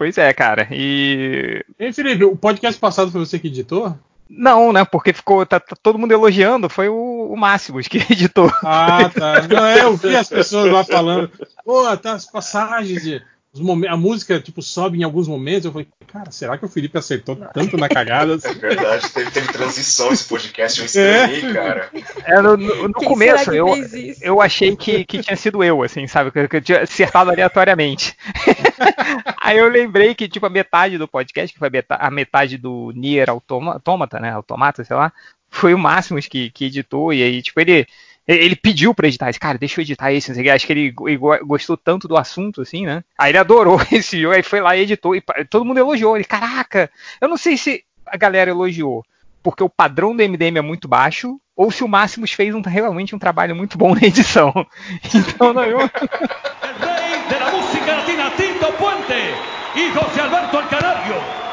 Pois é, cara. E. Ei, Felipe, o podcast passado foi você que editou? Não, né? Porque ficou. Tá, tá todo mundo elogiando, foi o, o Máximos que editou. Ah, tá. Não, é, eu vi as pessoas lá falando. Pô, tá as passagens de a música, tipo, sobe em alguns momentos. Eu falei, cara, será que o Felipe acertou tanto na cagada? É verdade, teve, teve transição esse podcast, eu estranhei, é. cara. É, no, no, no começo, eu, eu achei que, que tinha sido eu, assim, sabe? Que, que eu tinha acertado aleatoriamente. Aí eu lembrei que, tipo, a metade do podcast, que foi a metade, a metade do Nier Automata, né? Automata, sei lá, foi o Máximos que, que editou, e aí, tipo, ele ele pediu pra editar esse, cara, deixa eu editar esse, não sei o que. Acho que ele, gostou tanto do assunto, assim, né? Aí ele adorou esse jogo, aí foi lá e editou, e todo mundo elogiou. Ele, caraca, eu não sei se a galera elogiou porque o padrão do MDM é muito baixo, ou se o Máximos fez um, realmente um trabalho muito bom na edição. Então, não, eu... da música latina, Tito Puente, e José Alberto Alcanario.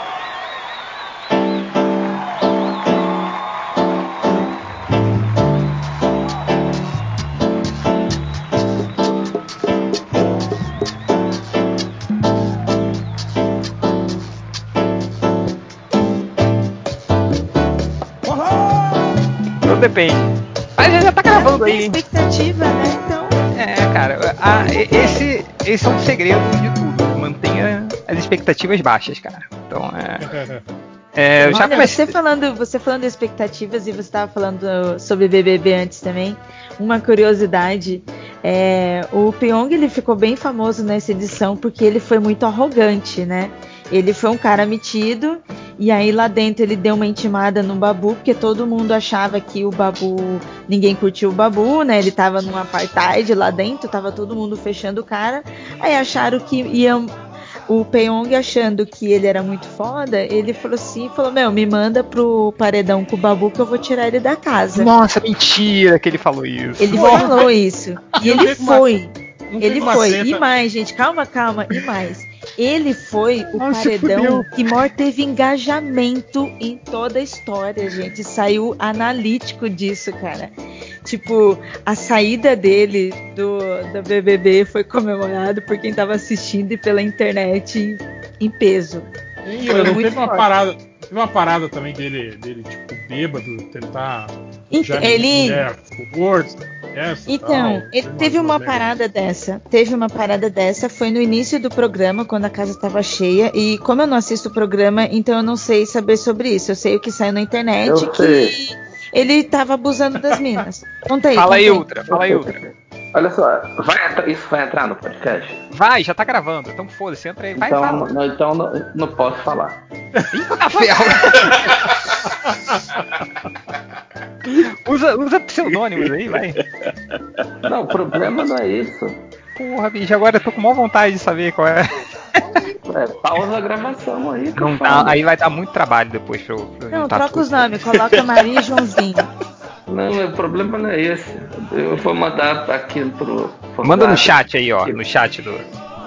Tudo depende. Mas já tá gravando aí. expectativa, né? Então. É, cara. A, esse, esse é um segredo de tudo. Mantenha as expectativas baixas, cara. Então é. É, Olha, comecei... você falando, você falando de expectativas e você estava falando sobre BBB antes também. Uma curiosidade, é, o Pyong ele ficou bem famoso nessa edição porque ele foi muito arrogante, né? Ele foi um cara metido e aí lá dentro ele deu uma intimada no Babu, porque todo mundo achava que o Babu. Ninguém curtiu o Babu, né? Ele tava num apartheid lá dentro, tava todo mundo fechando o cara. Aí acharam que iam. O Peong achando que ele era muito foda, ele falou assim, falou, meu, me manda pro paredão com o Babu que eu vou tirar ele da casa. Nossa, mentira que ele falou isso. Ele falou isso. E ele foi. Ele foi. E mais, gente, calma, calma. E mais. Ele foi o Nossa, paredão que maior teve engajamento em toda a história, gente. Saiu analítico disso, cara. Tipo, a saída dele do, do BBB foi comemorado por quem estava assistindo e pela internet em peso. Sim, foi muito teve uma parada, teve uma parada também dele, dele tipo bêbado, tentar então, ele mulher, gordo então, tal, ele teve uma parada dessa. Teve uma parada dessa. Foi no início do programa, quando a casa estava cheia. E como eu não assisto o programa, então eu não sei saber sobre isso. Eu sei o que saiu na internet eu que sei. ele estava abusando das minas. Conta aí. Fala aí, Ultra. Fala aí, Ultra. Olha só, vai, isso vai entrar no podcast? Vai, já tá gravando. Então foda-se, entra aí. Vai, então, fala. Não, então não, não posso falar. Eita ferro! usa, usa pseudônimos aí, vai. Não, o problema não é isso. Porra, bicho, agora eu tô com maior vontade de saber qual é. É, pausa a gravação aí. Não tá, aí vai dar muito trabalho depois pra eu. Pra não, troca os nomes, coloca Maria e Joãozinho. Não, o problema não é esse. Eu vou mandar aqui pro. Manda no chat aí, ó. No chat do.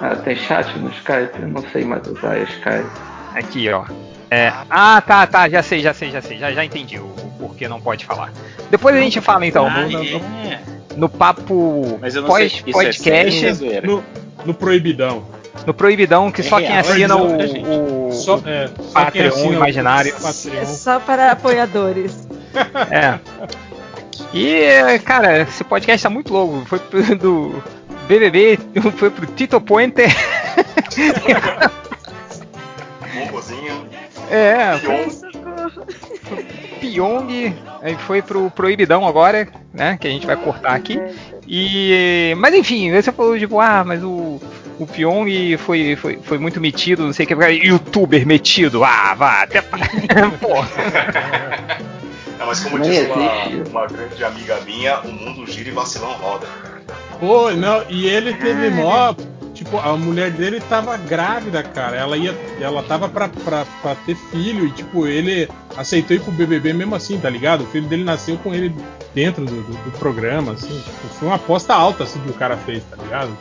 Ah, tem chat no Skype? Eu não sei mais usar Skype. Aqui, ó. É, ah, tá, tá, já sei, já sei, já sei, já, já entendi o, o porquê não pode falar. Depois a gente fala então, ah, no, no, é. no, papo pós, é podcast. É no, no Proibidão. No Proibidão, que é só quem assina o, o, só, é, só Patreon imaginário. É só para apoiadores. É. E, cara, esse podcast tá muito louco. Foi do BBB, foi pro Tito Puente. Momozinho. É. Pyong, aí foi pro Proibidão agora, né? Que a gente vai cortar aqui. E, mas enfim, você falou tipo, ah, mas o, o Pyong foi, foi, foi muito metido, não sei o que, youtuber metido, ah, vá, até. Porra. Não, mas como diz uma, uma, grande amiga minha, o mundo gira e vacilão roda. Pô, não, e ele teve ah, mó tipo, a mulher dele tava grávida, cara. Ela ia. Ela tava pra, pra, pra ter filho e, tipo, ele aceitou ir pro BBB mesmo assim, tá ligado? O filho dele nasceu com ele dentro do, do, do programa, assim. Tipo, foi uma aposta alta, assim, que o cara fez, tá ligado?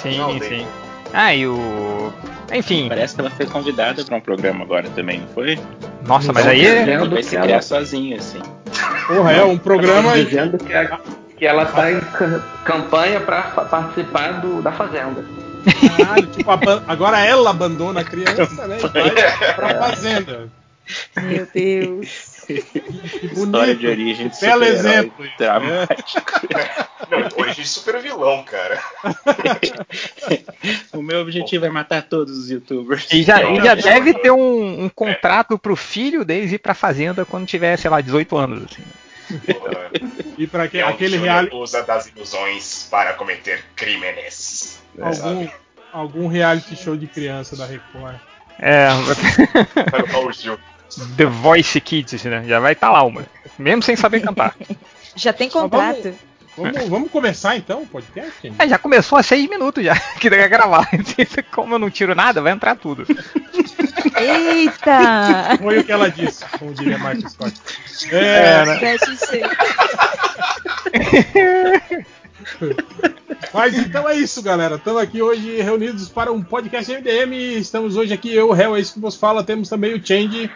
Sim, sim. Ah, e o. Enfim. Parece que ela foi convidada para um programa agora também, não foi? Nossa, mas aí. Ela vai se criar ela... sozinha, assim. Porra, é um programa. Dizendo que, a, que ela tá em campanha para participar do, da Fazenda. Caralho, tipo, agora ela abandona a criança, né? E vai pra fazenda. Meu Deus. História de origem de Belo exemplo. Dramático. Não, origem de super vilão, cara. o meu objetivo é matar todos os youtubers. E já, e já deve ter um, um contrato pro filho deles ir pra fazenda quando tiver, sei lá, 18 anos. Assim. e para que, aquele reality usa das ilusões para cometer crimes. Algum, algum reality show de criança da Record. É. The Voice Kids, né? Já vai estar tá lá uma. Mesmo sem saber cantar. Já tem contrato. Vamos, vamos, começar então o podcast? É, já começou há seis minutos já que deve gravar. Como eu não tiro nada, vai entrar tudo. Eita! Foi o que ela disse, como diria Marcos Scott. É, é né? Deve ser. Mas então é isso, galera. Estamos aqui hoje reunidos para um podcast MDM. Estamos hoje aqui, eu, o Hell, é isso que você fala. Temos também o Change.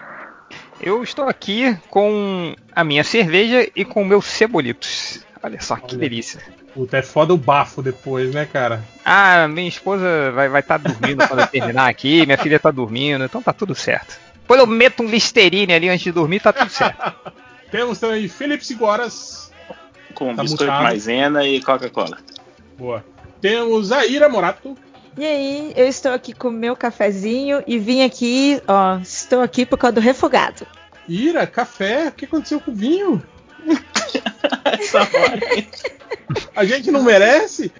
Eu estou aqui com a minha cerveja e com o meu cebolitos. Olha só que Olha. delícia. Puta, é foda o bafo depois, né, cara? Ah, minha esposa vai estar vai tá dormindo quando eu terminar aqui, minha filha tá dormindo, então tá tudo certo. Depois eu meto um Listerine ali antes de dormir, tá tudo certo. Temos também Felipe Sigoras. Com tá biscoito mutado. maisena e Coca-Cola. Boa. Temos a Ira Morato. E aí, eu estou aqui com o meu cafezinho e vim aqui, ó, estou aqui por causa do refogado. Ira, café, o que aconteceu com o vinho? A gente não merece?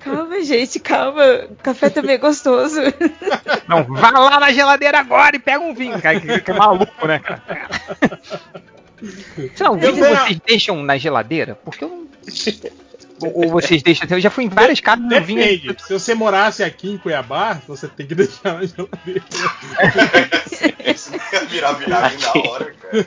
Calma, gente, calma. O café também é gostoso. Não, vá lá na geladeira agora e pega um vinho, cara. Que, que é maluco, né, cara? Não, vinho vocês deixam na geladeira? Porque eu não. Ou vocês deixam. Eu já fui em várias casas do vinho. Se você morasse aqui em Cuiabá, você tem que deixar na geladeira. virar virar na hora, cara.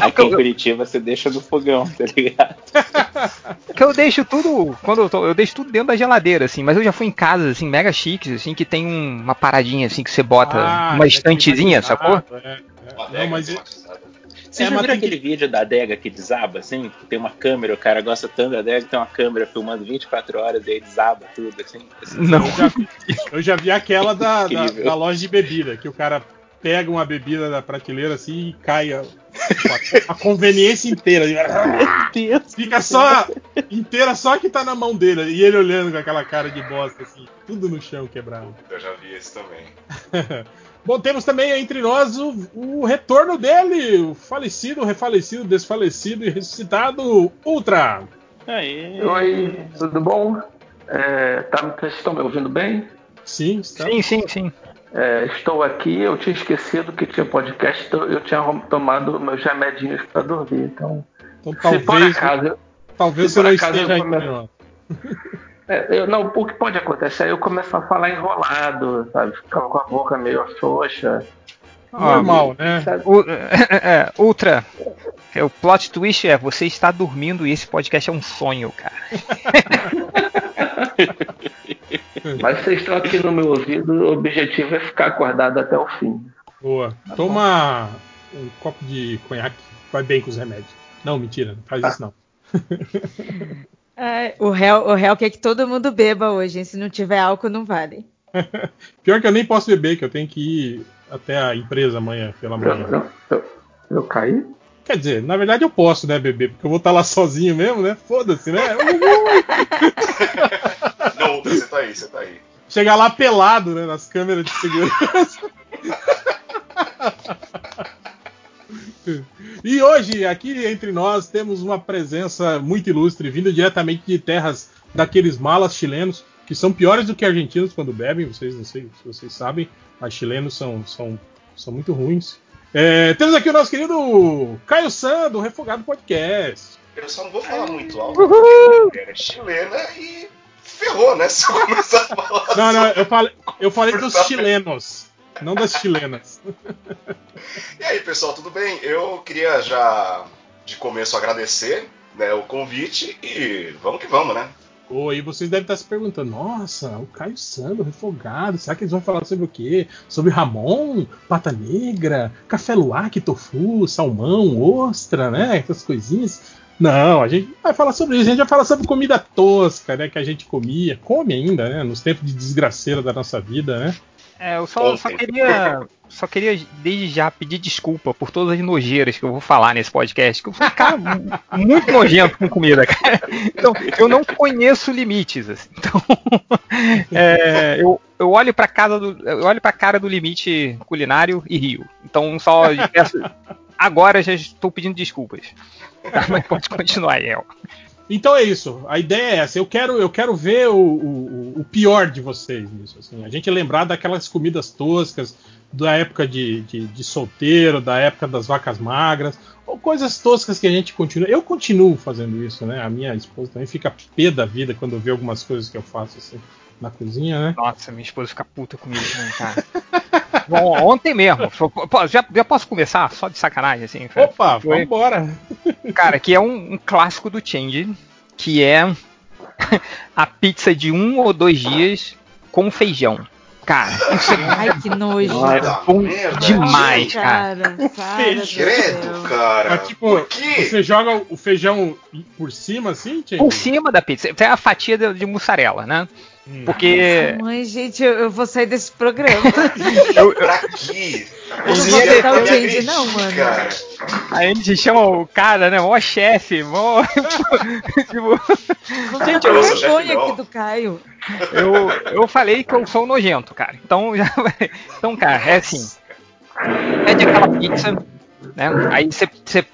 Aqui em Curitiba você deixa no fogão, tá ligado? Porque eu deixo tudo. Quando eu tô, eu deixo tudo dentro da geladeira, assim, mas eu já fui em casas, assim, mega chiques, assim, que tem uma paradinha assim que você bota ah, uma estantezinha, sacou? É, é. Não, mas. Você é, já viu aquele que... vídeo da adega que desaba, assim? Que tem uma câmera, o cara gosta tanto da adega que tem uma câmera filmando 24 horas e aí desaba tudo, assim. Não. Eu já, vi, eu já vi aquela da, da, da, loja de bebida, que o cara pega uma bebida da prateleira assim e cai a, a, a conveniência inteira. Fica só inteira, só que tá na mão dele. E ele olhando com aquela cara de bosta, assim, tudo no chão quebrado. Eu já vi esse também. Bom, temos também entre nós o, o, retorno dele, o falecido, refalecido, desfalecido e ressuscitado Ultra. Aí. Oi, tudo bom? É, tá, vocês estão me ouvindo bem? Sim, sim, sim, sim. É, estou aqui, eu tinha esquecido que tinha podcast, eu tinha tomado meus remedinhos para dormir, então. Então talvez. por acaso, talvez você não esteja come... é, eu, não, o que pode acontecer é eu começar a falar enrolado, sabe? Ficar com a boca meio xoxa. Normal, né? O, é, é, ultra. É, o plot twist é você está dormindo e esse podcast é um sonho, cara. Mas vocês estão aqui no meu ouvido, o objetivo é ficar acordado até o fim. Boa. Tá Toma bom. um copo de conhaque, vai bem com os remédios. Não, mentira, não faz ah. isso não. É, o, réu, o réu quer que todo mundo beba hoje, hein? se não tiver álcool não vale. Pior que eu nem posso beber, que eu tenho que ir até a empresa amanhã, pela manhã. Eu, eu, eu caí? Quer dizer, na verdade eu posso, né, beber, porque eu vou estar lá sozinho mesmo, né? Foda-se, né? Não, você tá aí, você tá aí. Chegar lá pelado, né, nas câmeras de segurança. E hoje, aqui entre nós, temos uma presença muito ilustre, vindo diretamente de terras daqueles malas chilenos, que são piores do que argentinos quando bebem, vocês não sei se vocês sabem, mas chilenos são, são, são muito ruins. É, temos aqui o nosso querido Caio San, do Refogado Podcast. Eu só não vou falar muito alto, porque é chilena e ferrou, né? Se eu começar a falar. Não, não, eu falei, eu falei dos chilenos, não das chilenas. E aí, pessoal, tudo bem? Eu queria já de começo agradecer né, o convite e vamos que vamos, né? Ou aí vocês devem estar se perguntando: nossa, o Caio Sandro, refogado, será que eles vão falar sobre o quê? Sobre Ramon, pata negra, café luac, tofu, salmão, ostra, né? Essas coisinhas. Não, a gente vai falar sobre isso, a gente vai falar sobre comida tosca, né? Que a gente comia, come ainda, né? Nos tempos de desgraceira da nossa vida, né? É, eu só, só, queria. Só queria desde já pedir desculpa por todas as nojeiras que eu vou falar nesse podcast. Que eu sou um cara muito nojento com comida, cara. Então, eu não conheço limites. Assim. Então, é, eu, eu olho pra casa do. Eu olho pra cara do limite culinário e rio. Então só peço, agora já estou pedindo desculpas. Tá, mas pode continuar, El. Então é isso. A ideia é essa. Eu quero, eu quero ver o, o, o pior de vocês nisso. Assim. A gente lembrar daquelas comidas toscas da época de, de, de, solteiro, da época das vacas magras, ou coisas toscas que a gente continua. Eu continuo fazendo isso, né? A minha esposa também fica pé da vida quando vê algumas coisas que eu faço assim na cozinha, né? Nossa, minha esposa fica puta comigo, né, cara. Bom, ontem mesmo. Já, já posso começar? Só de sacanagem, assim. Opa, foi, vambora. Cara, que é um, um clássico do Change, que é a pizza de um ou dois dias com feijão. Cara, isso é Ai, que nojo. É bom demais, cara. Feijão, cara. Mas, tipo, você joga o feijão por cima, assim, Change? Por cima da pizza. Tem a fatia de, de mussarela, né? Hum. Porque. Mãe, gente, eu, eu, vou sair desse programa. eu, pra quê? Eu não vou tentar o change, não, mano. Cara. Aí a gente chama o cara, né? Mó chefe, mó. tipo. Gente, eu vergonha aqui do Caio. Eu, eu falei que eu sou nojento, cara. Então, já... então cara, é assim. Pede aquela pizza, né? Aí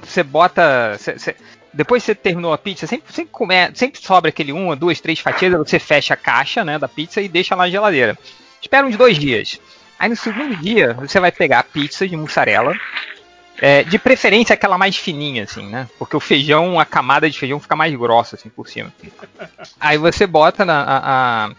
você bota. Cê, cê, depois que você terminou a pizza, sempre, sempre, come, sempre sobra aquele uma, duas, três fatias, você fecha a caixa né, da pizza e deixa lá na geladeira. Espera uns dois dias. Aí no segundo dia, você vai pegar a pizza de mussarela. É, de preferência aquela mais fininha, assim, né? Porque o feijão, a camada de feijão fica mais grossa, assim, por cima. Aí você bota na, a, a,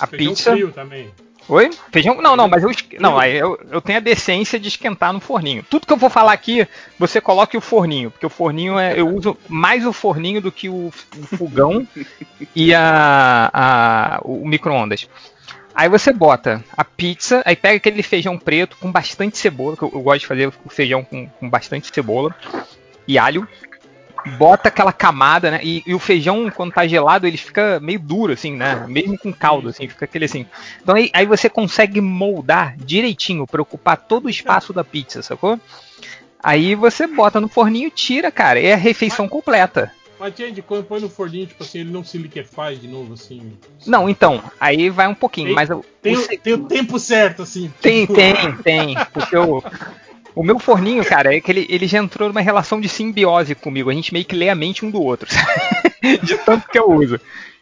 a pizza. Frio também. Oi? Feijão? Não, não, mas eu, não, eu, eu tenho a decência de esquentar no forninho. Tudo que eu vou falar aqui, você coloque o forninho, porque o forninho é. Eu uso mais o forninho do que o, o fogão e a, a o micro-ondas. Aí você bota a pizza, aí pega aquele feijão preto com bastante cebola, que eu, eu gosto de fazer o feijão com, com bastante cebola e alho bota aquela camada, né? E, e, o feijão, quando tá gelado, ele fica meio duro, assim, né? Mesmo com caldo, assim, fica aquele assim. Então aí, aí você consegue moldar direitinho para ocupar todo o espaço da pizza, sacou? Aí você bota no forninho, tira, cara, é a refeição completa. Mas, gente, quando põe no forninho, tipo assim, ele não se liquefaz de novo, assim? Não, então, aí vai um pouquinho, tem, mas... Tem o, tem o tempo certo, assim. Tem, tem, tem. Porque eu, o meu forninho, cara, é que ele, ele já entrou numa relação de simbiose comigo. A gente meio que lê a mente um do outro. de tanto que eu uso.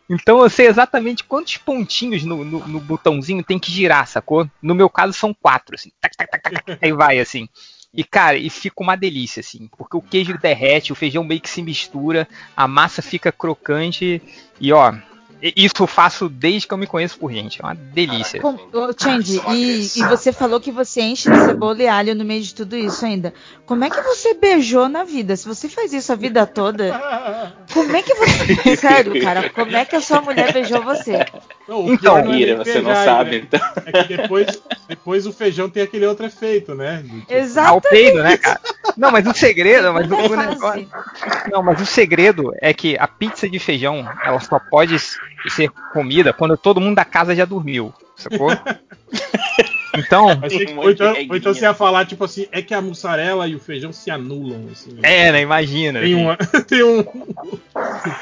Então eu sei exatamente quantos pontinhos no, no, no, botãozinho tem que girar, sacou? No meu caso são quatro, assim. Tac, tac, tac, aí vai, assim. E, cara, e fica uma delícia, assim. Porque o queijo derrete, o feijão meio que se mistura, a massa fica crocante. E, ó, isso eu faço desde que eu me conheço por gente. É uma delícia. Com, Change, e, e, você falou que você enche de cebola e alho no meio de tudo isso ainda. Como é que você beijou na vida? Se você faz isso a vida toda, como é que você. Sério, cara, como é que a sua mulher beijou você? Não, então, é Ira, você não sabe, né? então. É que depois, depois o feijão tem aquele outro efeito, né? Exato. Ao peido, né, cara? Não, mas o segredo, mas o, o negócio, Não, mas o segredo é que a pizza de feijão, ela só pode ser comida quando todo mundo da casa já dormiu, sacou? Então, um ou, então, ou então você ia falar, tipo assim, é que a mussarela e o feijão se anulam. Assim, né? É, né? Imagina. Tem, uma, tem um.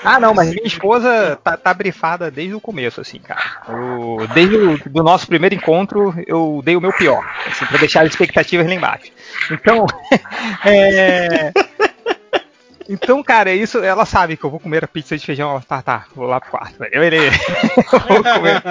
Ah, não, mas minha esposa tá, tá brifada desde o começo, assim, cara. Eu, desde o do nosso primeiro encontro, eu dei o meu pior, assim, pra deixar as expectativas lá embaixo. Então, é. Então, cara, é isso. Ela sabe que eu vou comer a pizza de feijão. Ela, tá, tá, vou lá pro quarto. Eu irei. vou comer.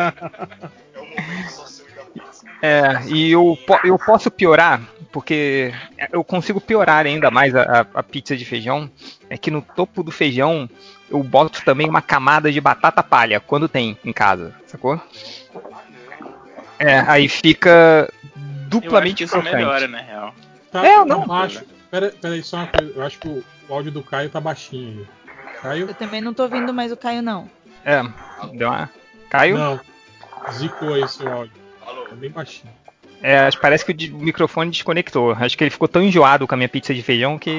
É, e eu, eu posso piorar, porque eu consigo piorar ainda mais a, a, pizza de feijão. É que no topo do feijão eu boto também uma camada de batata palha, quando tem em casa, sacou? É, aí fica duplamente eu acho que isso melhora, na real. Tá, é, não. Baixo. Pera, pera aí, só uma coisa. Eu acho que o, o áudio do Caio tá baixinho aí. Caio? Eu também não tô ouvindo mais o Caio, não. É, deu uma. Caiu? Não. Zicou aí seu áudio. É bem baixinho. É, parece que o microfone desconectou. Acho que ele ficou tão enjoado com a minha pizza de feijão que.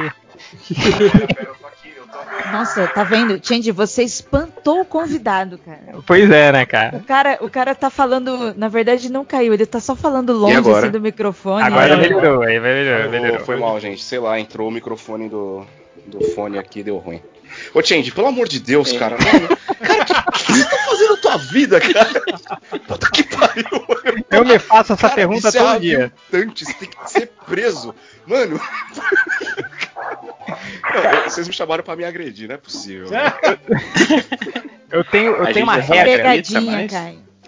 Nossa, tá vendo? Change, você espantou o convidado, cara. Pois é, né, cara? O cara, o cara tá falando, na verdade não caiu, ele tá só falando longe assim, do microfone. Agora né? melhorou, aí melhorou, melhorou. Foi mal, gente. Sei lá, entrou o microfone do, do fone aqui e deu ruim. Ô, Change, pelo amor de Deus, cara. Mano, cara, o que, que, você tá fazendo na tua vida, cara? Puta que pariu. Eu me faço essa cara, pergunta é todo é dia. Você tem que ser preso. Mano. Não, vocês me chamaram pra me agredir, não é possível. eu tenho, eu tenho uma regra. Pegadinha,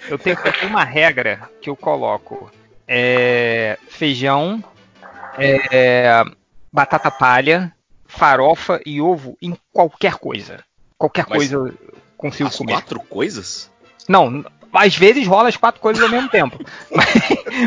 eu, tenho, eu tenho uma regra que eu coloco. É, feijão, é, batata palha, farofa e ovo em qualquer coisa. Qualquer Mas coisa eu consigo as comer. quatro coisas? Não, às vezes rola as quatro coisas ao mesmo tempo. Mas,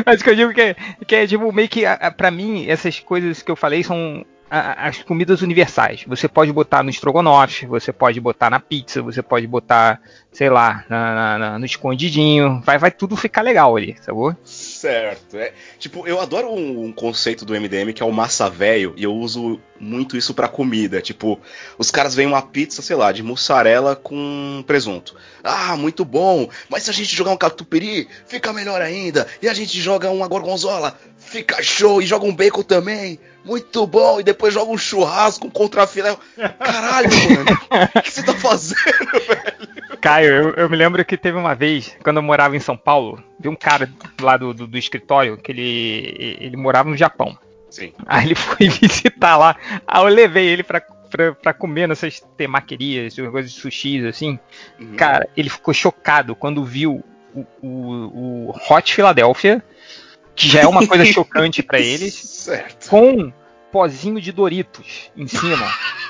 mas o que eu digo que é, que é tipo, meio que, pra mim, essas coisas que eu falei são as comidas universais. Você pode botar no estrogonofe, você pode botar na pizza, você pode botar, sei lá, na, na, na, no escondidinho. Vai, vai tudo ficar legal ali, sabor? Certo. É, tipo, eu adoro um, um, conceito do MDM que é o massa velho, e eu uso muito isso para comida. Tipo, os caras veem uma pizza, sei lá, de mussarela com presunto. Ah, muito bom. Mas se a gente jogar um catupiry, fica melhor ainda. E a gente joga uma gorgonzola, fica show. E joga um bacon também muito bom, e depois joga um churrasco, um contrafilé. Caralho, mano, o que você tá fazendo, velho? Caio, eu, eu, me lembro que teve uma vez, quando eu morava em São Paulo, vi um cara lá do, do, do escritório, que ele, ele morava no Japão. Sim. Aí ele foi visitar lá, aí eu levei ele pra, pra, pra comer nessas temaquerias, coisas de sushi, assim. Uhum. Cara, ele ficou chocado quando viu o, o, o Hot Philadelphia que já é uma coisa chocante para eles, certo. com pozinho de Doritos em cima.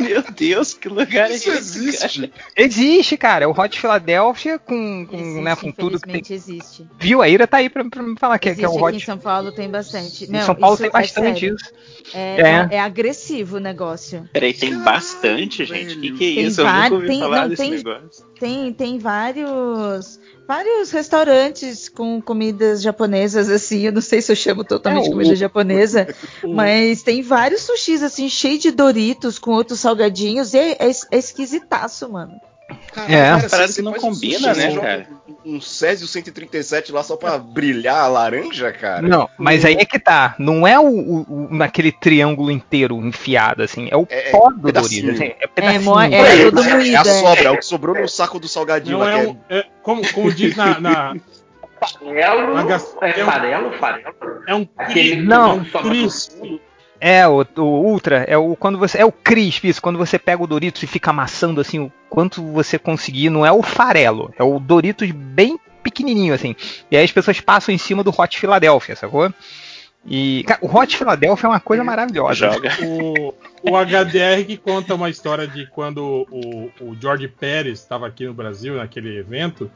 Meu Deus, que lugar Isso é esse? Existe? Cara? Existe, cara. É o Hot Philadelphia com, com, existe, né, com tudo que tem. existe. Viu? A Ira tá aí pra, pra me falar que, que é o Hot. Aqui em São Paulo tem bastante. Não, em São Paulo tem é bastante é isso. É, é. é, agressivo o negócio. Peraí, tem bastante, gente. O que, que é isso? Eu nunca ouvi tem, falar não, desse tem, negócio. Tem, tem vários vários restaurantes com comidas japonesas, assim. Eu não sei se eu chamo totalmente é, comida o, japonesa, mas tem vários sushis, assim, cheio de Doritos com outros salgadinhos. E é, é, é esquisitaço, mano. Caralho, é, cara, parece que não combina, um né, cara? Um, um Césio 137 lá só pra brilhar a laranja, cara. Não, mas aí é que tá. Não é o, o, o naquele triângulo inteiro enfiado, assim. É o é, pó do Doritos. Assim, é, pedacinho. é, é, é, tudo moído, é a sobra, é o que sobrou no saco do salgadinho. Não, lá, é, um, é, como, como diz na... na... Farelo, é farelo, farelo. É um aquele não, crisp. É, o, o, Ultra é o quando você é o crisp, isso, quando você pega o Doritos e fica amassando assim o quanto você conseguir, não é o farelo, é o Doritos bem pequenininho assim. E aí as pessoas passam em cima do Hot Philadelphia, sacou? E cara, o Hot Philadelphia é uma coisa maravilhosa. O, o HDR que conta uma história de quando o, o George Pérez estava aqui no Brasil naquele evento,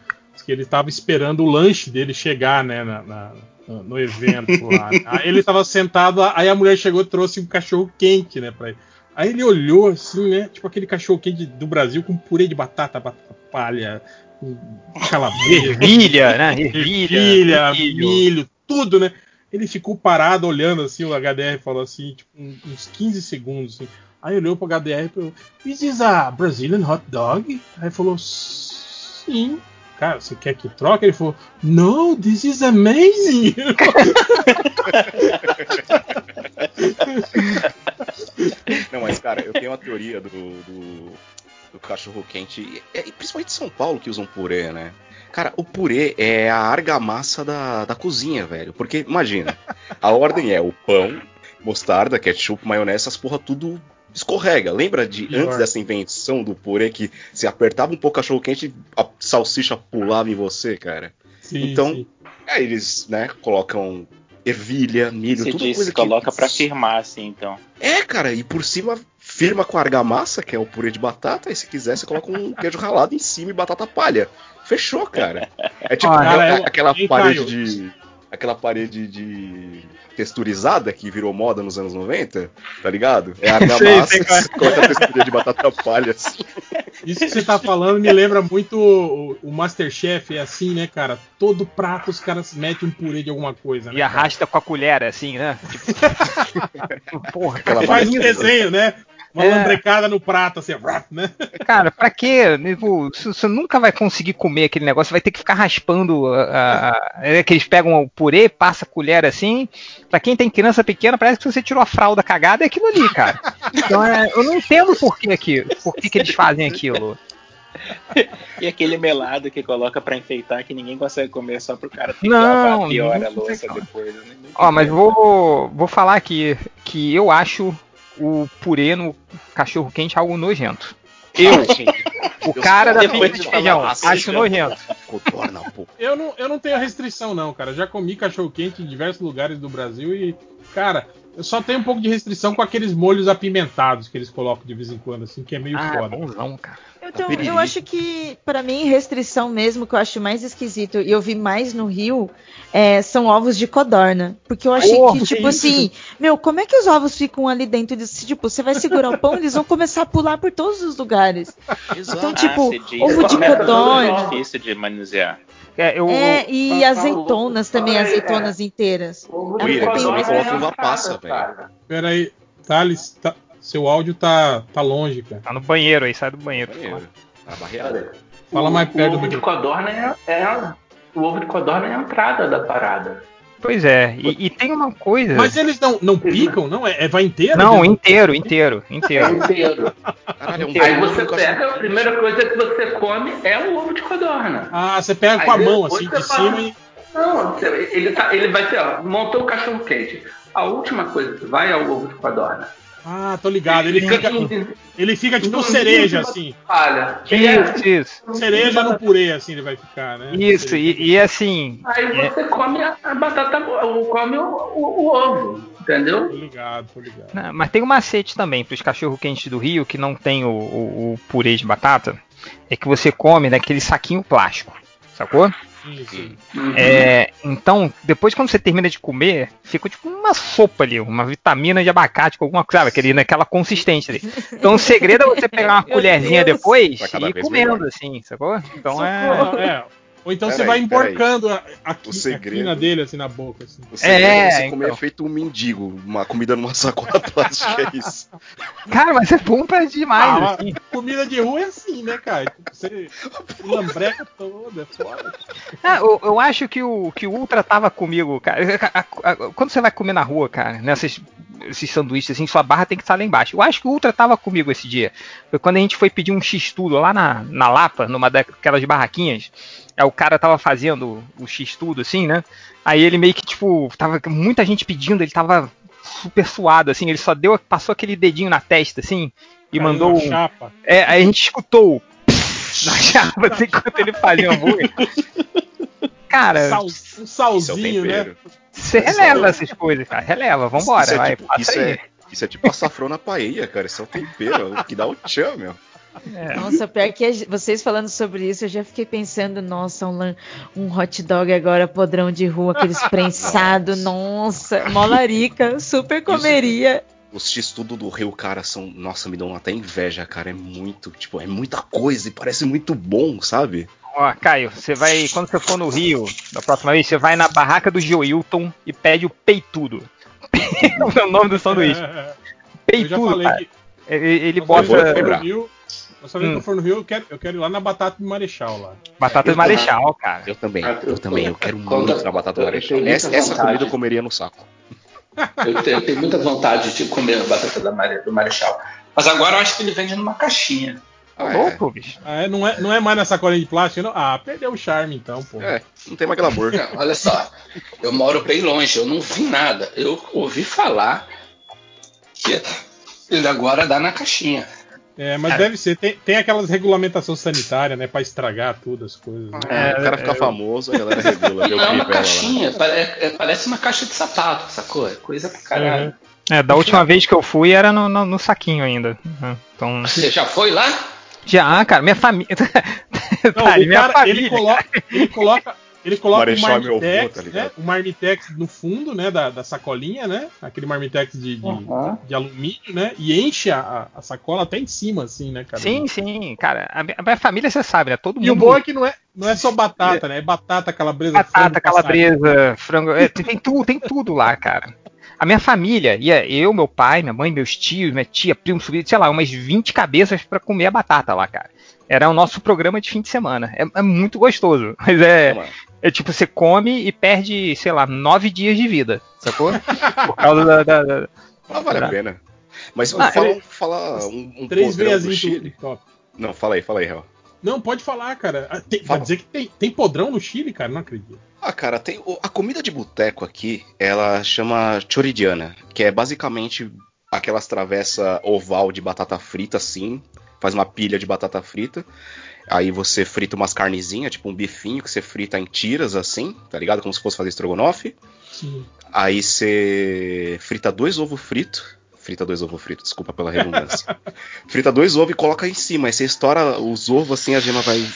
que ele estava esperando o lanche dele chegar, né, na, na no evento lá. Aí ele tava sentado, aí a mulher chegou e trouxe um cachorro quente, né, pra ele. Aí ele olhou assim, né, tipo aquele cachorro quente do Brasil com purê de batata, batata palha, calabresa. Ervilha, né? Ervilha, milho. milho, tudo, né? Ele ficou parado olhando assim, o HDR falou assim, tipo, uns 15 segundos assim. Aí olhou pro HDR e falou: Is this a Brazilian hot dog? Aí falou: Sim cara, você quer que troque? Ele falou, no, this is amazing! Não, mas cara, eu tenho uma teoria do, do, do cachorro quente, e, e principalmente em São Paulo que usam purê, né? Cara, o purê é a argamassa da, da cozinha, velho. Porque, imagina, a ordem é o pão, mostarda, ketchup, maionese, essas porra tudo escorrega. Lembra de Pior. antes dessa invenção do purê que se apertava um pouco o cachorro quente, a salsicha pulava em você, cara? Sim, então, sim. aí eles, né, colocam ervilha, milho, Você tudo disse, coisa que coloca para firmar assim, então. É, cara, e por cima firma com a argamassa, que é o purê de batata, e se quiser você coloca um queijo ralado em cima e batata palha. Fechou, cara. É tipo cara, aquela, aquela parede de aquela parede de texturizada que virou moda nos anos 90, tá ligado? É argamassa, você coloca a textura de batata palha assim. Isso que você tá falando me lembra muito o, o Masterchef, é assim, né, cara? Todo prato os caras metem um purê de alguma coisa, né? E arrasta cara? com a colher, assim, né? Tipo... Porra, Aquela faz um desenho, né? Uma é. lambrecada no prato, assim, né? Cara, pra quê? Você nunca vai conseguir comer aquele negócio, vai ter que ficar raspando. A, a, é que eles pegam o purê, passa a colher assim. Pra quem tem criança pequena, parece que você tirou a fralda cagada é aquilo ali, cara. Então é, eu não entendo por que, aqui, por que, que eles fazem aquilo. e aquele melado que coloca para enfeitar que ninguém consegue comer só pro cara ter não, que pior a louça depois. Ó, mas vou, vou falar aqui que eu acho o purê no cachorro quente algo nojento. Eu, o cara da pizza de feijão, acho nojento. Eu não, eu não tenho restrição, não, cara. Já comi cachorro quente em diversos lugares do Brasil e, cara, eu só tenho um pouco de restrição com aqueles molhos apimentados que eles colocam de vez em quando, assim, que é meio ah, foda. Bonzão, cara. Então, eu acho que, para mim, restrição mesmo, que eu acho mais esquisito, e eu vi mais no Rio, é, são ovos de codorna. Porque eu achei oh, que, tipo assim, meu, como é que os ovos ficam ali dentro disso? Tipo, você vai segurar o pão, eles vão começar a pular por todos os lugares. Exato. Então, tipo, ah, ovo de codorna. É difícil de manusear. É, eu, é e azeitonas também, azeitonas inteiras. Ui, é me coloca uva passa, velho. Peraí, Thales, tá, seu áudio tá, tá longe, cara. Tá no banheiro aí, sai do banheiro. banheiro. Tá barreado. Fala mais perto o ovo de codorna é, é, o ovo de codorna é a entrada da parada. Pois é, e, e, tem uma coisa. Mas eles não, não picam, não? É, é vai inteiro? Não, inteiro, inteiro, inteiro. É inteiro. Caralho, é um Aí você pega, a primeira coisa que você come é o ovo de codorna. Ah, você pega Aí com a mão, assim, de cima e. Não, ele, tá, ele vai ser, ó, montou o cachorro quente. A última coisa que vai é o ovo de codorna. Ah, tô ligado. Ele fica, ele fica tipo cereja, assim. Olha, isso, isso. Cereja no purê, assim, ele vai ficar, né? Isso, e, e, assim. Aí é... você come a batata, come o, o, o, ovo, entendeu? Tô ligado, tô ligado. Não, mas tem um macete também pros cachorro-quentes do Rio que não tem o, o, o purê de batata. É que você come naquele saquinho plástico, sacou? Uhum. É, então, depois quando você termina de comer, fica tipo uma sopa ali, uma vitamina de abacate com alguma coisa, sabe? Aquele, naquela consistência ali. Então o segredo é você pegar uma colherzinha depois e ir comendo, melhor. assim, sacou? Então é... é. Ou então você vai emborcando a, a, o segredo, a dele assim na boca. Assim. O segredo é, é você então. comer feito um mendigo, uma comida numa sacola plástica, é isso. Cara, mas é bom pra demais. Ah, assim. Comida de rua é assim, né, cara? Você lambreca toda, é foda. Ah, eu, eu, acho que o, que o Ultra tava comigo, cara. Quando você vai comer na rua, cara, nessas esses sanduíches assim, sua barra tem que estar lá embaixo. Eu acho que o Ultra tava comigo esse dia. Foi quando a gente foi pedir um X-Tudo lá na, na Lapa, numa daquelas barraquinhas. Aí o cara tava fazendo o X-Tudo, assim, né? Aí ele meio que, tipo, tava muita gente pedindo, ele tava super suado, assim, ele só deu, passou aquele dedinho na testa, assim, e Caiu mandou. Chapa. É, aí a gente escutou na chapa, assim, enquanto ele fazia o hambúrguer. Cara. Sal, um salzinho, né? Você releva essas coisas, cara. Releva, vambora, isso é vai. Tipo, isso, é, isso é tipo açafrão na paella, cara. Isso é o tempero, que dá o tchan, meu. É. Nossa, pior que vocês falando sobre isso, eu já fiquei pensando, nossa, um, um hot dog agora podrão de rua, aqueles prensado, nossa, molarica, super comeria. Os x-tudo do Rio, cara, são. Nossa, me dão até inveja, cara. É muito, tipo, é muita coisa e parece muito bom, sabe? Ó, Caio, você vai. Quando você for no Rio, da próxima vez, você vai na barraca do Joilton e pede o peitudo. é o nome do sanduíche. Peitudo. Que... Ele, ele bota. Dessa vez hum. que eu for no Rio, eu quero, eu quero ir lá na Batata de Marechal lá. Batata de Marechal, cara. Eu também, eu também, eu quero muito na Batata de Marechal. Essa, essa comida eu comeria no saco. Eu tenho, eu tenho muita vontade de comer a batata da Mare, do Marechal. Mas agora eu acho que ele vende numa caixinha. Ah, louco, é. bicho. Ah, é, não, é, não é mais nessa sacolinha de plástico, não? Ah, perdeu o charme então, pô. É, não tem mais glamour. Não, olha só, eu moro bem longe, eu não vi nada. Eu ouvi falar que ele agora dá na caixinha. É, mas deve ser. Tem, tem aquelas regulamentações sanitárias, né? Pra estragar tudo, as coisas. Né? É, o cara fica é, famoso, a galera regula. Não é uma caixinha, é, parece uma caixa de sapato, sacou? É coisa pra caralho. Uhum. É, da última vez que eu fui era no, no, no saquinho ainda. Né? Então... Você já foi lá? Já, cara, minha família. Não, tá, minha cara, família. Ele coloca, ele coloca ele coloca o marmitex, avô, tá né? O marmitex no fundo, né? Da, da sacolinha, né? Aquele marmitex de, de, uhum. de alumínio, né? E enche a, a, sacola até em cima, assim, né, cara? Sim, sim, cara. A minha família, você sabe, né? Todo e mundo. E o bom é que não é, não é só batata, é. né? É batata, calabresa, batata, frango, calabresa, frango. É, tem tudo, tem tudo lá, cara. A minha família ia eu, meu pai, minha mãe, meus tios, minha tia, primo, sobrinho, sei lá, umas 20 cabeças para comer a batata lá, cara. Era o nosso programa de fim de semana. É, é muito gostoso. Mas é, é tipo, você come e perde, sei lá, nove dias de vida, sacou? Por causa da. da, da ah, vale da... a pena. Mas ah, fala, é... fala um, um Três vezes do Chile. Top. Não, fala aí, fala aí, Real. Não, pode falar, cara. Ah, tem, Fala. Vai dizer que tem, tem podrão no Chile, cara? Não acredito. Ah, cara, tem a comida de boteco aqui, ela chama choridiana, que é basicamente aquelas travessa oval de batata frita, assim, faz uma pilha de batata frita. Aí você frita umas carnezinhas, tipo um bifinho que você frita em tiras, assim, tá ligado? Como se fosse fazer estrogonofe. Sim. Aí você frita dois ovos fritos frita dois ovos fritos, desculpa pela redundância. frita dois ovos e coloca em cima. Aí você estoura os ovos assim, a gema vai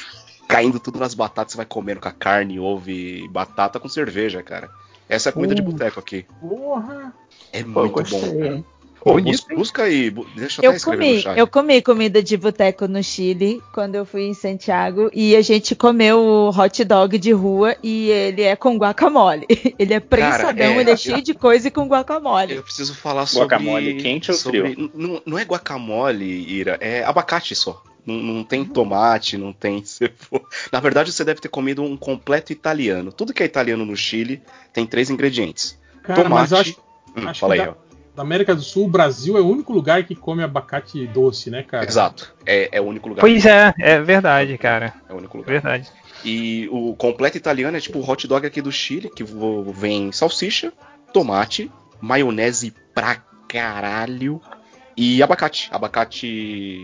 caindo tudo nas batatas, você vai comendo com a carne, ovo e batata com cerveja, cara. Essa é a comida uh, de boteco aqui. Porra! É muito bom. Cara. Pô, busca, busca aí, deixa eu, eu comi, Eu comi comida de boteco no Chile quando eu fui em Santiago e a gente comeu o hot dog de rua e ele é com guacamole. Ele é prensadão, Cara, é, ele é cheio de coisa e com guacamole. Eu preciso falar sobre guacamole quente ou sobre, frio? Não, não é guacamole, Ira, é abacate só. Não, não, tem tomate, não tem. Na verdade, você deve ter comido um completo italiano. Tudo que é italiano no Chile tem três ingredientes: Cara, tomate. acho, hum, acho fala aí, ó da América do Sul, o Brasil é o único lugar que come abacate doce, né, cara? Exato. É, é o único lugar. Pois é, é verdade, cara. É o único lugar. Verdade. E o completo italiano é tipo o hot dog aqui do Chile, que vem salsicha, tomate, maionese pra caralho e abacate. Abacate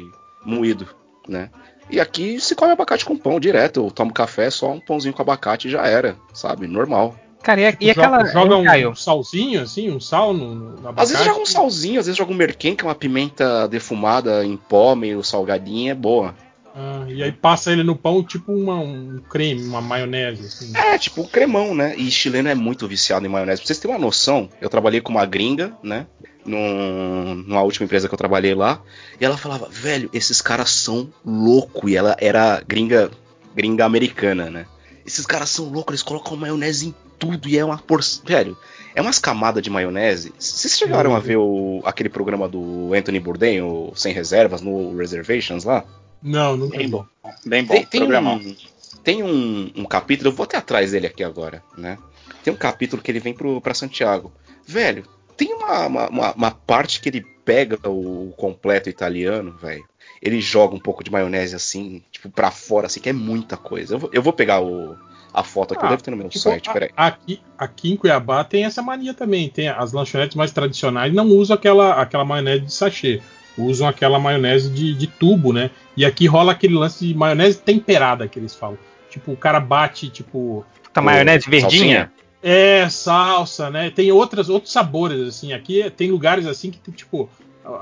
moído, né? E aqui se come abacate com pão direto. Eu tomo café, só um pãozinho com abacate já era, sabe? Normal. Cara, e, e aquela. Joga um, um salzinho, assim, um sal no, no Às vezes joga um salzinho, às vezes joga um merquém, que é uma pimenta defumada em pó, meio salgadinha, é boa. Ah, e aí passa ele no pão tipo uma, um creme, uma maionese. Assim. É, tipo um cremão, né? E chileno é muito viciado em maionese. Pra vocês terem uma noção, eu trabalhei com uma gringa, né? Num, numa última empresa que eu trabalhei lá. E ela falava, velho, esses caras são loucos. E ela era gringa, gringa americana, né? Esses caras são loucos, eles colocam maionese em tudo e é uma porção. Velho, é umas camadas de maionese. Vocês chegaram a ver o, aquele programa do Anthony Bourdain, o Sem Reservas, no Reservations lá? Não, não Bem bom. Bem bom. Tem, tem um, tem um, um, capítulo, eu vou até atrás dele aqui agora, né? Tem um capítulo que ele vem pro, pra Santiago. Velho, tem uma, uma, uma parte que ele pega o completo italiano, velho. Ele joga um pouco de maionese assim, tipo, pra fora, assim, que é muita coisa. Eu vou, eu vou pegar o, a foto aqui, ah, deve ter no meu tipo, site, peraí. Aqui, aqui em Cuiabá tem essa mania também. Tem as lanchonetes mais tradicionais não usam aquela, aquela maionese de sachê. Usam aquela maionese de, de tubo, né? E aqui rola aquele lance de maionese temperada que eles falam. Tipo, o cara bate, tipo. Tá maionese verdinha? É, salsa, né? Tem outras, outros sabores, assim. Aqui tem lugares assim que, tipo,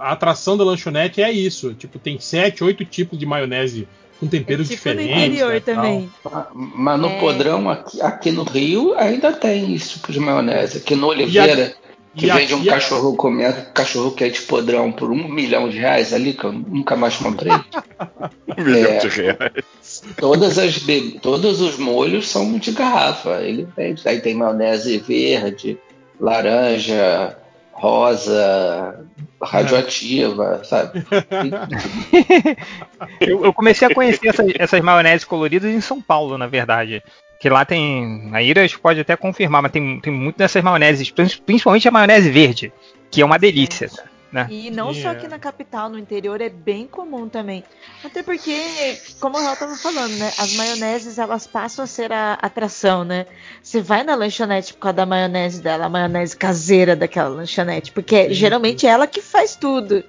a atração da lanchonete é isso. Tipo, tem sete, oito tipos de maionese com temperos é tipo diferentes. No interior né, também. Mas no é... podrão aqui, aqui, no Rio ainda tem esse tipo de maionese. Aqui no Oliveira, a, que vende um cachorro a... cachorro que é de podrão por um milhão de reais ali, que eu nunca mais comprei. um milhão é, de reais. Todas as todos os molhos são de garrafa. Ele vende. Aí tem maionese verde, laranja, rosa, radioativa, sabe? eu, eu, comecei a conhecer essas, essas maioneses coloridas em São Paulo, na verdade. Que lá tem. A Ira pode até confirmar, mas tem, tem muito dessas maioneses, principalmente a maionese verde, que é uma delícia. Né? E não yeah. só aqui na capital, no interior é bem comum também. Até porque, como eu estava falando, né? As maioneses elas passam a ser a atração, né? Você vai na lanchonete por causa da maionese dela, a maionese caseira daquela lanchonete, porque Sim. geralmente é ela que faz tudo.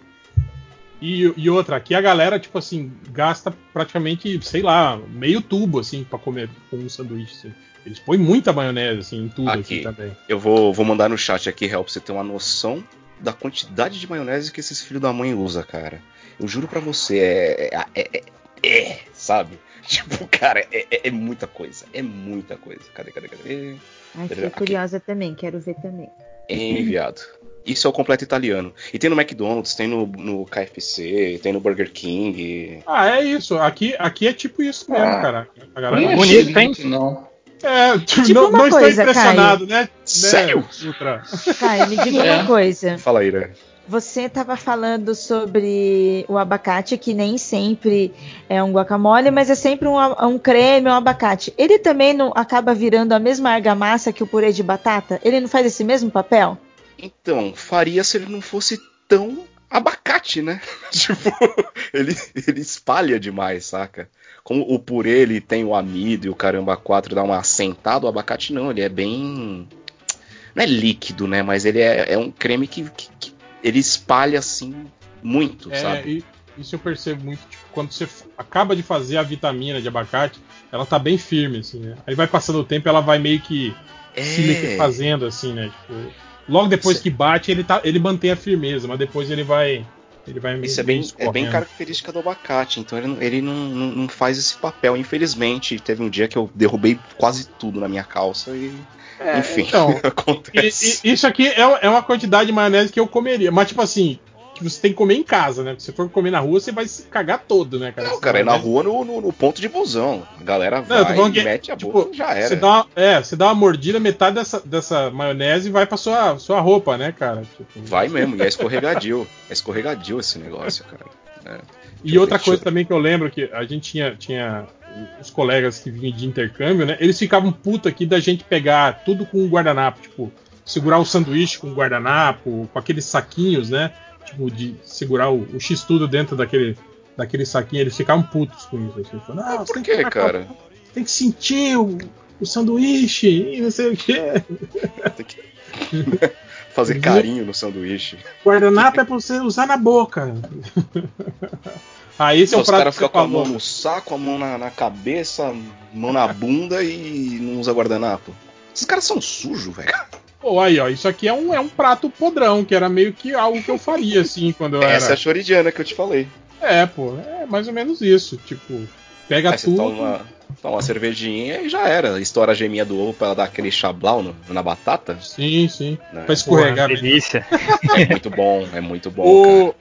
E, e, outra, aqui a galera, tipo assim, gasta praticamente, sei lá, meio tubo, assim, para comer com um sanduíche. Assim. Eles põem muita maionese, assim, em tudo aqui, também. Eu vou, vou mandar no chat aqui, Real, pra você ter uma noção da quantidade de maionese que esses filhos da mãe usa, cara. Eu juro para você, é, é, é, é, sabe? Tipo, cara, é, é, é muita coisa. É muita coisa. Cadê, cadê, cadê? Ai, fiquei curiosa também, quero ver também. Enviado. Isso é o completo italiano. E tem no McDonald's, tem no, no KFC, tem no Burger King. Ah, é isso. Aqui, aqui é tipo isso mesmo, ah, cara. A galera não é bonito, tem? Não. É, tipo, não, não coisa, estou impressionado, Caio. né? Sério? Ultra. Caio, me diga é. uma coisa. Fala aí, né? Você estava falando sobre o abacate, que nem sempre é um guacamole, mas é sempre um, um creme, um abacate. Ele também não acaba virando a mesma argamassa que o purê de batata? Ele não faz esse mesmo papel? Então, faria se ele não fosse tão abacate, né? tipo, ele, ele espalha demais, saca? Como o purê ele tem o amido e o caramba 4 dá uma assentada, o abacate não, ele é bem. Não é líquido, né? Mas ele é, é um creme que, que, que ele espalha assim muito, é, sabe? E, isso eu percebo muito, tipo, quando você acaba de fazer a vitamina de abacate, ela tá bem firme, assim, né? Aí vai passando o tempo, ela vai meio que é... se fazendo, assim, né? Tipo, logo depois que bate, ele, tá, ele mantém a firmeza, mas depois ele vai. Ele vai Isso é bem, é bem característica do abacate, então ele, ele não, não, não, faz esse papel, infelizmente. Teve um dia que eu derrubei quase tudo na minha calça e é, Enfim, então, acontece. E, e, isso aqui é, é uma quantidade de maionese que eu comeria. Mas, tipo assim, que você tem que comer em casa, né? Se for comer na rua, você vai se cagar todo, né, cara? Não, cara, é na rua no, no, no, ponto de busão. A galera vai, não, que, mete a tipo, boca já era. Você dá uma, é, você dá uma mordida, metade dessa, dessa maionese vai pra sua, sua roupa, né, cara? Tipo... Vai mesmo, e é escorregadio. é escorregadio esse negócio, cara. É. E outra coisa também que eu lembro que a gente tinha, tinha os colegas que vinham de intercâmbio, né? Eles ficavam puto aqui da gente pegar tudo com um guardanapo, tipo, segurar o sanduíche com um guardanapo, com aqueles saquinhos, né? Tipo, de segurar o, o X-tudo dentro daquele, daquele saquinho. Eles ficavam putos com isso. Assim, falando, ah, por que, cara? Tem que sentir o, o sanduíche e não sei o quê. Tem que fazer carinho no sanduíche. Guardanapo é pra você usar na boca. Aí esse é o Os caras ficam com a mão no saco, a mão na, na, cabeça, mão na bunda e não usa guardanapo. Esses caras são sujos, velho. Pô, aí, ó, isso aqui é um, é um prato podrão, que era meio que algo que eu faria, assim, quando eu Essa era. Essa é a choridiana que eu te falei. É, pô, é mais ou menos isso. Tipo, pega aí tudo. Toma, toma uma cervejinha e já era. Estoura a geminha do ovo pra ela dar aquele chablau no, na batata. Sim, sim. Né? Pra escorregar. Pô, delícia. É muito bom, é muito bom. O,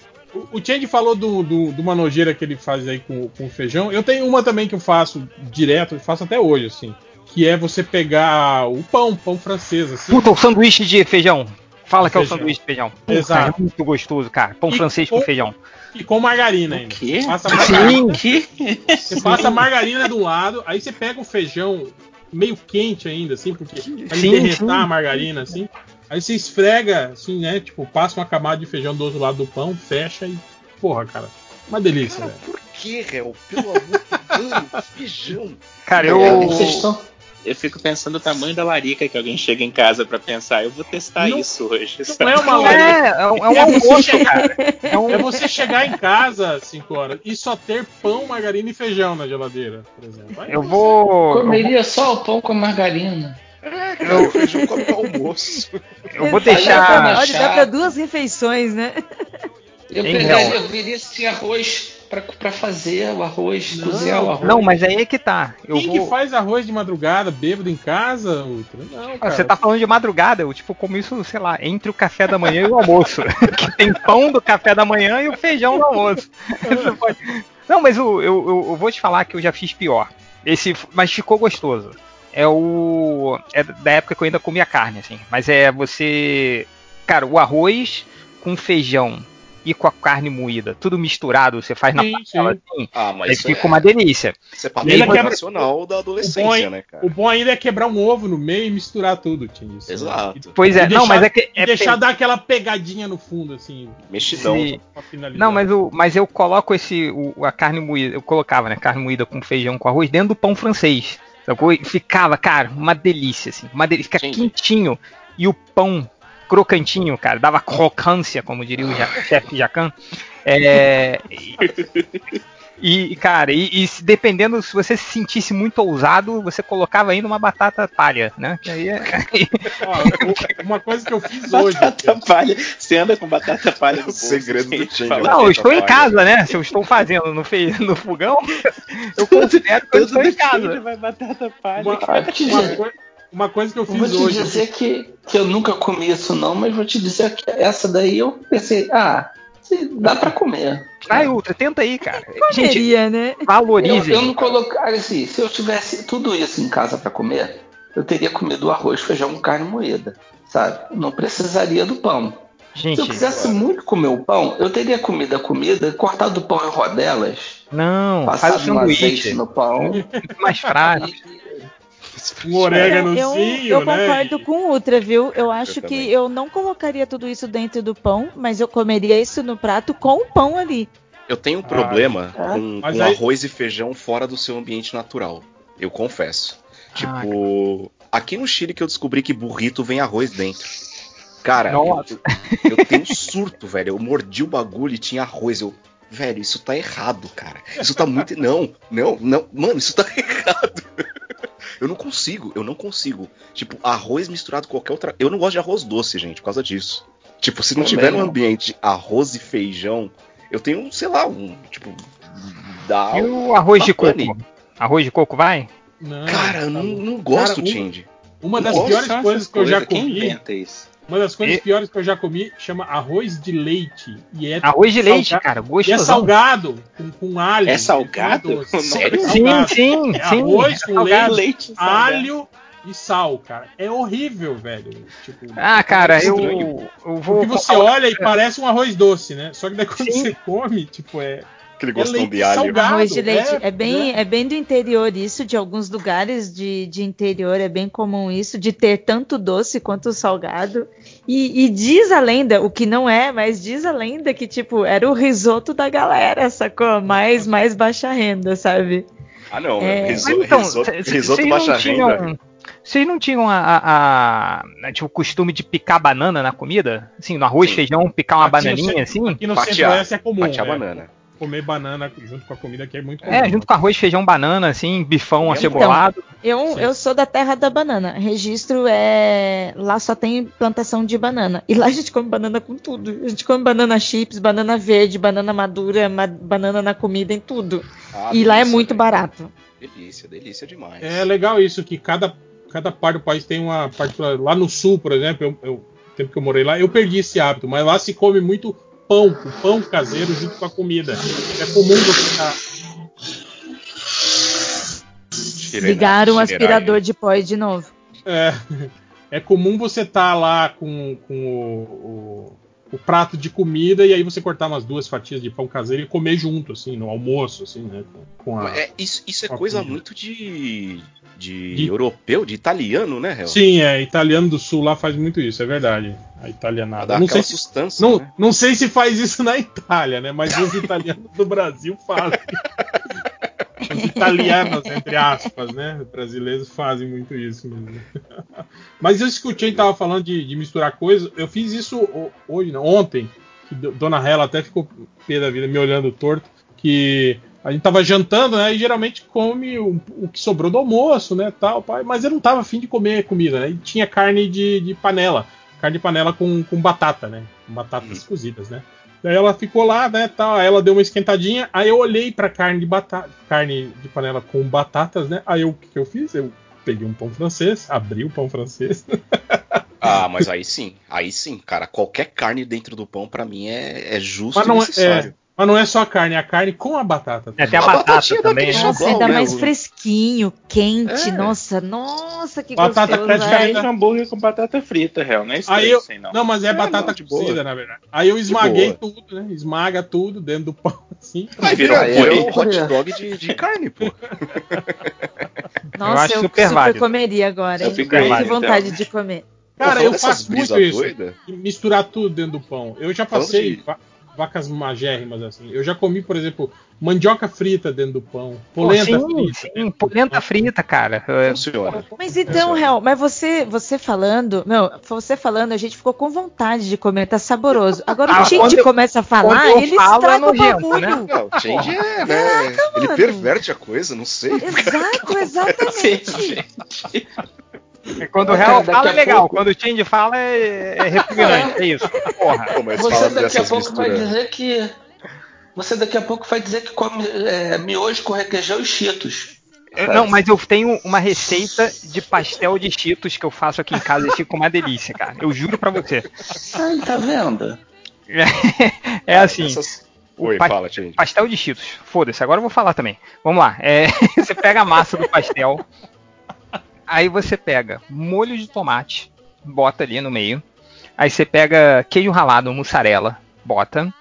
o Change falou do, do, de uma nojeira que ele faz aí com, com feijão. Eu tenho uma também que eu faço direto, eu faço até hoje, assim. Que é você pegar o pão, pão francês, assim. Puta, o sanduíche de feijão. Fala que é o sanduíche de feijão. Puta, Exato. É muito gostoso, cara. Pão e francês com, com, feijão. E com margarina ainda. O quê? Passa margarina. Sim. Você passa margarina do lado, aí você pega o feijão meio quente ainda, assim, porque vai derretar sim. a margarina, assim. Aí você esfrega, assim, né? Tipo, passa uma camada de feijão do outro lado do pão, fecha e. Porra, cara. Uma delícia, cara, velho. Por que, réu? Pelo amor de Deus, feijão. Cara, eu. Eu fico pensando o tamanho da larica que alguém chega em casa para pensar. Eu vou testar não, isso hoje. Não é uma larica. É, é, um, é um almoço, cara. É, um... é, você chegar em casa, 5 horas, e só ter pão, margarina e feijão na geladeira, por exemplo. Aí eu vou. Comeria só o pão com margarina. É, cara, eu... feijão come almoço. Eu vou deixar. Olha, dá pra duas refeições, né? Eu pegaria, eu veria se arroz para fazer o arroz, não, cozinhar o arroz. Não, mas aí é que tá. Eu Quem vou... que faz arroz de madrugada, bêbado em casa, Ultra? Não, ah, cara. Você tá falando de madrugada, eu tipo como isso, sei lá, entre o café da manhã e o almoço. que tem pão do café da manhã e o feijão do almoço. pode... Não, mas eu, eu, eu, vou te falar que eu já fiz pior. Esse, mas ficou gostoso é o. É da época que eu ainda comia carne, assim. Mas é você. Cara, o arroz com feijão e com a carne moída, tudo misturado, você faz sim, na panela assim. Ah, mas aí fica é... uma delícia. Isso é padrão nacional da adolescência, o né, cara? O bom ainda é quebrar um ovo no meio e misturar tudo, Tim. Exato. Pois é, deixar, não, mas é que. É deixar pe... dar aquela pegadinha no fundo, assim. Mexidão. Não, mas, o, mas eu coloco esse. O, a carne moída. Eu colocava, né? Carne moída com feijão com arroz dentro do pão francês. Ficava, cara, uma delícia, assim. Uma delícia. Fica Sim. quentinho. E o pão crocantinho, cara. Dava crocância, como diria o chefe Jacan. É, E, cara, e, e, dependendo, se você se sentisse muito ousado, você colocava ainda uma batata palha, né? Que aí é... uma coisa que eu fiz hoje. Batata palha. Você anda com batata palha no segredo do Change. Não, eu estou em casa, né? Se eu estou fazendo no, fe... no fogão, eu considero que eu estou em casa. Vai batata palha. Uma, uma, uma, coisa que eu fiz hoje. Vou te dizer que, que eu nunca comi isso, não, mas vou te dizer que essa daí eu pensei, ah Dá pra comer. Vai, Ultra, tenta aí, cara. Comeria, Gente, né? Valorize. Eu, eu não colocar assim, se eu tivesse tudo isso em casa para comer, eu teria comido arroz, feijão com carne moída, sabe? Não precisaria do pão. Gente, se eu quisesse muito comer o pão, eu teria comido a comida, cortado o pão em rodelas. Não, passado faz um azeite no pão. mais fraco um oréganozinho, eu, eu né? concordo com o Ultra, viu? Eu acho eu que também. eu não colocaria tudo isso dentro do pão, mas eu comeria isso no prato com o pão ali. Eu tenho um ah, problema ah, com, com aí... arroz e feijão fora do seu ambiente natural. Eu confesso. Tipo, ah, aqui no Chile que eu descobri que burrito vem arroz dentro. Cara, eu, eu, tenho surto, velho. Eu mordi o bagulho e tinha arroz. Eu, velho, isso tá errado, cara. Isso tá muito. Não, não, não. Mano, isso tá errado. Eu não consigo, eu não consigo. Tipo, arroz misturado com qualquer outra. Eu não gosto de arroz doce, gente, por causa disso. Tipo, se não Também tiver no ambiente arroz e feijão, eu tenho, sei lá, um. Tipo. Dá e o arroz de coco? Arroz de coco vai? Não, Cara, eu não, não gosto, Tindy. Uma, uma das piores coisas que eu já comi. Quem inventa isso? Uma das coisas e... piores que eu já comi chama arroz de leite. E é arroz de leite, cara, gostoso. E é salgado, com, com alho. É salgado? É Sério? Sim, sim, é sim. Arroz é com leite, leite alho e sal, cara. É horrível, velho. Tipo, ah, cara, eu, eu vou. Porque você olha e parece um arroz doce, né? Só que daí quando sim. você come, tipo, é. Aquele gostão é de alho. Salgado, Arroz de leite. É, é bem, é. é. bem do interior isso, de alguns lugares de, de interior é bem comum isso, de ter tanto doce quanto salgado. E, e, diz a lenda, o que não é, mas diz a lenda que, tipo, era o risoto da galera, sacou? Mais, mais baixa renda, sabe? Ah, não. É... Risoto, então, risoto, risoto baixa tinham, renda. Vocês não tinham a, a, a, tipo, o costume de picar banana na comida? Assim, no arroz, Sim. feijão, picar uma aqui bananinha, assim? Aqui no centro-oeste é comum. Fatiar né? banana comer banana junto com a comida que é muito comum. É, junto com arroz, feijão, banana, assim, bifão acebolado. Então, eu, eu sou da terra da banana. Registro é. Lá só tem plantação de banana. E lá a gente come banana com tudo. A gente come banana chips, banana verde, banana madura, ma banana na comida, em tudo. Ah, e delícia, lá é muito né? barato. Delícia, delícia demais. É legal isso, que cada, cada parte do país tem uma particular. Lá no sul, por exemplo, eu, eu tempo que eu morei lá, eu perdi esse hábito, mas lá se come muito pão, o pão caseiro junto com a comida. É comum você tá... Ligaram o aspirador de pó de novo. É, é comum você estar tá lá com, com o, o, o, prato de comida e aí você cortar umas duas fatias de pão caseiro e comer junto, assim, no almoço, assim, né? Com a, é, isso, isso é coisa comida. muito de, de, de, europeu, de italiano, né, Hel? Sim, é. Italiano do sul lá faz muito isso, é verdade. A italianada. Dá não sei se, não, né? não sei se faz isso na Itália, né? Mas os italianos do Brasil fazem. Os italianos, entre aspas, né? Os brasileiros fazem muito isso mesmo. Mas eu escutei, tava falando de, de, misturar coisas. Eu fiz isso hoje, não, ontem. Que Dona Hela até ficou pé da vida me olhando torto. Que a gente tava jantando, né? E geralmente come o, o que sobrou do almoço, né? Tal, pai. Mas eu não tava afim de comer comida, né? E tinha carne de, de panela. Carne de panela com, com batata, né? Com batatas hum. cozidas, né? Daí ela ficou lá, né, tal, aí ela deu uma esquentadinha, aí eu olhei pra carne de batata, carne de panela com batatas, né? Aí o que, que eu fiz? Eu peguei um pão francês, abri o pão francês. ah, mas aí sim, aí sim, cara, qualquer carne dentro do pão para mim é, é justo mas não, e é, necessário. É, mas não é só a carne, é a carne com a batata. É, tem a, a batata também. Né? Nossa, ainda né? mais fresquinho, quente. É. Nossa, nossa, que batata gostoso. Batata praticamente um hambúrguer com batata frita, real. Não é aí eu, assim, não. não, mas é, é batata não, cozida, na verdade. Aí eu esmaguei tudo, né? Esmaga tudo dentro do pão, assim. Aí virou um hot dog de, de carne, pô. Nossa, eu, eu super, super comeria agora. Eu fico com vontade então. de comer. Cara, eu faço muito isso. Doida? Misturar tudo dentro do pão. Eu já passei vacas magérrimas, assim. Eu já comi, por exemplo, mandioca frita dentro do pão, polenta Pô, sim, frita. Sim, polenta frita, cara. Funciona. Mas então, Real, mas você, você falando, meu, você falando, a gente ficou com vontade de comer, tá saboroso. Agora ah, o Tite começa a falar, ele falo, estraga é o bagulho. Né? Não, o Change é, né? Caraca, ele perverte a coisa, não sei. Exato, exatamente. É quando o real fala é legal, pouco... quando o Change fala é, é repugnante, é isso. Porra. Pô, você daqui a pouco vai dizer que. Você daqui a pouco vai dizer que come é, miojo com requeijão e cheetos. Não, mas eu tenho uma receita de pastel de cheetos que eu faço aqui em casa e fica uma delícia, cara. Eu juro pra você. Ai, tá vendo? É, é assim. Essas... Oi, pa fala, Change. Pastel de cheetos. Foda-se, agora eu vou falar também. Vamos lá. É, você pega a massa do pastel, Aí você pega molho de tomate, bota ali no meio. Aí você pega queijo ralado, mussarela, bota.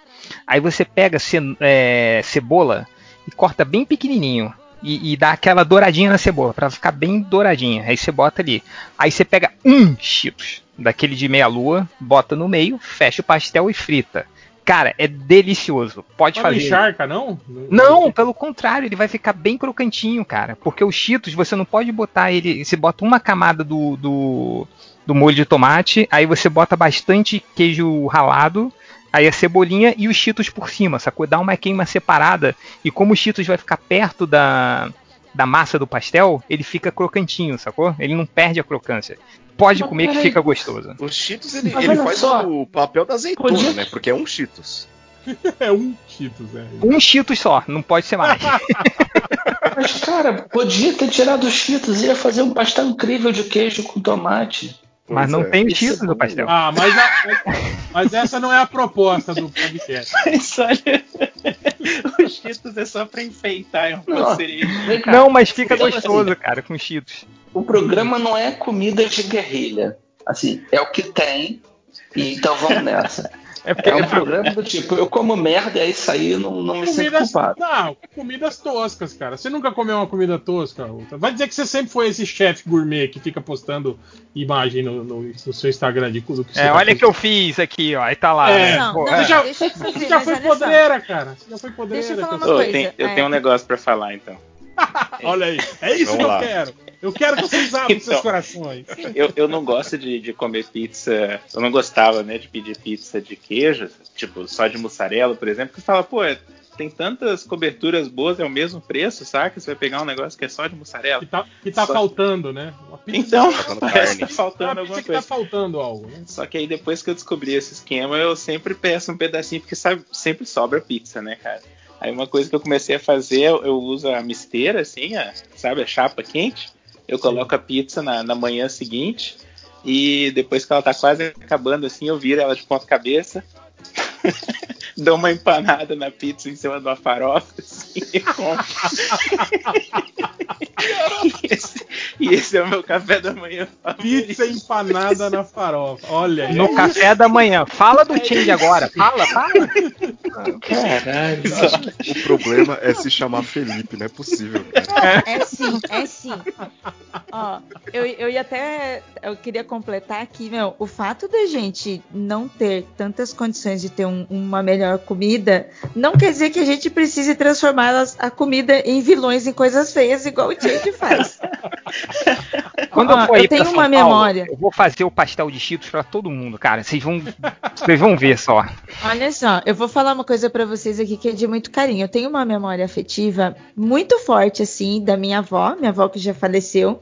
Aí você pega ce é, cebola e corta bem pequenininho. E, e, dá aquela douradinha na cebola, para ficar bem douradinha. Aí você bota ali. Aí você pega um cheetos, daquele de meia lua, bota no meio, fecha o pastel e frita. Cara, é delicioso. Pode fazer. Não encharca, não? Não, pelo contrário, ele vai ficar bem crocantinho, cara. Porque o Cheetos, você não pode botar ele. Você bota uma camada do, do, do molho de tomate, aí você bota bastante queijo ralado, aí a cebolinha e os Cheetos por cima, sacou? Dá uma queima separada. E como o Cheetos vai ficar perto da, da massa do pastel, ele fica crocantinho, sacou? Ele não perde a crocância pode Mas comer que fica gostoso. O Cheetos, ele, ele faz só. o papel da azeitona, Podia... né? Porque é um Cheetos. é um Cheetos, é. Um Cheetos só, não pode ser mais. Mas, cara, podia ter tirado os Cheetos e ia fazer um pastel incrível de queijo com tomate. Mas não é. tem Cheetos no pastel. Ah, mas, a, mas, essa não é a proposta do podcast. Mas olha, os Cheetos é só pra enfeitar, é um não, não, mas fica gostoso, cara, com Cheetos o programa não é comida de guerrilha. Assim, é o que tem, e então vamos nessa. É, porque é um programa do tipo, eu como merda e é isso aí não, não me sinto culpado. Não, comidas toscas, cara. Você nunca comeu uma comida tosca? Vai dizer que você sempre foi esse chefe gourmet que fica postando imagem no, no, no seu Instagram de tudo que você É, tá olha que eu fiz aqui, ó. Aí tá lá. É, não, não, você já, você já foi podreira, cara. Você já foi podreira. Deixa eu falar uma coisa. Eu, tenho, eu é. tenho um negócio pra falar, então. olha aí. É isso Vamos que lá. eu quero. Eu quero que vocês abram então, seus corações. Eu, eu não gosto de, de comer pizza. Eu não gostava, né, de pedir pizza de queijo, tipo, só de mussarela, por exemplo, que fala, pô, tem tantas coberturas boas, é o mesmo preço, saca? Você vai pegar um negócio que é só de mussarela. Que tá, que tá só... faltando, né? Então, tá parece que tá faltando alguma tá coisa. tá faltando algo, né? Só que aí depois que eu descobri esse esquema, eu sempre peço um pedacinho, porque sabe, sempre sobra pizza, né, cara? Aí uma coisa que eu comecei a fazer, eu uso a misteira, assim, a, sabe, a chapa quente. Eu coloco a pizza na, na manhã seguinte e depois que ela tá quase acabando assim, eu viro ela de ponta cabeça, dou uma empanada na pizza em cima de uma farofa assim, e como. e, esse, é o meu café da manhã. Favorito. Pizza empanada na farofa. Olha. No café da manhã. Fala do change agora. Fala, fala. Caralho. O problema é se chamar Felipe, não é possível. Cara. É sim, é sim. Ó, eu, eu ia até. Eu queria completar aqui, meu. O fato da gente não ter tantas condições de ter um, uma melhor comida não quer dizer que a gente precise transformar a comida em vilões, em coisas feias, igual o Jake faz. Quando eu for eu tenho uma Paulo, memória. Eu vou fazer o pastel de Cheetos para todo mundo, cara. Vocês vão, vocês vão ver só. Olha só, eu vou falar uma coisa para vocês aqui que é de muito carinho. Eu tenho uma memória afetiva muito forte, assim, da minha avó, minha avó que já faleceu.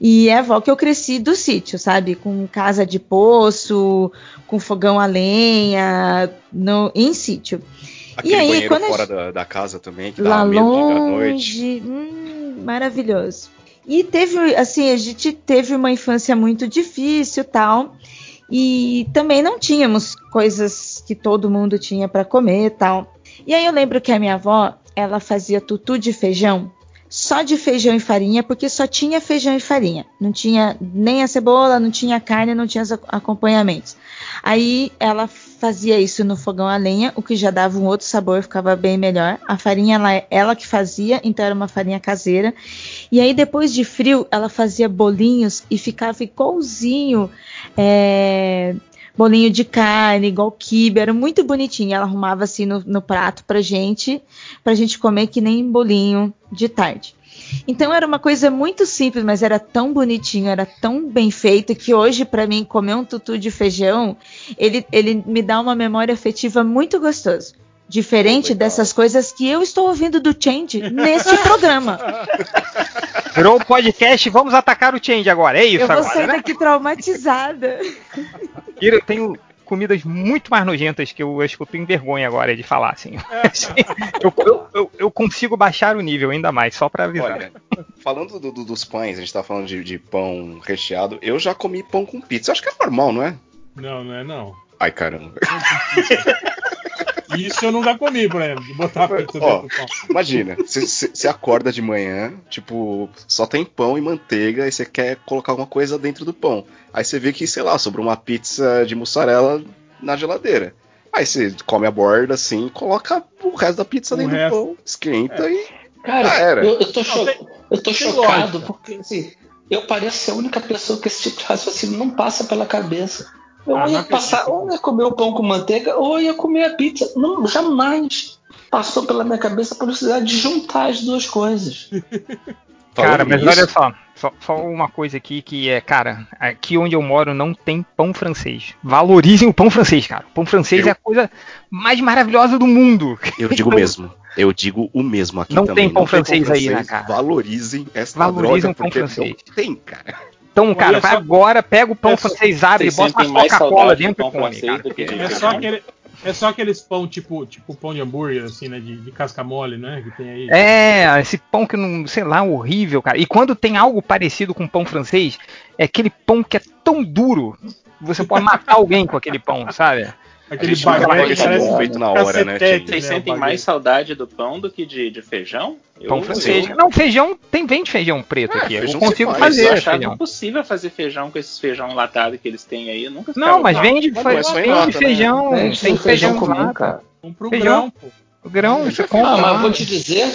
E é a avó que eu cresci do sítio, sabe? Com casa de poço, com fogão a lenha, no, em sítio. Aquele e aí, quando fora da, da, casa também, que lá longe, hum, maravilhoso. E teve, assim, a gente teve uma infância muito difícil, tal. E também não tínhamos coisas que todo mundo tinha para comer, tal. E aí eu lembro que a minha avó, ela fazia tutu de feijão só de feijão e farinha, porque só tinha feijão e farinha. Não tinha nem a cebola, não tinha carne, não tinha os acompanhamentos. Aí ela fazia isso no fogão a lenha, o que já dava um outro sabor, ficava bem melhor. A farinha ela, ela que fazia, então era uma farinha caseira. E aí depois de frio, ela fazia bolinhos e ficava igualzinho. É, bolinho de carne, igual kibe, era muito bonitinho. Ela arrumava assim no, no prato pra gente, pra gente comer que nem bolinho de tarde. Então era uma coisa muito simples, mas era tão bonitinho, era tão bem feito que hoje para mim comer um tutu de feijão, ele, ele me dá uma memória afetiva muito gostosa. Diferente dessas coisas que eu estou ouvindo do Change neste programa. Virou o podcast, vamos atacar o Change agora, é isso eu vou agora, sair né? daqui traumatizada. Eu tenho comidas muito mais nojentas que eu acho que eu tenho vergonha agora de falar, assim. eu, eu, eu, consigo baixar o nível ainda mais, só para avisar. Olha, falando do, do, dos pães, a gente tá falando de, de, pão recheado, eu já comi pão com pizza. Acho que é normal, não é? Não, não é não. Ai, caramba. Isso eu nunca comi, por exemplo, de botar a pizza Ó, dentro do pão. Imagina, você acorda de manhã, tipo, só tem pão e manteiga e você quer colocar alguma coisa dentro do pão. Aí você vê que, sei lá, sobrou uma pizza de mussarela na geladeira. Aí você come a borda assim, coloca o resto da pizza o dentro resto. do pão, esquenta é. e. Cara, era. Eu, eu tô, cho não, eu tô chocado lógica. porque assim, eu pareço ser a única pessoa que esse tipo de raciocínio não passa pela cabeça. Eu ah, ia passar, ou ia comer o pão com manteiga, ou ia comer a pizza. Não, jamais passou pela minha cabeça a possibilidade de juntar as duas coisas. Cara, mas olha só, só, só, uma coisa aqui que é, cara, aqui onde eu moro não tem pão francês. Valorizem o pão francês, cara. O pão francês eu... é a coisa mais maravilhosa do mundo. Eu digo mesmo. Eu digo o mesmo aqui não também. Tem pão não francês tem pão francês aí, né, cara? Valorizem essa Valorizem droga o pão francês. não tem, cara. Então, cara, vai agora, pega o pão francês, abre, bota uma Coca-Cola dentro e come, cara. É só aquele, é só aqueles pão tipo, tipo pão de hambúrguer, assim, né? De, de, casca mole, né? Que tem aí. É, esse pão que não, sei lá, horrível, cara. E quando tem algo parecido com pão francês, é aquele pão que é tão duro, você pode matar alguém com aquele pão, sabe? Aquele baguete parece feito na hora, né? Vocês né, sentem mais saudade do pão do que de, de feijão? Pão francês. Eu... Não, feijão tem vende feijão preto ah, aqui. Eu consigo fazer. Eu achava feijão. impossível fazer feijão com esses feijão enlatado que eles têm aí. Eu nunca Não, mas vende, fe... vende nota, feijão. Né? Tem feijão comum, cara. Compra o grão, pô. O grão, você compra. Ah, mas vou te dizer,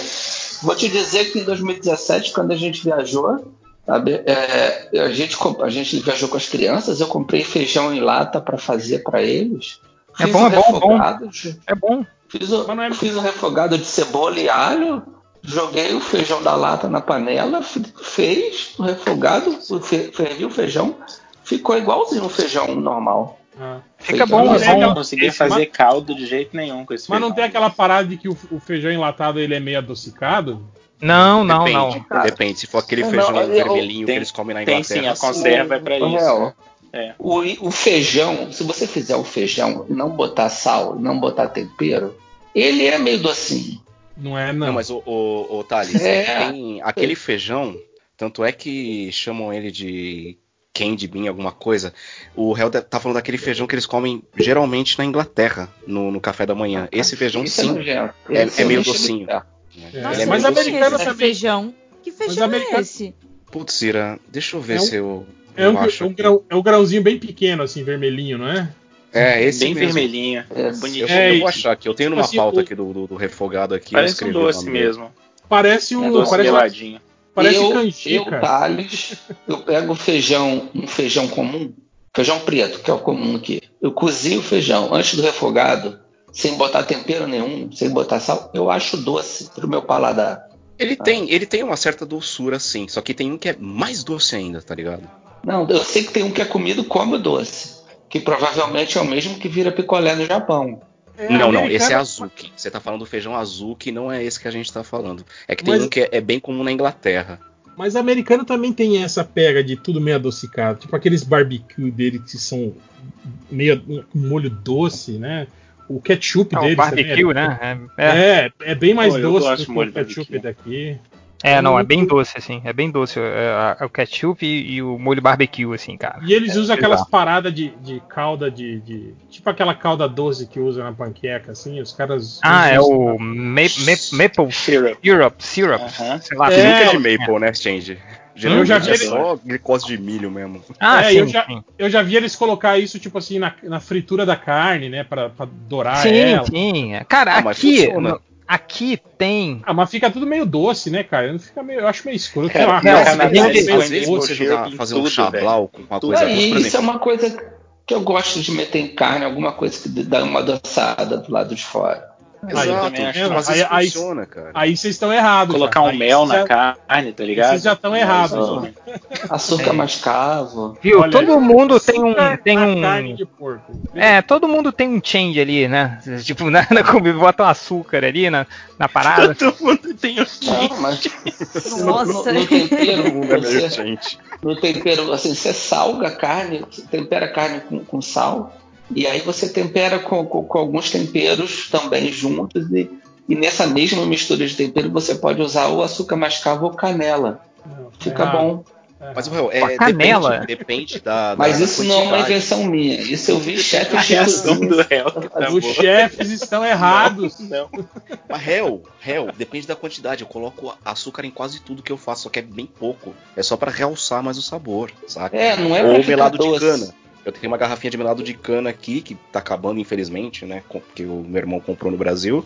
vou te dizer que em 2017, quando a gente viajou, Sabe? É, a, gente, a gente viajou com as crianças, eu comprei feijão em lata para fazer para eles. É bom, é bom, bom. É bom. Fiz o, é... fiz o refogado de cebola e alho, joguei o feijão da lata na panela, fez o refogado, fervi o feijão, ficou igualzinho o feijão normal. Ah. Fica bom, eu não, não conseguia fazer caldo de jeito nenhum com esse Mas feijão. não tem aquela parada de que o, o, feijão enlatado ele é meio adocicado? Não, não, depende, não. Depende, se for aquele feijão não, vermelhinho tem, que eles comem na Inglaterra. Tem sim, a conserva é pra isso. É. O, o, feijão, se você fizer o feijão e não botar sal, não botar tempero, ele é meio docinho. Não é, não. não mas o, o, o Thales, é. tem aquele feijão, tanto é que chamam ele de candy bean, alguma coisa. O Hel tá falando daquele feijão que eles comem geralmente na Inglaterra, no, no café da manhã. Ah, Esse feijão, sim, é, é, é meio docinho. É. Nossa, é mas americano também. Feijão. Que feijão é esse? Putz, Ira, deixa eu ver se eu é um, um grão, é um grãozinho bem pequeno, assim, vermelhinho, não é? É, esse bem mesmo. vermelhinho. É, bonitinho. Eu, eu, vou achar aqui. Eu tenho numa assim, pauta o... aqui do, do, do, refogado aqui. Parece um doce mesmo. Parece um. É doce parece geladinho. Parece eu, canjica. Eu, Thales, eu pego feijão, um feijão comum, feijão preto, que é o comum aqui. Eu cozinho o feijão antes do refogado, sem botar tempero nenhum, sem botar sal. Eu acho doce pro meu paladar. Ele ah. tem, ele tem uma certa doçura, sim. Só que tem um que é mais doce ainda, tá ligado? Não, eu sei que tem um que é comido como doce, que provavelmente é o mesmo que vira picolé no Japão. É, não, não, esse é azuki. Você tá falando do feijão azuki, não é esse que a gente tá falando. É que tem Mas... um que é, é bem comum na Inglaterra. Mas americano também tem essa pega de tudo meio adocicado. Tipo aqueles barbecue dele que são meio com molho doce, né? O ketchup deles. O barbecue, também é, né? É, é, é bem mais doce do que o ketchup daqui. É, não, é bem doce, assim. É bem doce. É, é o ketchup e, e, o molho barbecue, assim, cara. E eles usam aquelas paradas de, de calda de, de, Tipo aquela calda doce que usa na panqueca, assim. Os caras. Ah, é o ma ma Maple Syrup. Syrup. Syrup. Uh -huh. Sei lá, é, nunca é de maple, né, Change? Geralmente eu já vi é ele... só glicose de milho mesmo. Ah, é, sim, eu, já, sim. eu já vi eles colocar isso, tipo assim, na, na fritura da carne, né? Pra, pra dourar sim, ela. Sim, sim. Cara, ah, aqui. No, Aqui tem. Ah, mas fica tudo meio doce, né, cara? Não fica meio, eu acho meio escuro. Cara, não, às vezes você fazer um chablau com uma coisa. Aí, isso é uma coisa. que eu gosto de meter em carne alguma coisa que dá uma adoçada do lado de fora. Exato, aí, acho aí, aí, funciona, cara. Aí vocês estão errados. Colocar cara. um mel na já, carne, tá ligado? Vocês já estão errados. Açúcar é. mascavo. Viu? Olha, todo mundo tem um. Tem um carne de porco. É, todo mundo tem um change ali, né? Tipo, na, na comida, bota um açúcar ali na, na parada. todo mundo tem um change. Não, mas Nossa. No, no, no tempero, você, no tempero, assim, você salga a carne, tempera a carne com, com sal e aí você tempera com, com, com alguns temperos também juntos e, e, nessa mesma mistura de tempero você pode usar o açúcar mascavo ou canela. Fica é. bom. Mas, Rael, é, canela. Depende, depende da, Mas isso não é uma invenção minha. Isso eu vi chefes do réu. Tá Os chefes estão errados. Não, não. Mas réu, réu, depende da quantidade. Eu coloco açúcar em quase tudo que eu faço, só que é bem pouco. É só para realçar mais o sabor, saca? É, não é Ou melado de cana. Eu tenho uma garrafinha de melado de cana aqui, que tá acabando, infelizmente, né? Que o meu irmão comprou no Brasil.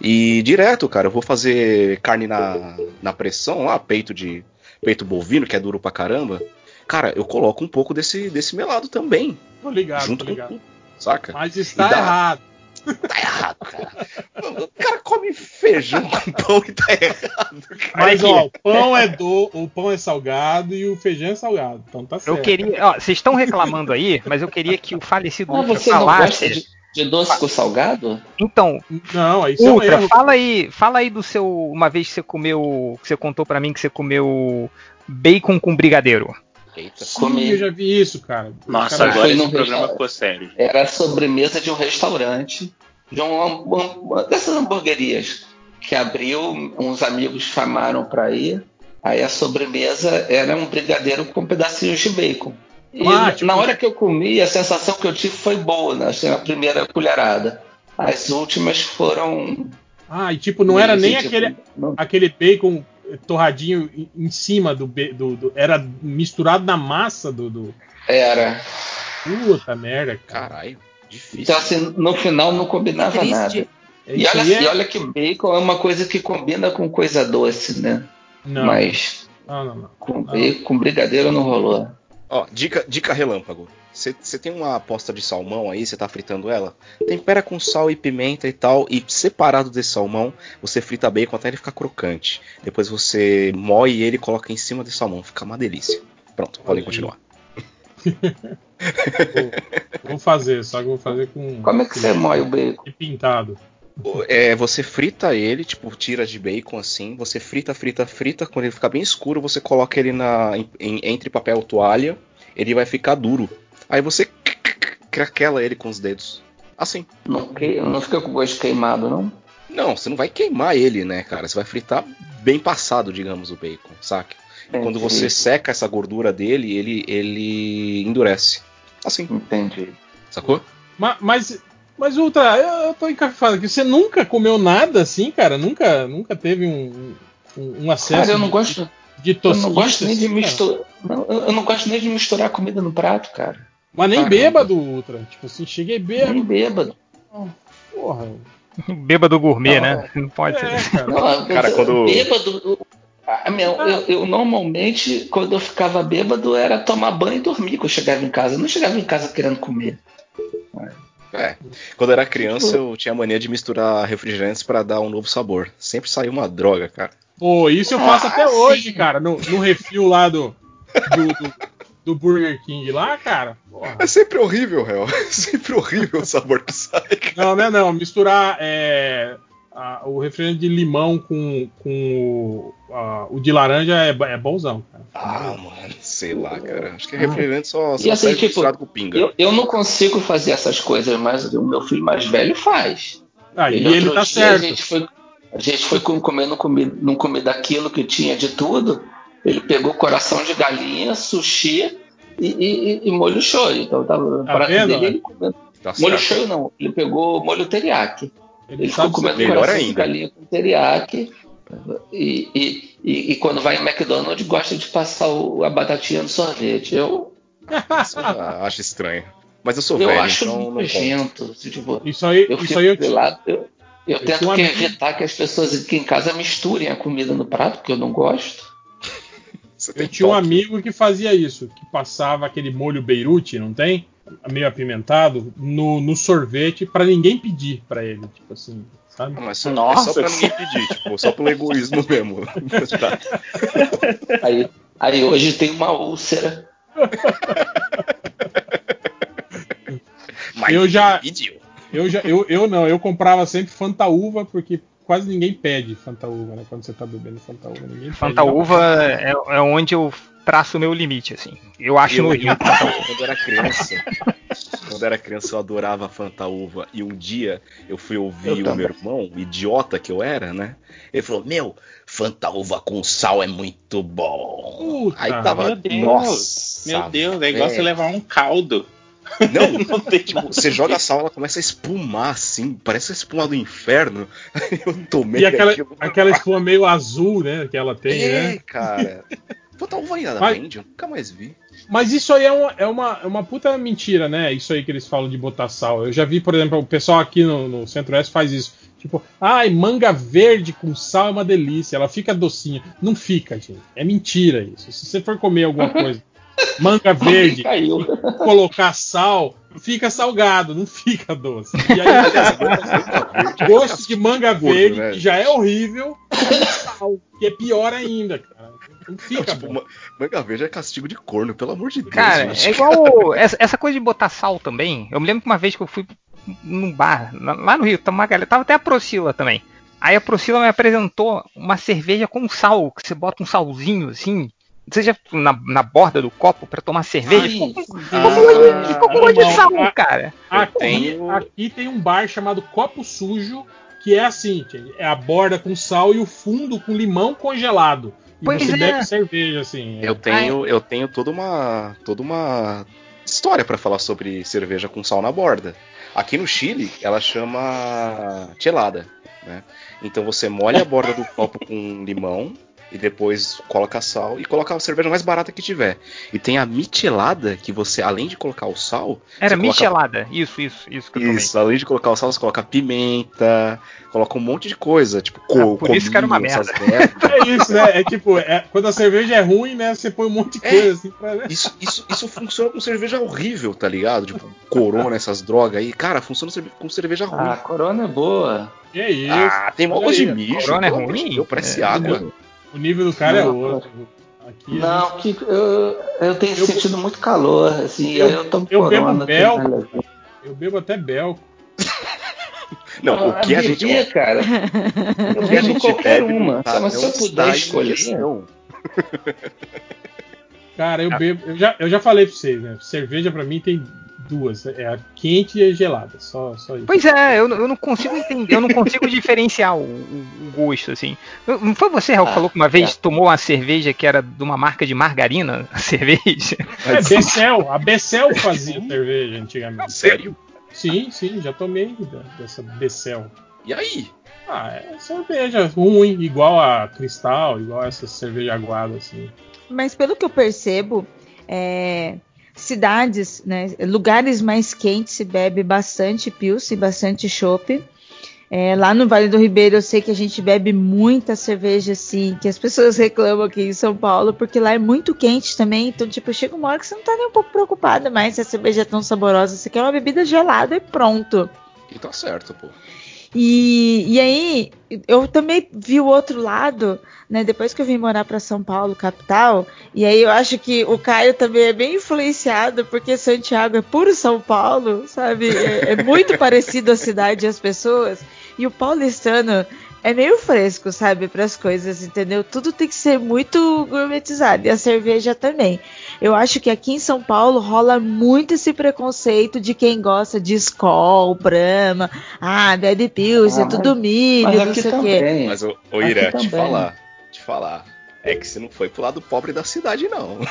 E direto, cara, eu vou fazer carne na, na pressão lá, peito de. peito bovino, que é duro pra caramba. Cara, eu coloco um pouco desse, desse melado também. Tô ligado, junto tô ligado. Com, saca? Mas está dá, errado. Tá errado, cara. O cara come feijão com pão e tá errado, cara. Mas, ó, o pão é do, o pão é salgado e o feijão é salgado. Então tá certo. Eu queria, ó, vocês estão reclamando aí, mas eu queria que o falecido ah, Ultra você falasse. Não gosta de, de doce com salgado? Então, não, isso Ultra, é um fala aí, fala aí do seu, uma vez que você comeu, que você contou para mim que você comeu bacon com brigadeiro. Eita, Sim, comi. eu já vi isso, cara. Nossa, cara, agora esse programa ficou sério. Era a sobremesa de um restaurante, de uma, uma dessas hamburguerias que abriu, uns amigos chamaram para ir. Aí a sobremesa era um brigadeiro com pedacinhos de bacon. E ah, tipo... na hora que eu comi, a sensação que eu tive foi boa, né? Assim, a primeira colherada. As últimas foram. Ah, e tipo, não era nem tipo, aquele, não... aquele bacon torradinho em cima do, do, do, Era misturado na massa do. do... Era. Puta merda, cara. Caralho, difícil. Então, assim, no final não combinava Triste. nada. É e olha, é... e olha que bacon é uma coisa que combina com coisa doce, né? Não. Mas. Não, não, não. Com, bacon, com brigadeiro não rolou. Ó, dica, dica relâmpago. Você tem uma aposta de salmão aí, você tá fritando ela? Tempera com sal e pimenta e tal, e separado desse salmão, você frita bacon até ele ficar crocante. Depois você moe ele e coloca em cima desse salmão, fica uma delícia. Pronto, podem continuar. vou, vou, fazer, só que vou fazer com. Como é que você moe o bacon? E pintado. É, você frita ele, tipo, tira de bacon assim, você frita, frita, frita, quando ele ficar bem escuro, você coloca ele na, em, entre papel toalha, ele vai ficar duro. Aí você craquela ele com os dedos. Assim. Não, que, não fica com gosto queimado, não? Não, você não vai queimar ele, né, cara? Você vai fritar bem passado, digamos, o bacon, saca? Entendi. Quando você seca essa gordura dele, ele, ele endurece. Assim. Entendi. Sacou? Mas, mas, mas Ultra, eu, eu tô encafifado aqui. Você nunca comeu nada assim, cara? Nunca, nunca teve um, um, um acesso. Cara, eu não gosto. De, de eu não gosto nem de assim, misturar. eu não gosto nem de misturar comida no prato, cara. Mas nem Caramba. bêbado, Ultra. Tipo assim, cheguei bêbado. Nem bêbado. Porra. Bêbado gourmet, não, né? Não pode é, ser. Cara, não, cara quando. Bêbado. Minha, eu, eu, normalmente, quando eu ficava bêbado, era tomar banho e dormir quando eu chegava em casa. Eu não chegava em casa querendo comer. É. Quando eu era criança, eu tinha a mania de misturar refrigerantes para dar um novo sabor. Sempre saiu uma droga, cara. Pô, isso eu faço ah, até sim. hoje, cara. No, no refil lá do, do, do, do Burger King lá, cara. Porra. É sempre horrível, réu. É sempre horrível o sabor que sai. Cara. Não, não é não. Misturar é, a, o refrigerante de limão com, com o, a, o de laranja é, é bonzão, cara. Ah, mano, sei lá, cara. Acho que refrigerante só, só e assim, tipo, misturado com pinga. Eu, eu não consigo fazer essas coisas, mas o meu filho mais velho faz. Ah, ele, e ele tá certo. A gente foi, a gente foi comendo comida, não comer daquilo que tinha de tudo. Ele pegou coração de galinha, sushi e, e, e molho shoyu. Então tava tá vendo, dele, ele comendo. Tá molho shoyu não, ele pegou molho teriyaki. Ele, ele ficou comendo coração ainda. de galinha com teriyaki. E, e, e, e, quando vai em McDonald's gosta de passar o, a batatinha no sorvete. Eu acho estranho. Mas eu sou eu velho, acho então nojento. Tipo, isso aí, eu isso aí eu, lado, eu, eu, eu tento que evitar que as pessoas aqui em casa misturem a comida no prato, porque eu não gosto. eu tinha um amigo que fazia isso, que passava aquele molho Beirute, não tem? Meio apimentado no, no sorvete para ninguém pedir para ele, tipo assim, sabe? Não, mas Nossa. é só pra ninguém pedir, tipo, só pelo egoísmo mesmo. tá. aí, aí hoje tem uma úlcera. mas eu já pediu. Eu já eu, eu não, eu comprava sempre Fanta Uva porque quase ninguém pede Fanta Uva, né? Quando você tá bebendo Fanta Uva, ninguém Fanta pede, Uva é, é onde eu traço o meu limite, assim. Eu acho no Rio. Quando eu era criança, quando eu era criança, eu adorava Fanta Uva. E um dia eu fui ouvir eu o meu irmão, idiota que eu era, né? Ele falou: Meu, Fanta Uva com sal é muito bom. Puta, Aí tava. Meu Deus, Nossa, meu Deus, é igual você levar um caldo. Não, não tem, tipo, você joga a sal, ela começa a espumar assim, parece a espuma do inferno. Eu tomei e aquela, aquilo. aquela espuma meio azul, né, que ela tem, é, né? cara. Puta uva ainda mas, vende, eu nunca mais vi. Mas isso aí é uma, é, uma, é uma puta mentira, né? Isso aí que eles falam de botar sal. Eu já vi, por exemplo, o pessoal aqui no, no Centro-Oeste faz isso. Tipo, ai, manga verde com sal é uma delícia, ela fica docinha. Não fica, gente. É mentira isso. Se você for comer alguma coisa manga verde, colocar sal, fica salgado, não fica doce. E aí, gosto de manga verde, que já é horrível, sal, que é pior ainda, cara. Não fica não, tipo, Manga verde é castigo de corno, pelo amor de Deus. Cara, gente. é igual essa, essa, coisa de botar sal também. Eu me lembro que uma vez que eu fui num bar, lá no Rio, tava, tava até a Procila também. Aí a Procila me apresentou uma cerveja com sal, que você bota um salzinho assim, seja na, na borda do copo para tomar cerveja. Ficou ah, de sal, cara. Aqui, aqui tem um bar chamado Copo Sujo, que é assim, é a borda com sal e o fundo com limão congelado. E pois você é. bebe cerveja, assim. É. Eu tenho, eu tenho toda uma, toda uma história para falar sobre cerveja com sal na borda. Aqui no Chile, ela chama gelada, né? Então você molha a borda do copo com limão, e depois coloca sal e coloca a cerveja mais barata que tiver. E tem a michelada, que você, além de colocar o sal. Era michelada, coloca... isso, isso, isso que eu Isso, além de colocar o sal, você coloca pimenta, coloca um monte de coisa, tipo co ah, Por isso que era uma merda. é isso, né? É tipo, é, quando a cerveja é ruim, né? Você põe um monte de é, coisa assim pra. Isso, isso, isso funciona com cerveja horrível, tá ligado? Tipo, corona, essas drogas aí. Cara, funciona com cerveja ruim. Ah, corona é boa. Que é isso? Ah, tem mó de mijo. Corona é ruim? Parece é, água. O nível do cara é não, é outro. Aqui não, gente... que eu, eu tenho eu, sentido muito calor, assim, eu, eu tô Eu bebo bel, eu bebo até bel. Não, ah, o que a, gente. Bebia, cara. Eu bebo qualquer bebe, uma. Tá, mas se eu puder escolher. Cara, eu bebo. Eu já, eu já falei pra vocês, né? Cerveja pra mim tem duas. É a quente e a gelada. Só, só isso. Pois é, eu, eu não consigo entender, eu não consigo diferenciar o, o, gosto, assim. Não foi você, Raul, que ah, falou que uma vez é. tomou uma cerveja que era de uma marca de margarina? A cerveja? É, Becel. A Becel fazia cerveja antigamente. Sério? Sim, sim, já tomei dessa Becel. E aí? Ah, é cerveja ruim, igual a Cristal, igual essa cerveja aguada, assim. Mas pelo que eu percebo, é, cidades, né, lugares mais quentes se bebe bastante pilsen, bastante chopp. É, lá no Vale do Ribeiro eu sei que a gente bebe muita cerveja assim, que as pessoas reclamam aqui em São Paulo, porque lá é muito quente também. Então, tipo, chega uma hora que você não tá nem um pouco preocupada mais se a cerveja é tão saborosa. Você quer uma bebida gelada e pronto. E tá certo, pô. E, e aí, eu também vi o outro lado, né? Depois que eu vim morar para São Paulo, capital, e aí eu acho que o Caio também é bem influenciado, porque Santiago é puro São Paulo, sabe? É, é muito parecido a cidade e as pessoas. E o paulistano é meio fresco, sabe, para as coisas, entendeu? Tudo tem que ser muito gourmetizado e a cerveja também. Eu acho que aqui em São Paulo rola muito esse preconceito de quem gosta de Skol, Brahma, ah, bebe Pilsen, ah, é tudo milho, não sei o quê. Mas, ô, ô Ira, te falar, te falar, é que você não foi pro lado pobre da cidade, não.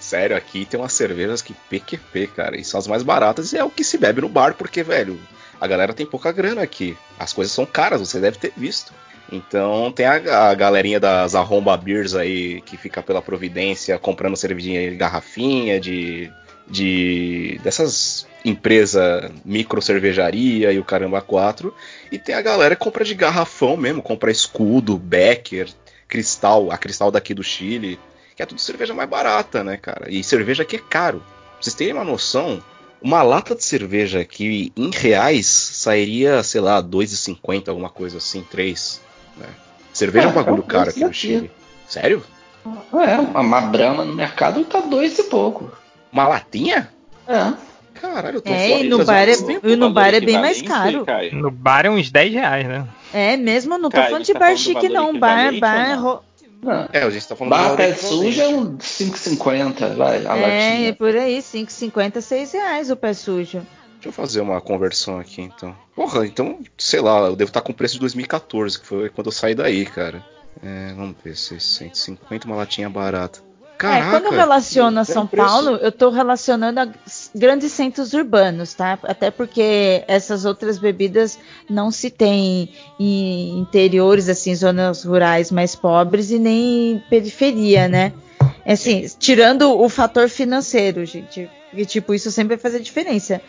Sério, aqui tem umas cervejas que PQP, cara, e são as mais baratas e é o que se bebe no bar, porque, velho, a galera tem pouca grana aqui. As coisas são caras, você deve ter visto. Então tem a, a galerinha das arromba beers aí que fica pela Providência comprando cervejinha de garrafinha, de, de dessas empresa micro cervejaria e o caramba 4. E tem a galera que compra de garrafão mesmo, compra escudo, Becker, cristal, a cristal daqui do Chile que é tudo cerveja mais barata, né, cara? E cerveja aqui é caro. Pra vocês terem uma noção, uma lata de cerveja aqui em reais sairia, sei lá, 2,50, alguma coisa assim, 3. Cerveja é um bagulho é caro aqui no Chile. Sério? É, uma brama no mercado tá dois e pouco. Uma latinha? É. Caralho, eu tô é, e no bar é, e no bar é bem mais caro. No bar é uns 10 reais, né? É mesmo, não tô Caio, falando de tá bar chique não, bar, bar, ro... Não. É, a gente tá falando Bar pé sujo é um 5,50, vai, a é, latinha. É, por aí, 5,50, 6 reais o pé sujo. Deixa eu fazer uma conversão aqui, então. Porra, então, sei lá, eu devo estar com o preço de 2014, que foi quando eu saí daí, cara. É, vamos ver, 650, uma latinha barata. Caraca, é, quando eu relaciono a São Paulo, eu estou relacionando a grandes centros urbanos, tá? Até porque essas outras bebidas não se tem em interiores, assim, zonas rurais mais pobres e nem periferia, né? Assim, tirando o fator financeiro, gente. E, tipo, isso sempre vai fazer diferença.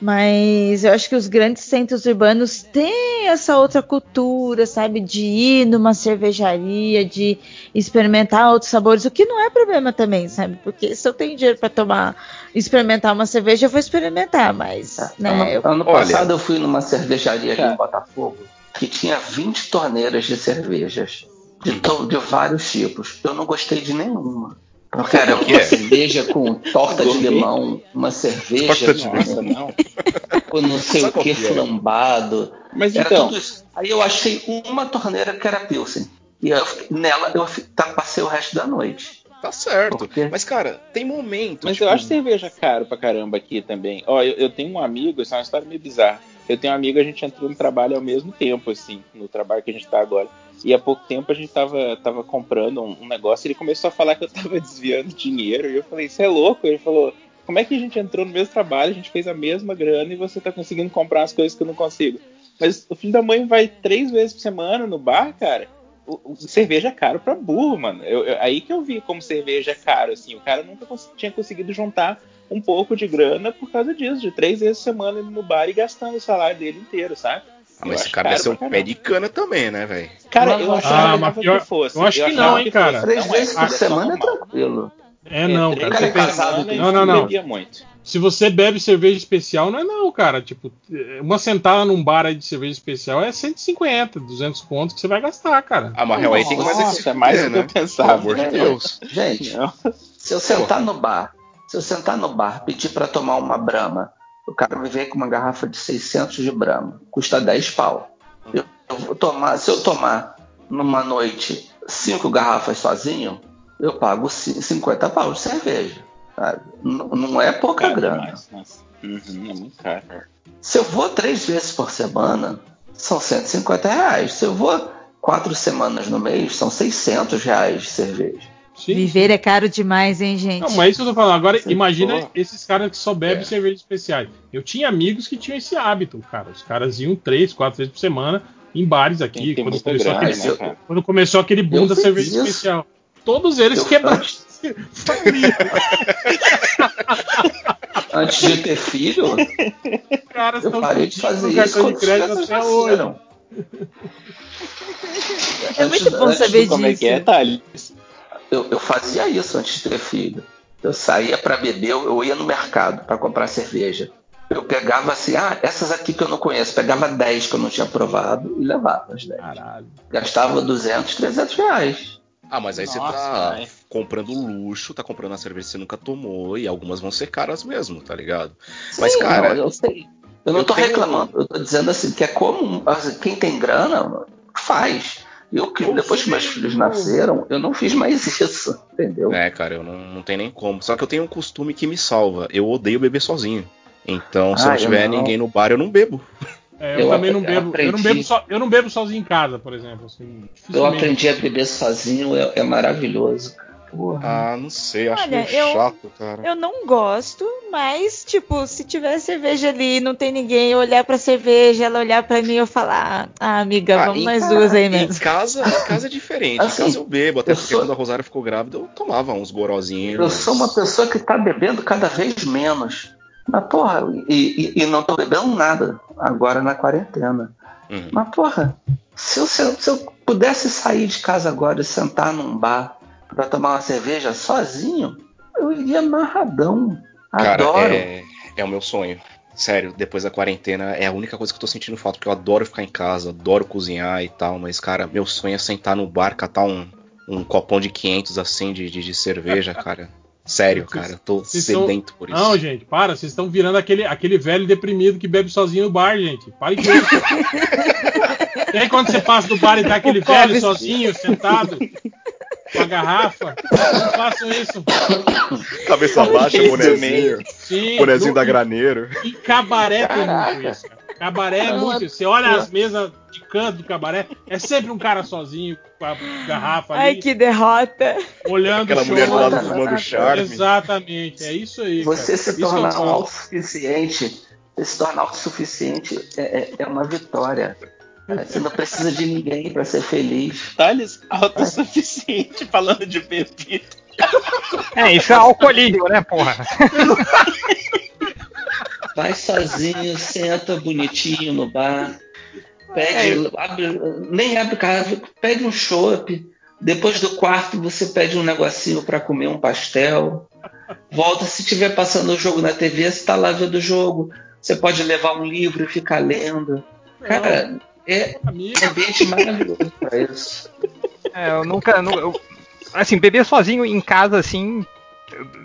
Mas eu acho que os grandes centros urbanos têm essa outra cultura, sabe? De ir numa cervejaria, de experimentar outros sabores, o que não é problema também, sabe? Porque se eu tenho dinheiro para tomar, experimentar uma cerveja, eu vou experimentar, mas. É, né, ano, eu... ano passado eu fui numa cervejaria aqui em Botafogo que tinha 20 torneiras de cervejas. De, de vários tipos. Eu não gostei de nenhuma. Cara, uma é? cerveja com torta de limão, uma cerveja. Torta de nossa, não. Com não sei Sabe o que, é? flambado. Mas Era então. Aí eu achei uma torneira que era Pilsen. E eu, nela eu tá, passei o resto da noite. Tá certo. Porque... Mas, cara, tem momento. Mas tipo... eu acho cerveja caro pra caramba aqui também. Ó, eu, eu, tenho um amigo, isso é uma história meio bizarra. Eu tenho um amigo, a gente entrou no trabalho ao mesmo tempo, assim, no trabalho que a gente tá agora. E há pouco tempo a gente tava, tava comprando um, negócio e ele começou a falar que eu tava desviando dinheiro. E eu falei, isso é louco? Ele falou, como é que a gente entrou no mesmo trabalho, a gente fez a mesma grana e você tá conseguindo comprar as coisas que eu não consigo? Mas o filho da mãe vai três vezes por semana no bar, cara. O, o cerveja é caro pra burro, mano. Eu, eu, aí que eu vi como cerveja é caro, assim. O cara nunca cons tinha conseguido juntar um pouco de grana por causa disso, de três vezes por semana no bar e gastando o salário dele inteiro, sabe? Ah, mas esse cara deve ser um pé de cana também, né, velho? Cara, eu achava ah, que fosse. Eu acho que não, hein, cara. Três vezes por semana é tranquilo. É, não, cara. cara é casado, não, não, não. Muito. Se você bebe cerveja especial, não é não, cara. Tipo, uma sentada num bar aí de cerveja especial é 150, 200 pontos que você vai gastar, cara. Ah, mas aí tem que mais Nossa, é mais do que eu pensava. Pelo amor de Deus. Gente, se eu sentar no bar, se eu sentar no bar, pedir para tomar uma brama o cara me vem com uma garrafa de 600 de Brahma, custa 10 pau. Eu, eu, vou tomar, se eu tomar numa noite cinco garrafas sozinho, eu pago 50 pau de cerveja. Não, não é pouca grana. Uhum, é muito caro. Se eu vou três vezes por semana, são 150 reais. Se eu vou quatro semanas no mês, são 600 reais de cerveja. Sim. Viver é caro demais, hein, gente? Não, mas é isso que eu tô falando. Agora, Você imagina pô. esses caras que só bebem é. cervejas especiais. Eu tinha amigos que tinham esse hábito, cara. Os caras iam três, quatro vezes por semana em bares aqui. Quando começou, grande, aquele, né, quando começou, aquele, boom da cerveja isso. especial. Todos eles quebraram. Antes de ter filho, Caras eu parei de fazer isso quando de crédito até hoje. É muito bom saber disso. Como é que é, Thales? Eu, eu fazia isso antes de ter filho. Eu saía para beber, eu ia no mercado para comprar cerveja. Eu pegava assim, ah, essas aqui que eu não conheço, pegava 10 que eu não tinha provado e levava as 10. Caralho. Gastava 200, 300 reais. Ah, mas aí Nossa, você tá véio. comprando luxo, tá comprando a cerveja que você nunca tomou e algumas vão ser caras mesmo, tá ligado? Sim, mas, cara. Não, eu sei. Eu não eu tô tenho... reclamando, eu tô dizendo assim, que é comum. Assim, quem tem grana, faz. Eu, que, depois que meus filhos nasceram, eu não fiz mais isso, entendeu? É, cara, eu não, não tenho nem como. Só que eu tenho um costume que me salva. Eu odeio beber sozinho. Então, se ah, não tiver não. ninguém no bar, eu não bebo. É, eu, eu, também não bebo. Eu, não bebo so, eu não bebo sozinho em casa, por exemplo. Assim, eu aprendi a beber sozinho, é, é maravilhoso. Porra. Ah, não sei, acho Olha, meio eu, chato, cara. Eu não gosto, mas, tipo, se tiver cerveja ali e não tem ninguém, eu olhar pra cerveja, ela olhar pra mim e eu falar, ah, amiga, ah, vamos nós duas aí mesmo. Em casa, em casa é diferente. Assim, em casa eu bebo, até eu porque sou... quando a Rosária ficou grávida, eu tomava uns gorozinhos. Eu sou uma pessoa que tá bebendo cada vez menos. Mas, porra, e, e, e não tô bebendo nada agora na quarentena. Uhum. Mas, porra, se eu, se eu pudesse sair de casa agora e sentar num bar pra tomar uma cerveja sozinho, eu iria amarradão. Adoro. Cara, é, é o meu sonho. Sério, depois da quarentena é a única coisa que eu tô sentindo falta, porque eu adoro ficar em casa, adoro cozinhar e tal, mas, cara, meu sonho é sentar no bar, catar um, um copão de 500 assim de, de, de cerveja, cara. Sério, cara, eu tô sedento por isso. Não, gente, para, vocês estão virando aquele, aquele velho deprimido que bebe sozinho no bar, gente. Pare com isso. e aí quando você passa do bar e tá aquele velho sozinho, sentado, com a garrafa, não façam isso. Cabeça baixa, bonezinho. Sim, bonezinho no, da graneiro. E cabaré tem muito isso, cara. Cabaré é muito. Você olha as mesas de canto do cabaré, é sempre um cara sozinho com a garrafa ali. Ai, que derrota. Olhando Aquela mulher do lado fumando charme. Exatamente, é isso aí. Você cara. se tornar um autossuficiente, você se tornar autossuficiente é, é, é uma vitória. Você não precisa de ninguém para ser feliz. Thales, autossuficiente falando de bebida. É, isso é alcoolismo, né, porra? Vai sozinho, senta bonitinho no bar, pede, é. abre, nem abre o carro, pede um chopp. Depois do quarto, você pede um negocinho para comer, um pastel. Volta, se estiver passando o jogo na TV, você está lá vendo o jogo. Você pode levar um livro e ficar lendo. Cara, é um ambiente maravilhoso para isso. É, eu nunca. Eu, assim, beber sozinho em casa, assim,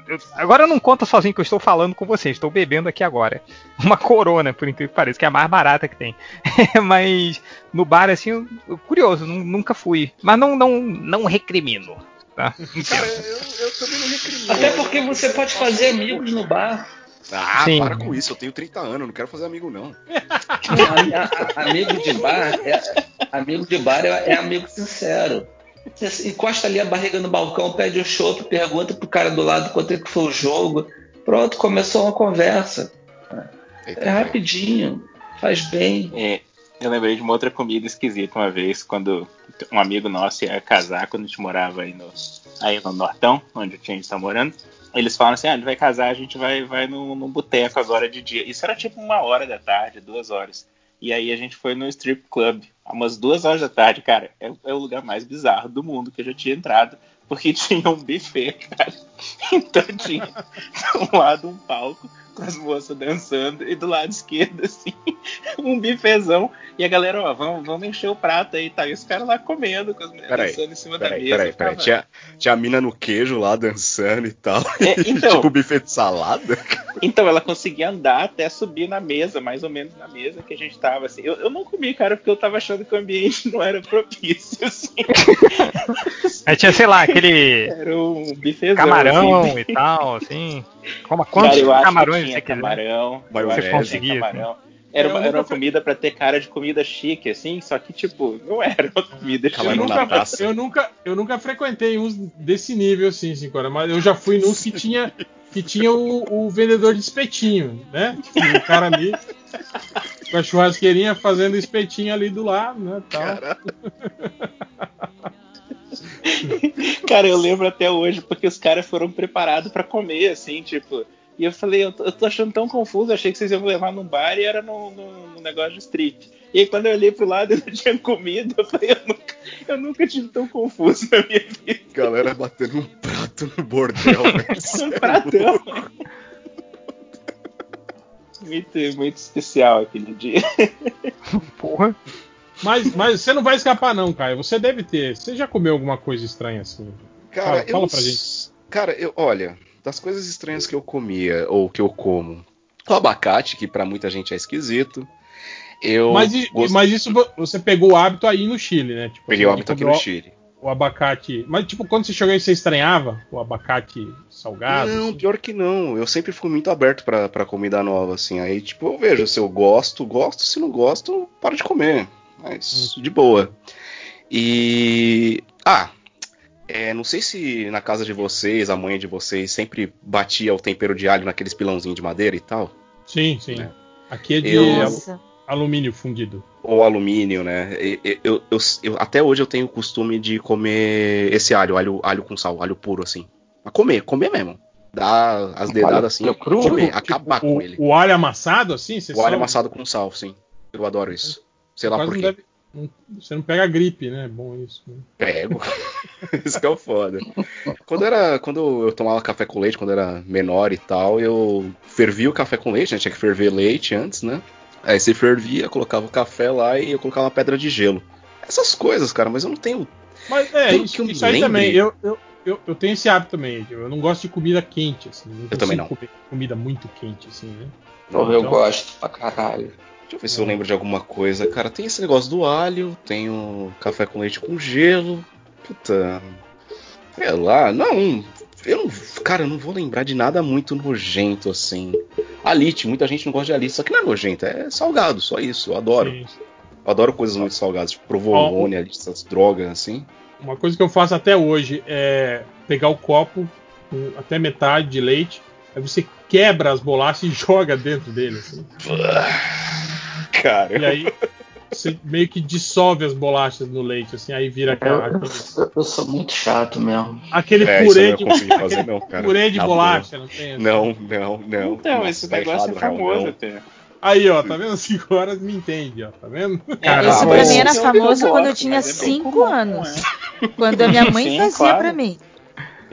eu, agora eu não conto sozinho que eu estou falando com vocês, estou bebendo aqui agora. Uma corona, por incrível que pareça, que é a mais barata que tem. Mas no bar, assim, curioso, nunca fui. Mas não, não, não recrimino. Tá? Cara, eu, eu também não recrimino. Até porque você pode fazer amigos no bar. Ah, Sim. para com isso, eu tenho 30 anos, não quero fazer amigo, não. a, a, amigo de bar é, amigo de bar é, é amigo sincero. Você encosta ali a barriga no balcão, pede um chopp, pergunta pro cara do lado quanto é que foi o jogo. Pronto, começou uma conversa. É rapidinho, faz bem. É, eu lembrei de uma outra comida esquisita uma vez, quando um amigo nosso ia casar, quando a gente morava aí no, aí no Nortão, onde a gente tá morando. Eles falam assim: ah, ele vai casar, a gente vai, vai num, num boteco agora de dia. Isso era tipo uma hora da tarde, duas horas. E aí a gente foi no strip club, umas duas horas da tarde, cara. É, é, o lugar mais bizarro do mundo que eu já tinha entrado, porque tinha um buffet, cara. Então tinha do lado um palco com as moças dançando e do lado esquerdo, assim, um bifezão. E a galera, ó, vamos, vamos encher o prato aí, tá? E os caras lá comendo, com as mulheres peraí, dançando em cima peraí, da mesa. Peraí, peraí, tinha, tinha a mina no queijo lá dançando e tal. É, então, tipo buffet de salada. Então, ela conseguia andar até subir na mesa, mais ou menos na mesa que a gente tava, assim. Eu, eu não comi, cara, porque eu tava achando que o ambiente não era propício, assim. Aí tinha, sei lá, aquele. Era um bifezão. Camarão assim. e tal, assim. Como, quantos cara, camarões tinha você camarão, você conseguia? Camarão. Era uma, era uma comida para ter cara de comida chique, assim, só que, tipo, não era uma comida chique. Eu nunca, eu nunca, eu nunca frequentei uns desse nível, assim, Cincora, mas eu já fui nos que tinha, que tinha o, o vendedor de espetinho, né? O cara ali com a churrasqueirinha fazendo espetinho ali do lado, né? Tal. cara, eu lembro até hoje, porque os caras foram preparados para comer, assim, tipo e eu falei, eu tô, eu tô, achando tão confuso, achei que vocês iam me levar num bar e era no, no, no, negócio de street. E aí quando eu olhei pro lado e não tinha comida, eu falei, eu nunca, eu nunca tive tão confuso na minha vida. Galera batendo um prato no bordel, velho. um pratão. muito, muito especial aquele dia. Porra. Mas, mas você não vai escapar, não, Caio. Você deve ter. Você já comeu alguma coisa estranha assim? Cara, fala, fala eu, pra gente. Cara, eu, olha, das coisas estranhas que eu comia, ou que eu como, o abacate, que para muita gente é esquisito. Eu mas, mas isso você pegou o hábito aí no Chile, né? Tipo, Peguei o hábito aqui no Chile. O abacate. Mas, tipo, quando você chegou aí, você estranhava o abacate salgado? Não, assim? pior que não. Eu sempre fui muito aberto para comida nova, assim. Aí, tipo, eu vejo se eu gosto, gosto. Se não gosto, paro de comer. Mas, hum. de boa. E. Ah, é, não sei se na casa de vocês, a mãe de vocês, sempre batia o tempero de alho naqueles pilãozinhos de madeira e tal. Sim, sim. É. Aqui é de eu... alumínio fundido. Ou alumínio, né? Eu, eu, eu, até hoje eu tenho o costume de comer esse alho, alho, alho com sal, alho puro, assim. Mas comer, comer mesmo. Dar as dedadas assim, cru, comer, tipo, acabar tipo, com o, ele. O alho amassado, assim? o alho amassado com sal, sim. Eu adoro isso. Sei lá por quê. Deve, você não pega gripe, né? É bom isso. Né? Pego. isso que é o foda. Quando, era, quando eu tomava café com leite, quando era menor e tal, eu fervia o café com leite, né? Tinha que ferver leite antes, né? Aí você fervia, colocava o café lá e eu colocava uma pedra de gelo. Essas coisas, cara, mas eu não tenho. Mas é, isso, que isso aí também. Eu, eu, eu, eu, tenho esse hábito também. Eu não gosto de comida quente, assim. Não eu também não. comida muito quente, assim, né? Então, eu gosto pra caralho. Deixa eu ver se eu lembro de alguma coisa. Cara, tem esse negócio do alho, tem o café com leite com gelo. Puta. Sei lá, não. Eu não. Cara, eu não vou lembrar de nada muito nojento assim. Alite, muita gente não gosta de alite, só que não é nojento, é salgado, só isso. Eu adoro. Sim. Eu adoro coisas muito salgadas, tipo provolone, alite, essas drogas assim. Uma coisa que eu faço até hoje é pegar o copo com até metade de leite, aí você quebra as bolachas e joga dentro dele. Assim. Cara. E aí você meio que dissolve as bolachas no leite, assim, aí vira aquela. Eu, eu, eu sou muito chato mesmo. Aquele é, purê de. Fazer, não, cara. Purê de bolacha, não tem? Assim? Não, não, não. Então, Nossa, esse tá negócio errado, é famoso até. Aí, ó, tá vendo? 5 horas me entende, ó, tá vendo? Cara, Esse pra mim era famoso quando eu tinha 5 é anos. É. Quando a minha mãe Sim, fazia claro. pra mim.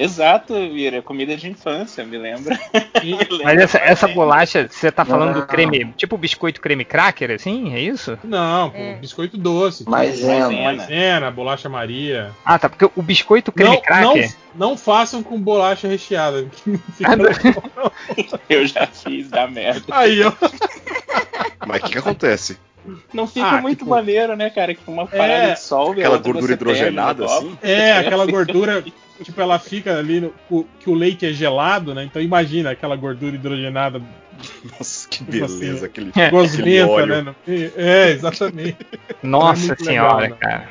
Exato, Vira, comida de infância, me lembra. Mas essa, essa bolacha, você tá falando do creme, tipo biscoito creme cracker, assim? É isso? Não, é. biscoito doce. Maisena. Maisena, bolacha Maria. Ah, tá, porque o biscoito creme não, cracker. Não, não façam com bolacha recheada. Eu já fiz, dá merda. Aí, ó. Mas o que, que acontece? Não fica ah, muito tipo, maneiro, né, cara? Que uma parada é, dissolve. Aquela gordura hidrogenada, assim? É, aquela gordura tipo, ela fica ali no, que o leite é gelado, né? Então imagina aquela gordura hidrogenada. Que tipo assim, beleza, aquele, é. aquele óleo. né? É, exatamente. Nossa é senhora, legal, cara.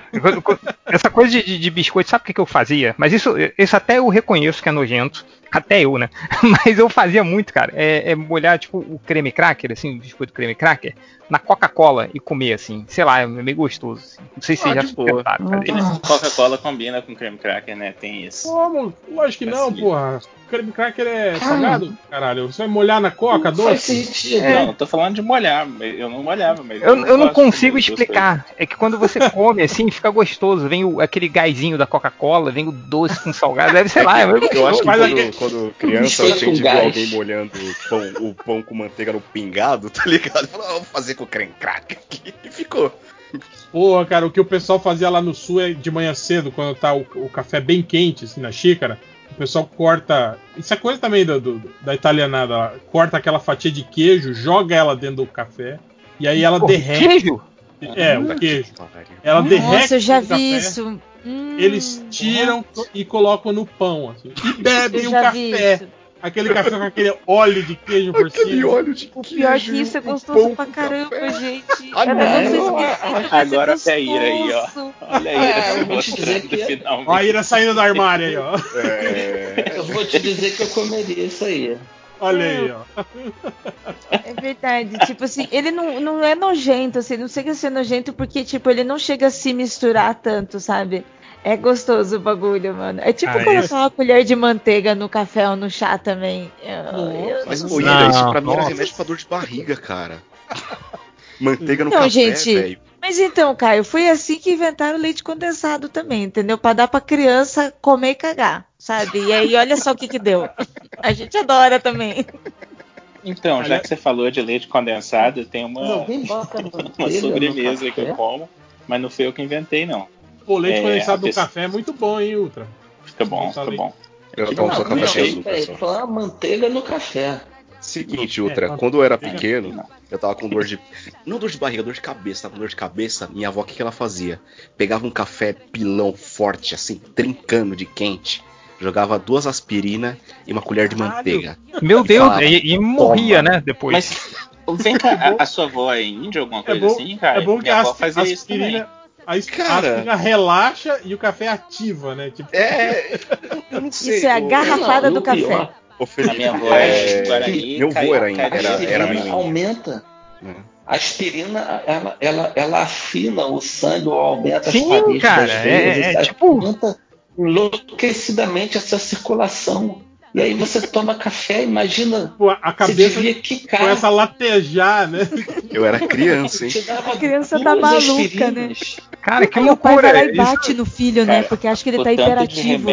Essa coisa de, de, biscoito, sabe o que, que eu fazia? Mas isso, isso até eu reconheço que é nojento. Até eu, né? Mas eu fazia muito, cara. É, é molhar, tipo, o creme cracker, assim, o biscoito creme cracker, na Coca-Cola e comer, assim. Sei lá, é meio gostoso. Assim. Não sei se ah, já tentaram fazer. Coca-Cola combina com creme cracker, né? Tem isso. Como? Lógico que não, porra creme cracker é salgado? Caralho, você vai molhar na coca não doce? É. Não, tô falando de molhar. Eu não molhava, mas. Eu, eu, eu não consigo explicar. É que quando você come assim, fica gostoso. Vem o, aquele gásinho da Coca-Cola, vem o doce com salgado. Deve ser lá. Eu, eu acho que quando, quando criança a gente viu alguém molhando o pão, o pão com manteiga no pingado, tá ligado? Falou, ah, vou fazer com creme cracker aqui. E ficou. Porra, cara, o que o pessoal fazia lá no sul é de manhã cedo, quando tá o, o café bem quente, assim, na xícara pessoal corta. Isso é coisa também do, do, da italianada. Ó. Corta aquela fatia de queijo, joga ela dentro do café. E aí ela Pô, derrete. Queijo? É, o queijo. Ela Nossa, derrete. Nossa, eu já vi café, isso. Hum, eles tiram e colocam no pão. Assim, e bebem o um café. Aquele café com aquele óleo de queijo por aquele cima. óleo de o pior que isso é gostoso pra caramba, café. gente. Ah, não. Agora é a Ira aí, ó. Olha a Ira é, se mostrando que... finalmente. Olha a Ira saindo do armário aí, ó. É... Eu vou te dizer que eu comeria isso aí. Olha aí, ó. É verdade. Tipo assim, ele não, não é nojento, assim, não chega a ser nojento porque, tipo, ele não chega a se misturar tanto, sabe? É gostoso o bagulho, mano. É tipo ah, colocar é. uma colher de manteiga no café ou no chá também. Eu, eu Mas, Moira, isso pra mim era remédio pra dor de barriga, cara. manteiga no não, café, gente, véio. Mas então, Caio, foi assim que inventaram leite condensado também, entendeu? Pra dar pra criança comer e cagar, sabe? E aí, olha só o que que deu. A gente adora também. Então, já que você falou de leite condensado, tem uma, uma sobremesa que eu como, mas não foi eu que inventei, não. Pô, leite é, condensado no café é muito bom, hein, Ultra? Fica bom, fica bom. Eu tomo só café sem açúcar. Só manteiga no café. Seguinte, Ultra, é, quando eu era pequeno, eu tava com dor de. Não dor de barriga, dor de cabeça. Tava com dor de cabeça. Minha avó, o que, que ela fazia? Pegava um café pilão forte, assim, trincando de quente. Jogava duas aspirinas e uma colher de manteiga. Meu Deus, falava, e, e, morria, né? Depois. Mas vem cá, a, a, sua avó é índia, alguma é coisa é bom, assim, cara? É bom que Minha a avó fazia aspirina, isso também. A cara, relaxa e o café ativa, né? Tipo... É, eu não sei. Isso é a garrafada do café. Ô, Felipe, a minha avó é, Guarani, meu avô era, era, era, era menino. aumenta. Hum. A aspirina, ela, ela, ela afina o sangue ou aumenta Sim, as paredes cara, das veias. É, é, tipo... Aumenta enlouquecidamente essa circulação. E aí você toma café, imagina. Pô, a cabeça começa a latejar, né? Eu era criança, hein? A criança tá maluca, né? Cara, que loucura. o pai vai lá e bate no filho, né? Porque acha que ele tá hiperativo.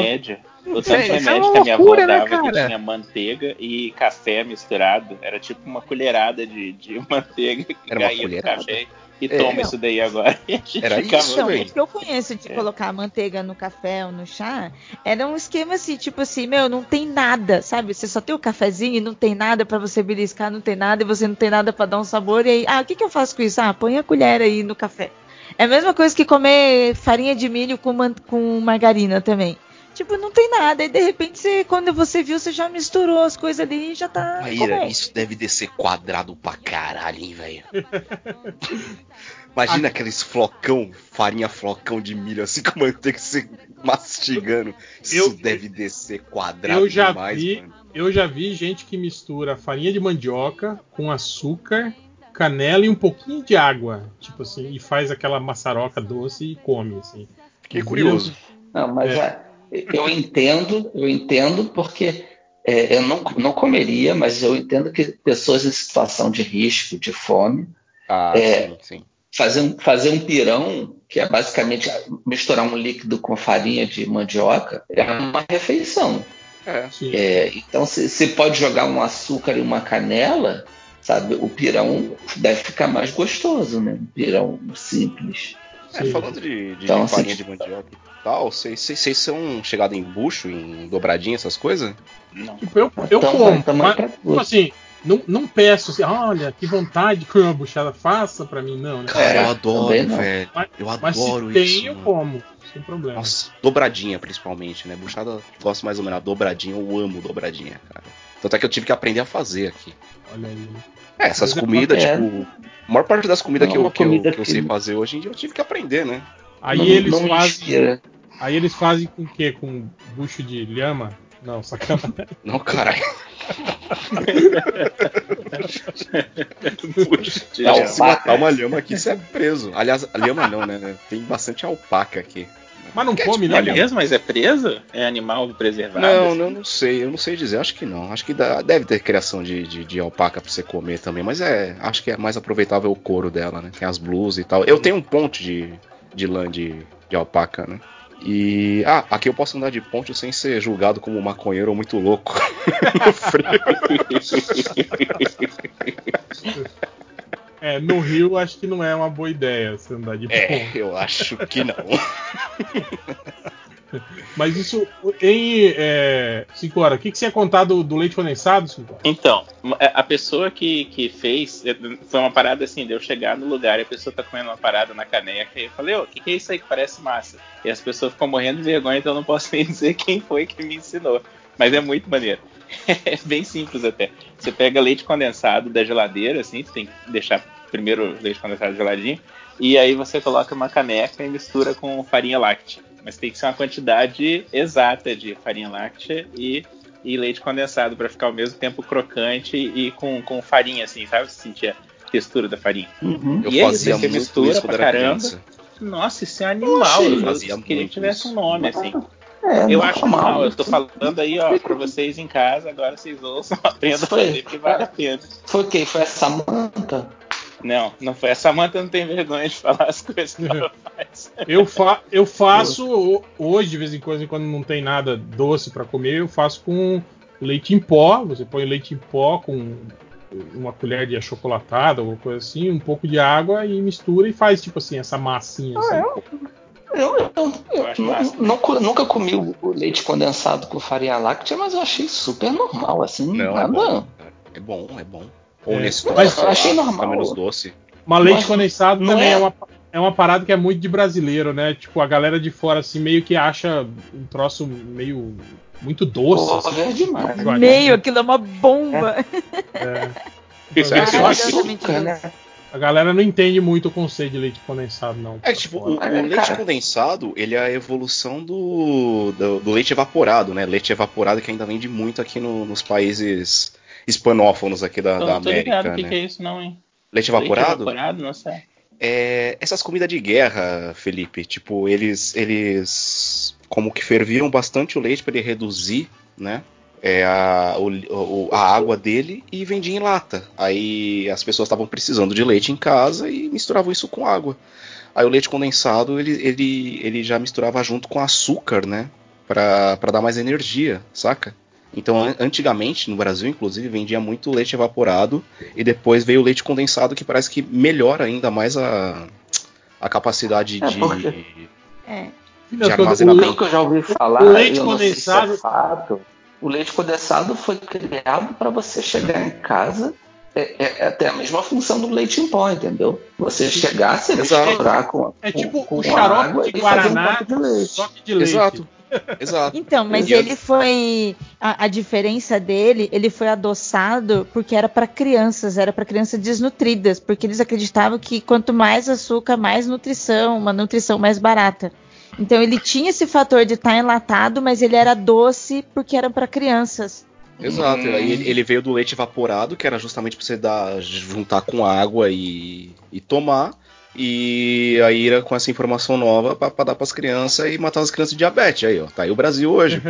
O tanto de remédio é que a minha loucura, avó né, dava né, que tinha manteiga e café misturado. Era tipo uma colherada de, de manteiga que Era caía no café. E é, toma isso daí agora. Era isso, então, o que eu conheço de é. colocar manteiga no café ou no chá era um esquema assim, tipo assim, meu, não tem nada, sabe? Você só tem o cafezinho e não tem nada para você beliscar, não tem nada, e você não tem nada para dar um sabor, e aí, ah, o que, que eu faço com isso? Ah, põe a colher aí no café. É a mesma coisa que comer farinha de milho com, com margarina também. Tipo, não tem nada. E de repente, você, quando você viu, você já misturou as coisas ali e já tá. Maíra, isso deve descer quadrado pra caralho, hein, velho? Imagina aqueles flocão, farinha flocão de milho, assim com manteiga você mastigando. Isso eu, deve descer quadrado eu já demais, vi, mano. Eu já vi gente que mistura farinha de mandioca com açúcar, canela e um pouquinho de água. Tipo assim, e faz aquela maçaroca doce e come, assim. Fiquei curioso. Não, mas é eu entendo, eu entendo porque é, eu não, não comeria, mas eu entendo que pessoas em situação de risco, de fome, ah, é, sim, sim. Fazer, um, fazer um pirão, que é basicamente misturar um líquido com farinha de mandioca, é uma refeição. É. É, então, se, se pode jogar um açúcar e uma canela, sabe, o pirão deve ficar mais gostoso, né? Um pirão simples. É, falando de, de, então, de farinha assim, de mandioca e tal, vocês são chegados em bucho, em dobradinha, essas coisas? Não. Tipo, eu, eu então, como, então, mas, tipo assim, não, não peço assim, olha, que vontade que uma buchada faça pra mim, não. Né? Cara, eu adoro, velho. Mas, eu adoro mas se isso. Tem, eu como, sem problema. Nossa, dobradinha principalmente, né? Buchada, gosto mais ou menos. Dobradinha, eu amo dobradinha, cara. Tanto é que eu tive que aprender a fazer aqui. Olha aí. É, essas comidas, é. tipo. A maior parte das comidas que, eu, que, eu, que eu sei fazer hoje em dia eu tive que aprender, né? Aí não, eles não fazem. Aí eles fazem com o quê? Com bucho de lhama? Não, sacanagem. Não, caralho. Se matar uma lhama aqui, você é preso. Aliás, lhama não, né? Tem bastante alpaca aqui. Mas não come, né? É mesmo? Mas é preso? É animal preservado? Não, não, não sei. Eu não sei dizer. Acho que não. Acho que dá, deve ter criação de, de, de, alpaca pra você comer também. Mas é. Acho que é mais aproveitável o couro dela, né? Tem as blusas e tal. Eu tenho um ponte de, de lã de, de alpaca, né? E. Ah, aqui eu posso andar de ponte sem ser julgado como um maconheiro ou muito louco. no frio. É, no Rio acho que não é uma boa ideia você andar de é, ponte. É, eu acho que não. Mas isso, em é, cinco horas, o que, que você ia contar do, do leite condensado, cinco Então, é, a pessoa que, que fez, é, foi uma parada assim, de eu chegar no lugar e a pessoa tá comendo uma parada na caneca e eu falei, ô, o que, que é isso aí que parece massa? E as pessoas ficam morrendo de vergonha, então eu não posso nem dizer quem foi que me ensinou. Mas é muito maneiro. É bem simples até. Você pega leite condensado da geladeira, assim, você tem que deixar primeiro o leite condensado geladinho, e aí você coloca uma caneca e mistura com farinha láctea. Mas tem que ser uma quantidade exata de farinha láctea e, e leite condensado para ficar ao mesmo tempo crocante e com, com farinha, assim, sabe? Você sentir a textura da farinha. Uhum. Eu e fazia isso, você mistura pra caramba. Criança. Nossa, isso é animal. eu, eu queria que tivesse um nome, assim. É, eu acho mal. Eu tô falando aí, ó, pra vocês em casa, agora vocês ouçam, aprendam a fazer, porque vale a pena. Foi o quê? Foi a Samanta? Não, não foi. A Samanta não tem vergonha de falar as coisas que ela faz. Eu, fa eu faço hoje, de vez em quando, quando não tem nada doce para comer, eu faço com leite em pó. Você põe leite em pó com uma colher de achocolatado, alguma coisa assim, um pouco de água e mistura e faz tipo assim, essa massinha. Assim. Ah, eu, eu, eu, eu nunca comi o leite condensado com farinha láctea, mas eu achei super normal, assim. Não, nada... é, bom, é bom, é bom. Ou é, nesse mas eu achei normal. menos doce. Mas leite mas condensado também é... é... uma, é uma parada que é muito de brasileiro, né? Tipo, a galera de fora, assim, meio que acha um troço meio. muito doce. Pô, assim, é demais. Meio, aquilo é uma bomba. É. é. Isso é açúcar, né? A galera não entende muito o conceito de leite condensado, não. É tipo, o, o leite condensado, ele é a evolução do, do, do, leite evaporado, né? Leite evaporado que ainda vende muito aqui no, nos países hispanófonos aqui da, da América. Ligado, né? O que, que é isso, não, hein? Leite evaporado? Leite evaporado, não sei. É, essas comidas de guerra, Felipe, tipo, eles eles como que ferviam bastante o leite para ele reduzir, né? É, a, o, a água dele e vendia em lata. Aí as pessoas estavam precisando de leite em casa e misturavam isso com água. Aí o leite condensado ele, ele, ele já misturava junto com açúcar, né? Pra, pra dar mais energia, saca? Então, antigamente, no Brasil, inclusive, vendia muito leite evaporado e depois veio o leite condensado, que parece que melhora ainda mais a, a capacidade é, de, porque... é. de armazenamento. O que eu já ouvi falar, o leite condensado. Se é o leite condensado foi criado para você chegar em casa é, é, é, até a mesma função do leite em pó, entendeu? Você chegar, você misturar com É tipo com, o xarope de Guaraná, um de leite. só que de leite. Exato. Exato. Então, mas ele foi. A, a, diferença dele, ele foi adoçado porque era para crianças, era para crianças desnutridas, porque eles acreditavam que quanto mais açúcar, mais nutrição, uma nutrição mais barata. Então ele tinha esse fator de estar tá enlatado, mas ele era doce porque era para crianças. Exato, hum. aí ele, veio do leite evaporado, que era justamente para você dar, juntar com água e, e tomar. E aí era com essa informação nova para dar para as crianças e matar as crianças de diabetes. Aí, ó, tá aí o Brasil hoje,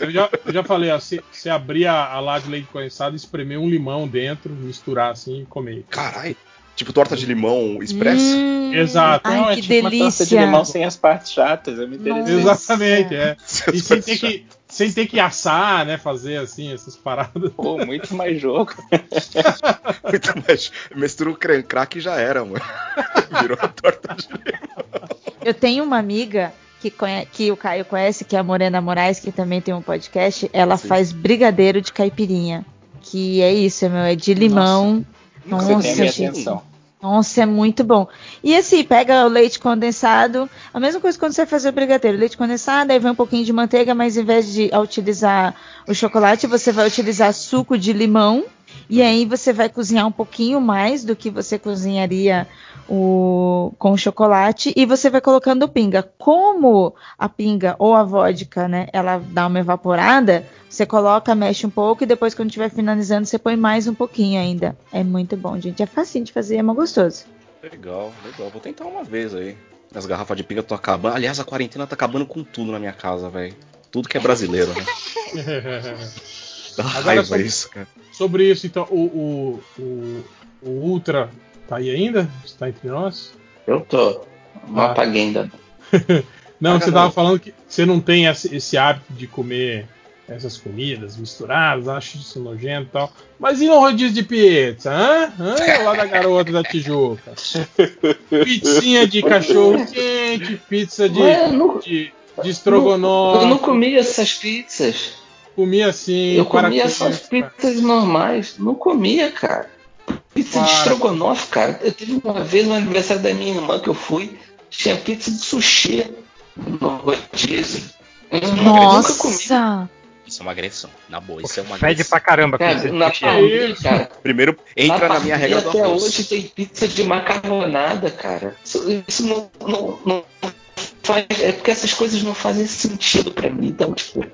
eu, já, eu já falei, ó, se, se abrir a, a lata de leite condensado, espremer um limão dentro, misturar assim e comer. Caralho. Tipo torta de limão expresso? Hum, Exato. Ai, Não, é que tipo delícia. uma torta de limão sem as partes chatas. Eu me interessei. Exatamente, é. E sem ter, que, sem ter que assar, né? Fazer assim, essas paradas. Pô, muito mais jogo. muito mais. Mistura o crack e já era, mano. Virou a torta de limão. Eu tenho uma amiga que, conhece, que, o Caio conhece, que é a Morena Moraes, que também tem um podcast. Ela Sim. faz brigadeiro de caipirinha. Que é isso, meu, é de limão. Nossa nossa, gente. Nossa, é muito bom. E assim, pega o leite condensado, a mesma coisa quando você vai fazer o brigadeiro. Leite condensado, aí vem um pouquinho de manteiga, mas em vez de utilizar o chocolate, você vai utilizar suco de limão. E aí você vai cozinhar um pouquinho mais do que você cozinharia o, com chocolate e você vai colocando pinga. Como a pinga ou a vodka, né, ela dá uma evaporada, você coloca, mexe um pouco e depois quando estiver finalizando você põe mais um pouquinho ainda. É muito bom, gente. É facinho de fazer, é muito gostoso. Legal, legal. Vou tentar uma vez aí. As garrafas de pinga estão acabando. Aliás, a quarentena tá acabando com tudo na minha casa, velho. Tudo que é brasileiro, né? Dá raiva sobre, isso, cara. Sobre isso, então, o, o, o, o Ultra Tá aí ainda? Está entre nós? Eu tô. Não ah. apaguei ainda. não, você tava falando que você não tem esse, esse, hábito de comer essas comidas misturadas, acho isso nojento e tal. Mas e no rodízio de pizza? Hã? Hã? Lá da garota da Tijuca. Pizzinha de cachorro quente, pizza de, Ué, não, de, de estrogonofe. Eu não comia essas pizzas. Comia assim. Eu comia essas pizzas normais. Não comia, cara. Pizza de estrogonofe, cara. Eu tive uma vez no aniversário da minha irmã que eu fui, tinha pizza de sushi no rodízio. Nossa! Isso é uma agressão. Na boa, isso é uma agressão. Fede pra caramba cara, pizza na cara. Primeiro, entra na, na minha regra do até hoje tem pizza de macarronada, cara. Isso, isso não, não, não faz... É porque essas coisas não fazem sentido pra mim. Então, tipo,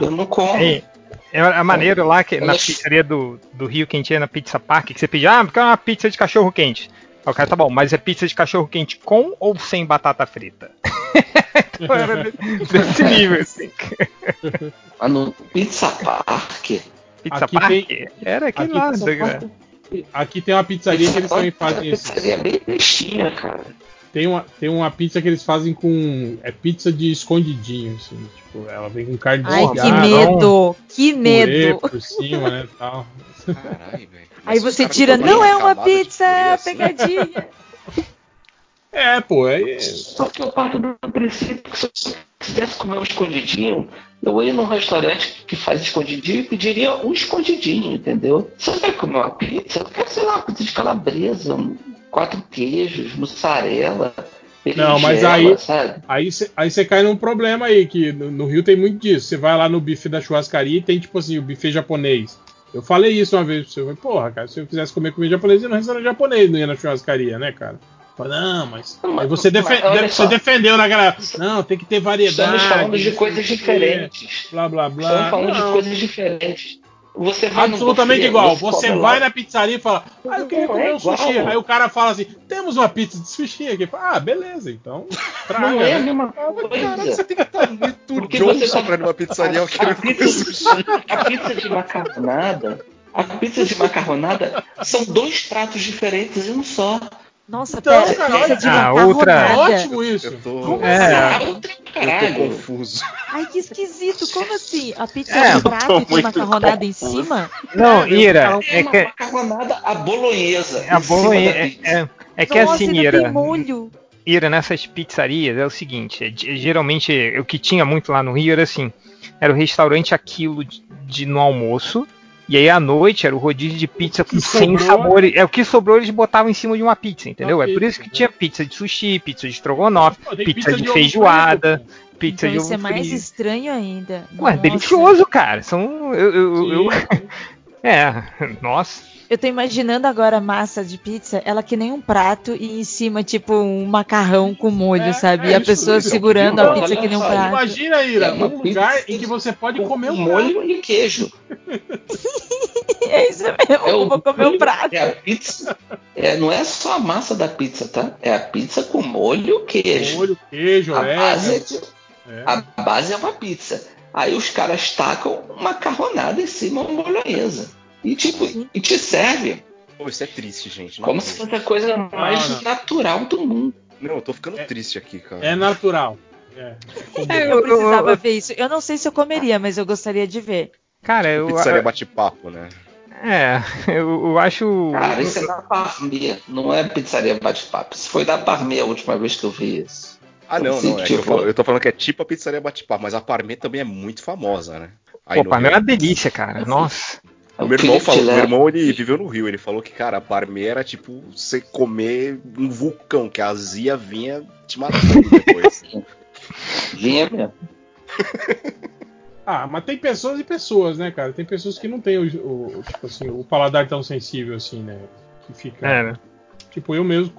eu não como. Ei, é, é maneiro lá que na pizzaria do, do Rio que a gente ia na Pizza Park, que você pede, ah, porque é uma pizza de cachorro quente. Aí o cara tá bom, mas é pizza de cachorro quente com ou sem batata frita? então era desse nível, assim. Mas no Pizza Park. Pizza aqui Park? Tem, era aqui, aqui lá, Aqui tem uma pizzaria que eles também fazem isso. Pizzaria bem bestinha, cara. Tem uma, tem uma pizza que eles fazem com. É pizza de escondidinho, assim. Tipo, ela vem com carne Ai, que medo! Que medo! Por cima, né? Tal. Caralho, velho. Aí você tira, não é uma pizza, é assim. pegadinha. é, pô, é. Só que eu parto do princípio que se eu quisesse comer um escondidinho, eu ia num restaurante que faz escondidinho e pediria um escondidinho, entendeu? Você vai comer uma pizza? Eu quero, sei lá, uma pizza de calabresa, quatro queijos, mussarela. Não, mas aí aí você cai num problema aí, que no, no, Rio tem muito disso. Você vai lá no buffet da churrascaria e tem tipo assim, o buffet japonês. Eu falei isso uma vez pra você. Eu falei, porra, cara, se eu quisesse comer comida japonesa, ia no restaurante japonês, não ia na churrascaria, né, cara? Falei, não, mas. você, defe você defendeu naquela. Não, tem que ter variedade. Estamos falando de coisas diferentes. Blá, blá, blá. Estamos falando não. de coisas diferentes. Você vai Absolutamente igual. Você vai lá. na pizzaria e fala, ah, eu queria comer é um sushi. Aí o cara fala assim, temos uma pizza de sushi aqui. Ah, beleza, então. Traga, não é a mesma coisa. Caralho, você tem que estar muito Johnson tá... pra numa pizzaria eu quero comer sushi. A pizza de macarronada, a pizza de macarronada são dois pratos diferentes em um só. Nossa, então, pera, de ah, outra... ótimo isso. Eu tô... Como é, assim? Eu tô confuso. Ai, que esquisito. Como assim? A pizza é, de prato e tem macarronada em cima? Não, Ira, é, é que... macarronada a bolonhesa. A bolonhesa. É, é, é que Nossa, assim, Ira... molho. Ira, nessas pizzarias é o seguinte, é, geralmente o que tinha muito lá no Rio era assim, era o restaurante aquilo de, de no almoço, e aí à noite era o rodízio de pizza com 100 sabores. É o que sobrou eles botavam em cima de uma pizza, entendeu? Uma é por isso que tinha pizza de sushi, pizza de estrogonofe, pizza, pizza, de, de feijoada, pizza então, de ovo. Isso é mais estranho ainda. Ué, Nossa. delicioso, cara. São eu, eu, eu... É, nossa. Eu tô imaginando agora a massa de pizza, ela que nem um prato e em cima, tipo, um macarrão com molho, é, sabe? É, e a pessoa isso, segurando a pizza que nem um prato. Imagina, Ira, é um lugar em que você pode comer um molho prato. e queijo. é isso mesmo, é eu vou comer um prato. É a pizza. É, não é só a massa da pizza, tá? É a pizza com molho e queijo. Molho, queijo, a é. Base é de, é. A base é uma pizza. Aí os caras tacam uma macarronada em cima, uma bolonhesa. E tipo, e te serve. Pô, isso é triste, gente. Como se fosse a coisa mais não, não. natural do mundo. Não, eu tô ficando é, triste aqui, cara. É natural. É. é eu precisava ver isso. Eu não sei se eu comeria, mas eu gostaria de ver. Cara, eu. Pizzaria bate-papo, né? É, eu, eu, acho. Cara, isso é da Parmê, não é pizzaria bate-papo. Isso foi da Parmê a última vez que eu vi isso. Ah, não, assim, não. É tipo... eu, eu, tô falando que é tipo a pizzaria bate-papo, mas a Parmê também é muito famosa, né? Aí Pô, Parmê é uma delícia, cara. Nossa. O meu irmão falou, meu irmão ele viveu no Rio, ele falou que, cara, a Parmê era tipo você comer um vulcão, que a azia vinha te matando depois. vinha mesmo. ah, mas tem pessoas e pessoas, né, cara? Tem pessoas que não têm o, o, tipo assim, o paladar tão sensível assim, né? Que fica. É, né? Tipo, eu mesmo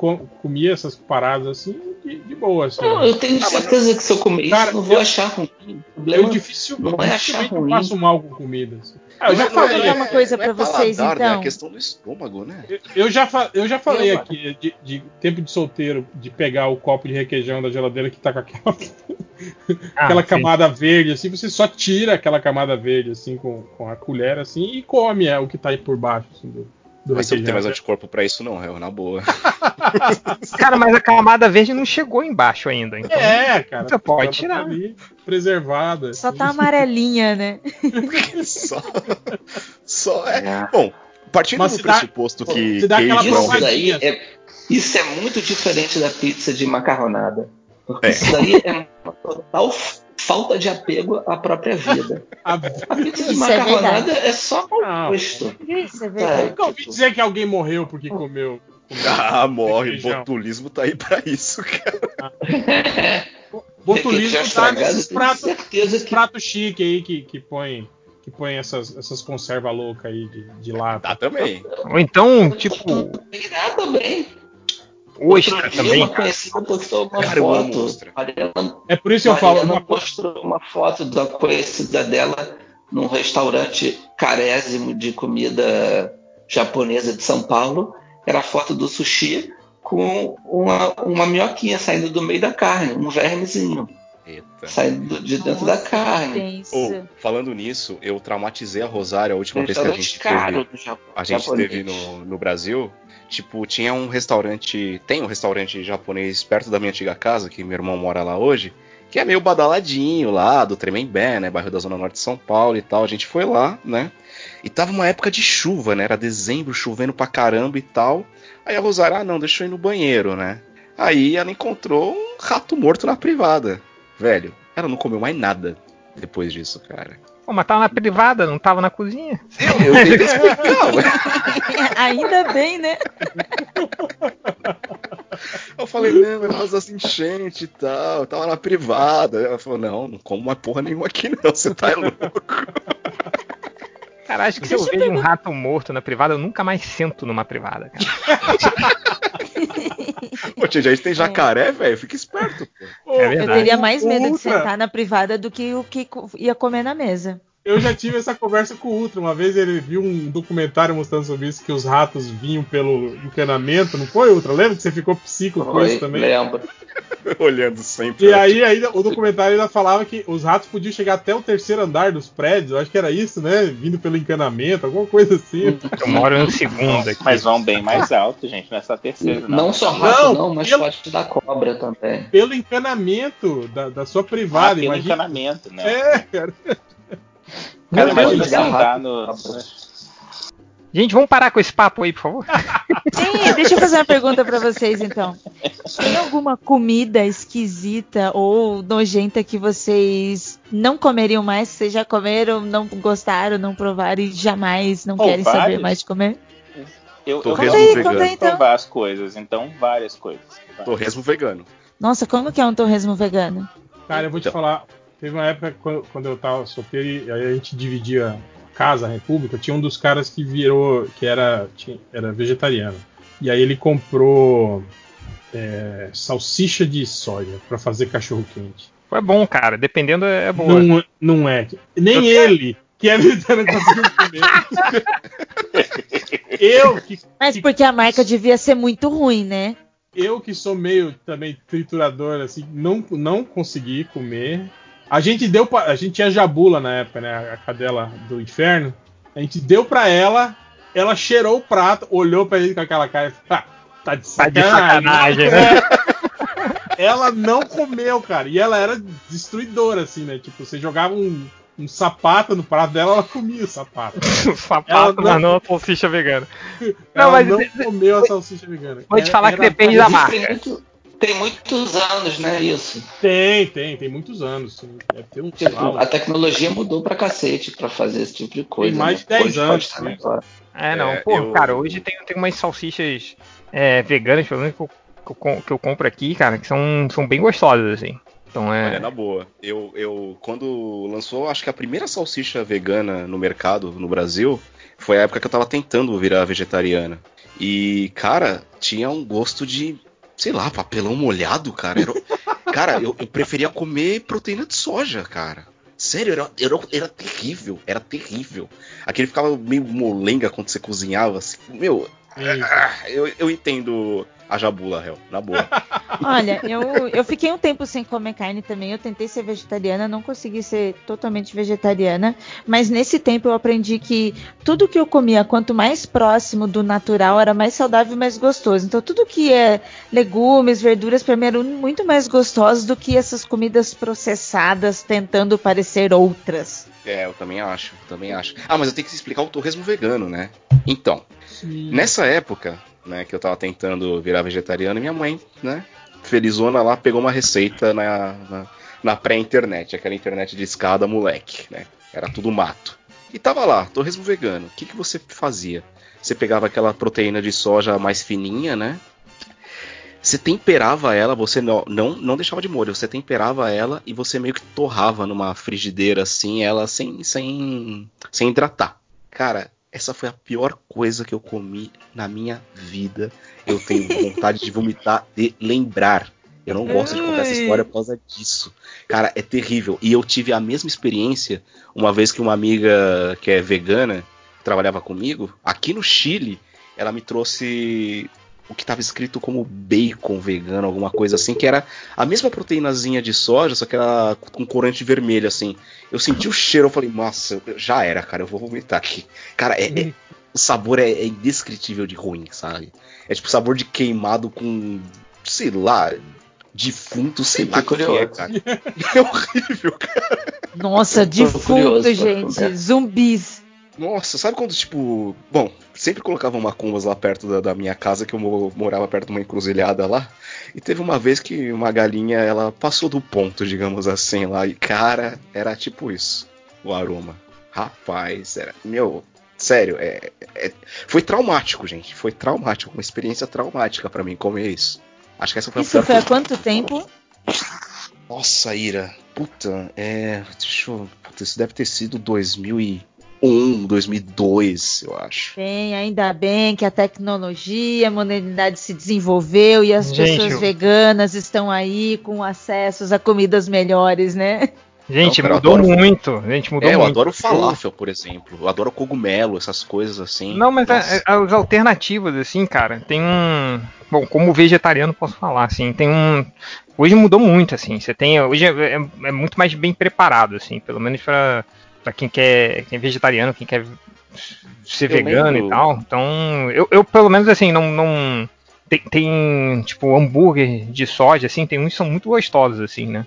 comia essas paradas assim de, de boa. Assim, não, eu tenho ah, certeza mas... que se eu comer isso, não vou eu, achar ruim. O problema eu difícil, não é achar ruim. Eu faço mal com comida. Assim. Ah, eu já falei uma coisa é, para vocês, paladar, então. Né? É a questão do estômago, né? Eu, eu já, eu já falei eu, aqui de, de, tempo de solteiro, de pegar o copo de requeijão da geladeira que tá com aquela, ah, aquela camada verde, assim, você só tira aquela camada verde, assim, com, com a colher, assim, e come é, o que tá aí por baixo, assim, do, do mas você não tem mais anticorpo pra isso, não, é na boa. cara, mas a camada verde não chegou embaixo ainda. Então é, cara. Você pode tirar. Tá preservada. Só tá amarelinha, né? só, só é. é. Bom, partindo mas do pressuposto dá, que. Dá isso, daí é, isso é muito diferente da pizza de macarronada. Porque é. isso daí é uma total falta de apego à própria vida. a pizza de é macarronada é, é, só gosto. Isso é verdade. Eu nunca ouvi dizer que alguém morreu porque comeu. comeu ah, morre. Botulismo tá aí pra isso, cara. Botulismo tá nesses pratos, que... prato chique aí que, que põe que põe essas, essas conservas loucas aí de, de lata. Tá também. Ou então, tipo. também. Ostra também. Uma conhecida postou uma cara, foto. Mariana, é por isso que eu falo. Uma... postou uma foto da conhecida dela num restaurante carésimo de comida japonesa de São Paulo. Era a foto do sushi com uma, uma minhoquinha saindo do meio da carne, um vermezinho. Eita. Saindo de dentro Nossa, da carne. Oh, falando nisso, eu traumatizei a Rosário a última vez que a gente teve, a gente teve no, no Brasil. Tipo, tinha um restaurante. Tem um restaurante japonês perto da minha antiga casa, que meu irmão mora lá hoje, que é meio badaladinho lá, do Tremembé, né? Bairro da Zona Norte de São Paulo e tal. A gente foi lá, né? E tava uma época de chuva, né? Era dezembro, chovendo pra caramba e tal. Aí a Rosário, ah, não, deixa eu ir no banheiro, né? Aí ela encontrou um rato morto na privada. Velho, ela não comeu mais nada depois disso, cara. Pô, mas tava na privada, não tava na cozinha. Eu, eu dei Ainda bem, né? Eu falei, não, vai fazer assim enchente e tal. Eu tava na privada. Ela falou, não, não como uma porra nenhuma aqui, não. Você tá louco. Cara, acho que se eu vejo um rato morto na privada, eu nunca mais sento numa privada, cara. Pô, tia, gente tem jacaré, velho. Fica esperto. Pô. É eu teria mais medo de sentar na privada do que o que ia comer na mesa. Eu já tive essa conversa com o Ultra. Uma vez ele viu um documentário mostrando sobre isso, que os ratos vinham pelo encanamento, não foi, Ultra? Lembra que você ficou psico com isso também? Lembro. Olhando sempre. E aí, ainda, o documentário ainda falava que os ratos podiam chegar até o terceiro andar dos prédios. Eu acho que era isso, né? Vindo pelo encanamento, alguma coisa assim. Eu moro no segundo aqui. Mas vão bem mais alto, gente, nessa terceira. Não, não só rato, não, não mas pelo, pode dar cobra também. Pelo encanamento da, da sua privada. Ah, pelo imagina. encanamento, né? É, cara. Cara, imagina andar no. Gente, vamos parar com esse papo aí, por favor. Sim, deixa eu fazer uma pergunta para vocês então. Tem alguma comida esquisita ou nojenta que vocês não comeriam mais? Que vocês já comeram, não gostaram, não provaram e jamais não oh, querem vários? saber mais de comer? Eu, eu aí, vegano. Aí, então. provar as coisas, então várias coisas. Torresmo vegano. Nossa, como que é um torresmo vegano? Cara, eu vou te então. falar. Teve uma época quando eu tava solteiro e aí a gente dividia casa, a República, tinha um dos caras que virou, que era, tinha, era vegetariano. E aí ele comprou é, salsicha de soja para fazer cachorro quente. Foi bom, cara. Dependendo é boa. Não, não é. Nem eu ele, que é vegetariano, conseguiu comer. eu que. Mas porque a marca devia ser muito ruim, né? Eu que sou meio também triturador, assim, não, não consegui comer. A gente deu pra, A gente tinha Jabula na época, né? A cadela do inferno. A gente deu pra ela, ela cheirou o prato, olhou pra gente com aquela cara e falou: ah, tá de sacanagem. Tá de sacanagem né? ela não comeu, cara. E ela era destruidora, assim, né? Tipo, você jogava um, um sapato no prato dela, ela comia o sapato. sapato, não... mas não a salsicha vegana. Não, ela mas não comeu a salsicha vegana. Vou te falar que depende da marca. Tem muitos anos, né, isso? Tem, tem, tem muitos anos. Deve ter um tipo, a tecnologia mudou pra cacete pra fazer esse tipo de coisa. Tem mais né? de 10 anos. É, não, é, pô, eu... cara, hoje tem, tem umas salsichas é, veganas, pelo menos que eu, que eu, compro aqui, cara, que são, são bem gostosas, assim. Então é. Olha, na boa. Eu, eu, quando lançou, acho que a primeira salsicha vegana no mercado no Brasil foi a época que eu tava tentando virar vegetariana. E, cara, tinha um gosto de sei lá, papelão molhado, cara. Era, cara, eu, eu, preferia comer proteína de soja, cara. Sério, era, era, era terrível, era terrível. Aquele ficava meio molenga quando você cozinhava, assim. Meu, ah, eu, eu entendo a jabula, réu, na boa. Olha, eu, eu fiquei um tempo sem comer carne também. Eu tentei ser vegetariana, não consegui ser totalmente vegetariana. Mas nesse tempo eu aprendi que tudo que eu comia, quanto mais próximo do natural, era mais saudável e mais gostoso. Então, tudo que é legumes, verduras, para mim eram muito mais gostosos do que essas comidas processadas tentando parecer outras. É, eu também acho, também acho. Ah, mas eu tenho que explicar o torresmo vegano, né? Então, Sim. nessa época, né, que eu tava tentando virar vegetariano, e minha mãe, né, felizona lá, pegou uma receita na, na, na pré-internet, aquela internet de escada moleque, né? Era tudo mato. E tava lá, torresmo vegano. O que, que você fazia? Você pegava aquela proteína de soja mais fininha, né? Você temperava ela, você não, não, não deixava de molho, você temperava ela e você meio que torrava numa frigideira assim, ela sem, sem, sem hidratar. Cara, essa foi a pior coisa que eu comi na minha vida. Eu tenho vontade de vomitar de lembrar. Eu não gosto de contar essa história por causa disso. Cara, é terrível. E eu tive a mesma experiência uma vez que uma amiga que é vegana trabalhava comigo, aqui no Chile, ela me trouxe o que estava escrito como bacon vegano, alguma coisa assim, que era a mesma proteínazinha de soja, só que era com corante vermelho, assim. Eu senti o cheiro, eu falei, nossa, já era, cara, eu vou vomitar aqui. Cara, é, é, o sabor é, é, indescritível de ruim, sabe? É tipo sabor de queimado com, sei lá, defunto, sei lá o que é, cara. É horrível, cara. Nossa, defunto, gente. Zumbis. Nossa, sabe quando, tipo. Bom, sempre colocava macumbas lá perto da, da, minha casa, que eu morava perto de uma encruzilhada lá. E teve uma vez que uma galinha, ela passou do ponto, digamos assim, lá. E, cara, era tipo isso, o aroma. Rapaz, era. Meu, sério, é, é foi traumático, gente. Foi traumático, uma experiência traumática para mim comer isso. Acho que essa foi isso a Isso foi há quanto tempo? Nossa, Ira. Puta, é. Deixa eu. Puta, isso deve ter sido 2000 e 2001, 2002, eu acho. Bem, ainda bem que a tecnologia, a modernidade se desenvolveu e as Gente, pessoas veganas estão aí com acessos a comidas melhores, né? Gente, não, mudou adoro... muito. Gente, mudou é, muito. eu adoro falafel, por exemplo. Eu adoro cogumelo, essas coisas assim. Não, mas é, é, as alternativas, assim, cara, tem um. Bom, como vegetariano posso falar, assim, tem um. Hoje mudou muito, assim. Você tem. Hoje é, é, é muito mais bem preparado, assim, pelo menos para quem quer. Quem é vegetariano, quem quer ser eu vegano lembro... e tal. Então, eu, eu pelo menos assim, não. não tem, tem, tipo hambúrguer de soja, assim, tem uns que são muito gostosos, assim, né?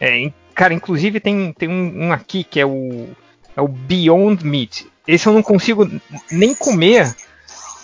É, cara, inclusive tem, tem um, um, aqui que é o, é o Beyond Meat. Esse eu não consigo nem comer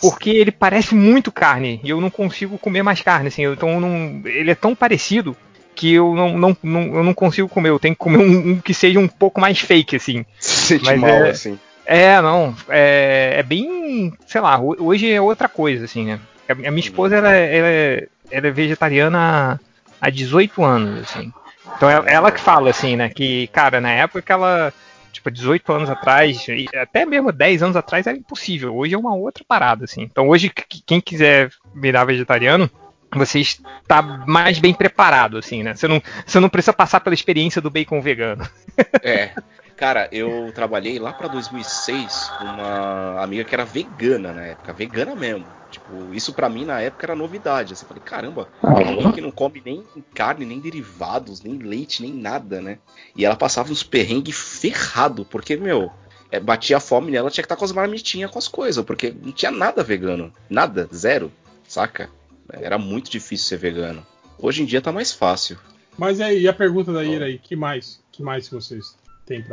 porque ele parece muito carne e eu não consigo comer mais carne, assim. Então não, ele é tão parecido que eu não, não, não, eu não consigo comer. Eu tenho que comer um, um que seja um pouco mais fake, assim. Sente Mas mal, é, assim. É, não. É, é bem. Sei lá, hoje é outra coisa, assim, né? A minha esposa, ela, ela, é, ela é vegetariana há 18 anos, assim. Então é ela que fala, assim, né? Que, cara, na época ela tipo, 18 anos atrás, até mesmo 10 anos atrás era impossível. Hoje é uma outra parada, assim. Então hoje, quem quiser virar vegetariano, você está mais bem preparado, assim, né? Você não, você não precisa passar pela experiência do bacon vegano. É. Cara, eu trabalhei lá para 2006 com uma amiga que era vegana na época, vegana mesmo. Tipo, isso para mim na época era novidade. Assim, eu falei, caramba, alguém que não come nem carne, nem derivados, nem leite, nem nada, né? E ela passava uns perrengues ferrado, porque, meu, é, batia a fome nela, tinha que estar tá com as marmitinhas com as coisas, porque não tinha nada vegano. Nada, zero, saca? Era muito difícil ser vegano. Hoje em dia tá mais fácil. Mas aí, e a pergunta da Ira aí, que mais? que mais vocês têm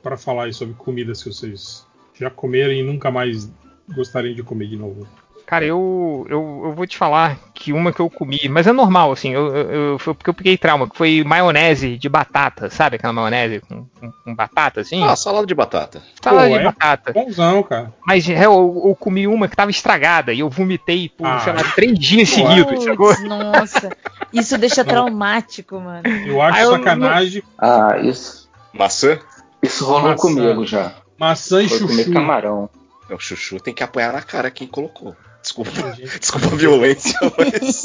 para falar sobre comidas que vocês já comeram e nunca mais gostariam de comer de novo? Cara, eu, eu, eu vou te falar que uma que eu comi, mas é normal, assim, eu, eu, eu porque eu peguei trauma, que foi maionese de batata, sabe aquela maionese com, com, com batata, assim? Ah, salada de batata. Salada Pô, de é batata. Bonzão, cara. Mas é, eu, eu, comi uma que tava estragada e eu vomitei por, ah. sei lá, três dias Pô, seguidos. Putz, nossa, isso deixa traumático, mano. Eu acho Aí sacanagem. Ah, isso. Maçã? Isso rolou Maçã. comigo já. Maçã e Foi chuchu. comer camarão. O chuchu tem que apoiar na cara quem colocou. Desculpa, desculpa a violência, mas.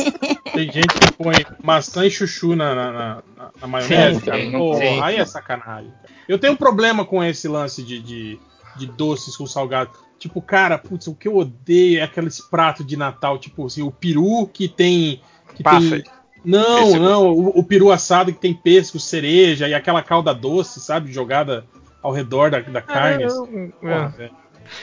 Tem gente que põe maçã e chuchu na, na, na, na maionese, sim, cara. Sim, Pô, sim. Aí é sacanagem. Eu tenho um problema com esse lance de, de, de doces com salgado. Tipo, cara, putz, o que eu odeio é aqueles pratos de Natal, tipo assim, o peru que tem. Que tem... Não, esse não, o, o, peru assado que tem pêssego, cereja e aquela calda doce, sabe? Jogada ao redor da, da carne. Ah, eu, assim. é.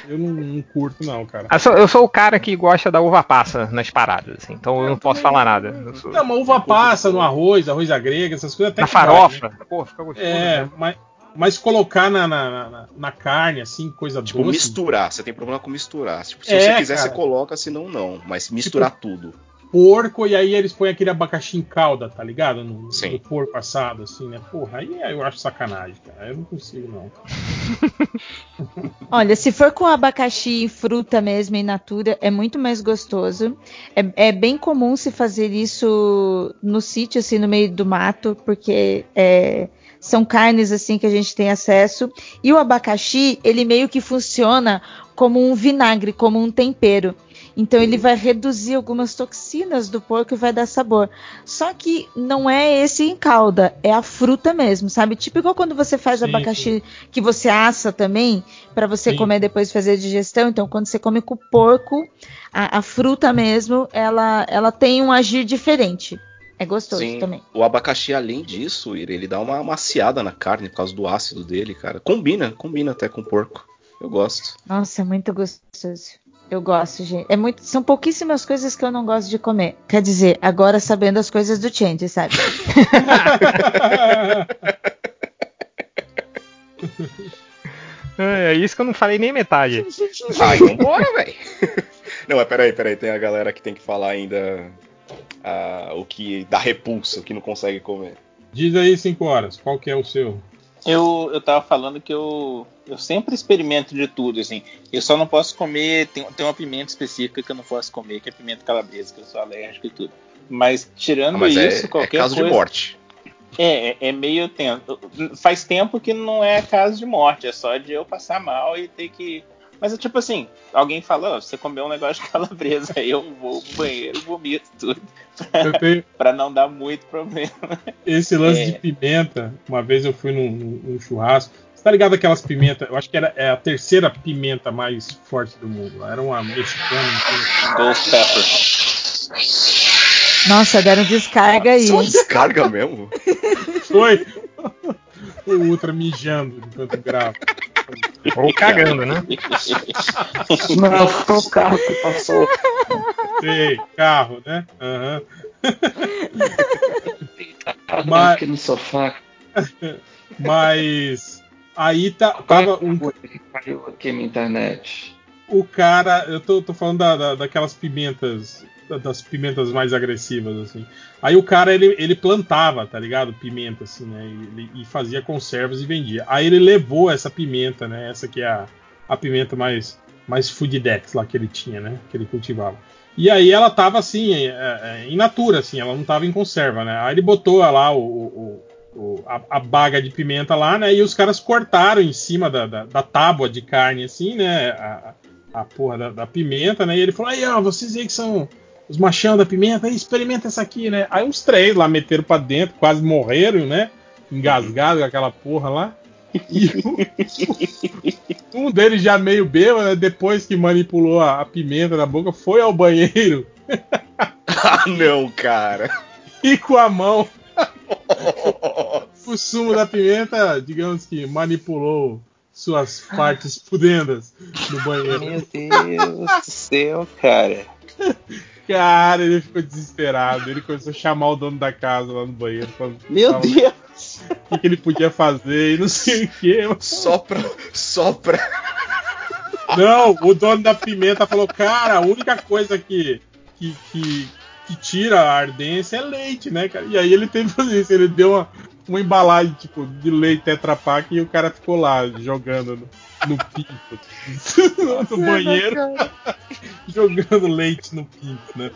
Eu não, não, curto, não, cara. Eu sou, eu sou, o cara que gosta da uva passa nas paradas, assim, então eu, eu não posso falar nada. Sou... Não, mas uva passa no arroz, arroz à grega, essas coisas até Na farofa. Vai, né? Pô, fica gostoso. É, né? mas, mas colocar na, na, na, na, carne, assim, coisa tipo, doce. Tipo, misturar. Você tem problema com misturar. Tipo, se é, você quiser, cara. você coloca, senão não. Mas misturar tipo, tudo porco e aí eles põem aquele abacaxi em calda, tá ligado? No, no porco assado, assim, né? Porra, aí eu acho sacanagem, cara. Eu não consigo, não. Olha, se for com abacaxi e fruta mesmo, in natura, é muito mais gostoso. É, é, bem comum se fazer isso no sítio, assim, no meio do mato, porque é, são carnes, assim, que a gente tem acesso. E o abacaxi, ele meio que funciona como um vinagre, como um tempero. Então ele vai reduzir algumas toxinas do porco e vai dar sabor. Só que não é esse em calda, é a fruta mesmo, sabe? Tipo igual quando você faz sim, abacaxi sim. que você assa também para você sim. comer depois fazer a digestão. Então quando você come com o porco, a, a fruta mesmo, ela, ela tem um agir diferente. É gostoso Sim, também. O abacaxi, além disso, ele dá uma amaciada na carne por causa do ácido dele, cara. Combina, combina até com porco. Eu gosto. Nossa, é muito gostoso. Eu gosto, gente. É muito, são pouquíssimas coisas que eu não gosto de comer. Quer dizer, agora sabendo as coisas do Change, sabe? é isso que eu não falei nem metade. Ai, vambora, velho. Não, mas peraí, peraí. Tem a galera que tem que falar ainda uh, o que dá repulsa, o que não consegue comer. Diz aí, 5 horas, qual que é o seu? Eu, eu tava falando que eu, eu sempre experimento de tudo, assim. Eu só não posso comer. Tem, tem uma pimenta específica que eu não posso comer, que é pimenta calabresa, que eu sou alérgico e tudo. Mas tirando ah, mas é, isso, é, qualquer é caso coisa, de morte. É, é, é, meio tempo. Faz tempo que não é caso de morte, é só de eu passar mal e ter que Mas é tipo assim, alguém falou, você comeu um negócio de calabresa, aí eu vou pro banheiro, vomito tudo. Pra, tenho... pra não dar muito problema. Esse lance é... de pimenta, uma vez eu fui num, num churrasco, tá ligado aquelas pimentas? Eu acho que era é a terceira pimenta mais forte do mundo. Era uma mexicana. Ghost pepper. Nossa, deram descarga aí. Só descarga mesmo? Foi. O Ultra mijando enquanto grava. Ou cagando, né? Não, foi o carro que passou. Sei, carro, né? Aham. Uhum. Mas... aqui no sofá. Mas aí tá, tava um. Caiu aqui na internet. O cara, eu tô, tô falando da, da, daquelas pimentas das pimentas mais agressivas, assim. Aí o cara, ele, ele plantava, tá ligado? Pimenta, assim, né? E, e, fazia conservas e vendia. Aí ele levou essa pimenta, né? Essa que é a, a pimenta mais, mais fooddex lá que ele tinha, né? Que ele cultivava. E aí ela tava, assim, é, é, in natura, assim. Ela não tava em conserva, né? Aí ele botou lá o, o, o a, a, baga de pimenta lá, né? E os caras cortaram em cima da, da, da tábua de carne, assim, né? A, a porra da, da, pimenta, né? E ele falou: aí, ó, vocês aí que são os machão da pimenta, experimenta essa aqui, né? Aí uns três lá meteram pra dentro, quase morreram, né? Engasgados com aquela porra lá. E um, um deles já meio bêbado, né? depois que manipulou a, a, pimenta na boca, foi ao banheiro. ah, não, cara. E com a mão. o sumo da pimenta, digamos que manipulou suas partes pudendas no banheiro. Meu Deus do céu, cara. Cara, ele ficou desesperado. Ele começou a chamar o dono da casa lá no banheiro. Meu. Deus! O que, ele podia fazer e não sei o que. Só pra. Só pra. Não, o dono da pimenta falou: Cara, a única coisa que, que, que, que tira a ardência é leite, né, cara? E aí ele teve que fazer isso. Ele deu uma, uma embalagem tipo de leite Tetra Pak e o cara ficou lá jogando no, no pinto no banheiro jogando leite no pinto, né?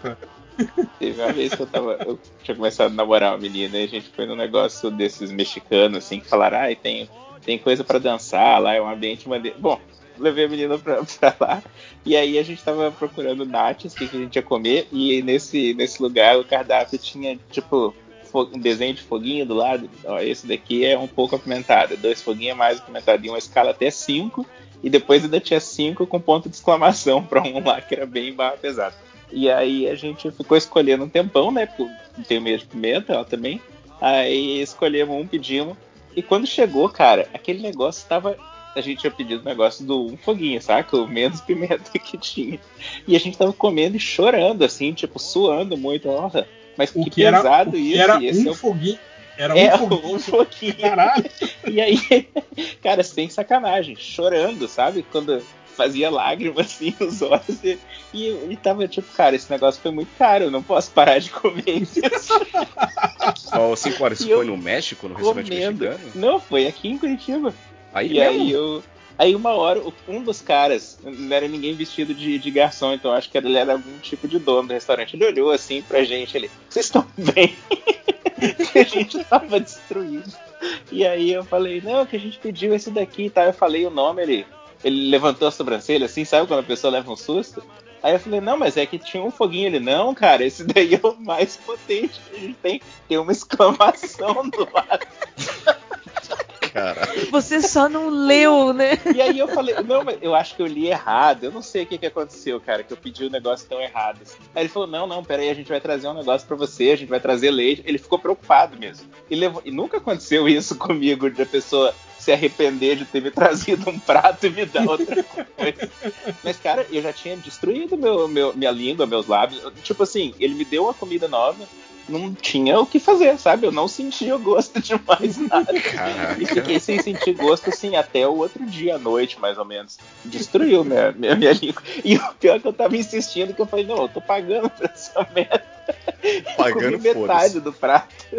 Teve uma vez que eu tava. Eu tinha começado a namorar uma menina e a gente foi num negócio desses mexicanos, assim, que falaram, ah, tem, tem coisa para dançar lá, é um ambiente maneiro. Bom, levei a menina pra, pra, lá. E aí a gente tava procurando nates, o que, que a gente ia comer. E nesse, nesse lugar o cardápio tinha, tipo, um desenho de foguinho do lado. Ó, esse daqui é um pouco apimentado. Dois foguinhos é mais apimentado. E uma escala até 5. E depois ainda tinha 5 com ponto de exclamação para um lá que era bem barra pesado. E aí a gente ficou escolhendo um tempão, né? Porque eu tenho medo de pimenta, ela também. Aí escolhemos um, pedimos. E quando chegou, cara, aquele negócio tava. A gente tinha pedido o negócio do um foguinho, saca? O menos pimenta que tinha. E a gente tava comendo e chorando, assim, tipo, suando muito. Nossa, mas o que, que pesado era, isso. Era um é foguinho. Era é, um foguinho. Um foguinho. Caralho. E aí, cara, sem sacanagem, chorando, sabe? Quando fazia lágrimas assim nos olhos. E, e, tava tipo, cara, esse negócio foi muito caro, eu não posso parar de comer isso. Só 5 horas, isso foi no México, no restaurante mexicano? Não, foi aqui em Curitiba. Aí e mesmo? aí eu. Aí uma hora, um dos caras, não era ninguém vestido de, de garçom, então acho que ele era algum tipo de dono do restaurante. Ele olhou assim pra gente, ele, vocês estão bem? que a gente tava destruído. E aí eu falei, não, que a gente pediu esse daqui tá? Eu falei o nome, ele, ele levantou a sobrancelha, assim, sabe quando a pessoa leva um susto? Aí eu falei, não, mas é que tinha um foguinho. Ele, não, cara, esse daí é o mais potente que a gente tem. Tem uma exclamação do lado. Você só não leu, né? E aí eu falei, não, mas eu acho que eu li errado. Eu não sei o que, que aconteceu, cara, que eu pedi o um negócio tão errado. Assim. Aí ele falou, não, não, peraí, a gente vai trazer um negócio para você, a gente vai trazer leite. Ele ficou preocupado mesmo. E, levou... e nunca aconteceu isso comigo, de a pessoa se arrepender de ter me trazido um prato e me dar outra coisa. Mas, cara, eu já tinha destruído meu, meu, minha língua, meus lábios. Tipo assim, ele me deu uma comida nova, não tinha o que fazer, sabe? Eu não sentia o gosto de mais nada. Caraca. E fiquei sem sentir gosto, assim, até o outro dia à noite, mais ou menos. Destruiu minha, minha, minha língua. E o pior é que eu tava insistindo, que eu falei, não, eu tô pagando pra essa merda. Pagando metade do prato.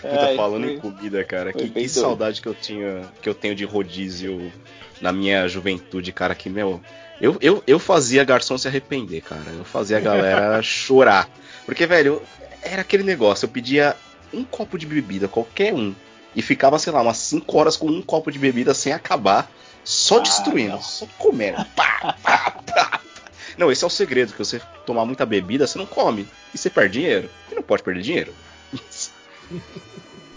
Puta, falando foi, em comida, cara, que, que saudade que eu tinha, que eu tenho de rodízio na minha juventude, cara, que, meu, eu, eu, eu fazia garçom se arrepender, cara. Eu fazia a galera chorar. Porque, velho, era aquele negócio, eu pedia um copo de bebida, qualquer um, e ficava, sei lá, umas 5 horas com um copo de bebida sem acabar. Só ah, destruindo, não. só comendo. Pá, pá, pá. Não, esse é o segredo, que você tomar muita bebida, você não come. E você perde dinheiro. E não pode perder dinheiro.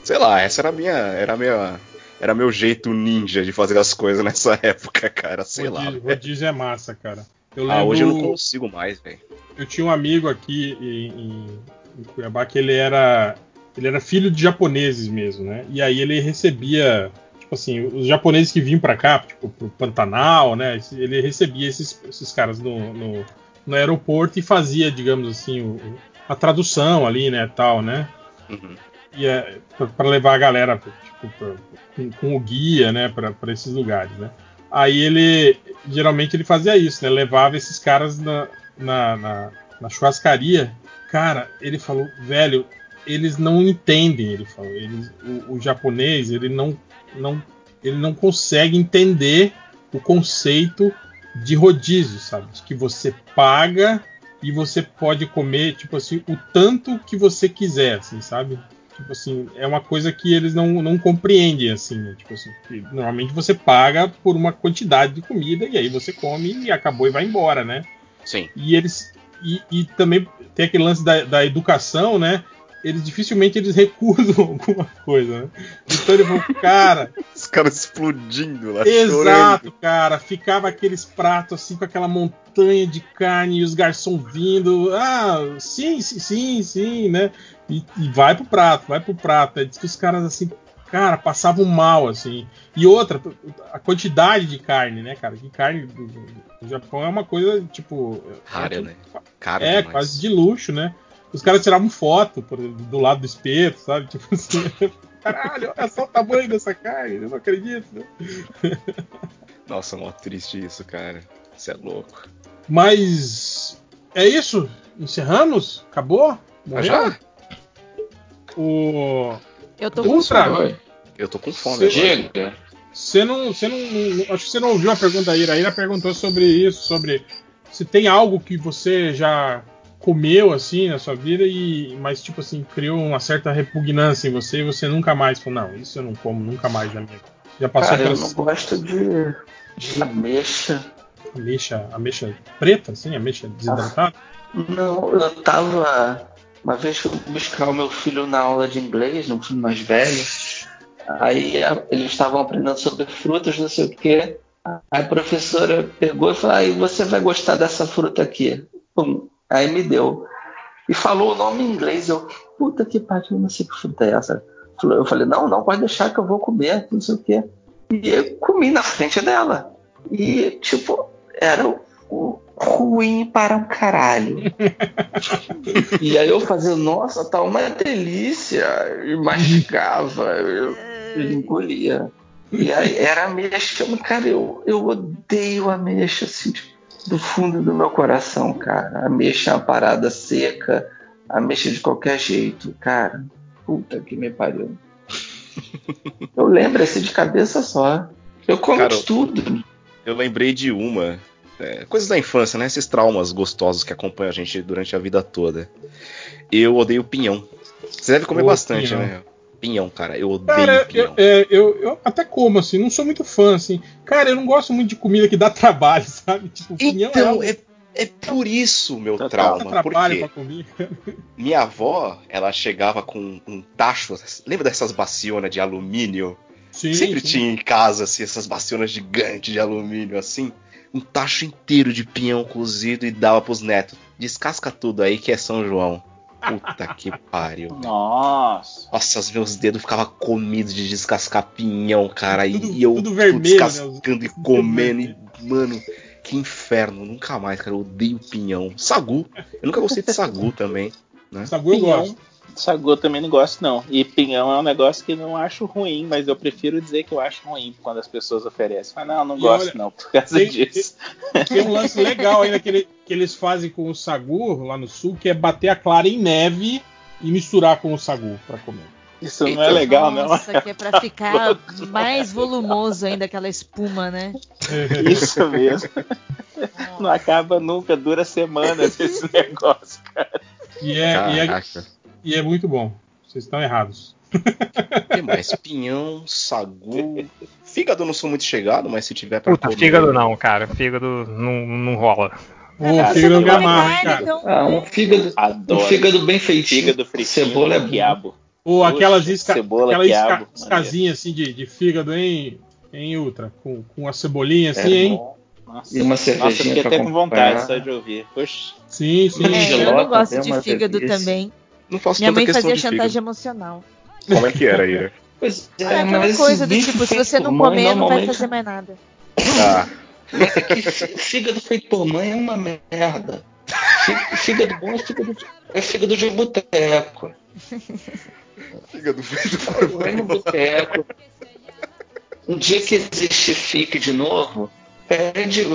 Sei lá, essa era a minha. Era a minha. Era meu jeito ninja de fazer as coisas nessa época, cara. Sei rodízio, lá. Rodízio é massa, cara. Eu lembro, ah, hoje eu não consigo mais, velho. Eu tinha um amigo aqui em, em Cuiabá que ele era. Ele era filho de japoneses mesmo, né? E aí ele recebia tipo assim, os japoneses que vinham para cá, tipo, pro Pantanal, né? Ele recebia esses, esses caras no, no, no aeroporto e fazia, digamos assim, o, a tradução ali, né, tal, né? Uhum. E é, para levar a galera tipo, pra, com, com, o guia, né, para esses lugares, né? Aí ele, geralmente ele fazia isso, né? Levava esses caras na, na, na, na churrascaria. Cara, ele falou, velho, eles não entendem, ele falou. Eles, o, o, japonês, ele não não, ele não consegue entender o conceito de rodízio, sabe? Que você paga e você pode comer, tipo assim, o tanto que você quiser, assim, sabe? Tipo assim, é uma coisa que eles não, não compreendem, assim, né? Tipo assim, normalmente você paga por uma quantidade de comida e aí você come e acabou e vai embora, né? Sim. E eles. E, e também tem aquele lance da, da educação, né? Eles dificilmente eles recusam alguma coisa, né? Então ele falou, cara. Os caras explodindo lá. Exato, chorando. cara. Ficava aqueles pratos assim com aquela montanha de carne e os garçons vindo. Ah, sim, sim, sim, sim, né? E, e vai pro prato, vai pro prato. Aí diz que os caras assim, cara, passavam mal, assim. E outra, a quantidade de carne, né, cara? Que carne do, do Japão é uma coisa, tipo. Rara, é, né? Caro é, demais. quase de luxo, né? Os caras tiravam foto por, do lado do espeto, sabe? Tipo assim. Caralho, olha só o tamanho dessa carne, eu não acredito. Nossa, mó triste isso, cara. Isso é louco. Mas é isso? Encerramos? Acabou? Morreu? Já? O. Eu tô com fome. Eu tô com fome. Chega. Você não, você não, acho que você não ouviu a pergunta da Ira. A Ira perguntou sobre isso, sobre se tem algo que você já comeu assim na sua vida e mas tipo assim criou uma certa repugnância em você e você nunca mais falou não isso eu não como nunca mais na minha vida. já passou Cara, eu não gosto de, de ameixa. Ameixa ameixa preta assim ameixa desidratada? Ah, não eu tava uma vez fui buscar o meu filho na aula de inglês no filho mais velho. Aí eles estavam aprendendo sobre frutas não sei o que a professora pegou e falou aí ah, você vai gostar dessa fruta aqui. Pum, Aí me deu. E falou o nome em inglês. Eu, puta que pariu, não sei que fruta é essa. Eu falei, não, não, pode deixar que eu vou comer, não sei o quê. E eu comi na frente dela. E, tipo, era o, ruim para um caralho. e aí eu fazia, nossa, tá uma delícia. E mastigava, eu, eu engolia. E aí era ameixa, cara, eu, eu odeio ameixa, assim, tipo, do fundo do meu coração, cara. Ameixa é uma parada seca, ameixa de qualquer jeito, cara. Puta que me pariu. Eu lembro assim de cabeça só. Eu como cara, tudo. Eu lembrei de uma. É, coisas da infância, né? Esses traumas gostosos que acompanham a gente durante a vida toda. Eu odeio pinhão. Você deve comer bastante, pinhão. né? Pinhão, cara. Eu odeio cara, pinhão. Eu, é, eu, eu, até como, assim, não sou muito fã, assim. Cara, eu não gosto muito de comida que dá trabalho, sabe? Tipo, pinhão é então, é, é, é por isso meu trauma. Porque minha avó, ela chegava com um tacho. Lembra dessas bacionas de alumínio? Sim, Sempre sim. tinha em casa, assim, essas bacionas gigantes de alumínio, assim. Um tacho inteiro de pinhão cozido e dava pros netos. Descasca tudo aí que é São João. Puta que pariu. Nossa. Nossa, os meus dedos ficavam comidos de descascar pinhão, cara. Tudo, e eu tudo vermelho, descascando né? e comendo. E, mano, que inferno. Nunca mais, cara. Eu odeio pinhão. Sagu. Eu nunca gostei de sagu também. Né? Sagu eu pinhão. gosto. Sagu eu também não gosto, não. E pinhão é um negócio que não acho ruim, mas eu prefiro dizer que eu acho ruim quando as pessoas oferecem. Mas não, não e gosto, olha, não, por causa tem, disso. Tem, tem, um lance legal ainda que, ele, que eles fazem com o sagu lá no sul, que é bater a clara em neve e misturar com o sagu para comer. Isso não é legal, Nossa, não. Nossa, que é pra ficar mais volumoso ainda aquela espuma, né? Isso mesmo. Não acaba nunca, dura semanas esse negócio, cara. E é, e é, e é muito bom. Vocês estão errados. Tem mais pinhão, sagu, Fígado eu não sou muito chegado, mas se tiver pra Puta, comer... fígado não, cara. Fígado não, não rola. O fígado não amarra, cara. Então. Ah, um fígado, um fígado bem feitinho. Fígado fritinho, cebola é quiabo. Ou aquelas, isca, cebola, aquela quiabo, assim de, de fígado em, em ultra, com, com a cebolinha assim, é hein? Nossa, e uma cervejinha Nossa, fiquei até com vontade só de ouvir. Poxa. Sim, sim. É, eu não gosto de fígado também. Não faço Minha mãe fazia chantagem emocional. Como é que era, Ira? Pois é, é aquela coisa do tipo, se você não comer, não vai fazer mais nada. Ah. É que fígado feito por mãe é uma merda. Fígado bom é fígado, é fígado de boteco. Fígado feito por mãe. no boteco. Um dia que existe FIC de novo, pede,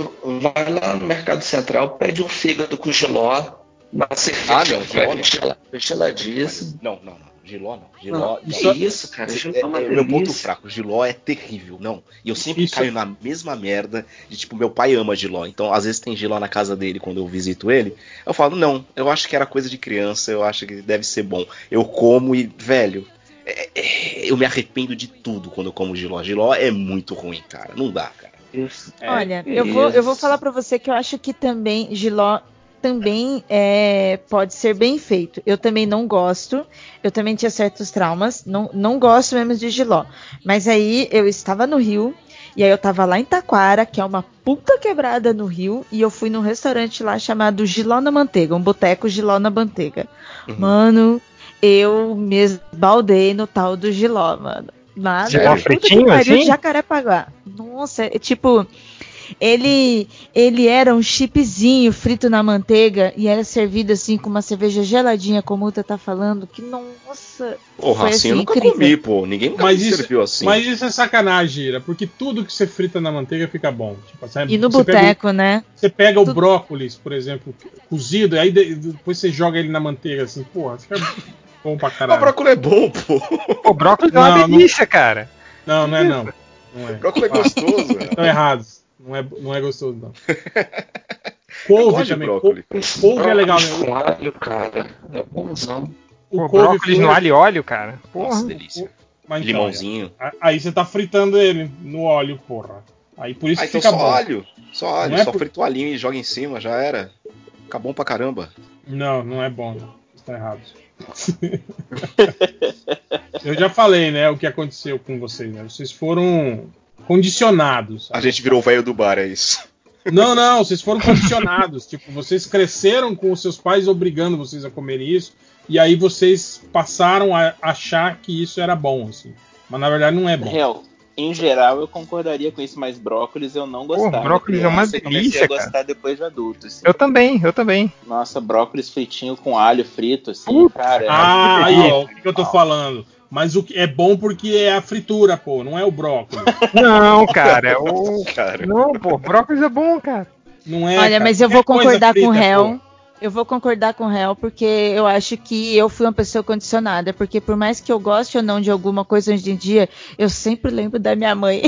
vai lá no Mercado Central, pede um fígado com giló, uma cerveja ah, não, geladíssimo. Não, não, não. Giló não. Giló. Ah, isso, é isso, cara. Giló é, é, é meu ponto fraco. Giló é terrível. Não. E eu sempre isso. caio na mesma merda de tipo, meu pai ama Giló. Então, às vezes tem Giló na casa dele quando eu visito ele. Eu falo, não, eu acho que era coisa de criança, eu acho que deve ser bom. Eu como e, velho, é, é, eu me arrependo de tudo quando eu como Giló. Giló é muito ruim, cara. Não dá, cara. Isso. Olha, eu vou, eu vou falar para você que eu acho que também Giló também é, pode ser bem feito. Eu também não gosto, eu também tinha certos traumas, não, não gosto mesmo de giló. Mas aí eu estava no Rio, e aí eu estava lá em Taquara, que é uma puta quebrada no Rio, e eu fui num restaurante lá chamado Giló na Manteiga, um boteco Giló na Manteiga. Uhum. Mano, eu me esbaldei no tal do Giló, mano. Nada, Giló fritinho, assim? Jacarepaguá. Nossa, é tipo ele, ele era um chipzinho frito na manteiga e era servido assim com uma cerveja geladinha, como o Uta tá falando. Que nossa. Porra, assim, assim eu nunca incrível. comi, pô. Ninguém nunca mas me isso, serviu assim. Mas isso é sacanagem, Ira, porque tudo que você frita na manteiga fica bom. Tipo, sabe, e no boteco, né? Você pega tudo... o brócolis, por exemplo, cozido, e aí depois você joga ele na manteiga, assim, porra, fica bom pra caralho. O brócolis é bom, pô. O brócolis é uma delícia, não, cara. Não, não é não. não é. O brócolis é gostoso. Estão errados. Não é, não é gostoso, não. couve também. Couve, couve é legal, né? Com alho, cara. É bonzão. O Pô, brócolis no alho e óleo, cara. Porra. Nossa, delícia. Mas, então, Limãozinho. Aí você tá fritando ele no óleo, porra. Aí por isso aí, que então fica só bom. óleo. Só óleo. É só por... frita o alinho e joga em cima, já era. Fica bom pra caramba. Não, não é bom. Não. Está errado. Eu já falei, né, o que aconteceu com vocês. Né? Vocês foram condicionados. A gente virou o velho do bar, é isso. Não, não, vocês foram condicionados. tipo, vocês cresceram com os seus pais obrigando vocês a comer isso. E aí vocês passaram a achar que isso era bom, assim. Mas na verdade não é bom. Real, em geral eu concordaria com isso, mas brócolis eu não gostava. Pô, brócolis é uma delícia, eu gostar depois de adulto. Assim. Eu também, eu também. Nossa, brócolis fritinho com alho frito, assim, cara. É ah, aí, ó, o que eu tô falando? Mas o que é bom porque é a fritura, pô, não é o brócolis. Não, cara, é o. Cara. Não, pô, brócolis é bom, cara. Não é. Olha, cara, mas eu vou concordar frita, com o réu. Eu vou concordar com o réu porque eu acho que eu fui uma pessoa condicionada. Porque por mais que eu goste ou não de alguma coisa hoje em dia, eu sempre lembro da minha mãe.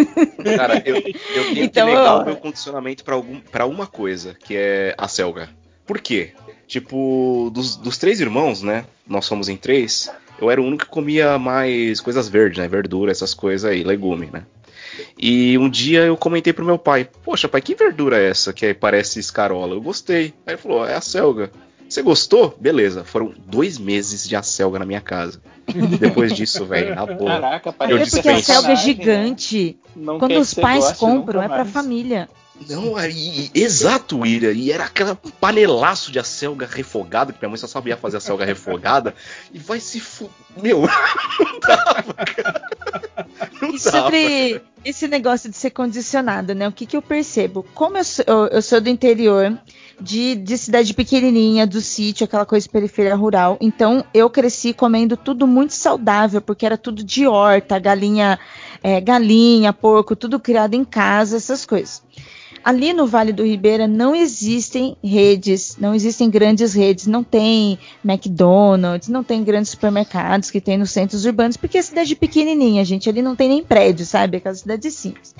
Cara, eu, eu tenho então, que negar o meu condicionamento para uma coisa, que é a selga. Por quê? Tipo, dos, dos três irmãos, né? Nós somos em três eu era o único que comia mais coisas verdes, né? Verdura, essas coisas aí, legume, né? E um dia eu comentei pro meu pai: Poxa, pai, que verdura é essa que parece escarola? Eu gostei. Aí ele falou: É a selga. Você gostou? Beleza. Foram dois meses de acelga na minha casa. Depois disso, velho, na boa. Caraca, eu é porque a selga é gigante. Não Quando os pais goste, compram, é pra família. Não, aí, exato, Ira. E era aquela panelaço de acelga refogada, que minha mãe só sabia fazer acelga refogada. E vai se fu... Meu, não dava, cara. Não e sobre esse negócio de ser condicionado, né? O que, que eu percebo? Como eu sou, eu sou do interior, de, de, cidade pequenininha, do sítio, aquela coisa periferia rural. Então eu cresci comendo tudo muito saudável, porque era tudo de horta, galinha, é, galinha, porco, tudo criado em casa, essas coisas. Ali no Vale do Ribeira não existem redes, não existem grandes redes, não tem McDonald's, não tem grandes supermercados que tem nos centros urbanos, porque é cidade pequenininha, gente, ali não tem nem prédio, sabe? Aquela cidade simples.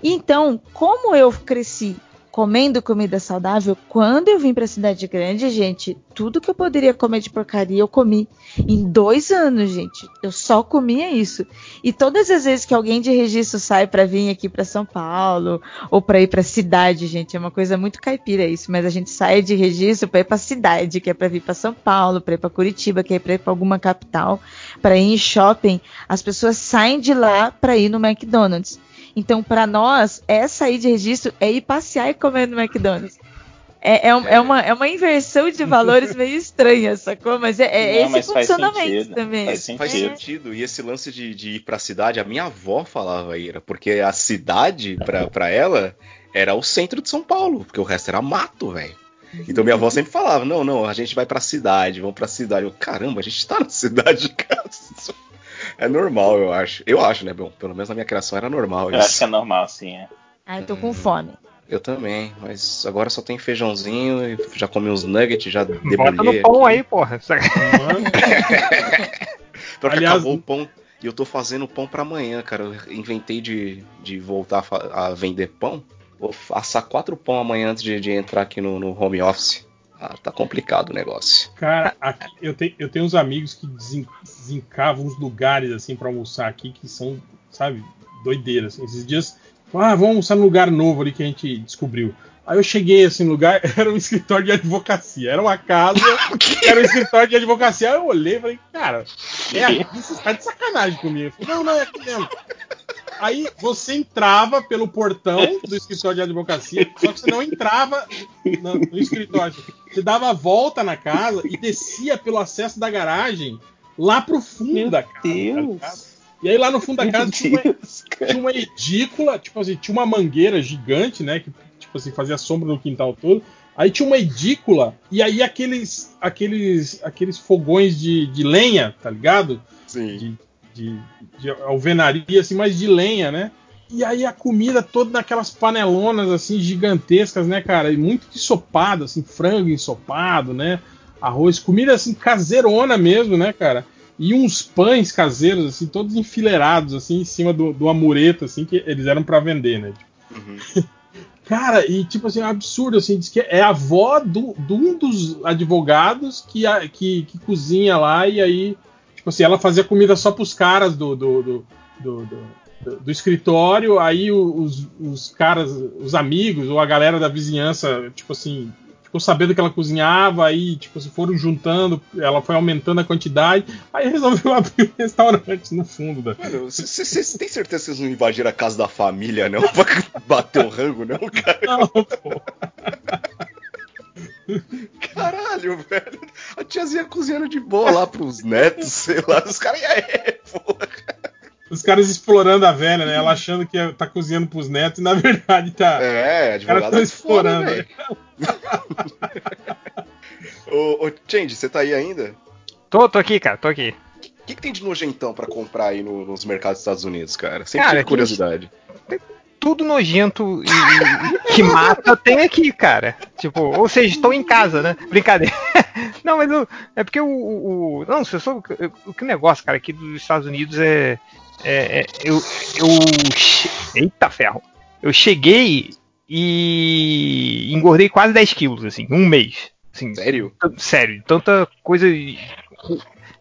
Então, como eu cresci comendo comida saudável. Quando eu vim para a cidade grande, gente, tudo que eu poderia comer de porcaria eu comi. Em dois anos, gente, eu só comia isso. E todas as vezes que alguém de registro sai para vir aqui para São Paulo ou para ir para a cidade, gente, é uma coisa muito caipira isso. Mas a gente sai de registro para ir para a cidade, que é para vir para São Paulo, para ir para Curitiba, que é ir para alguma capital, para ir em shopping. As pessoas saem de lá para ir no McDonald's. Então, para nós, é sair de registro é ir passear e comer no McDonald's. É, é, é, uma, é uma inversão de valores meio estranha, sacou? Mas é, é Não, esse mas funcionamento também. Faz, sentido. faz sentido. E esse lance de, de ir pra cidade, a minha avó falava, Ira, porque a cidade, pra, pra ela, era o centro de São Paulo, porque o resto era mato, velho. Então minha avó sempre falava: não, não, a gente vai pra cidade, vamos pra cidade. Eu, caramba, a gente tá na cidade, cara. É normal, eu acho. Eu acho, né? Bom, pelo menos na minha criação era normal. Eu isso. acho que é normal, sim. É. Ai, tô com fome. Eu também, mas agora só tem feijãozinho e já comi uns nuggets, já debulhei. Bota no pão aqui. aí, porra. Pior Aliás, acabou o pão e eu tô fazendo pão para amanhã, cara. Eu inventei de, de voltar a, a, vender pão. Vou assar quatro pão amanhã antes de, de entrar aqui no, no home office. Ah, tá complicado o negócio. Cara, aqui, eu, tenho, eu tenho uns amigos que desencavam uns lugares assim para almoçar aqui que são, sabe, doideiras. Assim. Esses dias, ah, vamos almoçar num lugar novo ali que a gente descobriu. Aí eu cheguei assim no lugar, era um escritório de advocacia. Era uma casa, era um escritório de advocacia. Aí eu olhei e falei, cara, é aqui, você tá de sacanagem comigo. Eu falei, não, não, é aqui mesmo. Aí você entrava pelo portão do escritório de advocacia, só que você não entrava no, no escritório. Você dava a volta na casa e descia pelo acesso da garagem lá pro fundo Meu da casa. Deus. E aí lá no fundo da casa tinha uma, tinha uma, edícula, tipo assim, tinha uma mangueira gigante, né? Que tipo assim, fazia sombra no quintal todo. Aí tinha uma edícula e aí aqueles aqueles aqueles fogões de, de lenha, tá ligado? Sim. De, de, de alvenaria, assim, mas de lenha, né? E aí a comida toda naquelas panelonas, assim, gigantescas, né, cara? E muito ensopado, assim, frango ensopado, né? Arroz, comida, assim, caseirona mesmo, né, cara? E uns pães caseiros, assim, todos enfileirados, assim, em cima do, do amureto, assim, que eles eram para vender, né? Uhum. Cara, e tipo assim, é um absurdo, assim, diz que é a avó do, de um dos advogados que, que, que cozinha lá e aí Tipo assim, ela fazia comida só pros caras do, do, do, do, do, do escritório, aí os, os caras, os amigos ou a galera da vizinhança, tipo assim, ficou sabendo que ela cozinhava, aí, tipo, se foram juntando, ela foi aumentando a quantidade, aí resolveu abrir um restaurante no fundo da. Você tem certeza que vocês não invadiram a casa da família, não? Pra bater o rango, não, cara? Não, pô. Caralho, velho. A tiazinha cozinhando de boa lá pros netos, sei lá. Os caras, é, porra. Os caras explorando a velha, né? Ela achando que tá cozinhando pros netos e na verdade tá. É, advogado tá explorando. ô, ô, Change, você tá aí ainda? Tô, tô aqui, cara, tô aqui. O que, que, tem de nojentão para comprar aí no, nos mercados dos Estados Unidos, cara? Sempre cara, tive curiosidade. Tem, tudo nojento e, que mata tem aqui, cara. Tipo, ou seja, estou em casa, né? Brincadeira. Não, mas o, é porque o, o. Não, se eu sou. O que negócio, cara, aqui dos Estados Unidos é. é, é eu, eu. Eita ferro! Eu cheguei e engordei quase 10 quilos, assim, um mês. Assim, sério? Sério, tanta coisa.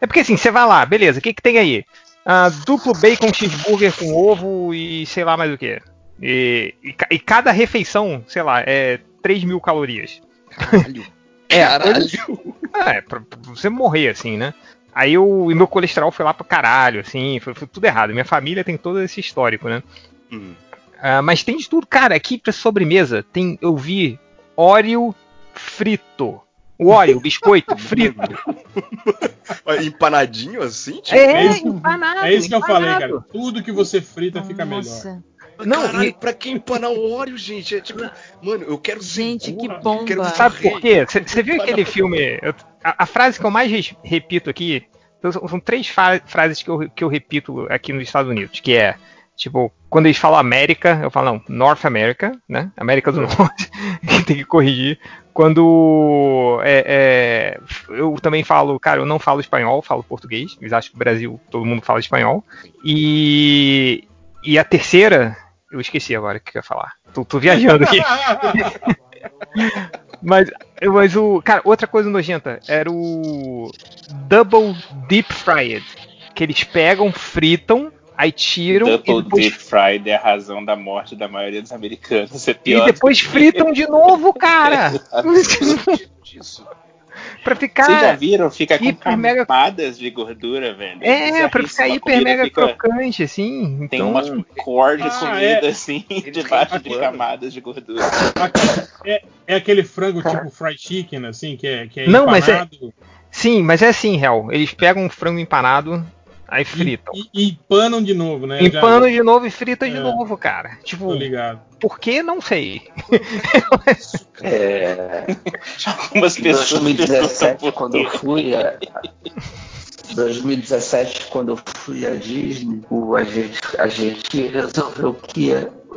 É porque assim, você vai lá, beleza, o que, que tem aí? Uh, duplo bacon cheeseburger com ovo e sei lá mais o que. E, e, e, cada refeição, sei lá, é 3 mil calorias. Caralho. é, Caralho. É, pra, pra, você morrer, assim, né? Aí o meu colesterol foi lá pra caralho, assim, foi, foi, tudo errado. Minha família tem todo esse histórico, né? Hum. Uh, mas tem de tudo, cara. Aqui pra sobremesa tem, eu vi óleo frito. O óleo, biscoito frito. Empanadinho assim? Tipo? É, é, empanado. É isso que empanado. eu falei, cara. Tudo que você frita fica Nossa. melhor. Não, Caralho, e... pra quem empanar o óleo, gente, é tipo, mano, eu quero Gente, que bomba. Quero Sabe por quê? Você viu aquele filme? Eu, a, a, frase que eu mais repito aqui, então, são, são três frases que eu, que eu repito aqui nos Estados Unidos, que é, tipo, quando eles falam América, eu falo, não, North America, né? América do Norte, tem que corrigir. Quando é, é, eu também falo, cara, eu não falo espanhol, falo português. Eles acham que no Brasil todo mundo fala espanhol. E, e a terceira Eu esqueci agora o que eu ia falar. Tô, tô viajando aqui. mas, mas o. Cara, outra coisa nojenta era o Double Deep Fried. Que eles pegam, fritam, aí tiram. Double depois... Deep Fried é a razão da morte da maioria dos americanos. É pior e depois fritam de novo, cara. disso. Pra ficar. Vocês já viram? Fica com hiper, camadas mega... de gordura, velho. É, pra ficar hiper mega fica... crocante, assim. Tem então... umas cor de ah, comida, é... assim, debaixo de camadas de gordura. É, é aquele frango tipo fried chicken, assim, que é, que é Não, empanado. mas é. Sim, mas é assim, real. Eles pegam um frango empanado, Aí fritam. E, e, empanam de novo, né? Empanam Já... de novo e fritam é, de novo, cara. Tipo, tô ligado. por que? Não sei. é... Algumas pessoas. 2017, quando eu fui. A... 2017, quando eu fui à Disney, a gente, a gente resolveu que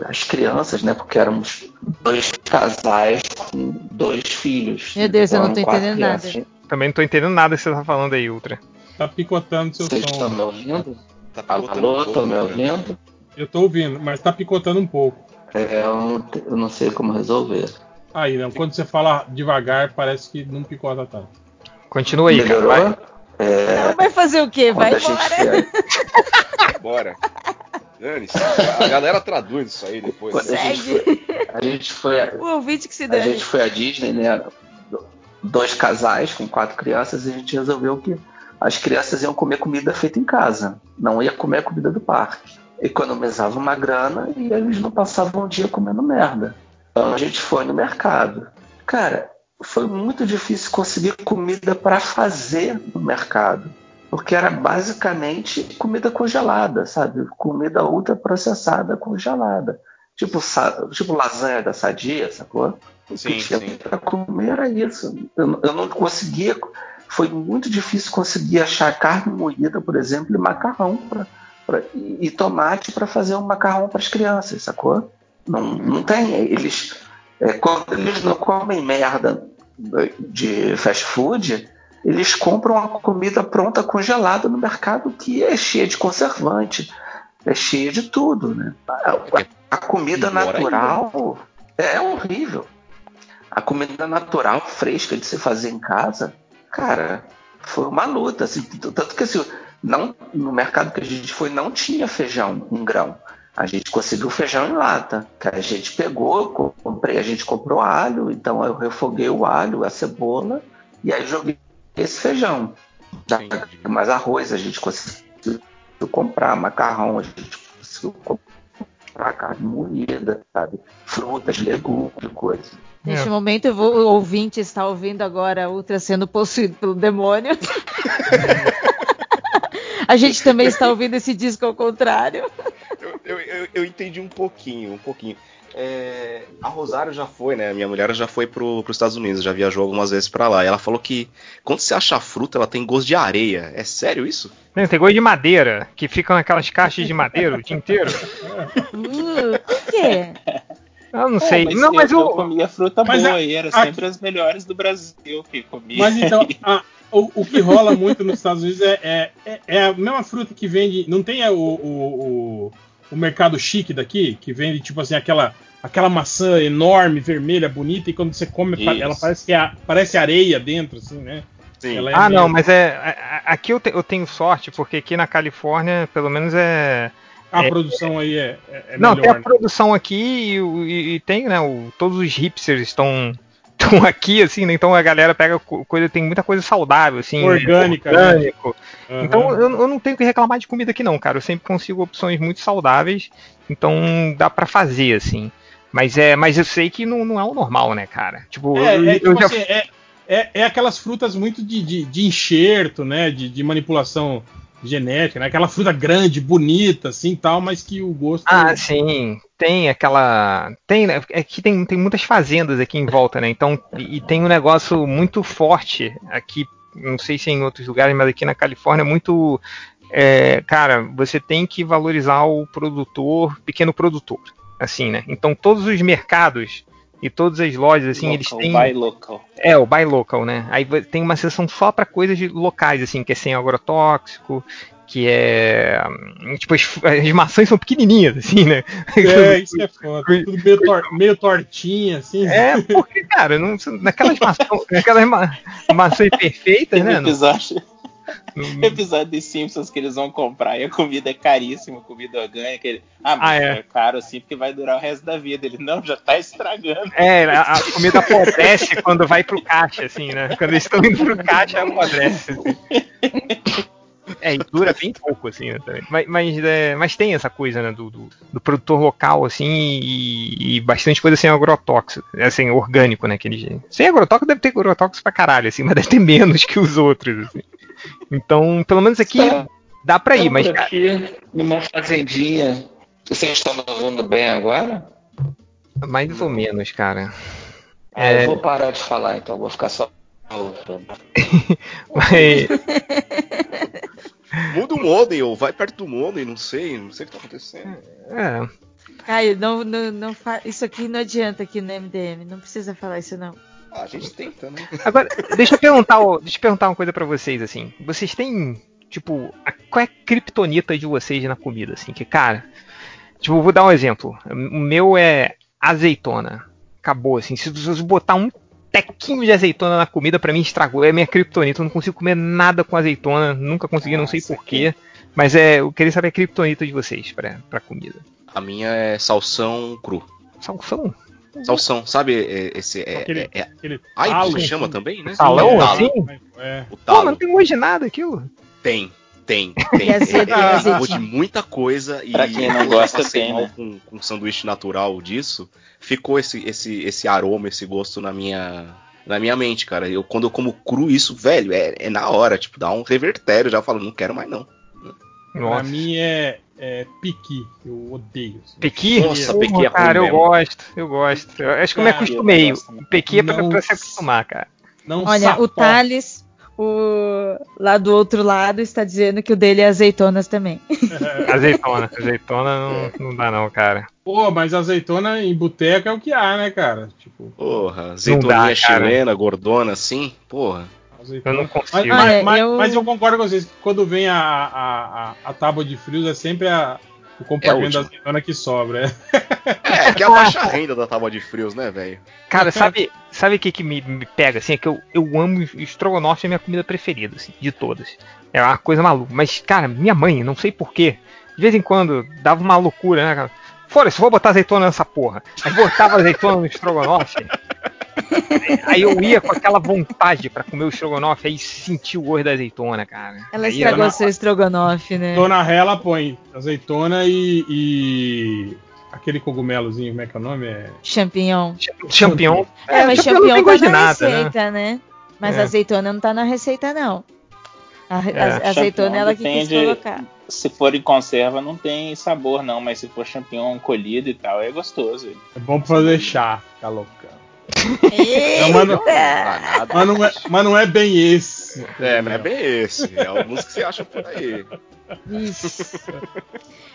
as crianças, né? Porque éramos dois casais com dois filhos. Meu Deus, eu não tô entendendo crianças. nada. Também não tô entendendo nada que você tá falando aí, Ultra. Tá picotando seu Vocês som. Vocês estão me ouvindo? Tá Alô, estão me ouvindo? Eu tô ouvindo, mas tá picotando um pouco. É, eu não, eu não sei como resolver. Aí, não. Quando você fala devagar, parece que não picota tanto. Continua aí, Melhorou? Vai. É... Não, vai fazer o quê? Vai embora. Bora. Dane a galera traduz isso aí depois. Quando a gente foi, a gente foi a, o ouvinte que se dane. A gente foi à Disney, né? Dois casais com quatro crianças e a gente resolveu que as crianças iam comer comida feita em casa, não ia comer a comida do parque. Economizava uma grana e eles não passavam o dia comendo merda. Então a gente foi no mercado. Cara, foi muito difícil conseguir comida para fazer no mercado, porque era basicamente comida congelada, sabe? Comida ultraprocessada congelada. Tipo, tipo lasanha da sadia, sacou? O sim, que tinha para comer era isso. Eu, eu não conseguia foi muito difícil conseguir achar carne moída, por exemplo, e macarrão pra, pra e, tomate para fazer um macarrão para as crianças, sacou? Não, não tem. Eles, é, quando eles não comem merda de fast food, eles compram a comida pronta congelada no mercado que é cheia de conservante, é cheia de tudo, né? A, a comida natural é horrível. A comida natural, fresca de se fazer em casa, cara, foi uma luta. Assim, tanto que assim, não, no mercado que a gente foi não tinha feijão em grão. A gente conseguiu feijão em lata. Que a gente pegou, comprei, a gente comprou alho, então eu refoguei o alho, a cebola, e aí joguei esse feijão. Mas arroz a gente conseguiu comprar, macarrão a gente conseguiu comprar, carne moída, sabe? Frutas, legumes, coisa. Neste é. momento, o ouvinte está ouvindo agora a Ultra sendo possuído pelo demônio. a gente também está ouvindo esse disco ao contrário. Eu, eu, eu entendi um pouquinho, um pouquinho. É, a Rosário já foi, né? Minha mulher já foi para os Estados Unidos, já viajou algumas vezes para lá. E ela falou que quando você acha a fruta, ela tem gosto de areia. É sério isso? Não, tem gosto de madeira, que ficam naquelas caixas de madeira o dia inteiro. Uh, por quê? Eu não sei. mas não, mas eu, eu comia fruta mas boa a, e era sempre as melhores do Brasil que comia. Mas então, a, o, o, que rola muito nos Estados Unidos é, é, é, a mesma fruta que vende. Não tem o, o, o, mercado chique daqui, que vende, tipo assim, aquela, aquela maçã enorme, vermelha, bonita, e quando você come, Isso. ela parece que é, parece areia dentro, assim, né? É ah, meio... não, mas é. Aqui eu, te, eu tenho sorte, porque aqui na Califórnia, pelo menos é a é, produção aí é, é, é Não, melhor, tem a né? produção aqui e, e, e, tem, né? O, todos os hipsters estão estão aqui, assim, né? Então a galera pega coisa, tem muita coisa saudável, assim. Orgânica. Né? Orgânico. Né? Uhum. Então eu, eu, não tenho que reclamar de comida aqui, não, cara. Eu sempre consigo opções muito saudáveis, então dá para fazer, assim. Mas é, mas eu sei que não, não é o normal, né, cara? Tipo, é, eu, é, tipo já... assim, é, é, é, aquelas frutas muito de, de, de enxerto, né? De, de manipulação genética, né? Aquela fruta grande, bonita, assim, tal, mas que o gosto. Ah, sim. Tem aquela. Tem, né? É tem, tem muitas fazendas aqui em volta, né? Então, e, e tem um negócio muito forte aqui. Não sei se é em outros lugares, mas aqui na Califórnia, muito. É, cara, você tem que valorizar o produtor, pequeno produtor, assim, né? Então, todos os mercados e todas as lojas, assim, local, eles têm. Buy local. É, o buy local, né? Aí tem uma seção só para coisas locais, assim, que é sem agrotóxico, que é. Tipo, as, as, maçãs são pequenininhas, assim, né? É, isso é foda. Tudo meio, tor meio tortinha, assim. É, porque, cara, não, naquelas maçãs, naquelas ma maçãs perfeitas, né? No episódio de Simpsons que eles vão comprar e a comida é caríssima, comida orgânica. Ele, ah, mas ah, é. é. caro assim porque vai durar o resto da vida. Ele, não, já tá estragando. É, a, a comida apodrece quando vai pro caixa, assim, né? Quando eles estão indo pro caixa, apodrece. Assim. É, e dura bem pouco, assim, né, mas, mas, é, mas, tem essa coisa, né, do, do, do produtor local, assim, e, e, bastante coisa sem agrotóxico, assim, orgânico, né, que eles... Sem agrotóxico deve ter agrotóxico pra caralho, assim, mas deve ter menos que os outros, assim. Então, pelo menos aqui dá pra ir, mas... Aqui, numa fazendinha, vocês estão me ouvindo bem agora? Mais ou menos, cara. Ah, é... eu vou parar de falar, então, vou ficar só Mas... Muda o modem, ou vai perto do modem, não sei, não sei o que tá acontecendo. É. Caio, não, não, não fa... isso aqui não adianta aqui no MDM, não precisa falar isso não. Ah, a gente tenta, né? Agora, deixa eu perguntar, deixa eu perguntar uma coisa para vocês, assim. Vocês têm, tipo, a, qual é a criptonita de vocês na comida, assim? Que, cara, tipo, vou dar um exemplo. O meu é azeitona. Acabou, assim. Se você botar um tequinho de azeitona na comida, para mim estragou. É minha criptonita. Eu não consigo comer nada com azeitona. Nunca consegui, não sei porquê. Mas é, eu queria saber a criptonita de vocês pra, pra comida. A minha é salsão cru. Salsão? Salsão, sabe esse. É, aquele, é, é, aquele ai, talo, chama também, né? Salão, é, assim? É. O talo. Pô, não tem gosto de nada aquilo. Tem, tem, tem. é, de muita coisa e pra quem não gosta tem, né? com, com um sanduíche natural disso, ficou esse, esse, esse aroma, esse gosto na minha na minha mente, cara. Eu quando eu como cru isso, velho, é, é na hora, tipo, dá um revertério, já falo, não quero mais não. Nossa. Pra mim é, é piqui, eu odeio. Assim. Piqui? Nossa, piqui é cara, eu mesmo. gosto, eu gosto. Eu acho que eu me acostumei. Piqui é pra, pra se acostumar, cara. Não Olha, o Thales, o lá do outro lado está dizendo que o dele é azeitonas também. azeitona, azeitona não, não dá não, cara. Pô, mas azeitona em boteca é o que há, né, cara? Tipo, porra, azeitoninha chilena, gordona assim, porra. Eu não consigo. Mas, mas, eu... mas, eu... concordo com vocês que quando vem a, a, a, a tábua de frios é sempre a, o compartimento é da azeitona que sobra. É, é que é a baixa renda da tábua de frios, né, velho? Cara, sabe sabe o que, que me, me, pega? Assim, é que eu, eu amo estrogonofe, é a minha comida preferida, assim, de todas. É uma coisa maluca. Mas, cara, minha mãe, não sei porquê, de vez em quando dava uma loucura, né, cara? Fora, se vou botar azeitona nessa porra. Aí botava azeitona no estrogonofe. Aí eu ia com aquela vontade para comer o estrogonofe, aí sentir o gosto da azeitona, cara. Ela aí estragou seu estrogonofe, né? Dona Rela põe azeitona e, e, aquele cogumelozinho, como é que é o nome? É... Champignon. Champignon. É, mas champignon tá na nada, né? receita, né? né? Mas é. azeitona não tá na receita, não. A, é. a azeitona ela que quis colocar. Se for em conserva, não tem sabor, não. Mas se for champignon colhido e tal, é gostoso. É bom pra fazer chá, ficar loucão. Não, mas, não, mas, não é, mas não é bem esse. É, não é bem esse. É alguns que você acha por aí. Isso.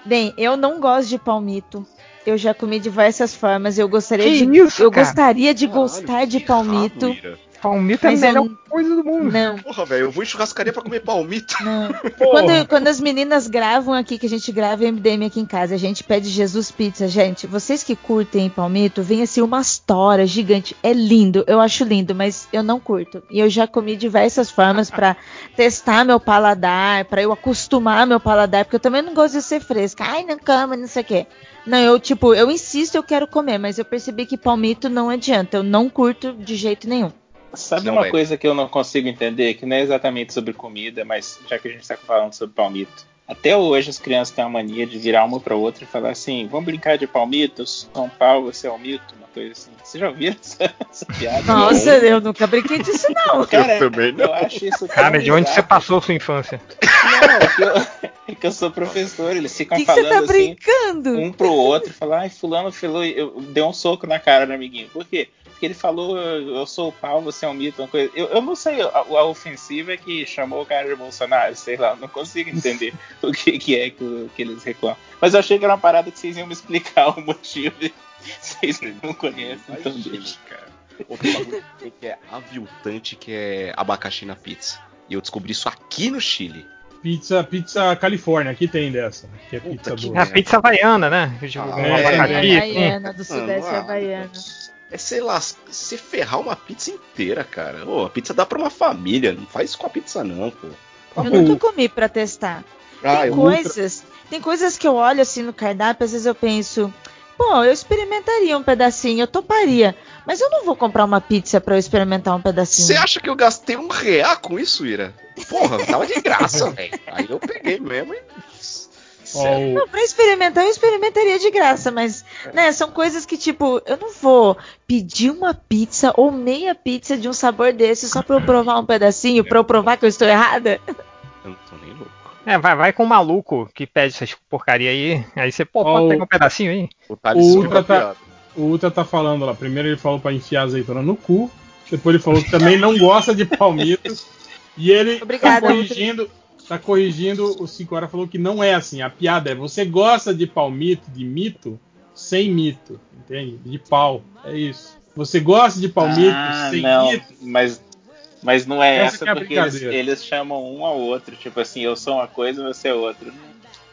Bem, eu não gosto de palmito. Eu já comi de diversas formas. Eu gostaria que de. Isso, eu gostaria de Caralho, gostar de palmito. Palmito é a melhor eu... coisa do mundo. Não. Porra, velho, eu vou em churrascaria pra comer palmito. Não. Quando, quando, as meninas gravam aqui, que a gente grava MDM aqui em casa, a gente pede Jesus Pizza. Gente, vocês que curtem palmito, vem assim uma história gigante. É lindo, eu acho lindo, mas eu não curto. E eu já comi diversas formas para testar meu paladar, para eu acostumar meu paladar, porque eu também não gosto de ser fresca. Ai, não cama, não sei o quê. Não, eu, tipo, eu insisto, eu quero comer, mas eu percebi que palmito não adianta. Eu não curto de jeito nenhum. Sabe não, uma velho. coisa que eu não consigo entender, que não é exatamente sobre comida, mas já que a gente está falando sobre palmito. Até hoje as crianças têm a mania de virar uma para outra e falar assim: vamos brincar de palmito? São Paulo, você é o mito, uma coisa assim. Você já ouviu essa, essa piada? Nossa, eu nunca brinquei disso, não. Cara, eu também não. Eu acho isso Cara, de onde você passou sua infância? Não, é que eu, é que eu sou professor, eles ficam que falando que você tá assim, brincando? um pro outro, falar, ai, fulano falou, eu deu um soco na cara do amiguinho. Por quê? porque ele falou, eu sou o pau, você é um mito, uma coisa. Eu, eu não sei, a, a, ofensiva é que chamou o cara de Bolsonaro, sei lá, não consigo entender o que, que é que, que, eles reclamam. Mas eu achei que era uma parada que vocês iam me explicar o motivo. Vocês não conhecem, então deixa. cara. Outro bagulho que é aviltante, que é abacaxi na pizza. E eu descobri isso aqui no Chile. Pizza, pizza Califórnia, aqui tem dessa. Que é pizza do... É a pizza havaiana, né? Ah, é. É, havaiana, do sudeste ah, havaiana. É, sei lá, se ferrar uma pizza inteira, cara. Ô, a pizza dá pra uma família, não faz isso com a pizza não, pô. Eu nunca comi pra testar. Ah, tem coisas, nunca... tem coisas que eu olho assim no cardápio, às vezes eu penso, pô, eu experimentaria um pedacinho, eu toparia. Mas eu não vou comprar uma pizza para eu experimentar um pedacinho. Você acha que eu gastei um real com isso, Ira? Porra, tava de graça, velho. Aí eu peguei mesmo e. Sério? Não, pra experimentar, eu experimentaria de graça, mas, né, são coisas que, tipo, eu não vou pedir uma pizza ou meia pizza de um sabor desse só pra eu provar um pedacinho, pra eu provar que eu estou errada. Eu não tô nem louco. É, vai, vai com um maluco que pede essas porcaria aí, aí você, pô, pode pegar um pedacinho aí. O, o Ultra tá, o Ultra tá falando lá. Primeiro ele falou pra enfiar azeitona no cu. Depois ele falou que também não gosta de palmito. E ele Obrigada, tá corrigindo. Ultra. Tá corrigindo, o 5 horas falou que não é assim. A piada é: você gosta de palmito, de mito, sem mito. Entende? De pau. É isso. Você gosta de palmito ah, sem não, mito. Mas, mas não é essa, essa é porque eles, eles, chamam um ao outro. Tipo assim, eu sou uma coisa, você é outra.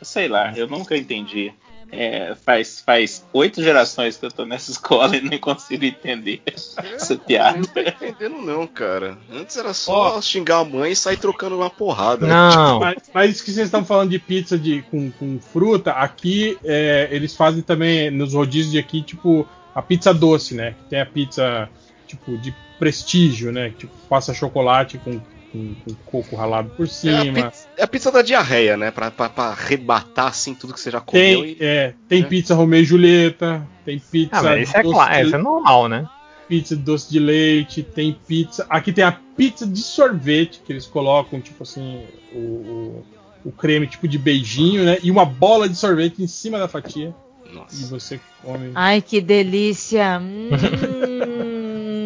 Sei lá, eu nunca entendi. É, faz, faz oito gerações que eu tô nessa escola e nem consigo entender essa piada. Não tô entendendo, não, cara. Antes era só oh. xingar a mãe e sair trocando uma porrada. Não. Mas, mas que vocês estão falando de pizza de, com, com fruta, aqui é, eles fazem também nos rodízios de aqui, tipo, a pizza doce, né? Tem a pizza, tipo, de prestígio, né? Tipo, passa chocolate com com, com coco ralado por cima. É a, pizza, é a pizza da diarreia, né? Pra, pra, pra, arrebatar assim tudo que você já comeu. Tem, e, é, tem é. pizza Romeu e Julieta, tem pizza. Ah, mas isso é claro, isso é normal, né? Pizza de doce de leite, tem pizza. Aqui tem a pizza de sorvete, que eles colocam, tipo assim, o, o, o creme tipo de beijinho, né? E uma bola de sorvete em cima da fatia. Nossa. E você come. Ai, que delícia! Hum.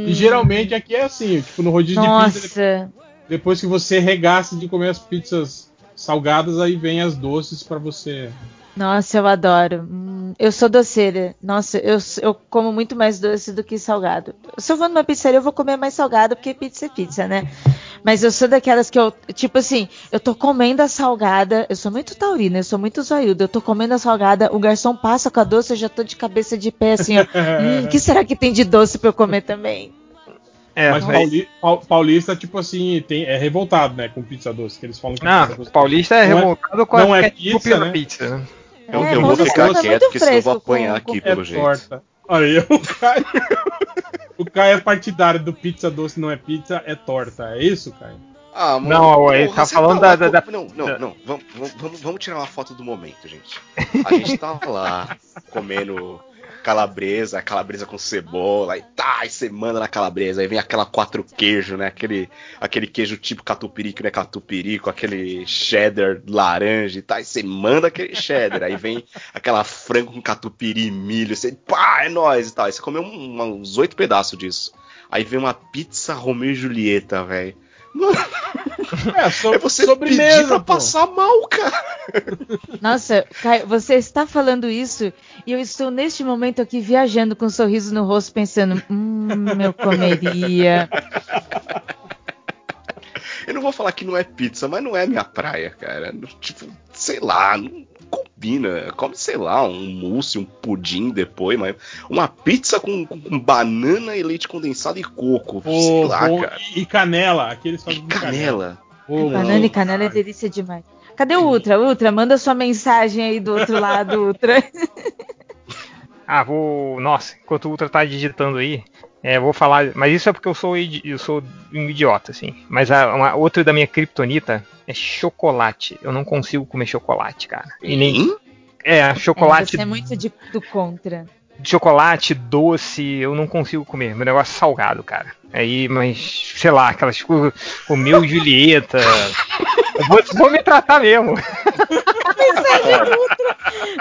e geralmente aqui é assim, tipo no rodízio Nossa. de pizza. Depois que você regaça de comer as pizzas salgadas, aí vem as doces para você. Nossa, eu adoro. Hum, eu sou doceira. Nossa, eu, eu como muito mais doce do que salgado. Se eu vou numa pizzaria, eu vou comer mais salgado, porque pizza é pizza, né? Mas eu sou daquelas que eu, tipo assim, eu tô comendo a salgada, eu sou muito taurina, eu sou muito zoiuda, eu tô comendo a salgada, o garçom passa com a doce, eu já tô de cabeça de pé, assim, ó. hum, o que será que tem de doce pra eu comer também? É, mas Pauli, paulista, tipo assim, tem, é revoltado, né, com pizza doce, que eles falam que Não, doce, paulista é não é- revoltado é, com não a é pizza, né? pizza? Eu, é, eu vou ficar quieto, porque senão eu vou apanhar com, aqui, com pelo é jeito. Torta. Aí, o Caio, o Caio é partidário do pizza doce, não é pizza, é torta. É isso, Caio? Ah, mano, não, ele tá falando tá da, da, Não, não, não. Vamos, vamos, vamos tirar uma foto do momento, gente. A gente tava tá lá comendo calabresa, calabresa com cebola, e tá, e você manda na calabresa, aí vem aquela quatro queijo, né? Aquele, aquele queijo tipo catupiry, que não é catupiry, com aquele cheddar laranja e tá, e você manda aquele cheddar, aí vem aquela frango com catupiry milho, você, pá, é nóis e tal. Aí você comeu um, uns oito pedaços disso. Aí vem uma pizza Romeo e Julieta, velho. É, so, é você sobremesa, pedir pra pô. passar mal, cara. Nossa, Caio, você está falando isso e eu estou neste momento aqui viajando com um sorriso no rosto, pensando, hum, eu comeria. Eu não vou falar que não é pizza, mas não é minha praia, cara. Tipo, sei lá, não, combina. Come, sei lá, um mousse, um pudim depois, mas uma pizza com, com banana e leite condensado e coco. Oh, sei lá, oh, cara. E canela, aqueles fazem canela. canela. Oh, banana e canela é delícia demais. Cadê o Ultra? Ultra, manda sua mensagem aí do outro lado, Ultra. ah, vou. Nossa, enquanto o Ultra tá digitando aí, é, vou falar, mas isso é porque eu sou, eu sou um idiota, assim. Mas a, uma, outra da minha criptonita é chocolate. Eu não consigo comer chocolate, cara. E nem. É, chocolate. É, você é muito de, do contra. Chocolate, doce, eu não consigo comer. Meu negócio é salgado, cara. Aí, mas, sei lá, aquelas coisas. O meu Julieta. eu vou, vou me tratar mesmo.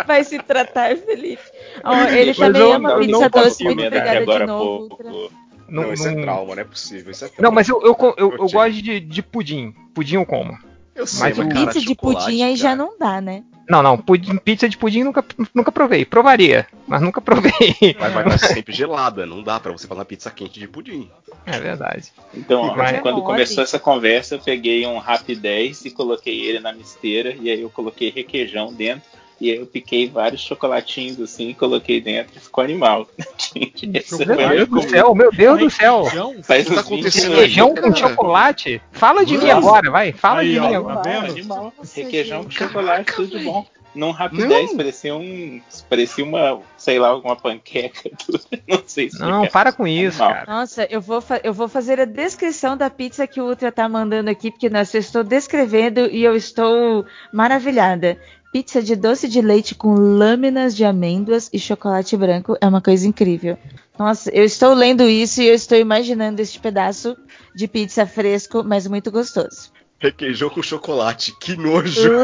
Vai se tratar, Felipe. Oh, ele Mas também ama pizza doce, muito obrigada de novo. Não, não, isso é trauma, não é possível. Isso é não, mas eu, eu, eu, eu gosto de, de pudim. Pudim eu como. Eu sei, mas, mas cara, pizza de pudim aí já não dá, né? Não, não, pudim, pizza de pudim nunca, nunca provei. Provaria, mas nunca provei. Mas vai estar sempre gelada, não dá para você fazer uma pizza quente de pudim. É verdade. Então, ó, mas... quando começou essa conversa, eu peguei um Rap 10 e coloquei ele na misteira, e aí eu coloquei requeijão dentro. E aí eu piquei vários chocolatinhos assim, coloquei dentro e ficou animal. meu Deus do céu, meu Deus do céu. Faz tá acontecendo requeijão com chocolate? Fala de mim agora, vai. Fala aí, de ó, mim agora. Tá animal. Requeijão com chocolate, tudo de bom. Num rapidez, parecia um. Parecia uma, sei lá, alguma panqueca. Não sei se. Não, para com isso, cara. Nossa, eu vou, eu vou fazer a descrição da pizza que o Ultra tá mandando aqui, porque nós estou descrevendo e eu estou maravilhada. Pizza de doce de leite com lâminas de amêndoas e chocolate branco é uma coisa incrível. Nossa, eu estou lendo isso e eu estou imaginando este pedaço de pizza fresco, mas muito gostoso. Requeijão com chocolate, que nojo!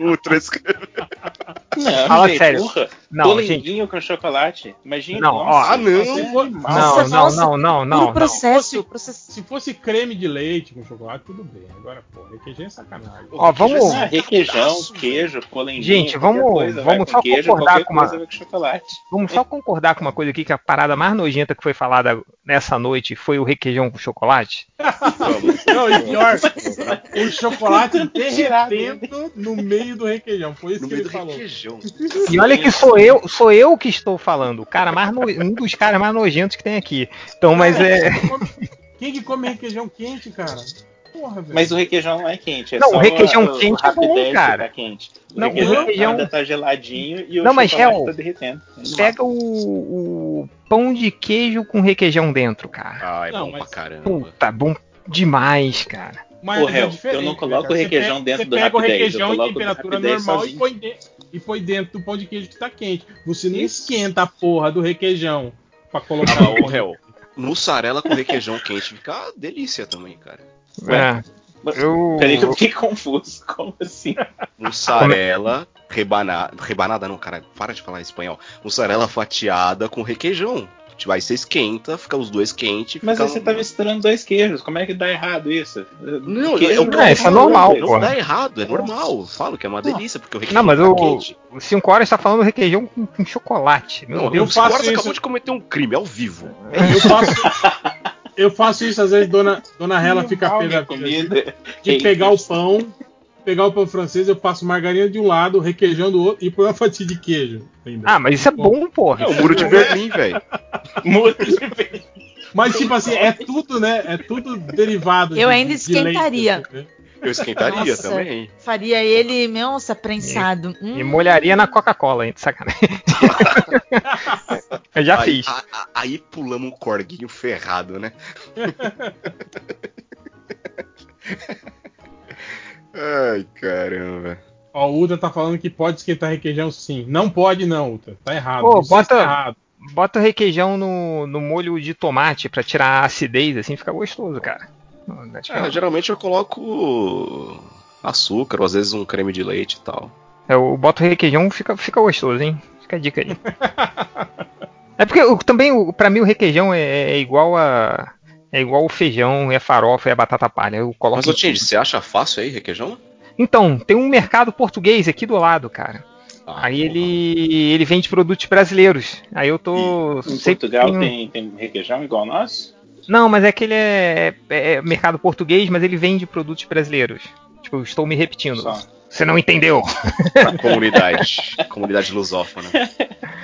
Uh. Ultra Não, Fala gente, sério. Porra. Não, gente. com chocolate. Imagina. Não, ó, ah, não. Não, não, não, não, não. processo, processo. Se fosse creme de leite com chocolate, tudo bem. Agora, pô, requeijão é sacanagem. Ó, vamos. Ah, requeijão, queijo, polendinho. Gente, vamos, coisa, vamos só queijo, concordar com uma. Com chocolate. Vamos só concordar com uma coisa aqui que a parada mais nojenta que foi falada nessa noite foi o requeijão com chocolate. não, e pior, o chocolate derretendo no meio do requeijão. Foi isso no que ele falou. Requeijão. E olha que sou eu, sou eu que estou falando, o cara mais no, um dos caras mais nojentos que tem aqui. Então, mas é. Quem que come requeijão quente, cara? Porra, Mas o requeijão não é quente. É não, o requeijão a, quente é bom, cara. Tá quente. O não, requeijão, o requeijão ainda tá geladinho e o não, mas é, tá derretendo. Pega o, o, pão de queijo com requeijão dentro, cara. Ah, é não, bom mas... pra caramba. Puta, bom demais, cara. Mas Porra, é eu não coloco o requeijão pega, dentro do Rapidez. Você pega o requeijão em temperatura normal e põe, de, e põe dentro do pão de queijo que tá quente. Você não Isso. esquenta a porra do requeijão pra colocar ah, o réu. Mussarela com requeijão quente fica delícia também, cara. É. Eu... Peraí que eu fiquei confuso. Como assim? Mussarela rebanada. Rebanada não, cara. Para de falar espanhol. Mussarela fatiada com requeijão. Tipo, aí você esquenta, fica os dois quentes. Mas aí você tá misturando dois queijos, como é que dá errado isso? Não, Queijo, eu, é, isso é normal. Não dá errado, é normal. Falo que é uma delícia, porque o requeijão Não, mas tá o, quente. o 5 horas tá falando requeijão com, com chocolate. Meu não, Deus, o 5 horas isso. acabou de cometer um crime ao vivo. Eu faço, eu faço isso, às vezes dona, dona Rela fica comida. De pegar o pão, pegar o pão francês, eu passo margarina de um lado, requeijão do outro e põe uma fatia de queijo. Ainda. Ah, mas isso é bom, porra. É o muro de Berlim, velho. muro de Berlim. Mas, tipo assim, é tudo, né? É tudo derivado. Eu de, ainda esquentaria. De eu esquentaria Nossa, também. Faria ele, nossa, prensado. E, hum. e molharia na Coca-Cola, hein? Sacanagem. eu já aí, fiz. A, a, aí pulamos um corguinho ferrado, né? Ai, caramba. Ó, o Ultra tá falando que pode esquentar requeijão sim. Não pode não, Ultra. Tá errado. Pô, bota, errado. bota o requeijão no, no molho de tomate pra tirar a acidez, assim fica gostoso, cara. É, geralmente eu coloco açúcar, ou às vezes um creme de leite e tal. É, eu boto requeijão fica, fica gostoso, hein? Fica a dica aí. é porque eu, também, pra mim, o requeijão é, é igual a é igual o feijão, é a farofa, é a batata palha. Eu coloco Mas, Otinho, você acha fácil aí requeijão? Então, tem um mercado português aqui do lado, cara. Ah, aí ele, ele vende produtos brasileiros. Aí eu tô. E, em Portugal tem, tem requeijão igual nós? Não, mas é que ele é, é, é, mercado português, mas ele vende produtos brasileiros. Tipo, estou me repetindo. Só. Você não entendeu. Pra comunidade. comunidade lusófona.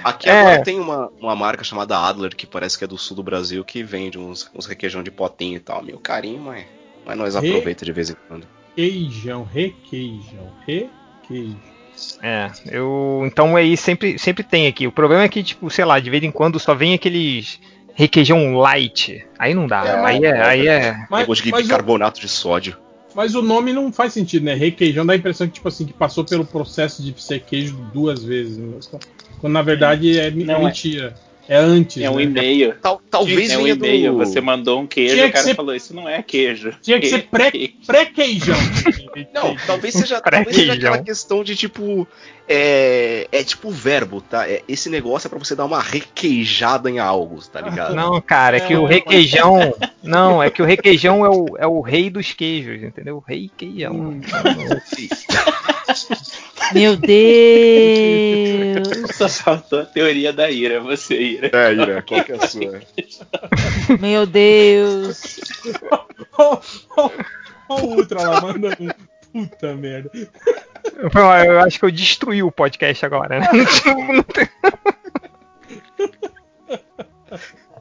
Aqui é. agora tem uma, uma marca chamada Adler, que parece que é do sul do Brasil, que vende uns, uns requeijão de potinho e tal. Meu carinho, mas, mas nós Re... aproveita de vez em quando. Requeijão, requeijão, requeijão. É, eu. Então aí sempre, sempre tem aqui. O problema é que, tipo, sei lá, de vez em quando só vem aqueles requeijão light. Aí não dá. É, aí é. Aí é... Mas, de bicarbonato de sódio. Mas o nome não faz sentido, né? Requeijão dá a impressão que, tipo assim, que passou pelo processo de ser queijo duas vezes. Né? Quando na verdade é não, é. mentira. É. é antes. É um né? e-mail. Tal, talvez é um e-mail. Do... Você mandou um queijo, Tinha o cara ser... falou: Isso não é queijo. Tinha que ser pré-queijão. Não, talvez seja, talvez seja aquela questão de tipo. É, é tipo verbo, tá? É, esse negócio é pra você dar uma requeijada em algo, tá ligado? Não, cara, é que o requeijão. Não, é que o requeijão é o, é o rei dos queijos, entendeu? O rei queijão. Hum. Meu Deus! Só faltou a teoria da ira, você, Ira. É, Ira, qual que é a sua? Meu Deus! Olha o Ultra lá mandando. Puta merda. Eu acho que eu destruí o podcast agora, né?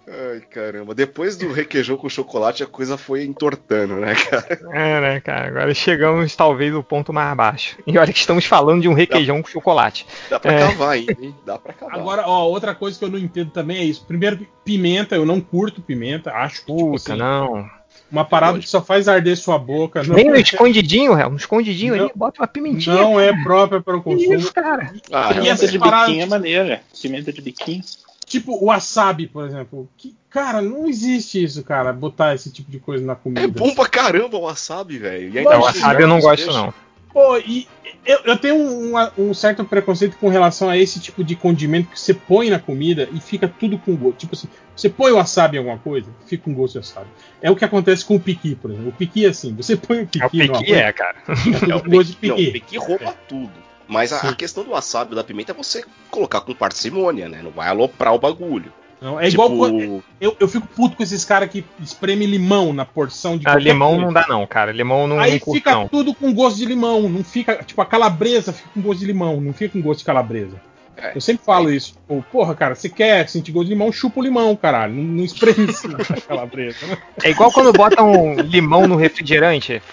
Ai, caramba. Depois do requeijão com chocolate, a coisa foi entortando, né, cara? É, né, cara? Agora chegamos, talvez, no ponto mais baixo. E olha que estamos falando de um requeijão dá, com chocolate. Dá pra é. cavar ainda, hein? Dá pra cavar. Agora, ó, outra coisa que eu não entendo também é isso. Primeiro, pimenta, eu não curto pimenta. Acho que, tipo Puta, tipo assim, não. Uma parada que só faz arder sua boca. Não Nem no escondidinho, réu. No escondidinho não, ali, bota uma pimentinha. Não é própria para o consumo. Isso, cara. Ah, e essa de paradas... biquinho é maneira. Pimenta de biquinho. Tipo o wasabi, por exemplo. Que, cara, não existe isso, cara, botar esse tipo de coisa na comida. É bom pra caramba o wasabi, velho. Não, wasabi eu não gosto, não. Pô, e eu, eu tenho um, um, certo preconceito com relação a esse tipo de condimento que você põe na comida e fica tudo com gosto. Tipo assim, você põe o wasabi em alguma coisa, fica com gosto de wasabi. É o que acontece com o piqui, por exemplo. O piqui é assim, você põe o piqui. É, o piqui é, cara. É o gosto de piqui. Não, o piqui rouba tudo. Mas a, a, questão do wasabi da pimenta é você colocar com parcimônia, né? Não vai aloprar o bagulho. Não, é tipo... igual. Eu, eu fico puto com esses caras que espreme limão na porção de. Ah, limão coisa. não dá, não, cara. Limão não Aí não fica não. tudo com gosto de limão. Não fica. Tipo, a calabresa fica com gosto de limão. Não fica com gosto de calabresa. É, eu sempre falo é. isso. Tipo, porra, cara, você quer sentir gosto de limão, chupa o limão, caralho. Não, não espreme a calabresa. Né? É igual quando botam um limão no refrigerante.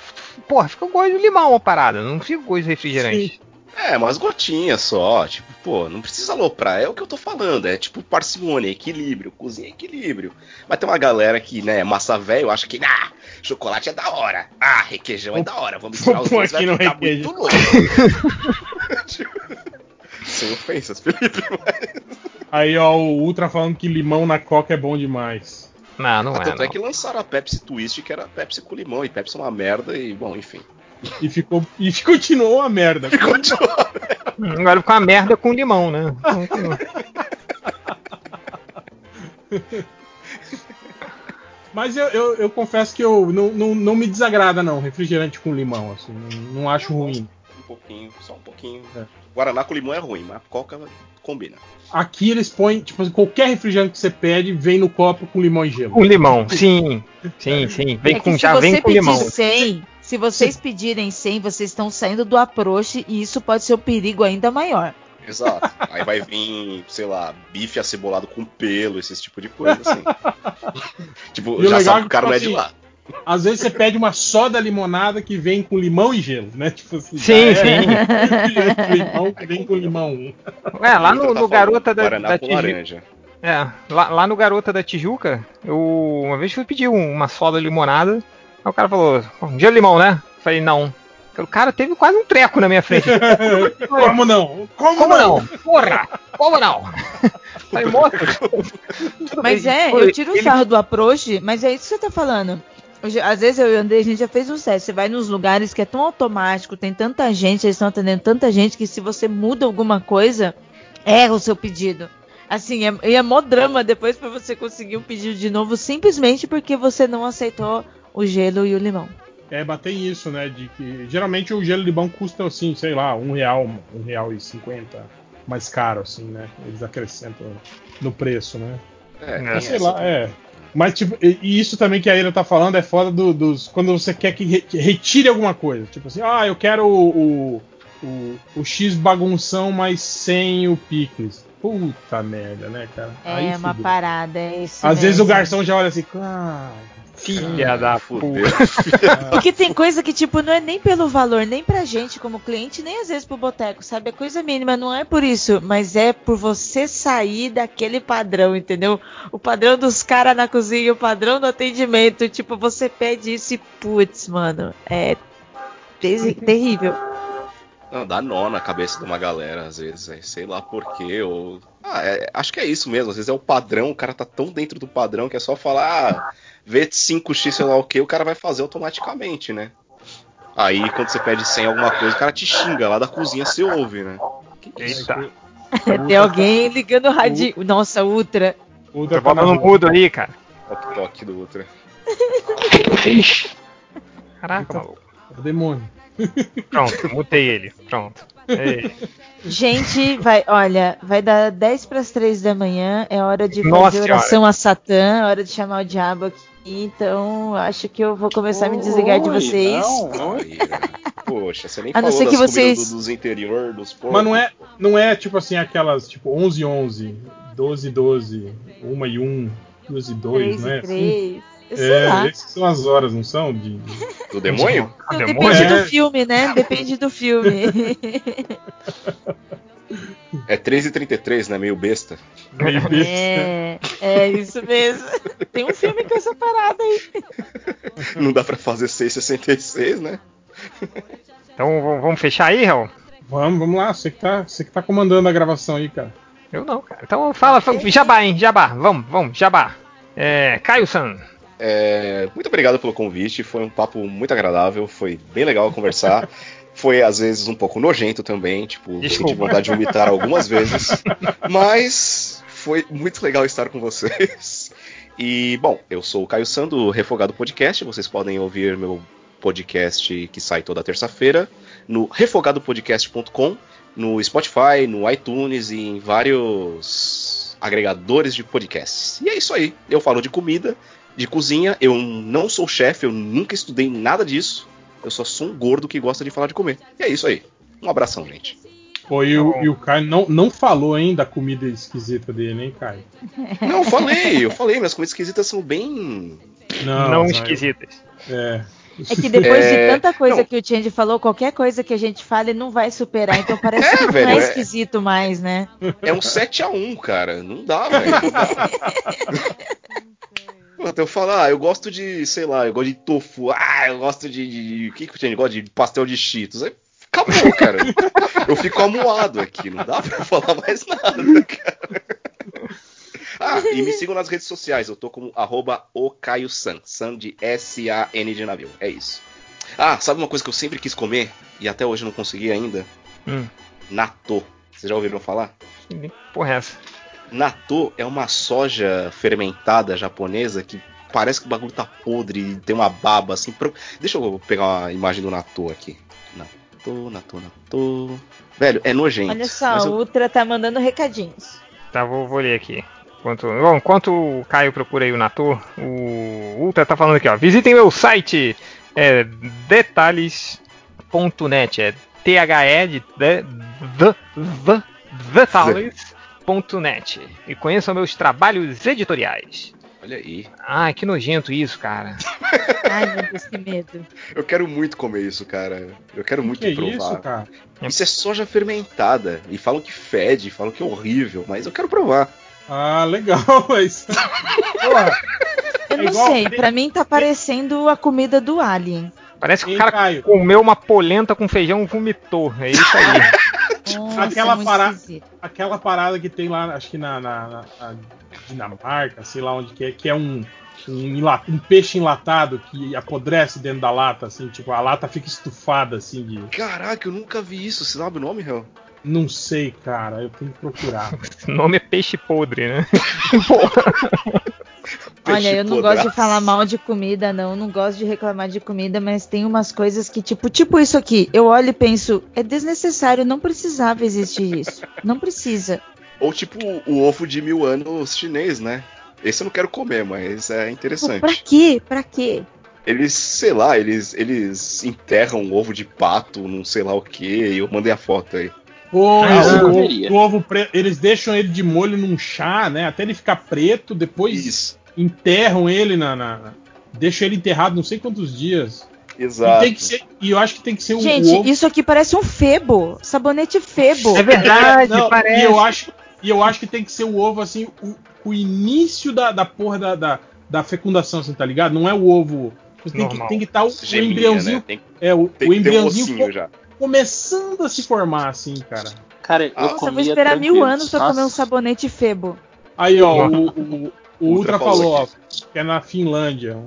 Porra, fica com gosto de limão a parada. Não fica com gosto de refrigerante. Sim. É, umas gotinhas só. Tipo, pô, não precisa aloprar. É o que eu tô falando. É tipo parcimônia, equilíbrio, cozinha equilíbrio. Mas tem uma galera que, né, massa velho, acha que, ah, chocolate é da hora. Ah, requeijão é da hora. Vamos misturar os dois, vai ficar muito louco. Sem ofensas, Felipe. Mas... Aí, ó, o Ultra falando que limão na coca é bom demais. Não, não ah, é. Tanto é não. é que lançaram a Pepsi Twist, que era Pepsi com limão. E Pepsi é uma merda, e, bom, enfim. E ficou e continuou uma merda. Agora ficou uma merda com limão, né? Mas eu, eu, eu, confesso que eu não, não, não, me desagrada, não, refrigerante com limão, assim, não, não acho ruim. Um pouquinho, só um pouquinho. É. Guaraná com limão é ruim, mas coca combina. Aqui eles põem, tipo, qualquer refrigerante que você pede vem no copo com limão e gelo. Com limão, sim. Sim, sim. Vem é com, já vem com limão. 100, se vocês pedirem 100, vocês estão saindo do approach e isso pode ser um perigo ainda maior. Exato. Aí vai vir, sei lá, bife acebolado com pelo, esse tipo de coisa, assim. tipo, e já sabe que o cara não é de tipo lá. Assim, às vezes você pede uma soda limonada que vem com limão e gelo, né? Tipo assim. Sim, é, sim. limão que vem com limão. É, lá no, no Garota da, da Tijuca. É, lá, lá, no Garota da Tijuca, eu uma vez fui pedir uma soda limonada Aí o cara falou, um dia limão, né? Falei, não. O cara teve quase um treco na minha frente. como não? Como, como não? não? Porra! Como não? Falei, moço. mas é, eu tiro o um sarro do approach, mas é isso que você tá falando. Às vezes eu e o André, a gente já fez um teste. Você vai nos lugares que é tão automático, tem tanta gente, eles estão atendendo tanta gente, que se você muda alguma coisa, erra o seu pedido. Assim, é, é mó drama depois para você conseguir um pedido de novo, simplesmente porque você não aceitou o gelo e o limão. É, bater isso, né? De que geralmente o gelo e limão custa assim, sei lá, um real, um real e cinquenta mais caro, assim, né? Eles acrescentam no preço, né? É, sei lá, é. Mas, tipo, e, isso também que a Ira tá falando é foda do, dos. Quando você quer que, re, que, retire alguma coisa. Tipo assim, ah, eu quero o, o, o, o X bagunção, mas sem o picles. Puta merda, né, cara? É Aí uma fudeu. parada, é isso. Às mesmo. vezes o garçom já olha assim, ah, Filha da puta. Porque tem coisa que, tipo, não é nem pelo valor, nem pra gente como cliente, nem às vezes pro boteco, sabe? É coisa mínima, não é por isso, mas é por você sair daquele padrão, entendeu? O padrão dos caras na cozinha, o padrão do atendimento. Tipo, você pede isso e, putz, mano, é terrível. Não, dá nó na cabeça de uma galera, às vezes, é, sei lá porquê, ou. Ah, é, acho que é isso mesmo, às vezes é o padrão, o cara tá tão dentro do padrão que é só falar, ah, vê 5x, sei lá o que, o cara vai fazer automaticamente, né? Aí quando você pede 100 alguma coisa, o cara te xinga lá da cozinha, você ouve, né? Eita. Tem alguém ligando o rádio. Nossa, Ultra. Ultra tá no mudo aí, cara. Toque toque do Ultra. Caraca, maluco. É o demônio. Pronto, mutei ele. Pronto. Ei. Gente, vai, olha, vai dar 10 para as 3 da manhã, é hora de Nossa fazer oração a Satã, é hora de chamar o diabo aqui. Então, acho que eu vou começar a me desligar de vocês. Não, aí, Poxa, você nem A não falou ser que das vocês- do- dos interior, dos porcos. Mas não é, não é tipo assim aquelas tipo 11 11, 12 12, 1 e 1, 2 e 2, 3 não é assim? 3. Sei É, lá. essas são as horas, não são? De, de- Do demônio? Não, demônio? Depende É. do filme, né? Depende do filme. É 13h33, né? Meio besta. meio besta. é, é isso mesmo. Tem um filme com essa parada aí. Não dá pra fazer 6,66, né? Então vamos fechar aí, Raul? Vamos, vamos lá, você que, tá, você que tá comandando a gravação aí, cara. Eu não, cara. Então fala, fala Jabá, hein? Jabá. Vamos, vamos, Jabá. É, Caio-san. É, muito obrigado pelo convite, foi um papo muito agradável, foi bem legal conversar. Foi às vezes um pouco nojento também, tipo, Desculpa. senti vontade de vomitar algumas vezes, mas foi muito legal estar com vocês. E, bom, eu sou o Caio San do Refogado Podcast, vocês podem ouvir meu podcast que sai toda terça-feira no refogadopodcast.com, no Spotify, no iTunes e em vários agregadores de podcasts. E é isso aí, eu falo de comida, de cozinha, eu não sou chefe, eu nunca estudei nada disso. Eu só sou um gordo que gosta de falar de comer. E é isso aí. Um abração, gente. Pô, e, o, e o Caio não, não falou ainda da comida esquisita dele, hein, Caio? Não, eu falei, eu falei, minhas comidas esquisitas são bem. Não, mas- esquisitas. É. É que depois É, de tanta coisa não. que o Change falou, qualquer coisa que a gente fale não vai superar. Então parece É, que não velho, é é- esquisito mais, né? É um 7x1, cara. Não dá, velho. Até eu falar, ah, eu gosto de, sei lá, eu gosto de tofu, ah, eu gosto de. de, de o que que o Tiene gosta de pastel de cheetos? Aí acabou, cara. Eu fico amuado aqui, não dá pra falar mais nada, cara. Ah, e me sigam nas redes sociais, eu tô como arroba okaiosan, san de S-A-N de navio, é isso. Ah, sabe uma coisa que eu sempre quis comer e até hoje não consegui ainda? Hum. Natô. Vocês já ouviram falar? Que Porra, é essa? Natô é uma soja fermentada japonesa que parece que o bagulho tá podre e tem uma baba assim. pro- Deixa eu pegar uma imagem do Natô aqui. Natô, Natô, Natô. Velho, é nojento. Olha só, o eu- Ultra tá mandando recadinhos. Tá, vou, vou ler aqui. Enquanto, bom, enquanto o Caio procura aí o Nator, o Ultra tá falando aqui, ó. Visitem meu site, é detalhes.net, é T-H-E de, de, de, de detalhes.net e conheçam meus trabalhos editoriais. Olha aí. Ai, que nojento isso, cara. Ai, meu Deus, que medo. Eu quero muito comer isso, cara. Eu quero muito que é provar. isso, cara? Isso é soja fermentada. E falam que fede, falam que é horrível, mas eu quero provar. Ah, legal, mas. Porra, Eu É não igual- sei, pra mim tá parecendo a comida do Alien. Parece que Hein, o cara Caio? comeu uma polenta com feijão e vomitou. É isso aí. Nossa, Aquela muito parada- aquela parada que tem lá, acho que na, na- na- na Dinamarca, sei lá onde que é, que é um, um, um peixe enlatado que apodrece dentro da lata, assim, tipo, a lata fica estufada, assim, de. Caraca, eu nunca vi isso. Você sabe o nome, Real? Não sei, cara, eu tenho que procurar. Esse nome é peixe podre, né? Olha, eu não podraço. gosto de falar mal de comida, não. Não gosto de reclamar de comida, mas tem umas coisas que, tipo, tipo isso aqui. Eu olho e penso, é desnecessário, não precisava existir isso. Não precisa. Ou tipo o ovo de mil anos chinês, né? Esse eu não quero comer, mas é Pô, interessante. pra quê? Pra quê? Eles, sei lá, eles, eles enterram um ovo de pato, não sei lá o que, e eu mandei a foto aí. Pô, Ah, esse ovo- o ovo preto, eles deixam ele de molho num chá, né? Até ele ficar preto, depois Isso, enterram ele na. na- deixam ele enterrado não sei quantos dias. E, exato. tem que ser, e eu acho que tem que ser o Gente, ovo. isso aqui parece um febo. Sabonete febo. É verdade, Não, parece. E eu acho, e eu acho que tem que ser o ovo, assim, o, o início da, da porra da, da, da fecundação, assim, tá ligado? Não é o ovo. Tem que, Normal. tem que estar o, o Geminha, embriãozinho. né? Tem, É, o, tem o um embriãozinho ossinho co- já. começando a se formar, assim, cara. Cara, eu Nossa, eu vou esperar mil anos pra comer um sabonete febo. Aí, ó, o, o, o Ultra Ultra falou falou, ó, que é na Finlândia.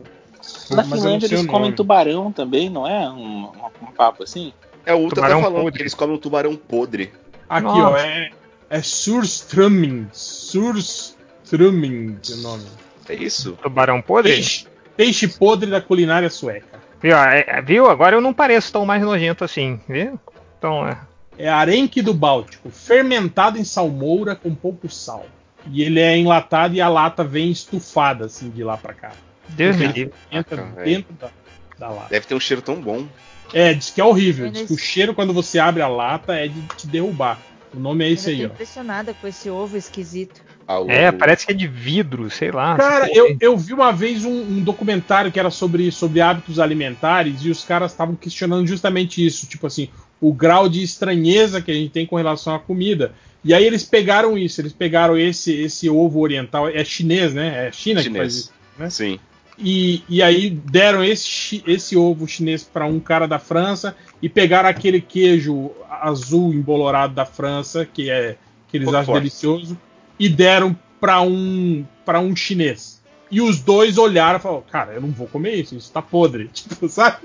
Na Finlândia eles comem tubarão também, não é? Um, um, papo assim? É, o Ultra tá falando podre. que eles comem um tubarão podre. Aqui, Nossa. ó, é, é Surströmming. Surströmming é o nome. É isso? Tubarão podre? Peixe, peixe podre da culinária sueca. Viu, é, viu? Agora eu não pareço tão mais nojento assim, viu? Então, é. É arenque do Báltico, fermentado em salmoura com pouco sal. E ele é enlatado e a lata vem estufada assim de lá para cá. Deus me livre. Entra ah, dentro da, da, lata. Deve ter um cheiro tão bom. É, diz que é horrível. Diz que o cheiro quando você abre a lata é de te derrubar. O nome é esse aí, ó. impressionada com esse ovo esquisito. Ah, é, parece que é de vidro, sei lá. Cara, eu, eu vi uma vez um, um, documentário que era sobre, sobre hábitos alimentares e os caras estavam questionando justamente isso. Tipo assim, o grau de estranheza que a gente tem com relação à comida. E aí eles pegaram isso, eles pegaram esse esse ovo oriental, é chinês, né? É China chinês. que faz isso, né? Sim. E, e aí deram esse, esse ovo chinês para um cara da França e pegaram aquele queijo azul embolorado da França, que é que eles acham forte. delicioso, e deram para um para um chinês. E os dois olharam e falaram, cara, eu não vou comer isso, isso tá podre. Tipo, sabe?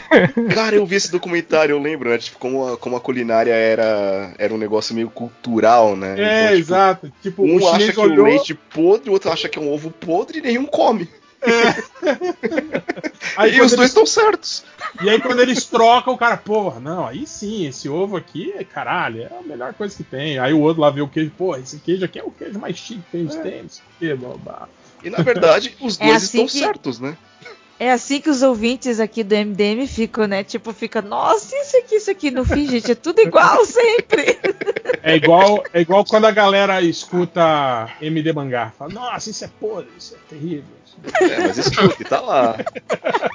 cara, eu vi esse documentário, eu lembro, né? Tipo, como a, como a culinária era, era um negócio meio cultural, né? É, então, tipo, exato. Tipo, um acha que olhou... o leite podre, o outro acha que é um ovo podre e nenhum come. É. Aí, e os dois estão certos. E aí quando eles trocam, o cara, porra, não, aí sim, esse ovo aqui, caralho, é a melhor coisa que tem. Aí o outro lá vê o queijo, pô, esse queijo aqui é o queijo mais chique que a gente é. tem, não sei o que, blá, e na verdade, os é dois assim estão que... certos, né? É assim que os ouvintes aqui do MDM ficam, né? Tipo, fica, nossa, isso aqui, isso aqui. No fim, gente, é tudo igual sempre. É igual, é igual quando a galera escuta MD Mangá. Fala, nossa, isso é podre, isso é terrível. É, mas escuta, tá lá.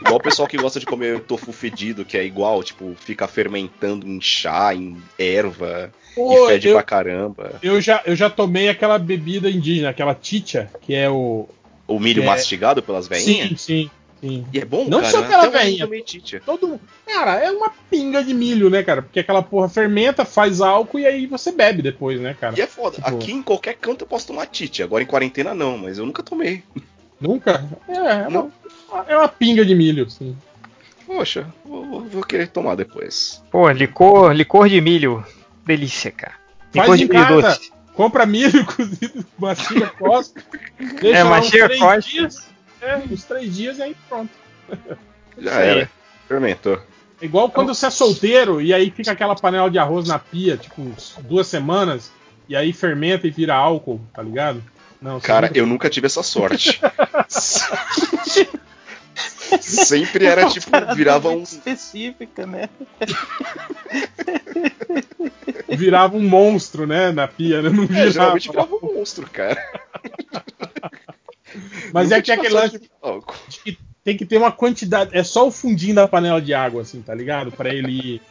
Igual o pessoal que gosta de comer tofu fedido, que é igual, tipo, fica fermentando em chá, em erva, Pô, e fede eu, pra caramba. Eu já, eu já tomei aquela bebida indígena, aquela ticha, que é o. O milho mastigado pelas veinhas? Sim, sim. Sim. E é bom, Não cara, só aquela veinha. Todo Cara, é uma pinga de milho, né, cara? Porque aquela porra fermenta, faz álcool e aí você bebe depois, né, cara? E é foda. Tipo... Aqui em qualquer canto eu posso tomar tite. Agora em quarentena não, mas eu nunca tomei. Nunca? É, é, uma, é uma pinga de milho, sim. Poxa, vou, vou, querer tomar depois. Pô, licor, licor de milho. Delícia, cara. Licor Faz de milho casa. doce. Compra milho cozido, mastiga. Deixa é, mastiga, cospe. É, uns três dias e aí pronto. Já era. Fermentou. Igual quando você é solteiro e aí fica aquela panela de arroz na pia, tipo, duas semanas, e aí fermenta e vira álcool, tá ligado? Não, Cara, nunca... eu nunca tive essa sorte. Sempre era tipo, virava um. Específica, né? virava um monstro, né? Na pia, né? Não é, virava. É, geralmente virava um monstro, cara. Mas Nunca é que é aquele lance de que tem que ter uma quantidade. É só o fundinho da panela de água, assim, tá ligado? Para ele ir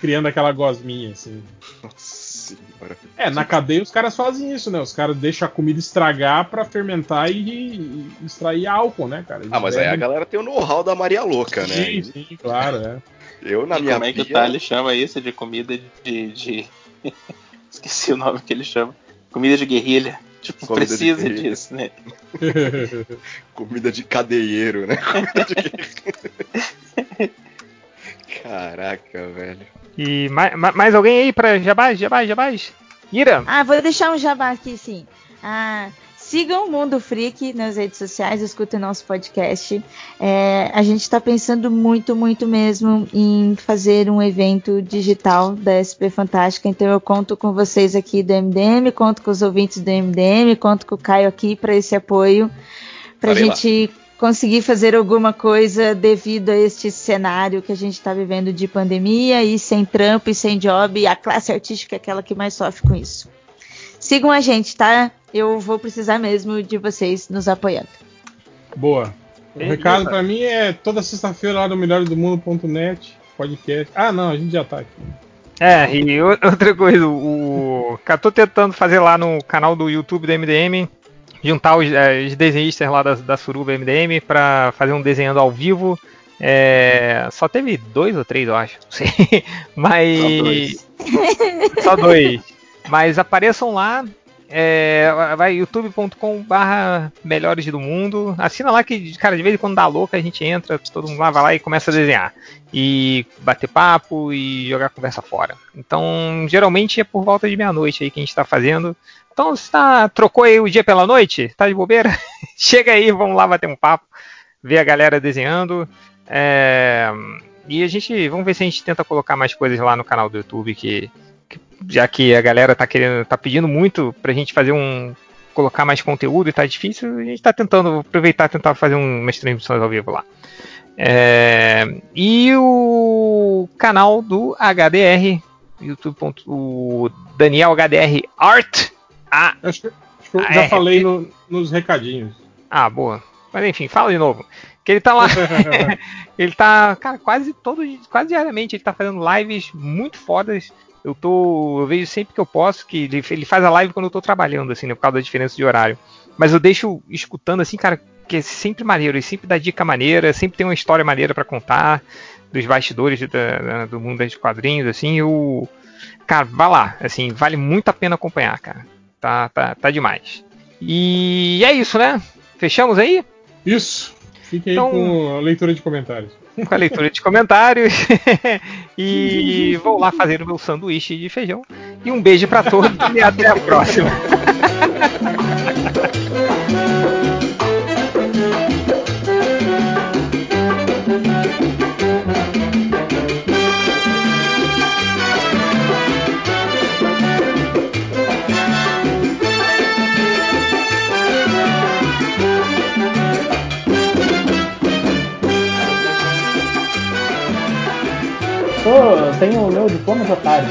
criando aquela gosminha, assim. Nossa senhora. É, na cadeia os caras fazem isso, né? Os caras deixam a comida estragar para fermentar e, e, extrair álcool, né, cara? Eles ah, mas devem... aí a galera tem o know-how da Maria Louca, né? Sim, sim, claro, é. Eu, na e minha Como é que pia... o Thales chama isso de comida de... de... Esqueci o nome que ele chama. Comida de guerrilha. Tipo, Comida precisa de disso, né? Comida de cadeieiro, né? Caraca, velho. E mais, mais alguém aí pra jabás, jabás, jabás? Ira? Ah, vou deixar um jabá aqui, sim. Ah, Sigam o Mundo Freak nas redes sociais, escutem nosso podcast. É, a gente está pensando muito, muito mesmo em fazer um evento digital da SP Fantástica. Então eu conto com vocês aqui do MDM, conto com os ouvintes do MDM, conto com o Caio aqui para esse apoio, para a gente lá. conseguir fazer alguma coisa devido a este cenário que a gente está vivendo de pandemia e sem trampo e sem job. E a classe artística é aquela que mais sofre com isso. Sigam a gente, tá? Eu vou precisar mesmo de vocês nos apoiando. Boa. O recado para mim é toda sexta-feira lá no melhoresdomundo.net, podcast. Ah, não, a gente já tá aqui. É, e outra coisa, o. Eu tô tentando fazer lá no canal do YouTube do MDM, juntar os, é, os desenhistas lá da, da Suruba MDM para fazer um desenhando ao vivo. É, só teve dois ou três, eu acho. Não sei. Mas. Só dois. Só dois. Mas apareçam lá. é, vai youtube.com barra melhores do mundo. Assina lá que, cara, de vez em quando dá louca, a gente entra, todo mundo lá vai lá e começa a desenhar. E bater papo e jogar conversa fora. Então, geralmente é por volta de meia-noite aí que a gente está fazendo. Então, você tá, trocou aí o dia pela noite? Tá de bobeira? Chega aí, vamos lá bater um papo, ver a galera desenhando. É, e a gente, vamos ver se a gente tenta colocar mais coisas lá no canal do YouTube que já que a galera tá querendo, tá pedindo muito pra gente fazer um colocar mais conteúdo e tá difícil, a gente tá tentando aproveitar tentar fazer umas transmissões ao vivo lá. É, e o canal do HDR, YouTube. O Daniel HDR Art. A, acho que, acho que eu já falei no, nos recadinhos. Ah, boa. Mas enfim, fala de novo. Que ele tá lá. ele tá, cara, quase todo, quase diariamente ele tá fazendo lives muito fodas eu tô. Eu vejo sempre que eu posso que ele, ele faz a live quando eu tô trabalhando, assim, né, por causa da diferença de horário. Mas eu deixo escutando, assim, cara, que é sempre maneiro, ele sempre dá dica maneira, sempre tem uma história maneira para contar dos bastidores da, do mundo dos quadrinhos, assim, o. Cara, vá lá, assim, vale muito a pena acompanhar, cara. Tá, tá, tá demais. E é isso, né? Fechamos aí? Isso. Então, aí com a leitura de comentários com a leitura de comentários. e vou lá fazer o meu sanduíche de feijão. E um beijo para todos e até a próxima. sou, tenho o meu diploma de otário.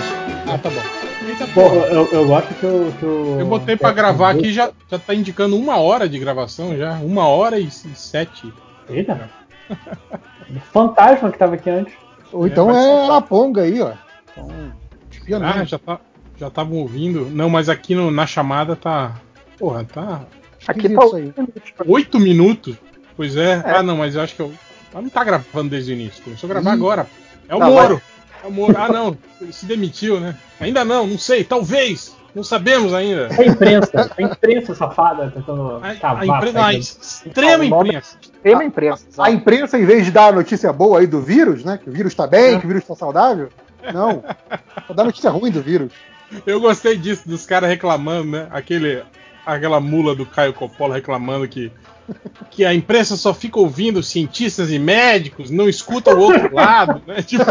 Ah, tá bom. Eita, porra, eu, eu gosto que o. Que eu botei pra gravar aqui, já, já tá indicando uma hora de gravação já. Uma hora e sete. Eita. Fantasma que tava aqui antes. Ou então é, é a Ponga aí, ó. Então, ah, já tá. Já estavam ouvindo. Não, mas aqui no, na chamada tá. Porra, tá. Aqui tá oito minutos. Pois é. é. Ah, não, mas eu acho que eu. Ela não tá gravando desde o início. Começou a gravar Ih. agora. É o tá, Moro. Vai. É o Moro. Ah, não. Ele se demitiu, né? Ainda não, não sei. Talvez. Não sabemos ainda. A imprensa, a imprensa safada tentando a, a, imprensa, a extrema imprensa. Extrema imprensa. A, a, imprensa, em vez de dar a notícia boa aí do vírus, né? Que o vírus está bem, é. que o vírus está saudável. Não. Só dá notícia ruim do vírus. Eu gostei disso, dos caras reclamando, né? Aquele, aquela mula do Caio Coppola reclamando que que a imprensa só fica ouvindo cientistas e médicos, não escuta o outro lado, né? Tipo,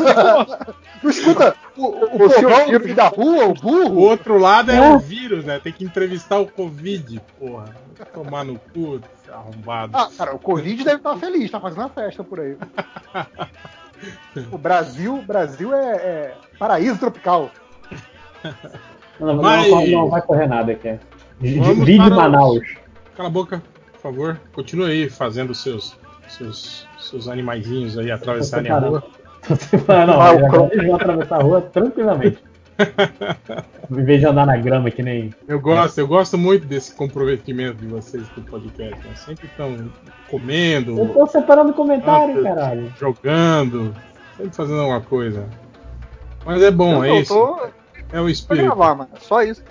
não escuta o, o, o vírus da rua, o burro. O outro lado é, é, o vírus, né? Tem que entrevistar o Covid, porra. Tomar no cu, arrombado. Ah, cara, o Covid deve estar feliz, tá fazendo uma festa por aí. o Brasil, Brasil é, é paraíso tropical. Não, não, Mas... não, não, vai correr nada aqui. Vídeo Manaus. Cala a boca por favor, continue aí fazendo seus seus, seus animaizinhos aí atravessarem a rua. não, não, ah, eles vão atravessar a rua tranquilamente. em vez de andar na grama que nem. Eu gosto, eu gosto muito desse comprometimento de vocês do podcast. Né? Sempre estão comendo. Eu tô separando comentário, caralho. Jogando, sempre fazendo alguma coisa. Mas é bom, eu é isso. Tô... É o espírito. Gravar, mano. Só isso.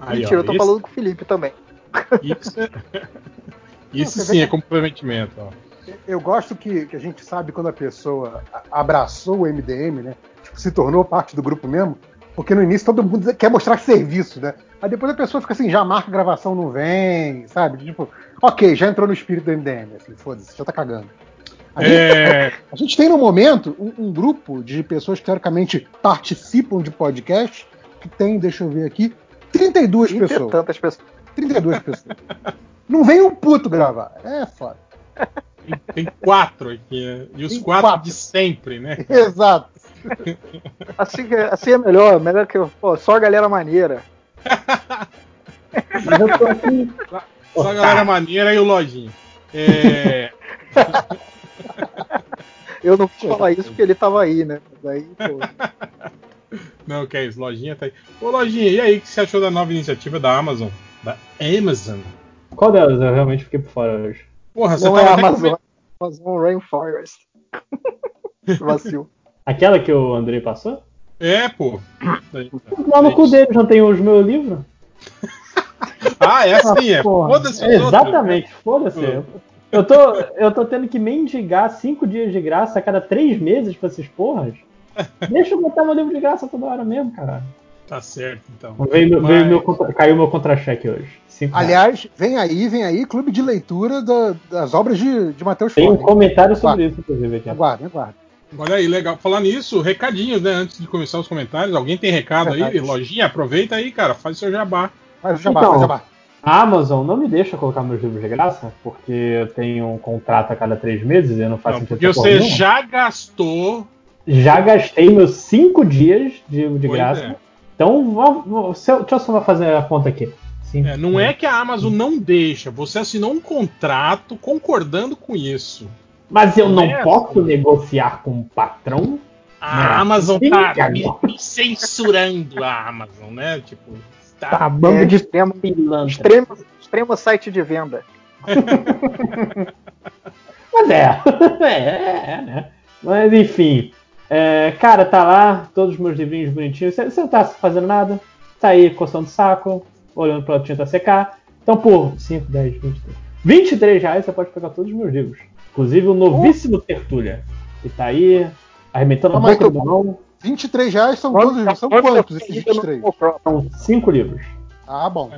Aí, Mentira, ó, eu tô esse... falando com o Felipe também. Isso, é... Isso sim é comprometimento. Ó. Eu gosto que, que a gente sabe quando a pessoa abraçou o MDM, né? Tipo, se tornou parte do grupo mesmo. Porque no início todo mundo quer mostrar serviço, né? Aí depois a pessoa fica assim, já marca a gravação, não vem, sabe? Tipo, ok, já entrou no espírito do MDM, assim, foda-se, já tá cagando. A gente, é... a gente, tem no momento um, um, grupo de pessoas que teoricamente participam de podcast, que tem, deixa eu ver aqui, 32 pessoas. tantas pessoas. 32 pessoas. Não vem um puto gravar. É foda. Tem quatro aqui, né? E os quatro, quatro, de sempre, né? Exato. Assim, assim é melhor, melhor que pô, só a galera maneira. Eu tô aqui. Só a galera maneira e o Lojinho. É... eu não vou falar isso porque ele tava aí, né? Daí, pô. Não, que é isso, Lojinha tá aí. Ô, Lojinha, e aí, o que você achou da nova iniciativa da Amazon? Da Amazon? Qual delas? Eu realmente fiquei por fora hoje. Porra, você Não é Amazon. Amazon Rainforest. Vacil. Aquela que o Andrei passou? É, pô. Lá no cu dele, já tem os meus livros. Ah, é assim, é. Foda-se. Exatamente, foda-se. Hum. Eu tô, eu tô tendo que mendigar cinco dias de graça a cada três meses pra essas porras. Deixa eu botar meu livro de graça toda hora mesmo, cara. Tá certo, então. Veio, Mas... veio meu, caiu meu contra-cheque hoje. Cinco Aliás, vem aí, vem aí, clube de leitura da, das obras de, de Matheus Tem um comentário sobre isso, inclusive. Aqui. Aguardem, aguardem. Olha aí, legal. Falar nisso, recadinhos, né? Antes de começar os comentários. Alguém tem recado aí? Lojinha, aproveita aí, cara. Faz o seu jabá. Faz o jabá, então, faz o jabá. A Amazon não me deixa colocar meus livros de graça, porque eu tenho um contrato a cada três mees e eu não faço não, Porque você já gastou. Já gastei meus cinco dias de, de graça. É. Então, vou, vou, deixa eu só fazer a conta aqui. É, não é que a Amazon não deixa, você assinou um contrato concordando com isso. Mas eu não, não é posso assim. negociar com o patrão? A Amazon tá me, me censurando a Amazon, né? Tipo, Tá, tá bando é, de extremo, extremo, extremo site de venda. Mas é. é, é, né? Mas enfim. É, cara, tá lá, todos os meus livrinhos bonitinhos. Você não tá fazendo nada? Tá aí coçando o saco, olhando pra tinta secar. Então, por 5, 10, 23. 23 reais você pode pegar todos os meus livros. Inclusive o novíssimo oh. Tertúlia. Que tá aí, arrebentando a boca do mão. 23 reais são todos. São quantos esses 23? São 5 livros. Ah, bom.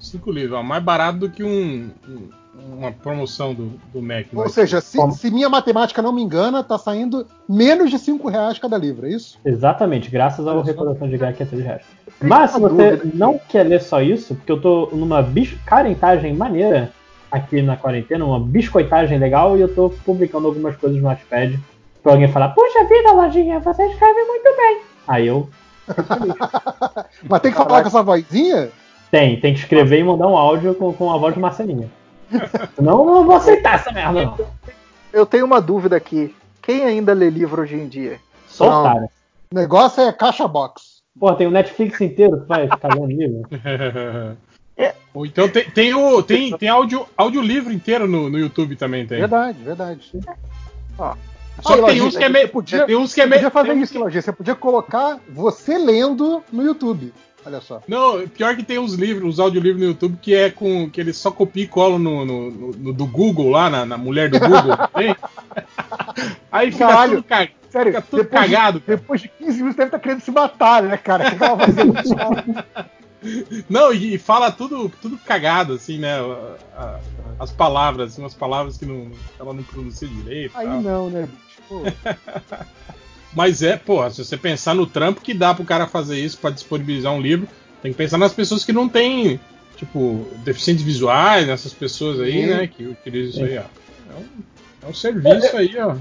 5 livros, ó, mais barato do que um, um, uma promoção do, do Mac. Ou seja, se, se, minha matemática não me engana, tá saindo menos de 5 reais cada livro, é isso? Exatamente, graças à recordação de GAC que é 3 reais. Mas se você não quer ler só isso, porque eu tô numa bicho carentagem maneira aqui na quarentena, uma biscoitagem legal, e eu tô publicando algumas coisas no Notepad pra alguém falar, puxa vida, lojinha, você escreve muito bem. Aí eu. Mas tem que falar com essa vozinha? Tem, tem que escrever e mandar um áudio com, com a voz de Marcelinha. Senão não vou aceitar essa merda, não. Eu tenho uma dúvida aqui. Quem ainda lê livro hoje em dia? Só cara. O negócio é caixa box. Pô, tem o Netflix inteiro que vai ficar lendo livro. É. Ou então tem, tem, o, tem, tem áudio, audiolivro inteiro no, no YouTube também, tem. Verdade, verdade. Ó, só que tem uns que é meio. Podia, tem uns que é meio. Podia fazer isso, Lojinha. Você podia colocar você lendo no YouTube. Olha só. Não, pior que tem uns livros, uns audiolivros no YouTube que é com. que eles só copiam e colam no, no, no, do Google lá, na, na mulher do Google. Aí fica Caralho, tudo, ca... sério, fica tudo depois cagado. De, depois de 15 minutos deve estar tá querendo se matar, né, cara? Que fazendo Não, e, fala tudo, tudo cagado, assim, né? As palavras, assim, umas palavras que não, ela não pronuncia direito. Aí tal. não, né, Mas é, pô, se você pensar no trampo que dá pro cara fazer isso para disponibilizar um livro, tem que pensar nas pessoas que não têm, tipo, deficientes visuais, essas pessoas aí, Sim. né, que utilizam isso aí, ó. É um, é um serviço aí, ó.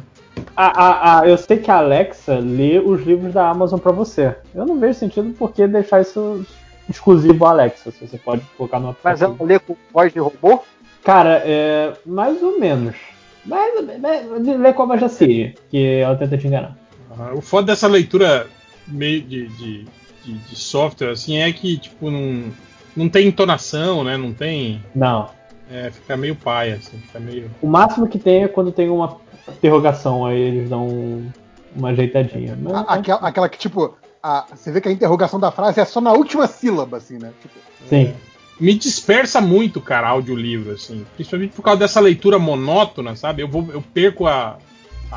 A, a, a, eu sei que a Alexa lê os livros da Amazon para você. Eu não vejo sentido por que deixar isso exclusivo à Alexa. Se você pode colocar no aplicativo. Mas ela lê com voz de robô? Cara, é mais ou menos. Mais ou menos. Lê com a voz da Siri, que ela tenta te enganar. O foda dessa leitura meio de, de, de, de, software assim é que tipo não, não tem entonação, né? Não tem. Não. É, fica meio paia, assim, fica meio. O máximo que tem é quando tem uma interrogação, aí eles dão uma ajeitadinha. Mas, aquela, aquela que, tipo, a, você vê que a interrogação da frase é só na última sílaba, assim, né? Tipo, Sim. É, me dispersa muito, cara, audiolivro, assim. Principalmente por causa dessa leitura monótona, sabe? Eu, vou, eu perco a, a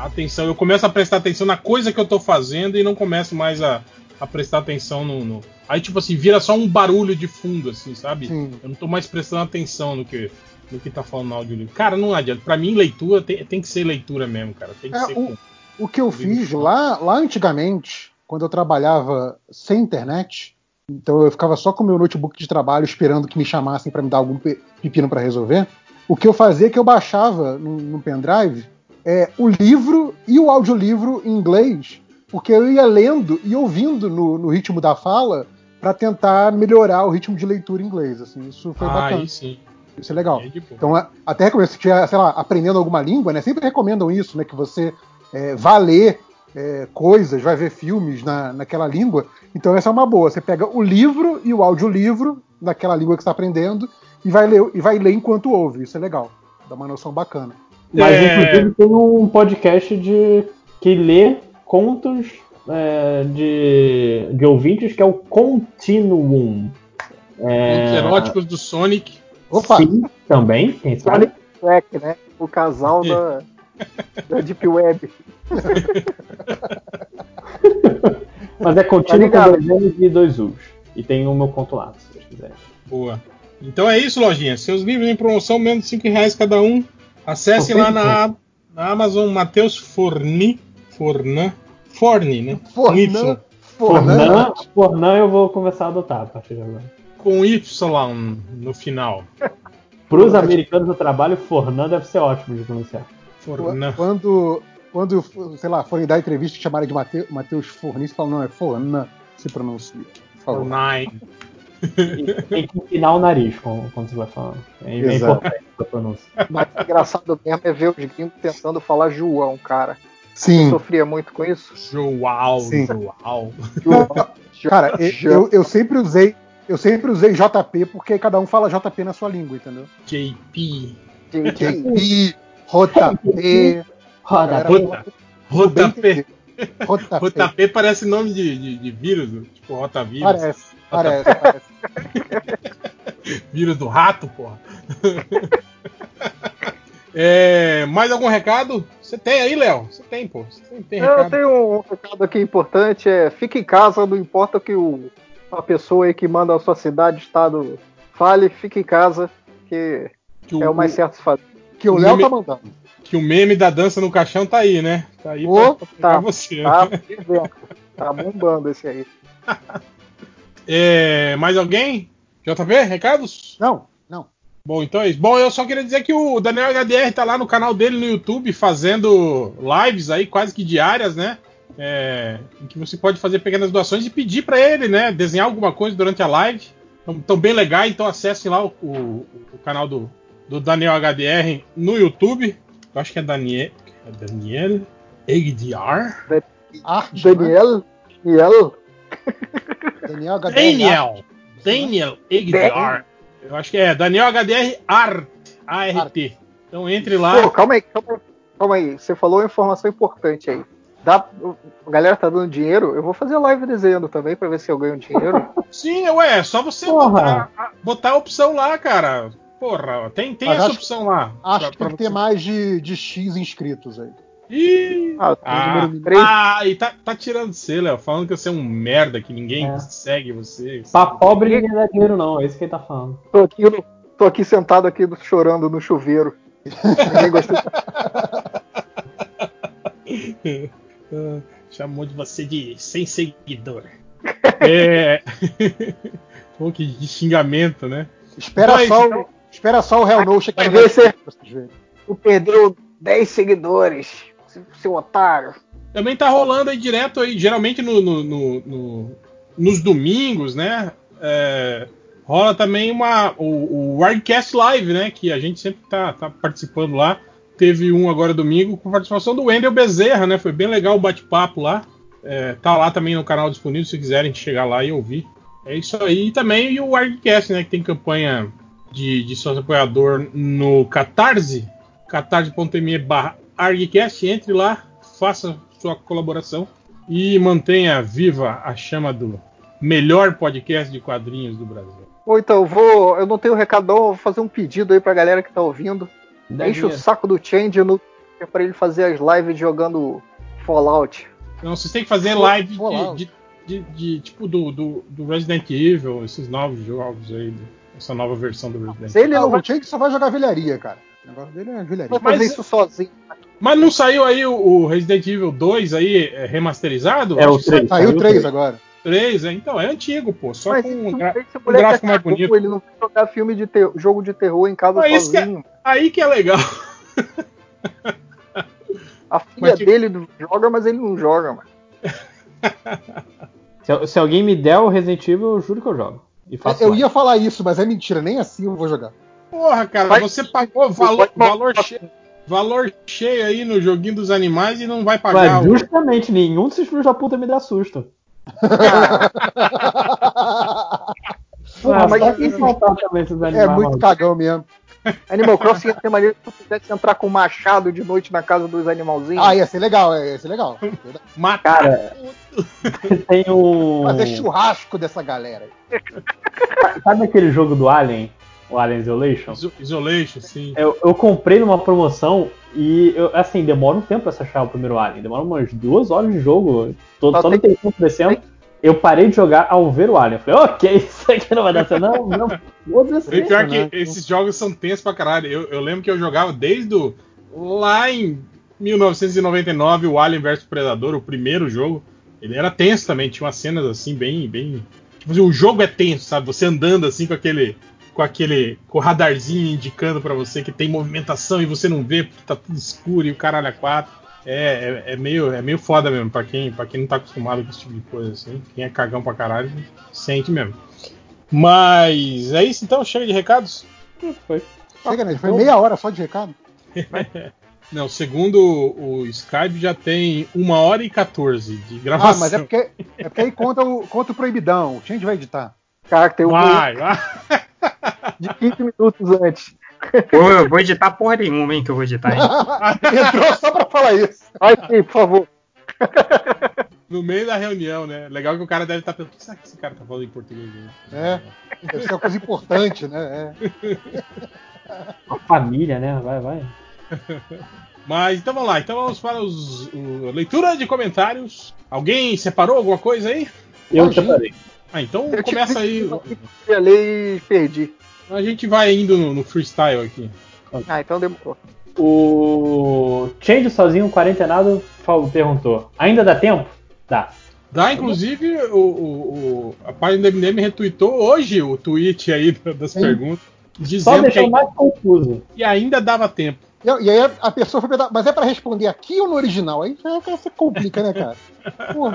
atenção, eu começo a prestar atenção na coisa que eu tô fazendo e não começo mais a, a prestar atenção no, no, Aí, tipo assim, vira só um barulho de fundo, assim, sabe? Sim. Eu não tô mais prestando atenção no que, no que tá falando no audiolivro. Cara, não adianta. Pra mim, leitura tem, tem que ser leitura mesmo, cara. Tem que é, ser o, com, o que eu fiz lá, lá antigamente, quando eu trabalhava sem internet, então eu ficava só com o meu notebook de trabalho esperando que me chamassem para me dar algum pepino para resolver. O que eu fazia é que eu baixava no, no pendrive é, o livro e o audiolivro em inglês, porque eu ia lendo e ouvindo no, no ritmo da fala para tentar melhorar o ritmo de leitura em inglês. Assim, isso foi ah, bacana. Sim. Isso é legal. É então, até recomendo, se estiver, sei lá, aprendendo alguma língua, né? Sempre recomendam isso, né? Que você é, vá ler é, coisas, vai ver filmes na, naquela língua. Então essa é uma boa. Você pega o livro e o audiolivro naquela língua que está aprendendo e vai, ler, e vai ler enquanto ouve. Isso é legal. Dá uma noção bacana. Mas é... inclusive tem um podcast de que lê contos é, de, de ouvintes que é o Continuum. É... eróticos do Sonic. Opa! Sim, também, quem sabe? Sonic Track, né? O casal da, da Deep Web. Mas é contínuo tá com dois N's e dois U's. E tem o meu conto lá, se vocês quiserem. Boa. Então é isso, lojinha. Seus livros em promoção, menos de 5 reais cada um. Acesse lá na, na, Amazon Matheus Forni. Fornan. Forni, né? Fornan. Fornan. Fornan eu vou começar a adotar a partir de agora. Com Y no final. Para os americanos do trabalho, Fornan deve ser ótimo de pronunciar. Fornan. Quando, quando, sei lá, forem dar entrevista e chamarem de Matheus Forni, você fala, não, é Fornan se pronuncia. Fornai. Tem que empinar o nariz quando você vai falando. É, é importante a pronúncia. Mas engraçado mesmo é ver os gringos tentando falar João, cara. Sim. Eu sofria muito com isso. João, Sim. João. Cara, eu, eu sempre usei. Eu sempre usei JP porque cada um fala JP na sua língua, entendeu? JP. JP. JP. JP. JP parece nome de, de, de vírus, tipo rotavírus. Parece, parece, parece. vírus do rato, porra. é, mais algum recado? Você tem aí, Léo? Você tem, pô. Você tem, tem Eu tenho um recado aqui importante, é fique em casa, não importa o que o, a pessoa aí que manda a sua cidade, estado fale, fique em casa, que, que o, é o mais certo fazer. Que o Léo tá mandando que o meme da dança no caixão tá aí, né? Tá aí pra, pra tá, você. Tá, tá bombando esse aí. é, mais alguém? JP, recados? Não, não. Bom, então é isso. Bom, eu só queria dizer que o Daniel HDR tá lá no canal dele no YouTube fazendo lives aí quase que diárias, né? É, em que você pode fazer pequenas doações e pedir para ele, né? Desenhar alguma coisa durante a live. Então, bem legal, então acessem lá o, o, o canal do, do Daniel HDR no YouTube. Eu acho que é Daniel. É Daniel Egdiar? Ah, Daniel? Daniel? Daniel Daniel. Daniel Egdiar. Eu acho que é Daniel HDR Art. A-R-T. Então entre lá. Pô, calma aí, calma aí, calma aí. Você falou uma informação importante aí. Dá, a galera tá dando dinheiro, eu vou fazer live desenhando também pra ver se eu ganho dinheiro. Sim, ué, é só você botar, botar, a opção lá, cara. Porra, tem, tem essa acho, opção lá. Acho que tem que ter mais de, de X inscritos aí. Ih! Ah, ah, ah, e tá, tá tirando você, Léo, falando que você é um merda, que ninguém é. segue você. Pra pobre ninguém dá dinheiro, não, é isso que ele tá falando. Tô aqui, tô aqui sentado aqui chorando no chuveiro. ninguém gostou. Chamou de você de sem seguidor. é. Pô, que de xingamento, né? Espera então, só, então... Espera só o Hell No chegar. Vai ver se tu perdeu 10 seguidores, seu otário. Também tá rolando aí direto aí, geralmente no, no, no, no nos domingos, né? É, rola também uma, o, o Wildcast Live, né? Que a gente sempre tá, tá, participando lá. Teve um agora domingo com participação do Wendel Bezerra, né? Foi bem legal o bate-papo lá. É, tá lá também no canal disponível se quiserem chegar lá e ouvir. É isso aí. E também o Wildcast, né? Que tem campanha de, de sócio apoiador no Catarse, catarse.me barra argcast, entre lá, faça sua colaboração e mantenha viva a chama do melhor podcast de quadrinhos do Brasil. Ou então, vou, eu não tenho recado, vou fazer um pedido aí pra galera que tá ouvindo. Enche o saco do Change no para ele fazer as lives jogando Fallout. Não, vocês têm que fazer live de, de, de, de, tipo do, do, do, Resident Evil, esses novos jogos aí essa nova versão do Resident Evil. Ele não, o Jake só vai jogar velharia, cara. O negócio dele é velharia. Vai fazer isso sozinho. Mas não saiu aí o, Resident Evil 2 aí é, remasterizado? É, o 3. Saiu o 3 agora. 3, é, então, é antigo, pô. Só Mas com um, gra um gráfico mais bonito. Ele não vai jogar filme de jogo de terror em casa Mas sozinho. Que é, aí que é legal. A filha mas, tipo... dele joga, mas ele não joga, mano. se, se, alguém me der o Resident Evil, eu juro que eu jogo. Eu ia falar isso, mas é mentira, nem assim eu vou jogar. Porra, cara, Vai, você pagou valor, valor, cheio, valor cheio aí no joguinho dos animais e não vai pagar. Justamente, o... nenhum desses filhos da puta me dá susto. Porra, mas é, é muito cagão mesmo. Animal Crossing ia ter maneiro se tu pudesse entrar com machado de noite na casa dos animalzinhos. Ah, ia ser legal, ia ser legal. Matar. Cara, tem um. Fazer churrasco dessa galera. Sabe aquele jogo do Alien? O Alien Isolation? Isolation, sim. Eu, eu comprei numa promoção e, eu, assim, demora um tempo pra achar o primeiro Alien. Demora umas duas horas de jogo. Tô, só no tempo descendo eu parei de jogar ao ver o Alien. Eu falei, ok, isso aqui não vai dar certo. Não, não, vou descer. pior né? que esses jogos são tensos pra caralho. Eu, eu lembro que eu jogava desde o, lá em 1999, o Alien vs Predador, o primeiro jogo. Ele era tenso também, tinha umas cenas assim, bem. bem tipo assim, o jogo é tenso, sabe? Você andando assim com aquele. Com aquele. Com o radarzinho indicando para você que tem movimentação e você não vê porque tá tudo escuro e o caralho é quatro. É, é, é, meio, é meio foda mesmo, pra quem, pra quem não tá acostumado com esse tipo de coisa, assim. Quem é cagão pra caralho, sente mesmo. Mas é isso então, chega de recados? Foi. Chega, né? Foi meia hora só de recado. Não, segundo o, Skype já tem uma hora e 14 de gravação. Ah, mas é porque, é porque aí conta o, conta o proibidão. O gente vai editar. Cara, tem um. Vai, vai. De 15 minutos antes. Pô, eu vou editar porra nenhuma, hein, que eu vou editar, hein? Entrou só pra falar isso. Ai, sim, por favor. No meio da reunião, né? Legal que o cara deve estar pensando, o que será que esse cara tá falando em português? Né? É, deve ser uma coisa importante, né? É. A família, né? Vai, vai. Mas então vamos lá, então vamos para os, o, leitura de comentários. Alguém separou alguma coisa aí? Eu separei. Ah, então eu começa aí. Eu li e perdi. A gente vai indo no, no freestyle aqui. Ah, então demorou. O Change sozinho, quarentenado, perguntou: ainda dá tempo? Dá. Dá, inclusive, o, o, a página do MDM retweetou hoje o tweet aí das Sim. perguntas. Dizendo Só deixou que mais confuso. E ainda dava tempo. E, e aí a pessoa foi perguntar, mas é para responder aqui ou no original? Aí você complica, né, cara? Pô,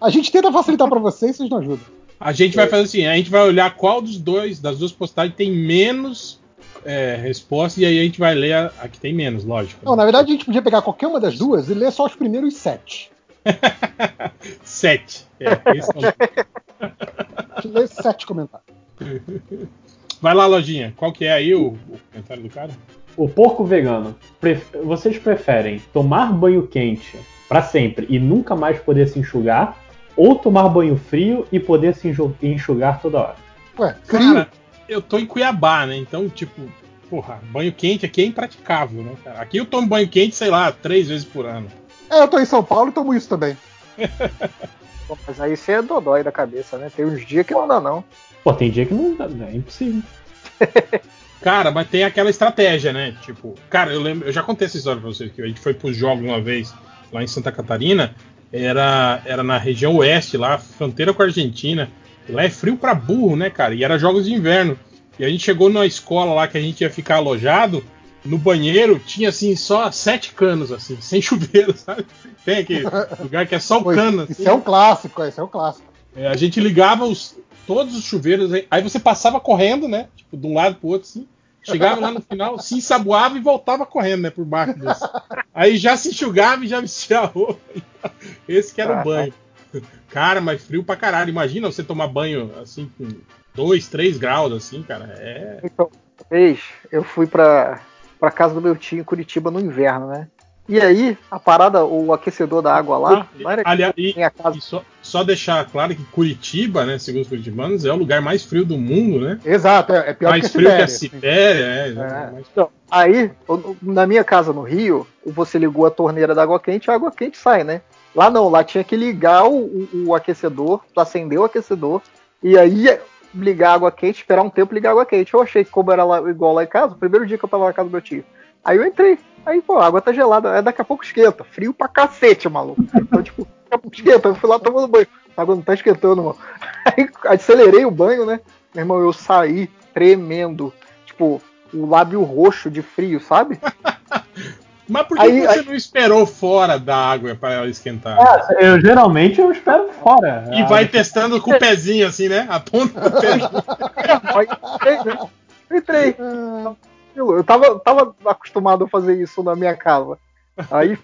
a gente tenta facilitar para vocês, vocês não ajudam. A gente vai fazer assim, a gente vai olhar qual dos dois, das duas postagens tem menos é, resposta e aí a gente vai ler a, a, que tem menos, lógico. Não, na verdade a gente podia pegar qualquer uma das duas e ler só os primeiros sete. sete. É, esse é o... a gente lê sete comentários. Vai lá, lojinha. Qual que é aí o, o comentário do cara? O porco vegano. Pref... Vocês preferem tomar banho quente para sempre e nunca mais poder se enxugar ou tomar banho frio e poder se enxugar toda hora. Ué, frio? Cara, eu tô em Cuiabá, né? Então, tipo, porra, banho quente aqui é impraticável, né, cara? Aqui eu tomo banho quente, sei lá, três vezes por ano. É, eu tô em São Paulo e tomo isso também. Pô, mas aí você é dodói da cabeça, né? Tem uns dias que não dá, não. Pô, tem dia que não dá, né? é impossível. cara, mas tem aquela estratégia, né? Tipo, cara, eu lembro, eu já contei essa história pra vocês, que a gente foi pros jogos uma vez lá em Santa Catarina era, era na região oeste, lá, fronteira com a Argentina. Lá é frio para burro, né, cara? E era jogos de inverno. E a gente chegou numa escola lá que a gente ia ficar alojado. No banheiro tinha assim só sete canos, assim, sem chuveiro, sabe? Tem aquele lugar que é só o cano. Assim. Isso é um clássico, isso é um clássico. É, a gente ligava os, todos os chuveiros, aí você passava correndo, né? Tipo, de um lado pro outro, assim. Chegava lá no final, se ensaboava e voltava correndo, né, por baixo desse. Aí já se enxugava e já vestia a roupa. Esse que era o banho. Cara, mas frio pra caralho. Imagina você tomar banho assim com 2, 3 graus, assim, cara. É. Então, eu fui pra, pra casa do meu tio em Curitiba no inverno, né? E aí, a parada, o aquecedor da água lá, não era Aliás, e, e só, só, deixar claro que Curitiba, né, segundo os curitibanos, é o lugar mais frio do mundo, né? Exato, é, é pior mais que a frio que a Sibéria, é, é. Então, aí, na minha casa no Rio, você ligou a torneira da água quente, a água quente sai, né? Lá não, lá tinha que ligar o, o, o aquecedor, acender o aquecedor, e aí ligar a água quente, esperar um tempo ligar a água quente. Eu achei que como era lá, igual lá em casa, o primeiro dia que eu tava na casa do meu tio. Aí eu entrei, Aí, pô, a água tá gelada, é daqui a pouco esquenta. Frio pra cacete, maluco. Então, tipo, daqui a pouco esquenta. Eu fui lá tomando banho. A água não tá esquentando, mano. Aí acelerei o banho, né? Meu irmão, eu saí tremendo. Tipo, o lábio roxo de frio, sabe? Mas por que aí, você aí... não esperou fora da água para ela esquentar? É, eu geralmente eu espero fora. E vai ah, testando com o pezinho assim, né? A ponta do pezinho. Entrei. Eu tava, tava acostumado a fazer isso na minha casa. Aí,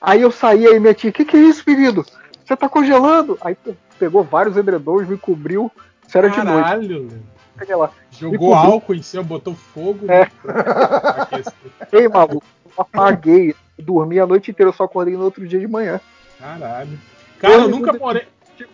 aí eu saí aí minha tia, que que é isso, querido? Você tá congelando? Aí pegou vários edredons, me cobriu. Isso era Caralho. de noite. lá. Jogou álcool em cima, botou fogo. É. Ei, maluco, eu apaguei. Dormi a noite inteira, eu só acordei no outro dia de manhã. Caralho. Cara, eu, eu nunca morei.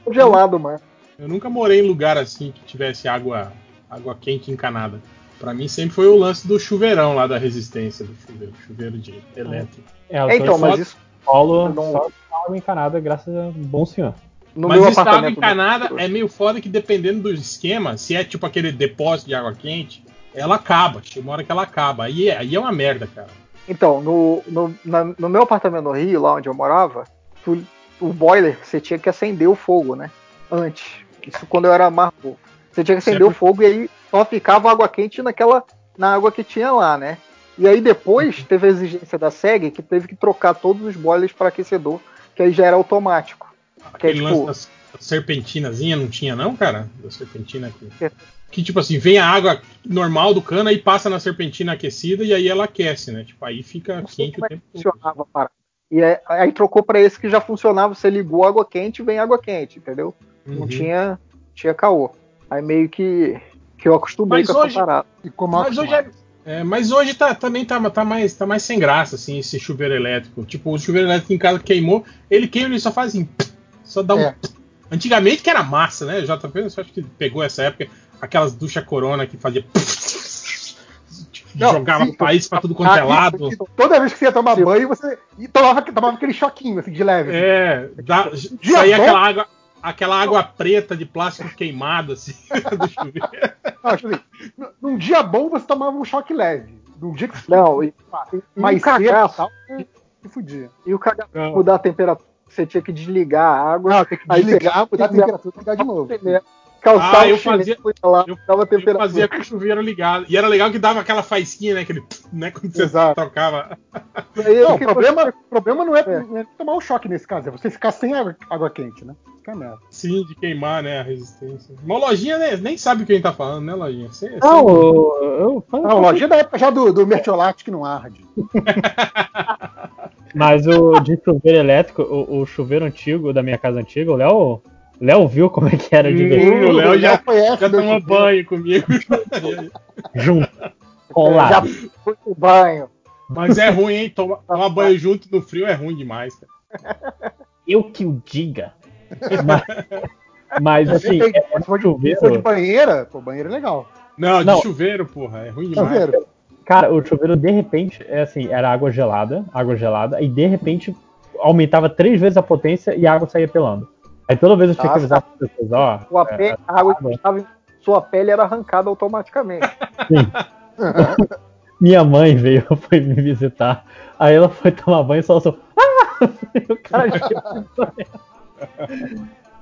Congelado, mano. Eu nunca morei em lugar assim que tivesse água, água quente encanada. Para mim sempre foi o lance do chuveirão lá da resistência do chuveiro, chuveiro de elétrico. É, é então, mas isso Paulo não... só água encanada graças a bom senhor. No mas isso água encanada do... é meio foda que dependendo do esquema, se é tipo aquele depósito de água quente, ela acaba, chega uma hora que ela acaba. Aí é, aí é uma merda, cara. Então, no, no, na, no meu apartamento no Rio, lá onde eu morava, tu, o boiler, você tinha que acender o fogo, né? Antes. Isso quando eu era mais novo. Você tinha que acender Sempre. o fogo e aí só ficava água quente naquela na água que tinha lá, né? E aí depois teve a exigência da SEG que teve que trocar todos os boilers para aquecedor, que aí já era automático. Aquele que é, tipo... lance da serpentinazinha não tinha não, cara? Da serpentina aqui. É. Que tipo assim, vem a água normal do cano e passa na serpentina aquecida e aí ela aquece, né? Tipo, aí fica quente o é tempo todo. Para. E aí, aí trocou para esse que já funcionava, você ligou água quente, vem água quente, entendeu? Uhum. Não tinha tinha caô. Aí meio que que eu acostumei mas com hoje, essa parada. Mas hoje, é, é, mas hoje tá, também tá, tá, mais, tá mais sem graça, assim, esse chuveiro elétrico. Tipo, o chuveiro elétrico em casa queimou, ele queima e só faz assim, só dá um. É. Antigamente que era massa, né? JP, eu acho que pegou essa época, aquelas ducha corona que fazia. Não, jogava sim, país pra tudo quanto é lado. Toda vez que você ia tomar banho, você tomava, tomava aquele choquinho assim, de leve. É, dá, saía aquela água, aquela água preta de plástico queimado, assim, do chuveiro. Não, assim, num dia bom você tomava um choque leve. Num dia que Não, e, mais cedo tal, se fudia. E o cagaço mudar a temperatura, você tinha que desligar a água. Não, tem que desligar, mudar a temperatura e ligar de novo calçar ah, eu fazia, lá, eu, eu fazia com o chuveiro ligado. E era legal que dava aquela faísquinha, né? Aquele, né quando você Exato. tocava. Não, o problema, problema não, é, é. não, é, tomar um choque nesse caso, é você ficar sem água, água quente, né? Sim, de queimar, né? A resistência. Uma lojinha né, nem sabe o que a gente tá falando, né, lojinha? Você, não, você... Eu, eu, não, lojinha da época já do, do Mertiolate que não arde. Mas o de chuveiro elétrico, o, o chuveiro antigo da minha casa antiga, o Léo Léo viu como é que era de verdade. O Léo já, conhece, já tomou banho comigo. junto. Colado. Já foi pro banho. Mas é ruim, hein? Tomar, tomar banho junto no frio é ruim demais, cara. Eu que o diga. Mas, mas assim, é, é se, for de, chuveiro... for de banheira, pô, banheiro é legal. Não, de Não. chuveiro, porra, é ruim demais. Chuveiro. Cara, o chuveiro de repente, é assim, era água gelada, água gelada, e de repente aumentava três vezes a potência e a água saía pelando. Aí toda vez eu tinha que avisar para as pessoas, ó. Sua, é, pele, a água que estava em sua pele era arrancada automaticamente. Sim. Minha mãe veio, foi me visitar. Aí ela foi tomar banho e só só. Ah! o cara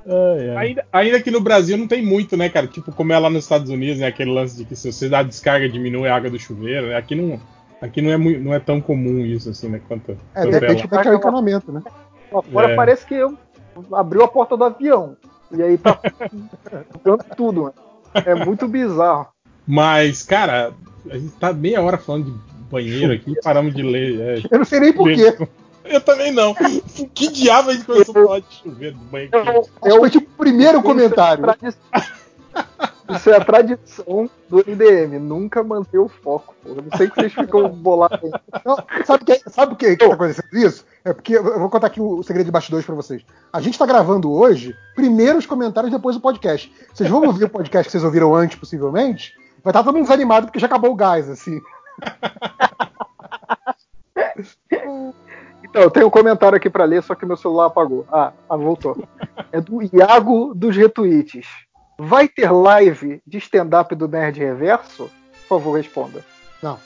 Ai, ai. Ainda, ainda que no Brasil não tem muito, né, cara? Tipo, como é lá nos Estados Unidos, né? Aquele lance de que se você dá descarga, diminui a água do chuveiro. Né? Aqui não, aqui não é, muito, não é tão comum isso, assim, né? Quanto, é, depende é equipamento, né? Lá fora é. parece que eu abriu a porta do avião. E aí tá dando tudo, mano. É muito bizarro. Mas, cara, a gente tá meia hora falando de banheiro aqui e paramos de ler. É, eu não sei nem porquê. Eu também não. que diabo a gente começou a falar de chuveiro do banheiro? Eu, eu, foi tipo o primeiro comentário. Isso é a tradição do MDM, nunca manter o foco. Eu não sei que vocês ficam bolados. Não, sabe o que, sabe que, que tá acontecendo isso? É porque eu vou contar aqui o segredo de bastidores para vocês. A gente tá gravando hoje, primeiro os comentários, depois o podcast. Vocês vão ouvir o podcast que vocês ouviram antes, possivelmente. Vai estar todo mundo desanimado porque já acabou o gás, assim. Então, eu tenho um comentário aqui para ler, só que meu celular apagou. Ah, ah, voltou. É do Iago dos Retweets. Vai ter live de stand-up do Nerd Reverso? Por favor, responda. Não.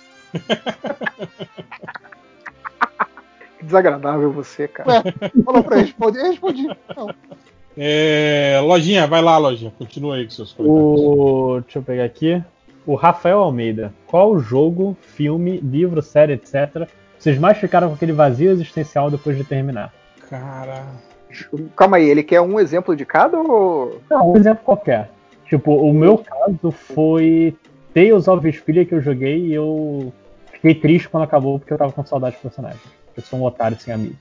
que desagradável você, cara. Ué, falou pra responder, respondi. Não. É, lojinha, vai lá, lojinha. Continua aí com seus comentários. O... Deixa eu pegar aqui. O Rafael Almeida. Qual jogo, filme, livro, série, etc. Vocês mais ficaram com aquele vazio existencial depois de terminar? Cara. Calma aí, ele quer um exemplo de cada ou. Não, um exemplo qualquer. Tipo, o meu caso foi Tales of Vesperia que eu joguei e eu fiquei triste quando acabou porque eu tava com saudade do personagem. Eu sou um otário sem amigos.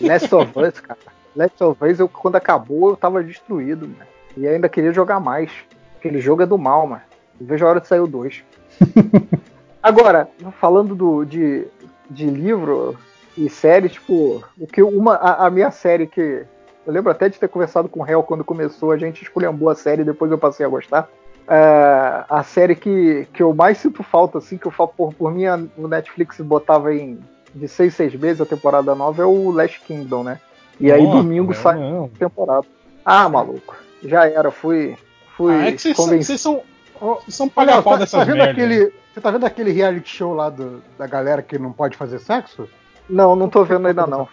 Last of Us, cara. Last of Us, eu, quando acabou, eu tava destruído, mano. E ainda queria jogar mais. Aquele jogo é do mal, mano. vejo a hora de sair o 2. Agora, falando do, de, de livro e série, tipo, o que uma, a, a, minha série que. Eu lembro até de ter conversado com o Hel quando começou, a gente escolheu a série, depois eu passei a gostar. Uh, a série que, que eu mais sinto falta, assim, que eu falo por, por mim, no Netflix botava em de seis, seis meses a temporada nova, é o Last Kingdom, né? E aí domingo sai a temporada. Ah, maluco. Já era, fui. fui ah, é que vocês são, são palha-pau tá, dessas tá vendo aquele, Você tá vendo aquele reality show lá do, da galera que não pode fazer sexo? Não, não tô vendo ainda não.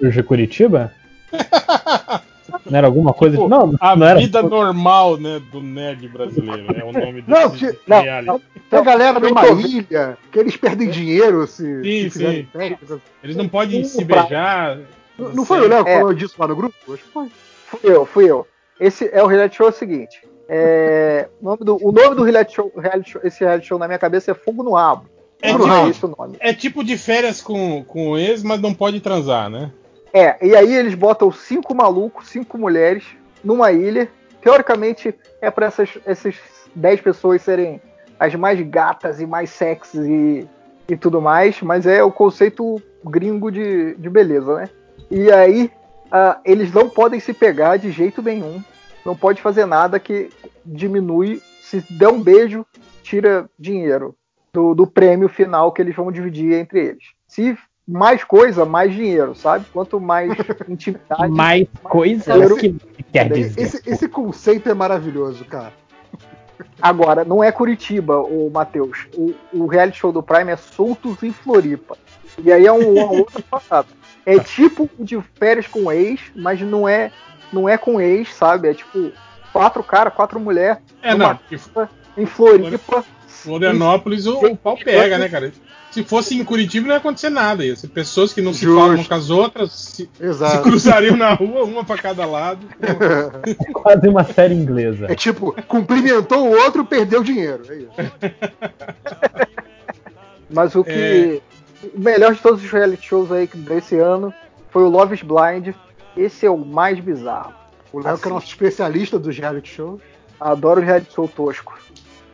De Curitiba? Não era alguma coisa tipo, de. Não, a não vida era... normal, né, do nerd brasileiro. É o nome não, desse, não, não, Tem a galera numa ilha que eles perdem dinheiro se. Sim, se sim. Eles não podem se beijar. Não, não foi o Léo que é. falou disso lá no grupo? Acho que foi. Fui eu, fui eu. Esse é o reality show é o seguinte. É, o, nome do, o nome do reality show, reality show, esse reality show na minha cabeça é Fogo no Rabo. É, tipo, é isso o nome. é tipo de férias com, com o ex, mas não pode transar, né? É, e aí eles botam cinco malucos, cinco mulheres, numa ilha. Teoricamente, é para essas, essas dez pessoas serem as mais gatas e mais sexy e, e tudo mais, mas é o conceito gringo de, de beleza, né? E aí, uh, eles não podem se pegar de jeito nenhum. Não pode fazer nada que diminui. Se der um beijo, tira dinheiro do, do prêmio final que eles vão dividir entre eles. Se mais coisa, mais dinheiro, sabe? Quanto mais intimidade. mais coisa? Dinheiro, que quer dizer? Esse, esse conceito é maravilhoso, cara. Agora, não é Curitiba, o Matheus. O, o reality show do Prime é Soltos em Floripa. E aí é um, uma outra parada. É tipo de férias com ex, mas não é não é com ex, sabe? É tipo quatro caras, quatro mulheres. É, não. Em Floripa. Florianópolis, o, o pau pega, né, cara? se fosse em Curitiba não ia acontecer nada. Ia ser pessoas que não Justo. se falam com as outras se, se cruzariam na rua, uma para cada lado. É quase uma série inglesa. É tipo, cumprimentou o outro, perdeu dinheiro. É isso. Mas o que. É... O melhor de todos os reality shows aí desse ano foi o Love is Blind. Esse é o mais bizarro. O Léo, assim, que é nosso especialista dos reality shows. Adoro o reality show tosco.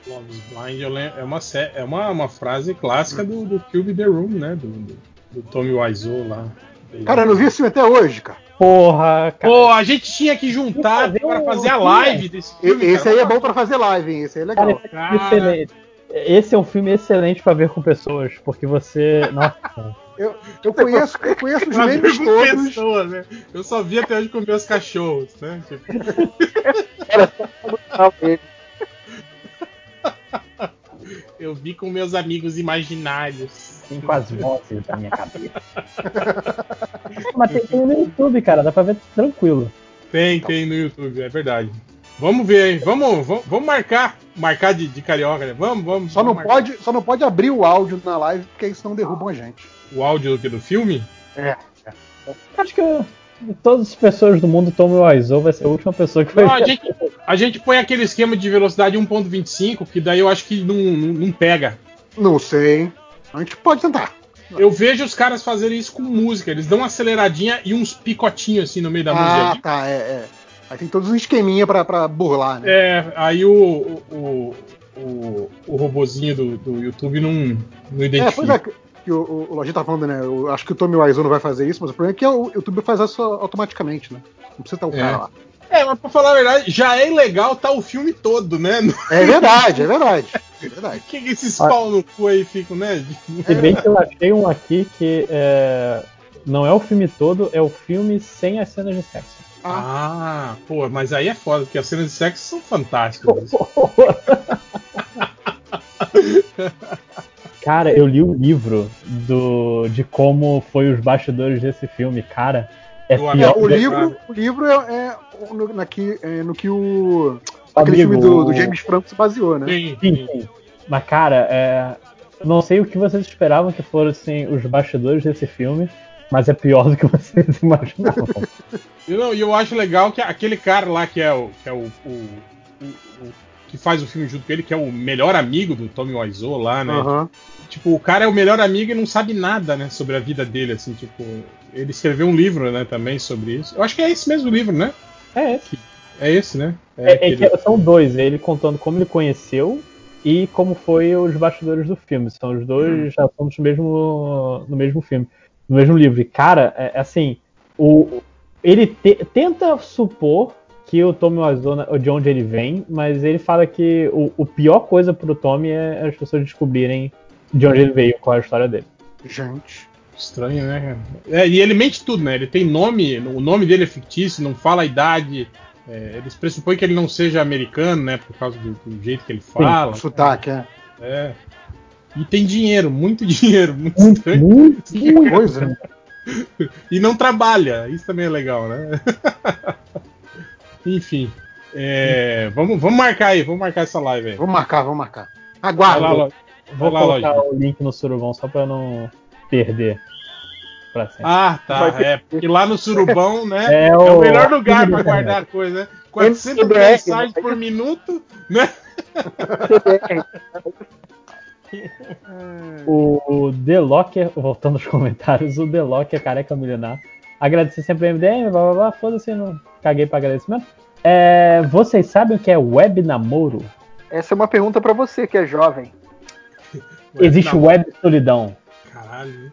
Love Blind é uma, é uma, uma frase clássica do, do Cube The Room, né? Do, do, do Tommy Wiseau lá. Cara, eu não vi esse filme até hoje, cara. Porra, cara. Pô, a gente tinha que juntar fazer para fazer a live desse filme. Esse cara. aí é bom para fazer live, hein? Esse aí é legal. Cara, excelente. Esse é um filme excelente para ver com pessoas, porque você. Nossa. Eu, eu conheço, eu conheço os memes todos. Pessoas, né? Eu só vi até hoje com meus cachorros, né? Tipo... Eu vi com meus amigos imaginários. Sim, com as vozes da minha cabeça. Mas tem, tem, no YouTube, cara, dá pra ver tranquilo. Tem, tem no YouTube, é verdade. Vamos ver aí, vamos, vamos, vamos marcar, marcar de, de carioca, né? Vamos, vamos. Só vamos não pode, só não pode abrir o áudio na live porque isso não derrubam a gente. O áudio do, do filme? É. é. Acho que eu, todas as pessoas do mundo, Tommy Wiseau vai ser a última pessoa que vai. Não, a, gente, a gente põe aquele esquema de velocidade 1.25, que daí eu acho que não, não, não, pega. Não sei. A gente pode tentar. Eu vejo os caras fazerem isso com música. Eles dão uma aceleradinha e uns picotinhos assim no meio da ah, música. Ah, tá, é, é. Aí tem todos os esqueminha pra, pra burlar, né? É, aí o, o, o, o robozinho do, do YouTube não, não identifica. É, pois é, que o, o Lojinha tá falando, né? Eu acho que o Tommy Wiseau não vai fazer isso, mas o problema é que o YouTube faz isso automaticamente, né? Não precisa estar o cara é. lá. É, mas pra falar a verdade, já é ilegal tá o filme todo, né? É verdade, é verdade. É verdade. que, que esses ah. pau no cu aí ficam, né? Se bem que eu achei um aqui que é... não é o filme todo, é o filme sem as cenas de sexo. Ah, ah pô, mas aí é foda, porque as cenas de sexo são fantásticas. Cara, eu li o livro do, de como foi os bastidores desse filme, cara. É pior. o, livro, o livro é, é, no, naqui, é no que o. Aquele Amigo, filme do, do, James Franco se baseou, né? Sim, sim. sim. Mas, cara, é, não sei o que vocês esperavam que fossem os bastidores desse filme, mas é pior do que vocês imaginavam. E eu, eu acho legal que aquele cara lá que é o, que é o, o que faz o filme junto com ele, que é o melhor amigo do Tommy Wiseau lá, né? Uhum. Tipo, o cara é o melhor amigo e não sabe nada, né, sobre a vida dele, assim, tipo, ele escreveu um livro, né, também sobre isso. Eu acho que é esse mesmo livro, né? É esse. É esse, né? É, é, é aquele... são dois, ele contando como ele conheceu e como foi os bastidores do filme. São os dois assuntos no mesmo, no mesmo filme, no mesmo livro. E, cara, é, é assim, o, ele te, tenta supor que o Tommy Wiseau, de onde ele vem, mas ele fala que o, o pior coisa pro Tommy é as pessoas descobrirem de onde ele veio, qual é a história dele. Gente. Estranho, né? É, e ele mente tudo, né? Ele tem nome, o nome dele é fictício, não fala a idade. É, eles pressupõem que ele não seja americano, né? Por causa do, do jeito que ele fala. Sim, sotaque, é. É. E tem dinheiro, muito dinheiro, muito, muito estranho. Muito, coisa, né? e não trabalha, isso também é legal, né? Enfim. É, vamos, vamos marcar aí, vamos marcar essa live aí. Vamos marcar, vamos marcar. Aguardo. Vou lá, colocar o link no Surubão só pra não perder. Ah, tá. É, porque lá no Surubão, né? É, é o, melhor lugar para guardar coisa, né? 400 mensagens por minuto, né? o Delocker, voltando aos comentários, o Delocker careca milenar. Agradecer sempre o MDM, blá blá blá, foda-se, não caguei pra agradecimento. É, vocês sabem o que é web namoro? Essa é uma pergunta para você que é jovem. Existe web solidão. Caralho.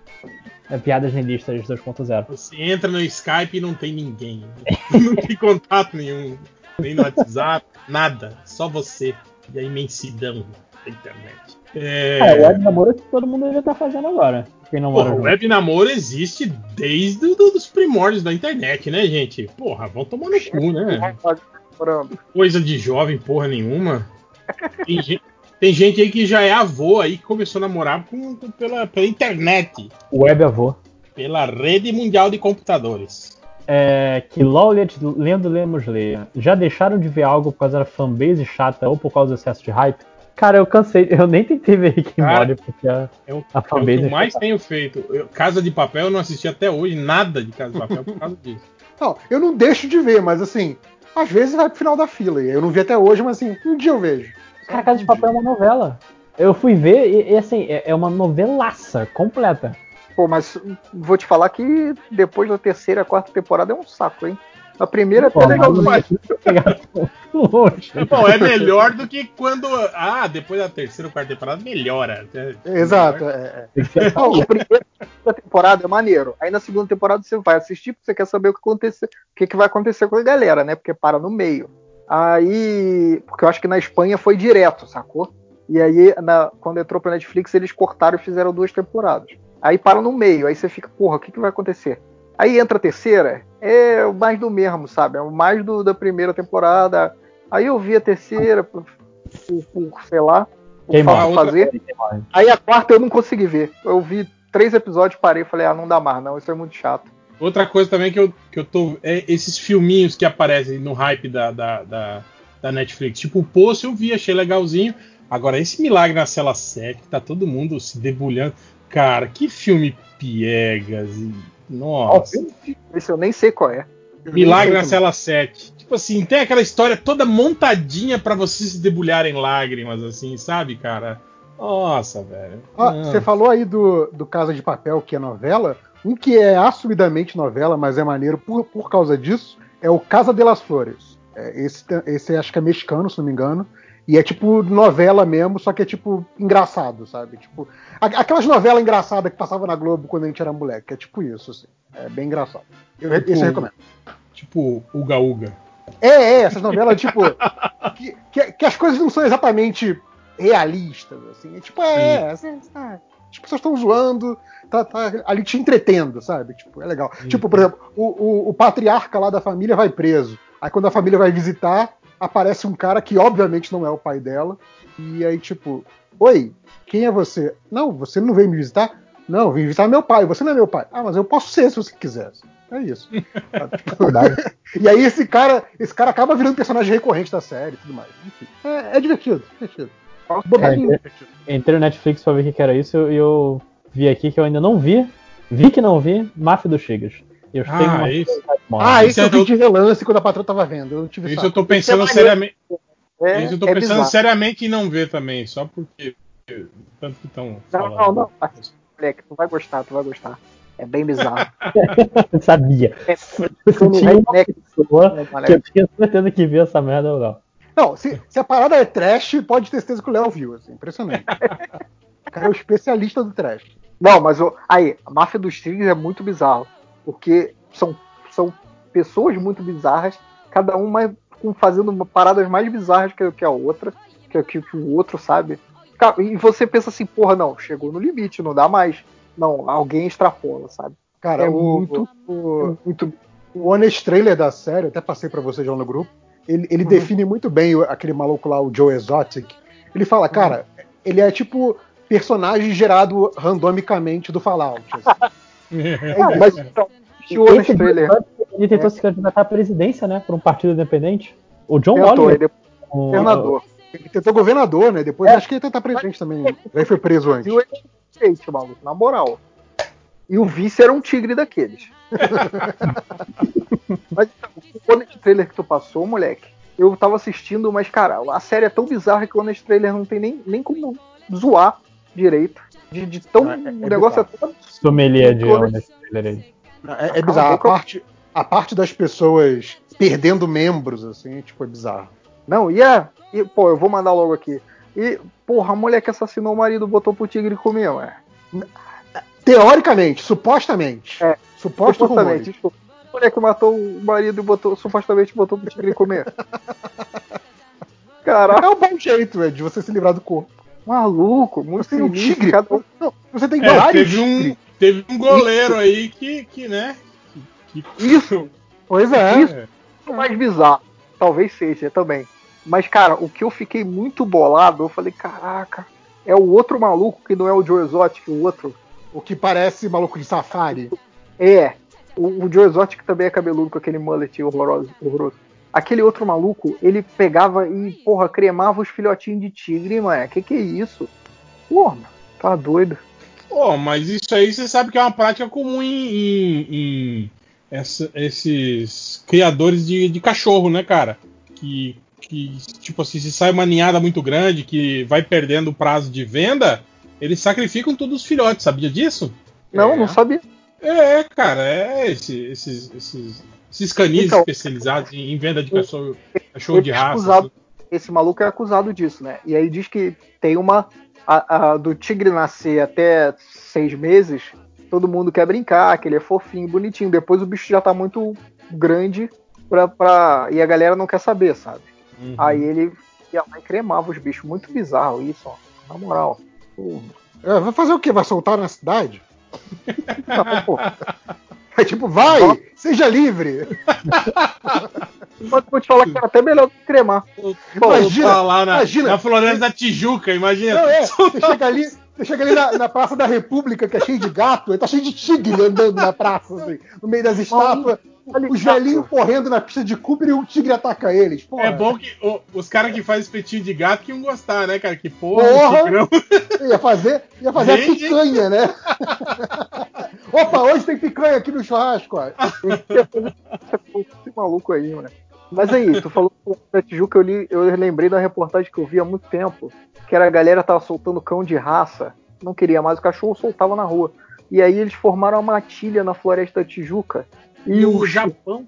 É piadas realistas 2.0. Você entra no Skype e não tem ninguém. não tem contato nenhum. Nem no WhatsApp, nada. Só você. E a imensidão da internet. É, é web namoro é que todo mundo já tá fazendo agora. Quem não mora Porra, web namoro existe desde os primórdios da internet, né, gente? Porra, vão tomar no cu, né? Coisa de jovem, porra nenhuma. Tem gente, tem gente aí que já é avô aí, que começou a namorar com, com, pela, pela internet. Web avô. Pela rede mundial de computadores. É, que Lowlet, lendo Lemos Leia, já deixaram de ver algo por causa da fanbase chata ou por causa do excesso de hype? Cara, eu cansei, eu nem tentei ver Rick and Morty porque a, é o, a fanbase. É o que eu mais tenho feito. Eu, Casa de Papel eu não assisti até hoje nada de Casa de Papel por causa disso. Não, eu não deixo de ver, mas assim, às vezes vai pro final da fila. Eu não vi até hoje, mas assim, um dia eu vejo. Cara, Casa de Papel é uma novela. Eu fui ver e, e assim, é, é uma novelaça completa. Pô, mas vou te falar que depois da terceira, quarta temporada é um saco, hein? A primeira é legal demais. Bom, é melhor do que quando. Ah, depois da terceira ou quarta temporada melhora. Exato. É, é. Não, a primeira temporada é maneiro. Aí na segunda temporada você vai assistir porque você quer saber o que, acontecer, o que, que vai acontecer com a galera, né? Porque para no meio. Aí. Porque eu acho que na Espanha foi direto, sacou? E aí, na, quando entrou pra Netflix, eles cortaram e fizeram duas temporadas. Aí para no meio, aí você fica, porra, o que, que vai acontecer? Aí entra a terceira, é o mais do mesmo, sabe? É o mais do, da primeira temporada. Aí eu vi a terceira, por, por, por sei lá, por fazer. Aí a quarta eu não consegui ver. Eu vi três episódios, parei e falei, ah, não dá mais, não, isso é muito chato. Outra coisa também que eu, que eu tô. É esses filminhos que aparecem no hype da, da, da, da Netflix. Tipo, o Poço eu vi, achei legalzinho. Agora, esse Milagre na Cela 7, que tá todo mundo se debulhando. Cara, que filme piegas. E... Nossa. Esse eu nem sei qual é. Milagre na Cela 7. Tipo assim, tem aquela história toda montadinha para vocês se debulharem lágrimas, assim, sabe, cara? Nossa, velho. Ah, você falou aí do, do Casa de Papel, que é novela. Um que é assumidamente novela, mas é maneiro por, por causa disso, é o Casa de las Flores. É, esse, esse acho que é mexicano, se não me engano. E é tipo novela mesmo, só que é tipo engraçado, sabe? Tipo, aquelas novelas engraçadas que passavam na Globo quando a gente era moleque, é tipo isso, assim. É bem engraçado. Eu, tipo, isso eu recomendo. Tipo Uga Uga. É, é, essas novelas, tipo. que, que, que, as coisas não são exatamente realistas, assim. É tipo, é, assim, ah, as pessoas estão zoando, tá, tá, ali te entretendo, sabe? Tipo, é legal. Uhum. Tipo, por exemplo, o, o, o patriarca lá da família vai preso. Aí quando a família vai visitar, aparece um cara que obviamente não é o pai dela. E aí, tipo, oi, quem é você? Não, você não veio me visitar? Não, vim visitar meu pai. Você não é meu pai. Ah, mas eu posso ser se você quisesse. É isso. e aí esse cara, esse cara acaba virando personagem recorrente da série e tudo mais. Enfim, é, é divertido, divertido. É, entrei no Netflix pra ver o que era isso e eu, eu, vi aqui que eu ainda não vi. Vi que não vi, Máfia dos Chigas. Eu ah, uma... isso. Ah, isso eu vi de relance quando a patroa tava vendo. Eu tive isso eu tô pensando é seriamente. É, isso eu tô é pensando bizarro. seriamente em não ver também, só porque. Tanto que estão. Não, não, não. Moleque, tu vai gostar, tu vai gostar. É bem bizarro. eu sabia. É, eu tinha uma pessoa que eu tinha certeza que viu essa merda ou não. Não, se, se, a parada é trash, pode ter certeza que o Léo viu. Assim, impressionante. o cara é o especialista do trash. Não, mas aí, a máfia dos tigres é muito bizarro. Porque são, são pessoas muito bizarras, cada uma fazendo paradas mais bizarras que, que a outra, que, que, que o outro sabe. E você pensa assim, porra, não, chegou no limite, não dá mais. Não, alguém extrapola, sabe? Cara, é o, muito, o, é muito. O honest trailer da série, até passei para você já no grupo, ele, ele uhum. define muito bem aquele maluco lá, o Joe Exotic. Ele fala, cara, uhum. ele é tipo personagem gerado randomicamente do Fallout. Assim. é, mas então, o honest trailer. Ele tentou é. se candidatar à presidência, né? Por um partido independente. O John Oliver. O, governador. Ele tentou governador, né? Depois é. acho que ele tentar presidente também. Né? Aí foi preso antes. E o feito, maluco, na moral. E o vice era um tigre daqueles. mas o Honest Trailer que tu passou, moleque, eu tava assistindo, mas, cara, a série é tão bizarra que o Honest Trailer não tem nem, nem como zoar direito. De, de tão. Ah, é, é o negócio bizarro. é tão. Sommelier de Honest Trailer aí. É, é bizarro. A parte, a parte das pessoas perdendo membros, assim, tipo, é bizarro. Não, e é. E, pô, eu vou mandar logo aqui. E, porra, a mulher que assassinou o marido botou pro tigre comer, ué. Teoricamente, supostamente. É, Suposto supostamente. Desculpa. A mulher que matou o marido e botou, supostamente botou pro tigre comer. Caraca. É um bom jeito, é, de você se livrar do corpo. Maluco, você tem um tigre. Cada... Não, você tem é, vários teve um, teve um goleiro aí que, que né? Que... Isso! Pois é. Isso é mais bizarro. Talvez seja também. Mas, cara, o que eu fiquei muito bolado, eu falei, caraca, é o outro maluco que não é o Joe Exotic, o outro. O que parece maluco de safari. É. O, o Joe Exotic também é cabeludo com aquele mullet horroroso, horroroso. Aquele outro maluco, ele pegava e, porra, cremava os filhotinhos de tigre, mano. Que que é isso? Porra, tá doido. Pô, mas isso aí você sabe que é uma prática comum em, em, em essa, esses criadores de, de cachorro, né, cara? Que que, tipo assim, se sai uma ninhada muito grande que vai perdendo o prazo de venda, eles sacrificam todos os filhotes, sabia disso? Não, é. não sabia. É, cara, é esse, esses, esses, esses canis então, especializados em, em, venda de cachorro, cachorro de raça. Acusado, assim. Esse maluco é acusado disso, né? E aí diz que tem uma. A, a, do tigre nascer até seis meses, todo mundo quer brincar, que ele é fofinho, bonitinho. Depois o bicho já tá muito grande pra, pra, e a galera não quer saber, sabe? Uhum. Aí ele ia lá e cremava os bichos. Muito bizarro isso, ó. Na moral. É, vai fazer o quê? Vai soltar na cidade? Não, é tipo, vai, seja livre. Mas vou te falar que era até melhor do que cremar. Imagina, lá na, imagina, na Floresta da Tijuca, imagina. Não, é, você chega ali, você chega ali na, na, Praça da República, que é cheio de gato, tá cheio de tigre andando na praça, assim, no meio das estátuas. Os velhinhos correndo na pista de Cooper e o tigre ataca eles. Porra. É bom que o, os caras que fazem espetinho de gato que iam gostar, né, cara? Que porra, porra ia fazer, ia fazer a picanha, né? Opa, hoje tem picanha aqui no churrasco, ó. Esse maluco aí, mano. Mas aí, tu falou da Tijuca, eu, li, eu lembrei da reportagem que eu vi há muito tempo, que era a galera tava soltando cão de raça, não queria mais o cachorro, soltava na rua. E aí eles formaram uma matilha na floresta da Tijuca, e, o, Japão?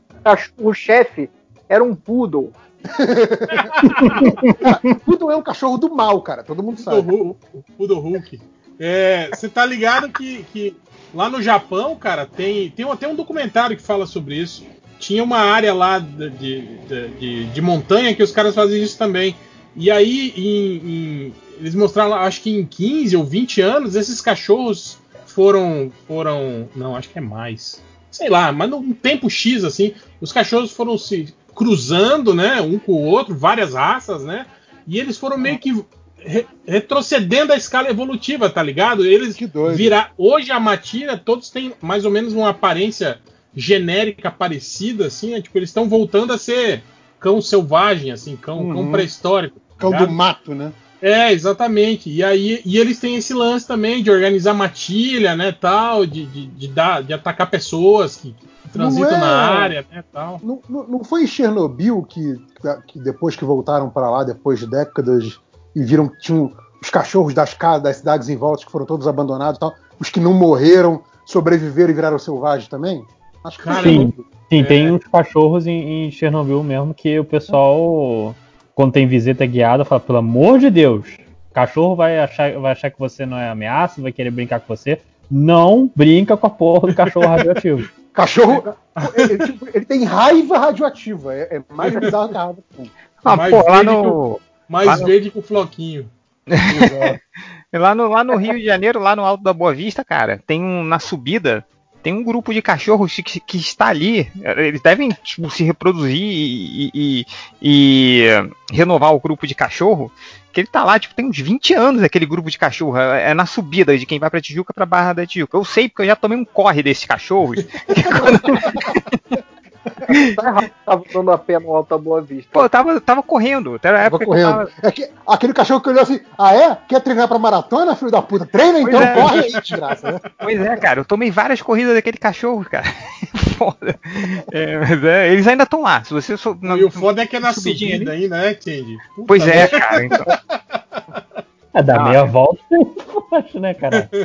O chefe era um poodle. poodle é um cachorro do mal, cara. Todo mundo sabe. Poodle, poodle Hulk. É, você tá ligado que, que lá no Japão, cara, tem, tem até um documentário que fala sobre isso. Tinha uma área lá de, de, de, de montanha que os caras fazem isso também. E aí, em, em, eles mostraram, acho que em 15 ou 20 anos, esses cachorros foram. foram. Não, acho que é mais sei lá, mas num tempo X, assim, os cachorros foram se cruzando, né, um com o outro, várias raças, né, e eles foram meio que re retrocedendo a escala evolutiva, tá ligado? Eles virar hoje a Matira, todos têm mais ou menos uma aparência genérica parecida, assim, né? tipo eles estão voltando a ser cão selvagem, assim, cão, uhum. cão pré-histórico. Tá cão do mato, né? É, exatamente. E aí e eles têm esse lance também de organizar matilha, né, tal, de, de, de dar, de atacar pessoas que, que transitam é... na área, né, tal. Não, não, não, foi em Chernobyl que, que depois que voltaram para lá, depois de décadas, e viram que tinham os cachorros das casas, das cidades em volta que foram todos abandonados, tal, os que não morreram sobreviveram e viraram selvagens também? Acho que Cara, sim. Sim, é... tem uns cachorros em, em Chernobyl mesmo que o pessoal quando tem visita guiada, fala, pelo amor de Deus, cachorro vai achar, vai achar que você não é ameaça, vai querer brincar com você. Não brinca com a porra do cachorro radioativo. Cachorro. Ele, tipo, ele, tem raiva radioativa. É, é mais bizarro que a raiva. Ah, mais pô, lá no. mais lá verde no... que o floquinho. lá, no, lá no Rio de Janeiro, lá no Alto da Boa Vista, cara, tem um. Na subida, tem um grupo de cachorros que, que está ali. Eles devem tipo, se reproduzir e, e, e, renovar o grupo de cachorro. Que ele tá lá, tipo, tem uns 20 anos aquele grupo de cachorro. É, é na subida de quem vai pra Tijuca pra Barra da Tijuca. Eu sei porque eu já tomei um corre desses cachorros. tá errado, tava dando a pé no Alta Boa Vista. Pô, eu tava, tava correndo. Era época correndo. Tava... É que, aquele cachorro que olhou assim, ah é? Quer treinar pra maratona, filho da puta? Treina então, é. corre aí, desgraça, né? Pois é, cara, eu tomei várias corridas daquele cachorro, cara. foda. É, mas é, eles ainda estão lá. Se você so, não, e o foda é que é na ali, ainda, né, Candy? Pois é, cara, então. É, dá meia volta, acho, né, cara?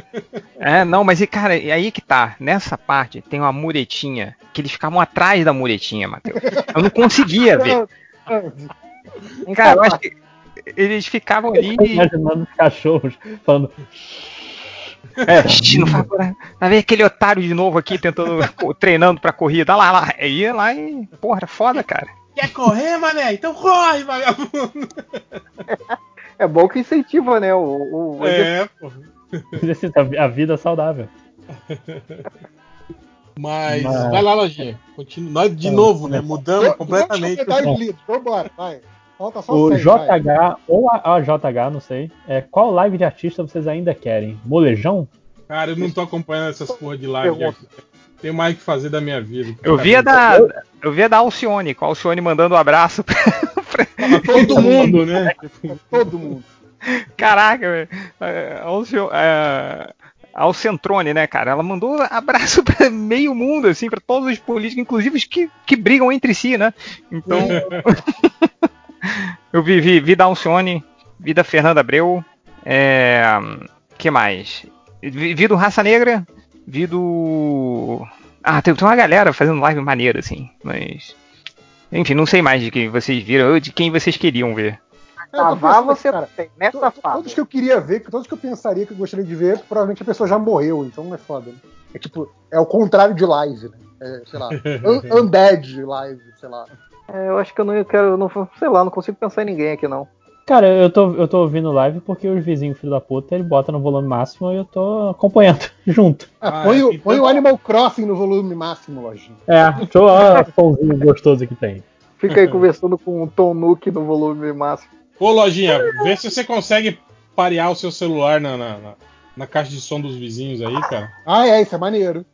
É, não, mas e cara, e aí que tá. Nessa parte tem uma muretinha, que eles ficavam atrás da muretinha, Matheus. Eu não conseguia ver. Cara, eu acho que eles ficavam ali. Imaginando os cachorros falando. É, não faz Vai ver aquele otário de novo aqui tentando, treinando pra corrida. Lá, lá. Aí ia lá e. Porra, foda, cara. Quer correr, mané? Então corre, vagabundo! É bom que incentiva, né? O, o... É, pô. A vida saudável. Mas, Mas, vai lá, lojinha. Continua. Nós de novo, né? Mudamos completamente. Vambora, vai. Falta só o 100, JH vai. ou a, a, JH, não sei. É, qual live de artista vocês ainda querem? Molejão? Cara, eu não tô acompanhando essas porra de live. De Tenho mais o que fazer da minha vida. Eu via da, eu via da Alcione, com a Alcione mandando um abraço pra, pra todo mundo, né? todo mundo. Caraca, velho. É, é, Alcentrone, né, cara? Ela mandou abraço para meio mundo, assim, para todos os políticos, inclusive os que, que brigam entre si, né? Então. eu vi, vi, vi da Alcione, vi da Fernanda Abreu. É, que mais? Vi, vi do Raça Negra, vi do. Ah, tem, tem uma galera fazendo live maneira, assim, mas. Enfim, não sei mais de quem vocês viram, ou de quem vocês queriam ver. Cavar você cara, tem nessa fase. Todos que eu queria ver, todos que eu pensaria que eu gostaria de ver, provavelmente a pessoa já morreu, então não é foda. Né? É tipo, é o contrário de live, né? É, sei lá, un undead live, sei lá. É, eu acho que eu não quero, não, sei lá, não consigo pensar em ninguém aqui não. Cara, eu tô, eu tô ouvindo live porque os vizinhos filho da puta, ele bota no volume máximo e eu tô acompanhando junto. Ah, põe, o, então põe o tá Animal Crossing no volume máximo, lojinha. É, deixa eu olha o somzinho gostoso que tem. Fica aí conversando com o Tom Nook no volume máximo. Ô, Lojinha, vê se você consegue parear o seu celular na, na, na, na caixa de som dos vizinhos aí, cara. Ah, é, isso é maneiro.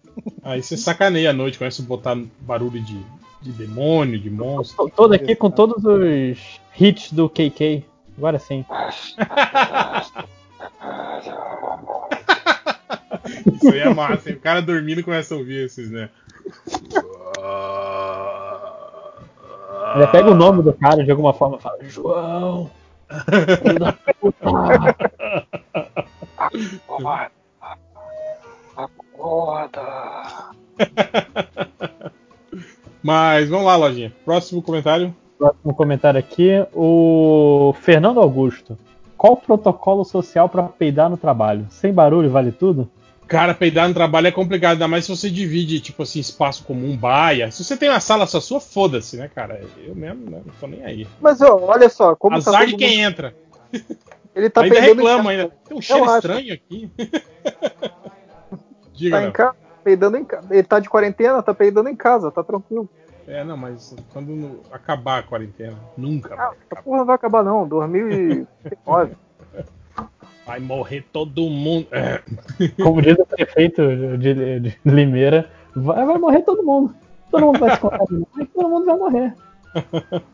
Aí você sacaneia à noite, começa a botar barulho de, de demônio, de monstro. Todo aqui com todos os hits do KK. Agora sim. Isso aí é massa, hein? O cara dormindo começa a ouvir esses, né? Ele pega o nome do cara de alguma forma e fala: João! Acorda! Acorda! Mas vamos lá, Lojinha. Próximo comentário. Próximo comentário aqui, o Fernando Augusto. Qual o protocolo social para peidar no trabalho? Sem barulho vale tudo? Cara, peidar no trabalho é complicado, ainda mais se você divide, tipo assim, espaço comum, baia. Se você tem uma sala só sua, foda-se, né, cara? Eu mesmo né, não tô nem aí. Mas ó, olha só, como tá Azar tá de quem mundo... entra. Ele tá ainda reclama ainda. Tem um cheiro estranho aqui. Diga, tá em casa, peidando em casa. Ele tá de quarentena, tá peidando em casa, tá tranquilo. É, não, mas quando acabar a quarentena, nunca ah, vai Porra, não vai acabar não, 2009. Vai morrer todo mundo. É. Como diz o prefeito de, de Limeira, vai, vai, morrer todo mundo. Todo mundo vai se contaminar e todo mundo vai morrer.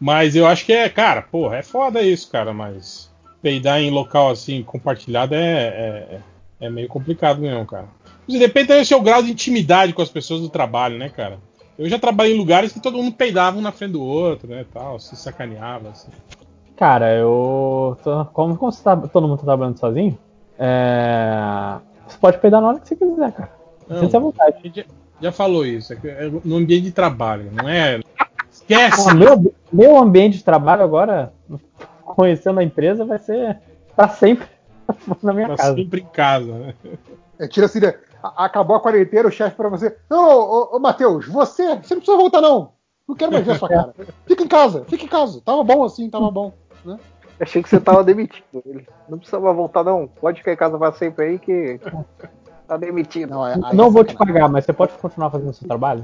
Mas eu acho que é, cara, porra, é foda isso, cara, mas peidar em local assim compartilhado é, é, é meio complicado mesmo, cara. Depende do seu grau de intimidade com as pessoas do trabalho, né, cara? Eu já trabalhei em lugares que todo mundo peidava um na frente do outro, né, tal, se sacaneava, assim. Cara, eu. Como, como você tá, todo mundo tá trabalhando sozinho, é, você pode peidar na hora que você quiser, cara. Não, Sinta vontade. Já, já, falou isso, é, é no ambiente de trabalho, não é Esquece! meu, meu ambiente de trabalho agora, conhecendo a empresa, vai ser para sempre na minha pra casa. sempre em casa, né? É, tira assim, né? Acabou a quarentena, o chefe para você. Não, ô, ô, Matheus, você, você não precisa voltar, não. Não quero mais ver a sua cara. Fica em casa, fica em casa. Tava bom assim, tava bom. Né? Achei que você tava demitido. Ele não precisava voltar, não. Pode ficar em casa pra sempre aí que tá demitido. Não, é, não é vou te pagar, mas você pode continuar fazendo o seu trabalho?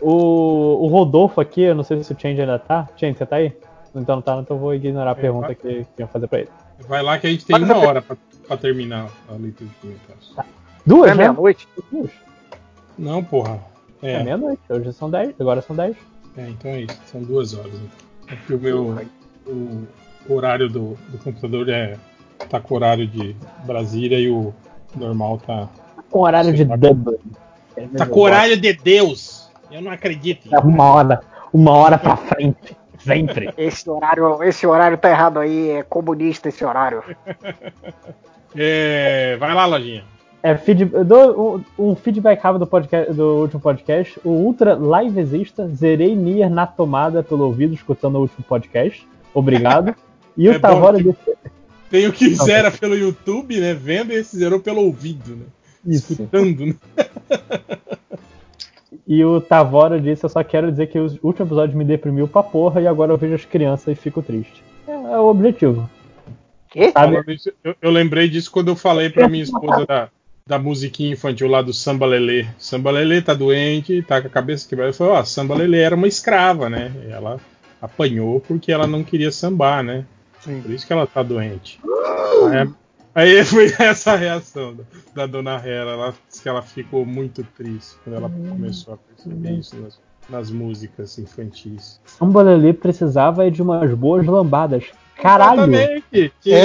O, o Rodolfo aqui, eu não sei se o Change ainda tá. Change, você tá aí? Então não tá, então eu vou ignorar a pergunta que, que ia fazer pra ele. Vai lá que a gente tem uma hora pra, pra terminar a leitura de comentários. Tá. Duas, é né? meia-noite? Não, porra. É, é meia-noite, hoje são 10, agora são 10. É, então é isso, são duas horas. Né? É que o meu o horário do, do computador é tá com o horário de Brasília e o normal tá com horário de Dublin. Tá com horário de Deus. Eu não acredito. É uma hora, uma hora pra frente. Sempre. Esse horário, esse horário tá errado aí, é comunista esse horário. é, vai lá, lojinha. É, feed, do, um, feedback rápido do, podcast, do último podcast. O Ultra Livezista, zerei Nier na tomada pelo ouvido, escutando o último podcast. Obrigado. E é o Tavora disse. Tem o que zera pelo YouTube, né? Vendo e esse zerou pelo ouvido, né? Isso. Escutando, né? E o Tavora disse: Eu só quero dizer que o último episódio me deprimiu pra porra e agora eu vejo as crianças e fico triste. É, é o objetivo. Que? Eu, eu, lembrei disso quando eu falei pra minha esposa da, da musiquinha infantil lá do Samba Lelê. Samba Lelê tá doente, tá com a cabeça quebrada. Eu falei, ó, Samba Lelê era uma escrava, né? E ela apanhou porque ela não queria sambar, né? Sim. Por isso que ela tá doente. Aí, aí foi essa a reação da, da dona Hera. Ela disse que ela ficou muito triste quando ela hum. começou a perceber isso nas, nas músicas infantis. Samba Lelê precisava de umas boas lambadas. Caralho! Exatamente! É,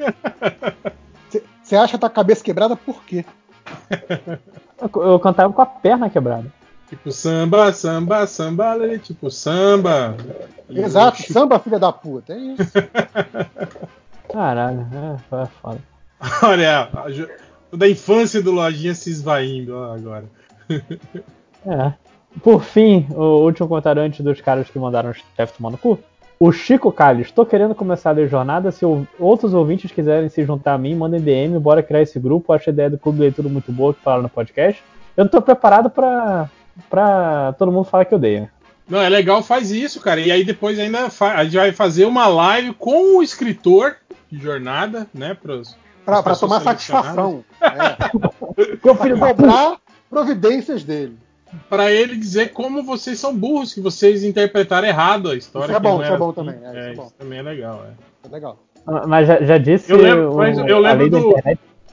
é. Você acha que tá com a cabeça quebrada por quê? eu, eu cantava com a perna quebrada. Tipo samba, samba, samba, tipo samba. Exato, samba, filha da puta. É isso. Caralho, é, é foda. Olha, toda a infância do Lojinha se esvaindo agora. é. Por fim, o último comentário antes dos caras que mandaram o chefe tomar no cu. O Chico Calles, estou querendo começar a ler jornada. Se outros ouvintes quiserem se juntar a mim, mandem DM, bora criar esse grupo. Acho a ideia do clube de leitura muito boa que falaram no podcast. Eu não tô preparado para pra todo mundo falar que odeia. Não, é legal, faz isso, cara. E aí depois ainda a gente vai fazer uma live com o escritor de jornada, né? Pros, pra, pra tomar satisfação. É. Filho cobrar providências dele para ele dizer como vocês são burros, que vocês interpretaram errado a história. Isso é bom, isso é bom assim. também. É, é, isso, é bom. isso também é legal. É, é legal. Ah, mas já, já disse. Eu lembro, o, eu lembro do.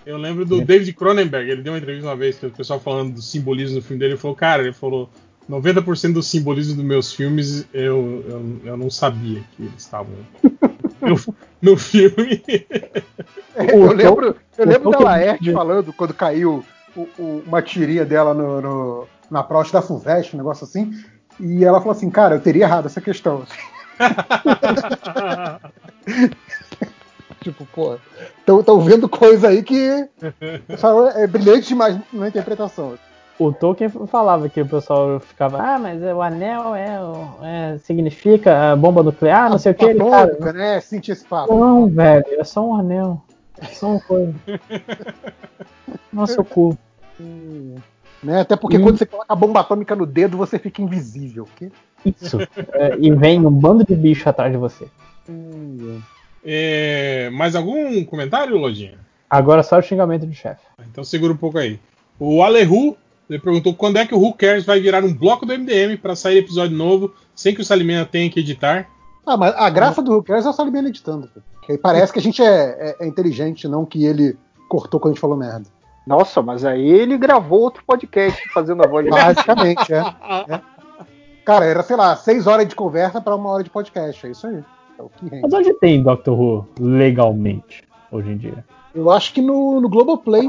Eu lembro do David Cronenberg, ele deu uma entrevista uma vez, que o pessoal falando do simbolismo do filme dele, ele falou, cara, ele falou, 90% do simbolismo dos meus filmes eu, eu, eu não sabia que eles estavam no, no filme. É, eu lembro, eu lembro da Laerte falando quando caiu o, o, uma tirinha dela no, no na prova da FUVEST, um negócio assim. E ela falou assim, cara, eu teria errado essa questão. tipo, pô, estão vendo coisa aí que é brilhante demais na interpretação. O Tolkien falava que o pessoal ficava, ah, mas o anel é, é significa a bomba nuclear, não sei o que. Ele, cara, né? Sentir esse papo. Não, velho, é só um anel. É só uma coisa. Nossa, o cu. Hum. Né? Até porque hum. quando você coloca a bomba atômica no dedo, você fica invisível. Que? Isso. é, e vem um bando de bicho atrás de você. É, mais algum comentário, Lojinha? Agora só o xingamento do chefe. Então segura um pouco aí. O Alehu ele perguntou quando é que o Who Cares vai virar um bloco do MDM para sair episódio novo sem que o Salimena tenha que editar. Ah, mas a graça do Who Cares é o Salimena editando. Porque parece que a gente é, é, é inteligente, não que ele cortou quando a gente falou merda. Nossa, mas aí ele gravou outro podcast fazendo a voz Basicamente, é. é. Cara, era, sei lá, seis horas de conversa para uma hora de podcast. É isso aí. É o que rende. Mas onde tem Doctor Who legalmente hoje em dia? Eu acho que no, no Globoplay.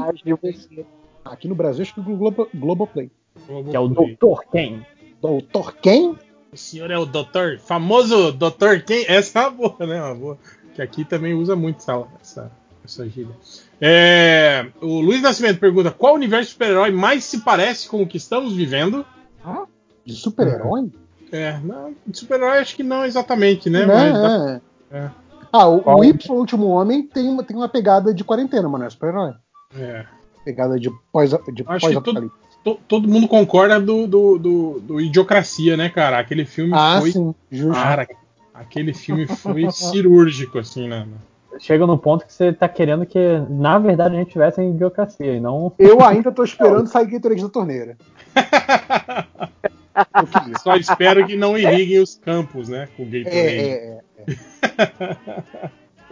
Aqui no Brasil, acho que no Globo, Globoplay. Globoplay. Que é o Doutor Quem? Doutor Quem? O senhor é o doutor, famoso doutor Quem? Essa é uma boa, né? Uma boa. Que aqui também usa muito essa, essa, essa gíria. É, o Luiz Nascimento pergunta: qual universo super-herói mais se parece com o que estamos vivendo? Ah, de super-herói? É, não, super-herói acho que não exatamente, né? Não, Mas é. é. Ah, o, o Y, o último homem, tem uma, tem uma pegada de quarentena, mano, é super-herói. É. Pegada de pós-apocalipse. De pós todo, todo mundo concorda do, do, do, do, Idiocracia, né, cara? Aquele filme ah, foi. Sim, justo. Cara, aquele filme foi cirúrgico, assim, né? Chega no ponto que você tá querendo que, na verdade, a gente tivesse em idiocracia e não. Eu ainda tô esperando sair Gatorade da torneira. Só espero que não irriguem os campos, né? Com o Gatorade. É, é,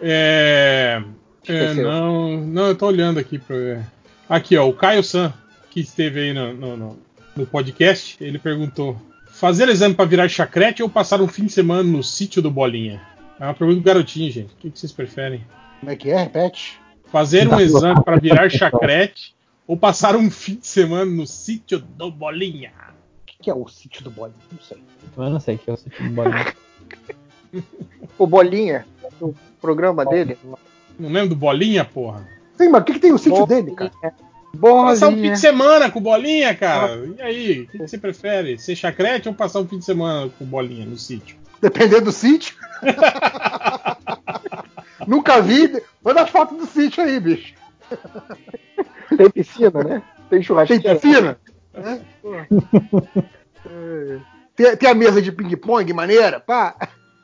é. é, é não, não, eu tô olhando aqui pra. Aqui, ó, o Caio San, que esteve aí no, no, no, no podcast, ele perguntou: fazer exame para virar chacrete ou passar um fim de semana no sítio do Bolinha? É uma pergunta do garotinho, gente. O que, que vocês preferem? Como é que é? Repete. Fazer um exame para virar chacrete ou passar um fim de semana no sítio do Bolinha? O que é o sítio do Bolinha? Não sei. Eu não sei o que é o sítio do Bolinha. o Bolinha, o programa dele. Não lembro do Bolinha, porra? Sim, mas o que, que tem o sítio Bolinha. dele, cara? Bolinha. Passar um fim de semana com bolinha, cara. E aí, o que, que, você prefere? Ser chacrete ou passar um fim de semana com bolinha no sítio? Dependendo do sítio. Nunca vi. Manda foto do sítio aí, bicho. Tem piscina, né? Tem churrasqueira. Tem piscina? É? tem, tem, a mesa de ping-pong maneira? Pá.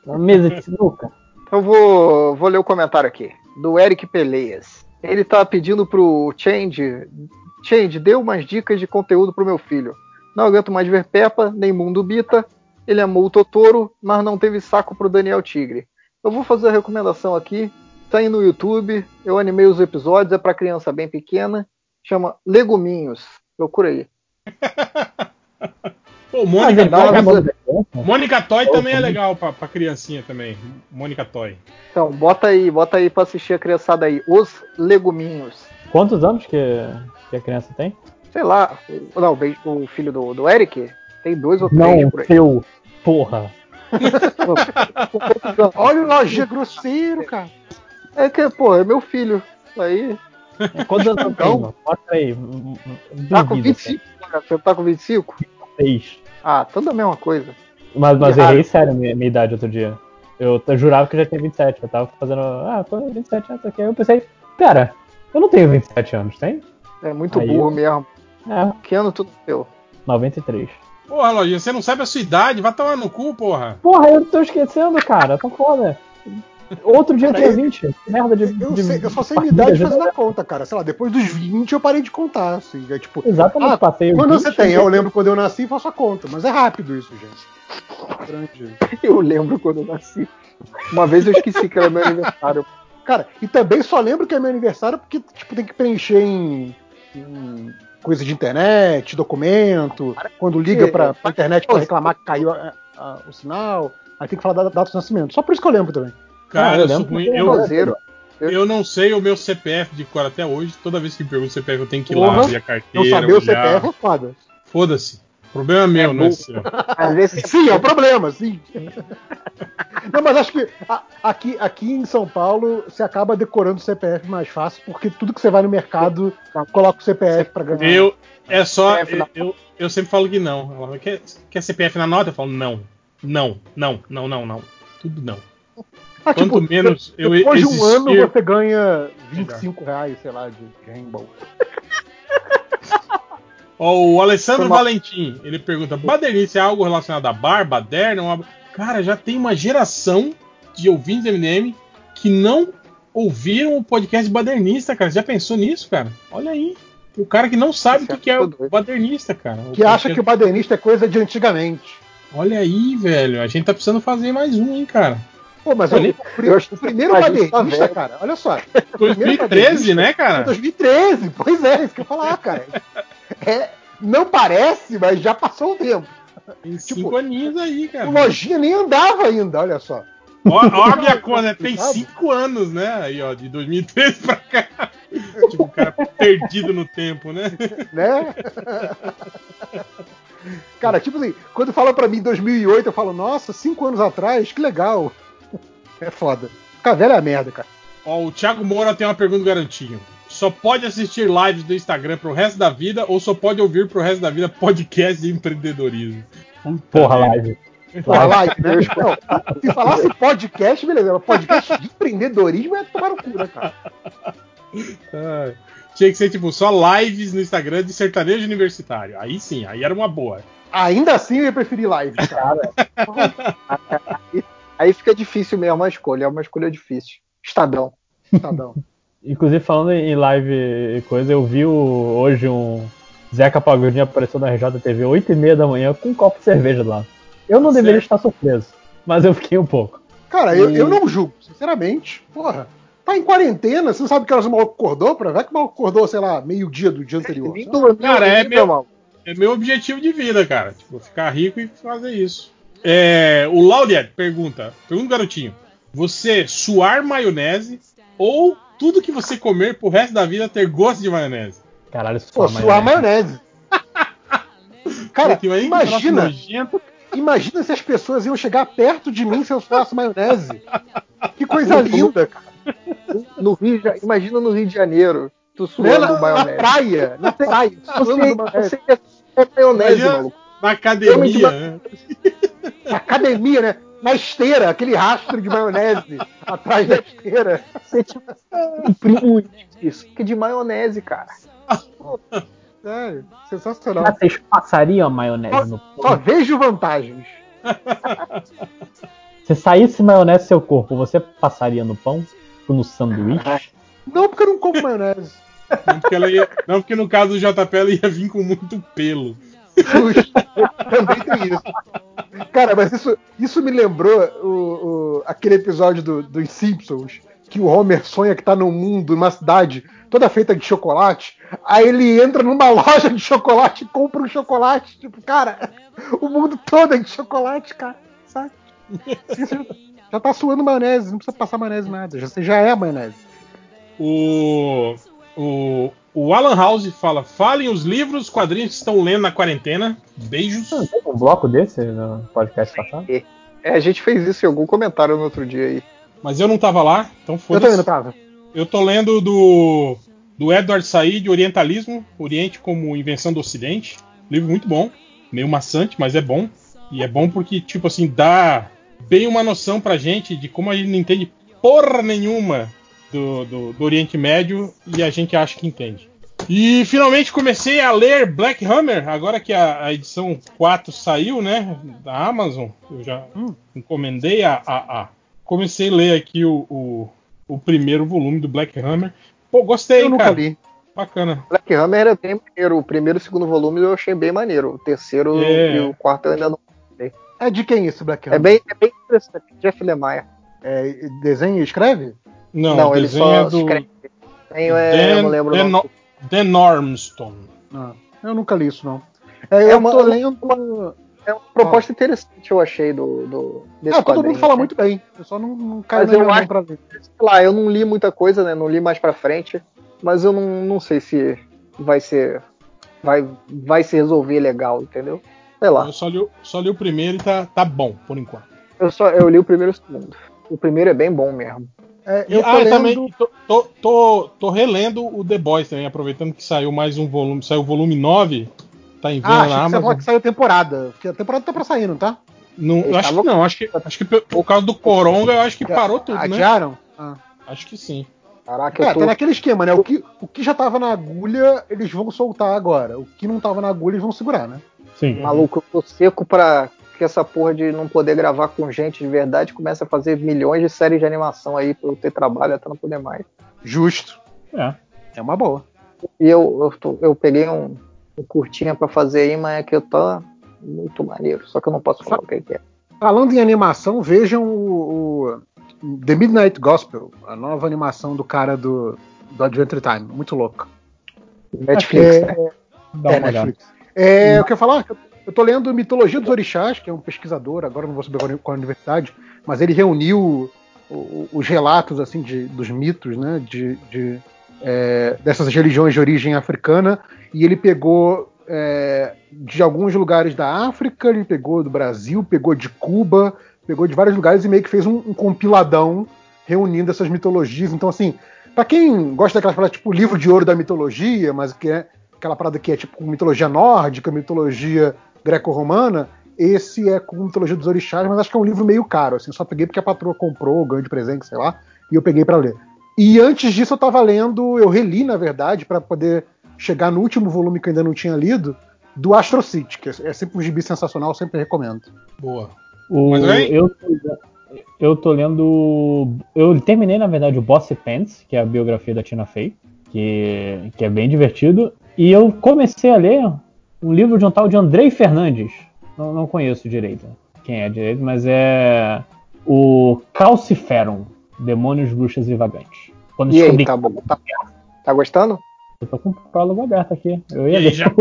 Uma mesa de sinuca. Eu vou, vou ler o comentário aqui. Do Eric Peleias. Ele tá pedindo pro Change. Change, dê umas dicas de conteúdo pro meu filho. Não aguento mais ver Peppa, nem Mundo Bita. Ele amou o Totoro, mas não teve saco pro Daniel Tigre. Eu vou fazer a recomendação aqui. Tá aí no YouTube. Eu animei os episódios, é para criança bem pequena. Chama Leguminhos. Procura aí. Pô, Mônica ah, Toy, Mônica Toy também é legal pra, pra criancinha também. Mônica Toy. Então, bota aí, bota aí pra assistir a criançada aí. Os Leguminhos. Quantos anos que, que a criança tem? Sei lá. Não, o filho do, do Eric tem dois ou três Não, por aí. Seu, porra. Olha o lojinha grosseiro, cara. É que, pô, é meu filho. Aí. Quantos anos então, Mostra aí. Tá com 25, cara. Você tá com 25? 6. Ah, tudo a mesma coisa. Mas, mas errei sério a minha, minha idade outro dia. Eu, eu, jurava que eu já tinha 27. Eu tava fazendo. Ah, tô 27 anos aqui. Aí eu pensei, pera, eu não tenho 27 anos, tem? É muito Aí burro eu... mesmo. É. Que ano tudo teu? 93. Porra, Lojinha, você não sabe a sua idade, vai tomar no cu, porra. Porra, eu tô esquecendo, cara. Tá foda. Outro dia tinha 20. Merda de. Eu, de, sei, eu só sei minha idade fazendo a conta, cara. Sei lá, depois dos 20 eu parei de contar. Assim, é tipo. Exatamente, ah, passei Quando 20, você tem? Eu lembro quando eu nasci e faço a conta. Mas é rápido isso, gente. Grande. Eu lembro quando eu nasci. Uma vez eu esqueci que era meu aniversário. Cara, e também só lembro que é meu aniversário porque tipo, tem que preencher em, em coisa de internet, documento. Quando liga pra, pra internet pra reclamar que caiu a, a, o sinal. Aí tem que falar da data de nascimento. Só por isso que eu lembro também. Cara, eu, eu, eu, eu, não sei o meu CPF de cor até hoje. Toda vez que me pergunto o CPF, eu tenho que ir lá abrir a carteira. Não saber o CPF é foda. Foda-se. Problema meu, é né? sim, é um problema, sim. Não, mas acho que aqui, aqui em São Paulo você acaba decorando o CPF mais fácil, porque tudo que você vai no mercado coloca o CPF para ganhar. Eu, é só. Eu, eu, eu, sempre falo que não. Ela, quer, quer CPF na nota? Eu falo não. Não, não, não, não, não. Tudo não. Ah, Quanto tipo, menos eu Depois existir... de um ano você ganha 25 reais, sei lá, de, de oh, o Alessandro uma... Valentim, ele pergunta: Badernice é algo relacionado a bar, baderna? Uma... Cara, já tem uma geração de ouvintes do MDM que não ouviram o podcast badernista, cara. Já pensou nisso, cara? Olha aí. O cara que não sabe o que, é o badernista, cara. que acha que o badernista é coisa de antigamente. Olha aí, velho. A gente tá precisando fazer mais um, hein, cara. Pô, mas olha, o, eu o primeiro badernista, tá cara, olha só. 2013, né, cara? 2013, pois é, isso que eu ia falar, cara. É, não parece, mas já passou o tempo. Tem tipo, cinco aninhos aí, cara. O Lojinha nem andava ainda, olha só. Ó a minha conta, né? tem cinco anos, né? Aí, ó, de 2013 pra cá. tipo, o cara perdido no tempo, né? Né? Cara, tipo assim, quando fala pra mim 2008, eu falo, nossa, cinco anos atrás, que legal. É foda. Ficar velho é a merda, cara. Ó, o Thiago Moura tem uma pergunta garantinha. Só pode assistir lives do Instagram pro resto da vida ou só pode ouvir pro resto da vida podcast de empreendedorismo? Puta Porra, live. Live, né? Não, se falasse podcast, beleza. Podcast de empreendedorismo é tomar no cu, né, cara? Ah, tinha que ser tipo só lives no Instagram de sertanejo universitário. Aí sim, aí era uma boa. Ainda assim eu ia preferir live, cara. aí fica difícil mesmo a escolha, é uma escolha difícil. Estadão. Estadão. Inclusive, falando em live e coisa, eu vi o, hoje um Zeca Pagodinho apareceu na RJTV 8 e meia da manhã com um copo de cerveja lá. Eu não deveria estar surpreso, mas eu fiquei um pouco. Cara, e... eu, eu não julgo, sinceramente. Porra, tá em quarentena, você não sabe que horas o maluco acordou? Pra ver que o maluco acordou, sei lá, meio-dia do dia anterior. Cara, é meu, é meu objetivo de vida, cara. Tipo, ficar rico e fazer isso. É, o Laudier pergunta, pergunta garotinho, você suar maionese ou tudo que você comer pro resto da vida ter gosto de maionese? Caralho, suar Pô, suar maionese. Cara, imagina, imagina se as pessoas iam chegar perto de mim se eu suasse maionese. Que coisa linda, cara. No Rio, imagina no Rio de Janeiro, tu suando na, maionese. Na praia, na praia, você, você é maionese, maluco. Na academia, né? Academia, né? Na esteira, aquele rastro de maionese atrás da esteira. Você tipo, um isso, que de maionese, cara. Sério, sensacional. Vocês passariam a maionese só, no pão? Só vejo vantagens. Se saísse maionese do seu corpo, você passaria no pão? No sanduíche? Não, porque eu não como maionese. Não porque, ia, não, porque no caso do JP ela ia vir com muito pelo. Também tem isso. Cara, mas isso, isso me lembrou o, o, aquele episódio do, dos Simpsons, que o Homer sonha que tá num mundo, numa cidade toda feita de chocolate. Aí ele entra numa loja de chocolate e compra um chocolate. Tipo, cara, o mundo todo é de chocolate, cara. Sabe? Já tá suando maionese, não precisa passar maionese nada. Você já é maionese. O, o, o Alan House fala: falem os livros, quadrinhos que estão lendo na quarentena. Beijos. Não, tem um bloco desse no podcast passado? É, a gente fez isso em algum comentário no outro dia aí. Mas eu não tava lá, então foi. Eu também não tava. Eu tô lendo do, do Edward Said, Orientalismo, Oriente como Invenção do Ocidente. Livro muito bom, meio maçante, mas é bom. E é bom porque, tipo assim, dá bem uma noção pra gente de como a gente não entende porra nenhuma do, do, do, Oriente Médio e a gente acha que entende. E finalmente comecei a ler Black Hammer, agora que a, a edição 4 saiu, né, da Amazon. Eu já hum. encomendei a, a, a, Comecei a ler aqui o, o, o, primeiro volume do Black Hammer. Pô, gostei, eu cara. Li. Bacana. Black Hammer era bem maneiro. O primeiro e o segundo volume eu achei bem maneiro. O terceiro é. e o quarto eu ainda não sei. É de quem isso, Black é Hammer? É bem, é bem interessante. Jeff Lemire. É, desenha e escreve? Não, não ele só é do... escreve. Tem, é, eu não lembro Dan, o Dan. Ah, eu nunca li isso, não. É, eu é uma, tô lendo. Uma, é uma proposta ah. interessante, eu achei, do, do desse ah, todo mundo fala né? muito bem. Eu só não, não caio na minha mão pra ler. Sei lá, eu não li muita coisa, né? Não li mais pra frente. Mas eu não, não sei se vai ser. Vai, vai se resolver legal, entendeu? Sei lá. Eu só li, só li o primeiro e tá, tá bom, por enquanto. Eu, só, eu li o primeiro e o segundo. O primeiro é bem bom mesmo. É, eu ah, lendo... também tô, tô, tô, tô, relendo o The Boys também, aproveitando que saiu mais um volume, saiu o volume 9, tá em venda ah, na Amazon. Que, que saiu a temporada, porque a temporada tá pra sair, não tá? Não, eu acho que não, acho que, acho que por causa do Coronga, eu acho que parou tudo, Adiaram? né? Adiaram? Ah. Acho que sim. Caraca, é, tô... tá naquele esquema, né? O que, o que já tava na agulha, eles vão soltar agora. O que não tava na agulha, eles vão segurar, né? Sim. Maluco, eu tô seco pra que essa porra de não poder gravar com gente de verdade começa a fazer milhões de séries de animação aí pra eu ter trabalho até não poder mais. Justo. É. É uma boa. E eu, eu, tô, eu peguei um, um curtinha para fazer aí, mas é que eu tô muito maneiro. Só que eu não posso falar o que é. Falando em animação, vejam o, o, The Midnight Gospel, a nova animação do cara do, do Adventure Time. Muito louca. Netflix, é, né? É, Netflix. É, eu quero falar, eu tô lendo Mitologia dos Orixás, que é um pesquisador, agora não vou saber qual é a universidade, mas ele reuniu os relatos assim de, dos mitos, né, de, de é, dessas religiões de origem africana, e ele pegou é, de alguns lugares da África, ele pegou do Brasil, pegou de Cuba, pegou de vários lugares e meio que fez um, um compiladão reunindo essas mitologias. Então, assim, para quem gosta daquelas palavras tipo livro de ouro da mitologia, mas que é aquela parada que é tipo mitologia nórdica, mitologia greco-romana, Esse é com mitologia dos orixás, mas acho que é um livro meio caro, assim, só peguei porque a patroa comprou, ganho de presente, sei lá, e eu peguei para ler. E antes disso eu tava lendo, eu reli, na verdade, para poder chegar no último volume que eu ainda não tinha lido, do Astro City, que é sempre um gibi sensacional, sempre recomendo. Boa. O, eu, eu tô lendo. Eu terminei, na verdade, o Bossy Pants, que é a biografia da Tina Fey, que, que é bem divertido. E eu comecei a ler um livro de um tal de Andrei Fernandes. Não, não conheço direito quem é direito, mas é o Calciferum, Demônios, Bruxas e Vagantes. Quando e aí, tá, tá, tá gostando? Eu tô com o prólogo aberto aqui. Eu ia e já,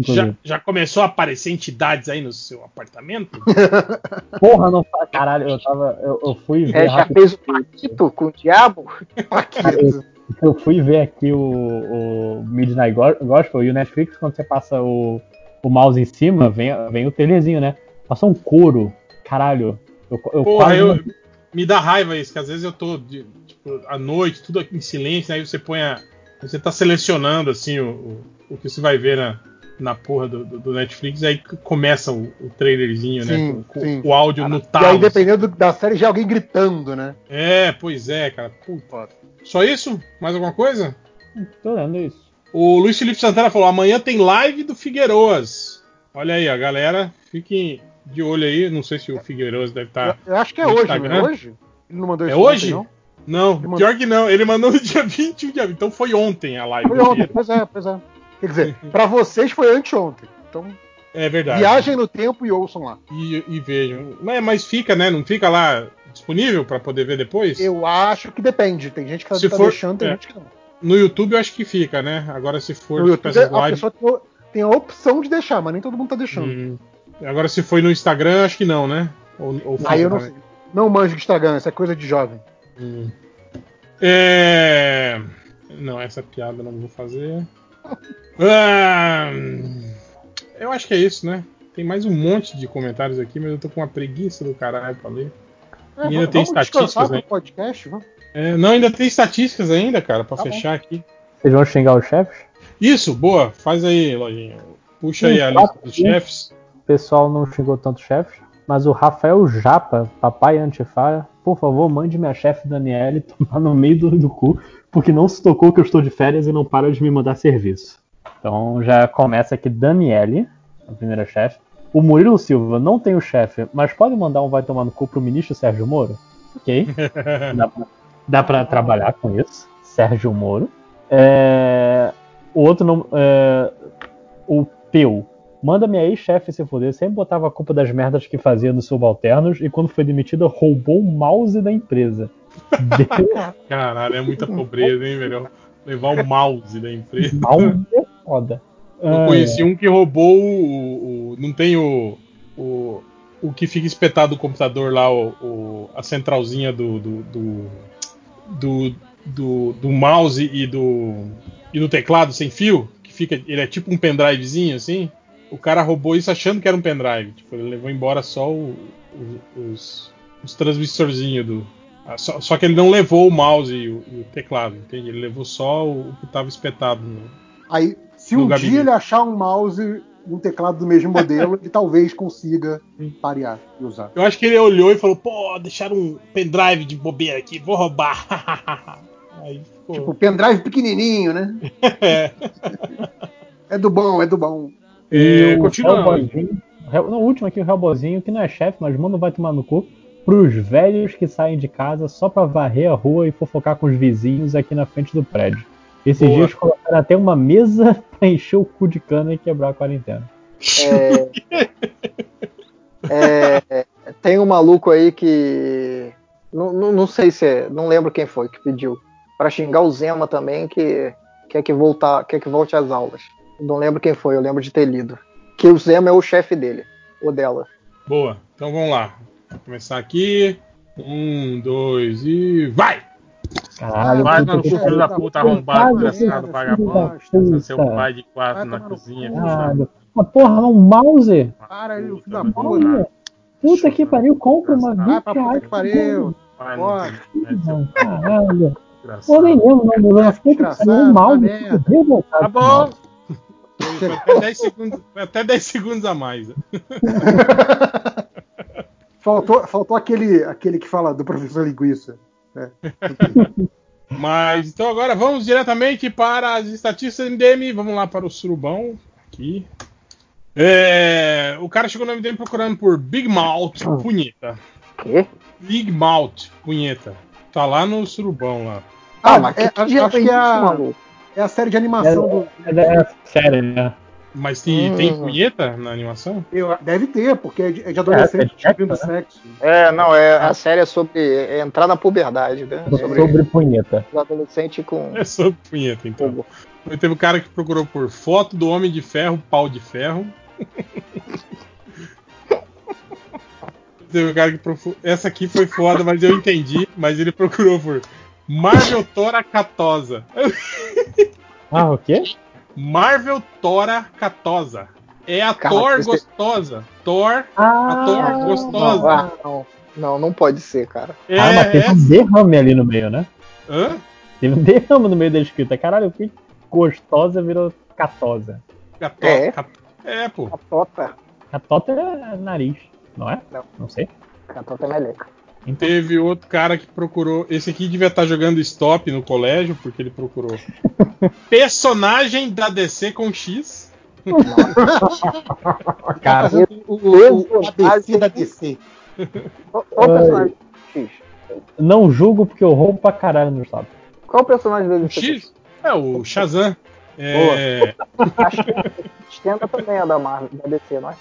já, já, começou a aparecer entidades aí no seu apartamento? Porra, não Caralho, eu tava. Eu, eu fui ver. É, já fez o paquito com o diabo? Paquito. Eu fui ver aqui o, o Midnight Gospel e o Netflix, quando você passa o, o mouse em cima, vem, vem o trailerzinho, né? Passou um couro. Caralho. Eu, eu Porra, quase... eu, me dá raiva isso, que às vezes eu tô tipo, à noite, tudo em silêncio, aí você põe a você tá selecionando assim o, o, o que você vai ver na, na porra do, do, Netflix, aí começa o, o trailerzinho, né, sim, né? Com, com, o áudio no talo. E aí, dependendo da série, já é alguém gritando, né? É, pois é, cara. Puta. Só isso? Mais alguma coisa? Tô lendo isso. O Luiz Felipe Santana falou: amanhã tem live do Figueiroas. Olha aí, a galera, fiquem de olho aí. Não sei se o Figueiredo deve estar. Tá eu, eu acho que é hoje, não é hoje? Ele não mandou é isso. É hoje? Ontem, não? Não, pior mandou... que não. Ele mandou no dia 21 de abril. Então foi ontem a live. Foi ontem, pois é, pois é. Quer dizer, pra vocês foi anteontem. Então. É verdade. Viajem no tempo e ouçam lá. E, e vejam. Mas, mas fica, né? Não fica lá disponível para poder ver depois? Eu acho que depende. Tem gente que se tá for, deixando, tem é. gente que não. No YouTube eu acho que fica, né? Agora se for no YouTube, a live... pessoa tem, tem, a opção de deixar, mas nem todo mundo tá deixando. Hum. Agora se foi no Instagram, acho que não, né? Ou, ou Aí eu não sei. Não manjo de Instagram, isso é coisa de jovem. Hum. É... Não, essa piada não vou fazer. Ah, eu acho que é isso, né? Tem mais um monte de comentários aqui, mas eu tô com uma preguiça do caralho pra ler. É, ainda tem estatísticas ainda. Podcast, é, não, ainda tem estatísticas ainda, cara, pra tá fechar bom. aqui. Vocês vão xingar os chefes? Isso, boa. Faz aí, Lojinha. Puxa aí a lista dos chefes. O pessoal não xingou tanto chefes, mas o Rafael Japa, papai Antifara, por favor, mande minha chefe Daniele tomar no meio do, do cu, porque não se tocou que eu estou de férias e não para de me mandar serviço. Então já começa aqui Daniele, a primeira chefe. O Murilo Silva não tem o chefe, mas pode mandar um vai tomar no cu pro ministro Sérgio Moro? Ok. dá, pra, dá pra trabalhar com isso. Sérgio Moro. É, o outro não. É, o Peu. Manda minha ex-chefe se foder. Sempre botava a culpa das merdas que fazia nos subalternos e quando foi demitida roubou o mouse da empresa. Caralho, é muita pobreza, hein, velho? Levar o mouse da empresa. Mouse é foda. Eu conheci um que roubou o. o não tem o, o. O que fica espetado no computador lá, o, o a centralzinha do do, do, do, do, do mouse e do, e do teclado sem fio, que fica. Ele é tipo um pendrivezinho assim o cara roubou isso achando que era um pendrive. Tipo, ele levou embora só o, o, os, os transmissorzinhos do. Só, só, que ele não levou o mouse e o, e o teclado, entende? Ele levou só o, o que estava espetado no. Aí, se no um gabinete. dia ele achar um mouse e um teclado do mesmo modelo, ele talvez consiga parear e usar. Eu acho que ele olhou e falou: pô, deixaram um pendrive de bobeira aqui, vou roubar. Aí, tipo, pendrive pequenininho, né? é. é do bom, é do bom. E é, o Hellboyzinho, no último aqui, o Hellboyzinho, que não é chefe, mas manda vai tomar no cu, pros velhos que saem de casa só pra varrer a rua e fofocar com os vizinhos aqui na frente do prédio. Esses Boa. dias colocaram até uma mesa pra encher o cu de cana e quebrar a quarentena. É, é, tem um maluco aí que. Não, não, não, sei se é. Não lembro quem foi que pediu. para xingar o Zema também, que quer que, voltar, quer que volte às aulas. Não lembro quem foi, eu lembro de ter lido. Que o Zemo é o chefe dele, ou dela. Boa, então vamos lá. Vou começar aqui. Um, dois e. Vai! Caralho, vai no filho da puta arrombado, desgraçado, vagabundo. Seu pai de quatro na cozinha. Caralho. Uma porra, um mouse? Para aí, filho da puta. Puta que pariu, compra uma 20 reais. Puta que pariu. Caralho. Pô, nem lembro o nome do jogo. Um mouse. Tá bom. Foi até 10 segundos, até 10 segundos a mais. faltou, faltou aquele, aquele que fala do professor linguiça. É. Mas então agora vamos diretamente para as estatísticas do MDM. Vamos lá para o surubão aqui. É, o cara chegou no MDM procurando por Big Mouth punheta. Quê? Big Mouth punheta. Tá lá no surubão lá. Ah, mas é, acho, acho que é a, é a série de animação é, do. É a série, né? Mas tem, hum. tem punheta na animação? Eu, deve ter, porque é de, é de adolescente é, descobrindo é, né? sexo. É, não, é, a série é sobre é entrar na puberdade, né? É sobre, sobre punheta. Adolescente com. É sobre punheta, então. Teve um cara que procurou por foto do Homem de Ferro, pau de ferro. Teve um cara que procurou. Essa aqui foi foda, mas eu entendi. Mas ele procurou por Marvel Tora Catosa. Ah, o quê? Marvel Tora Catosa. É a Cara, Thor você... gostosa. Thor, ah, a Thor gostosa. Não, ah, não, não, não, pode ser, cara. É, ah, mas teve é... um derrame ali no meio, né? Hã? Teve um derrame no meio da escrita. Caralho, que gostosa virou catosa. Catota. É, cat... é pô. Catota. Catota é nariz, não é? Não. Não sei. Catota é meleca. Então... Teve outro cara que procurou. Esse aqui devia estar jogando stop no colégio, porque ele procurou. Personagem da DC com X. cara, o, o, o ABC da DC. Qual personagem X? Não julgo porque eu roubo pra caralho no estado. Qual o personagem da DC? X? É o Shazam. É... Xena também é da Marvel, da DC, não é?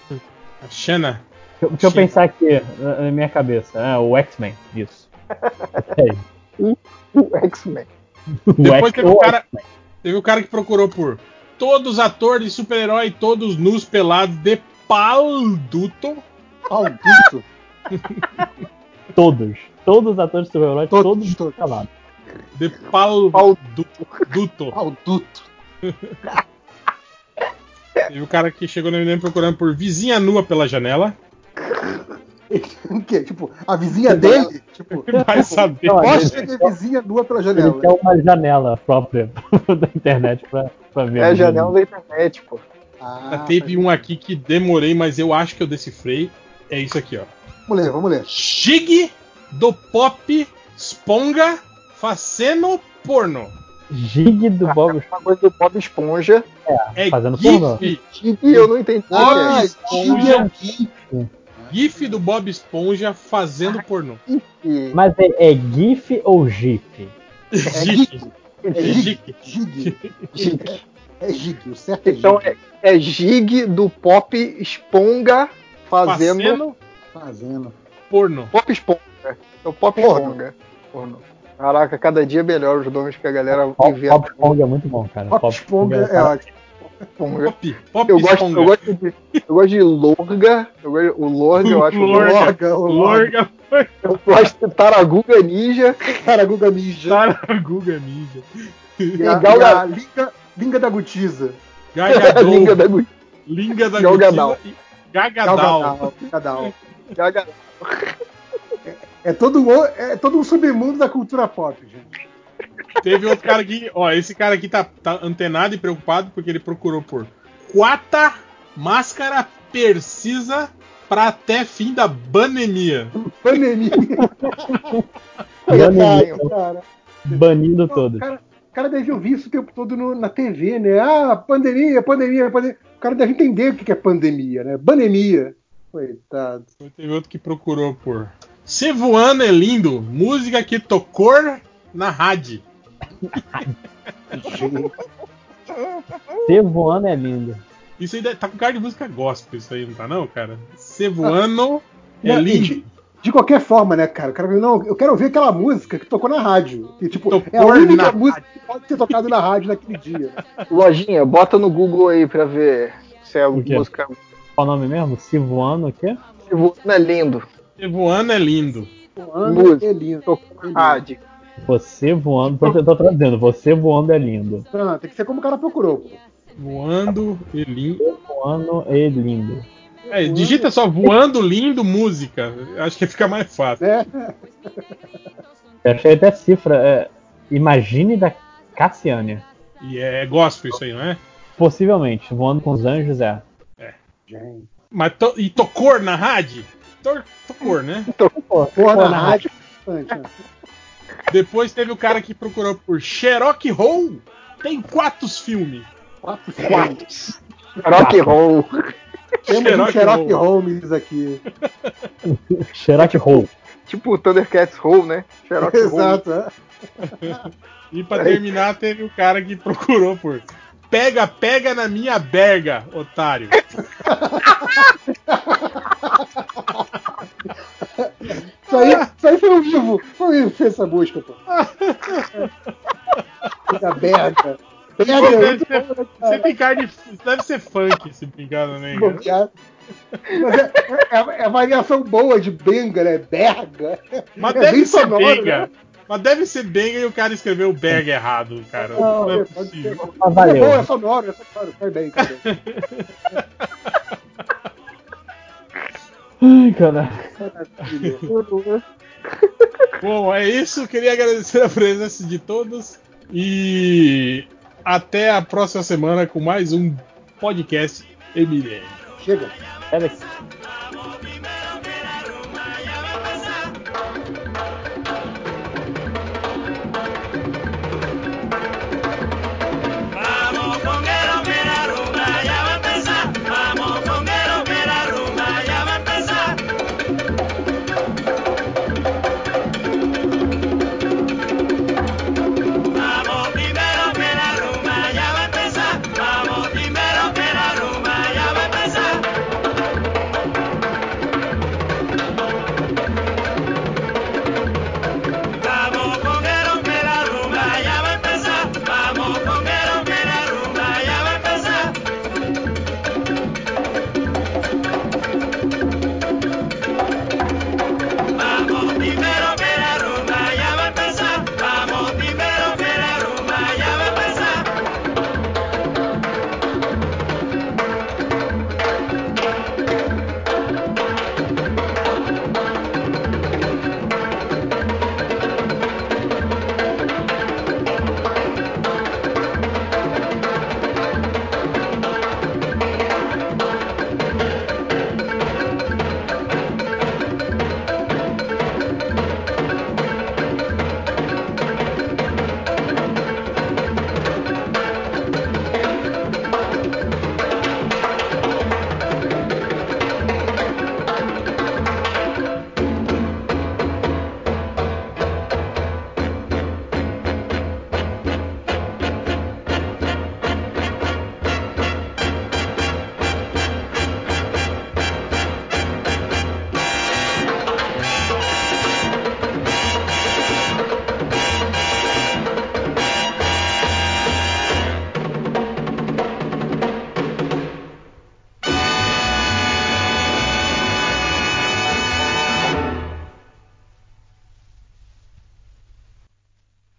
A Xena. Deixa, eu pensar aqui na minha cabeça. Ah, o X-Men, isso. É o X-Men. Depois teve o, cara, teve o cara que procurou por todos os atores de super-herói, todos nus pelados de palduto. Palduto? todos. Todos os atores de super-herói, todos, todos pelados. De palduto. Palduto. E o cara que chegou no MDM procurando por vizinha nua pela janela. O quê? Tipo, a vizinha dele? Tipo, vai saber. Posta de vizinha nua pela janela. Ele quer uma janela própria da internet pra, pra ver. É a janela da internet, pô. Ah, Teve um aqui que demorei, mas eu acho que eu decifrei. É isso aqui, ó. Vamos ler, vamos ler. Gig do Pop Sponga fazendo porno. Gig do Bob Uma coisa do Bob Esponja. É, é fazendo GIF. porno. Gig eu não entendi. Ah, Esponja. É GIF. GIF do Bob Esponja fazendo ah, pornô. Mas é, é GIF ou GIF? É GIF. É GIF. GIF. É GIG, o certo é Então é, é Gig do Pop Esponga fazendo. Fazendo. fazendo. Porno. Pop Esponga. É o Pop Esponga. Porno. Caraca, cada dia melhor os nomes que a galera Pop, inventa. Pop Esponga é muito bom, cara. Pop, Pop Esponga é, é ótimo. Pop, pop eu, gosto, eu, gosto de, eu gosto de Lorga. Eu gosto, o Lorga, eu acho. Lorga, o Lorga. Eu gosto de Taraguga Ninja. Taraguga Ninja. Taraguga Ninja. E, a, e a Linga, Linga da Gutiza. Gagadol. Linga da Gutiza. Linga da Gutiza. Gagadal. Gagadal. Gagadal. É, é, todo, é todo um submundo da cultura pop, gente. Teve outro cara aqui, ó, esse cara aqui tá, tá antenado e preocupado porque ele procurou por quata máscara precisa para até fim da pandemia. Pandemia. cara. Banindo todos. Cara, o cara deve ouvir isso o tempo todo no, na TV, né? Ah, pandemia, pandemia, pandemia. O cara deve entender o que é pandemia, né? Banemia. Coitado. Teve outro que procurou por. Se voando é lindo, música que tocou na rádio. Cevoano é lindo. Isso aí tá com cara de música gospel, isso aí, não tá não, cara? Cevoano ah, é lindo. De, de, qualquer forma, né, cara? Quero, não, eu quero ouvir aquela música que tocou na rádio. Que, tipo, tocou é a única música rádio. que pode ter tocado na rádio naquele dia. Lojinha, bota no Google aí pra ver se é música. Qual o nome mesmo? Civoano o quê? Civoano é lindo. Civoano é lindo. Civoano é lindo. Tocou na rádio. Você voando, eu tô trazendo, você voando é lindo. Não, tem que ser como o cara procurou. Voando e lindo. Voando e lindo. É, digita só voando lindo música. Acho que fica mais fácil. É. Eu achei até cifra. É, imagine da Cassiane. E é gospel isso aí, não é? Possivelmente, voando com os anjos é. É. Mas to, e tocou na rádio? Tocou, né? Tocou na, na rádio. Depois teve o cara que procurou por Sherlock Holmes. Tem quatro filmes. Quatro. Quatro. Sherlock Holmes. Temos Sherlock, um Sherlock Holmes aqui. Sherlock Holmes. Tipo o Thundercats Hole, né? Sherlock Exato. E pra terminar, teve o cara que procurou por Pega, pega na minha berga, otário. Isso aí, isso aí foi o vivo. Foi o vivo que fez essa busca, pô. Pega berga. Deve ser, você tem cara de. Deve ser funk esse brincado, né? É, é, é, variação boa de benga, né? Berga. Mas é deve ser sonoro, benga. Né? Mas deve ser benga e o cara escreveu berga errado, cara. Não, não é possível. Ah, valeu. É bom, é sonoro, é sonoro. Foi bem, cara. Ai, cara. Bom, é isso. Queria agradecer a presença de todos. E até a próxima semana com mais um podcast MDM. Chega. Alex.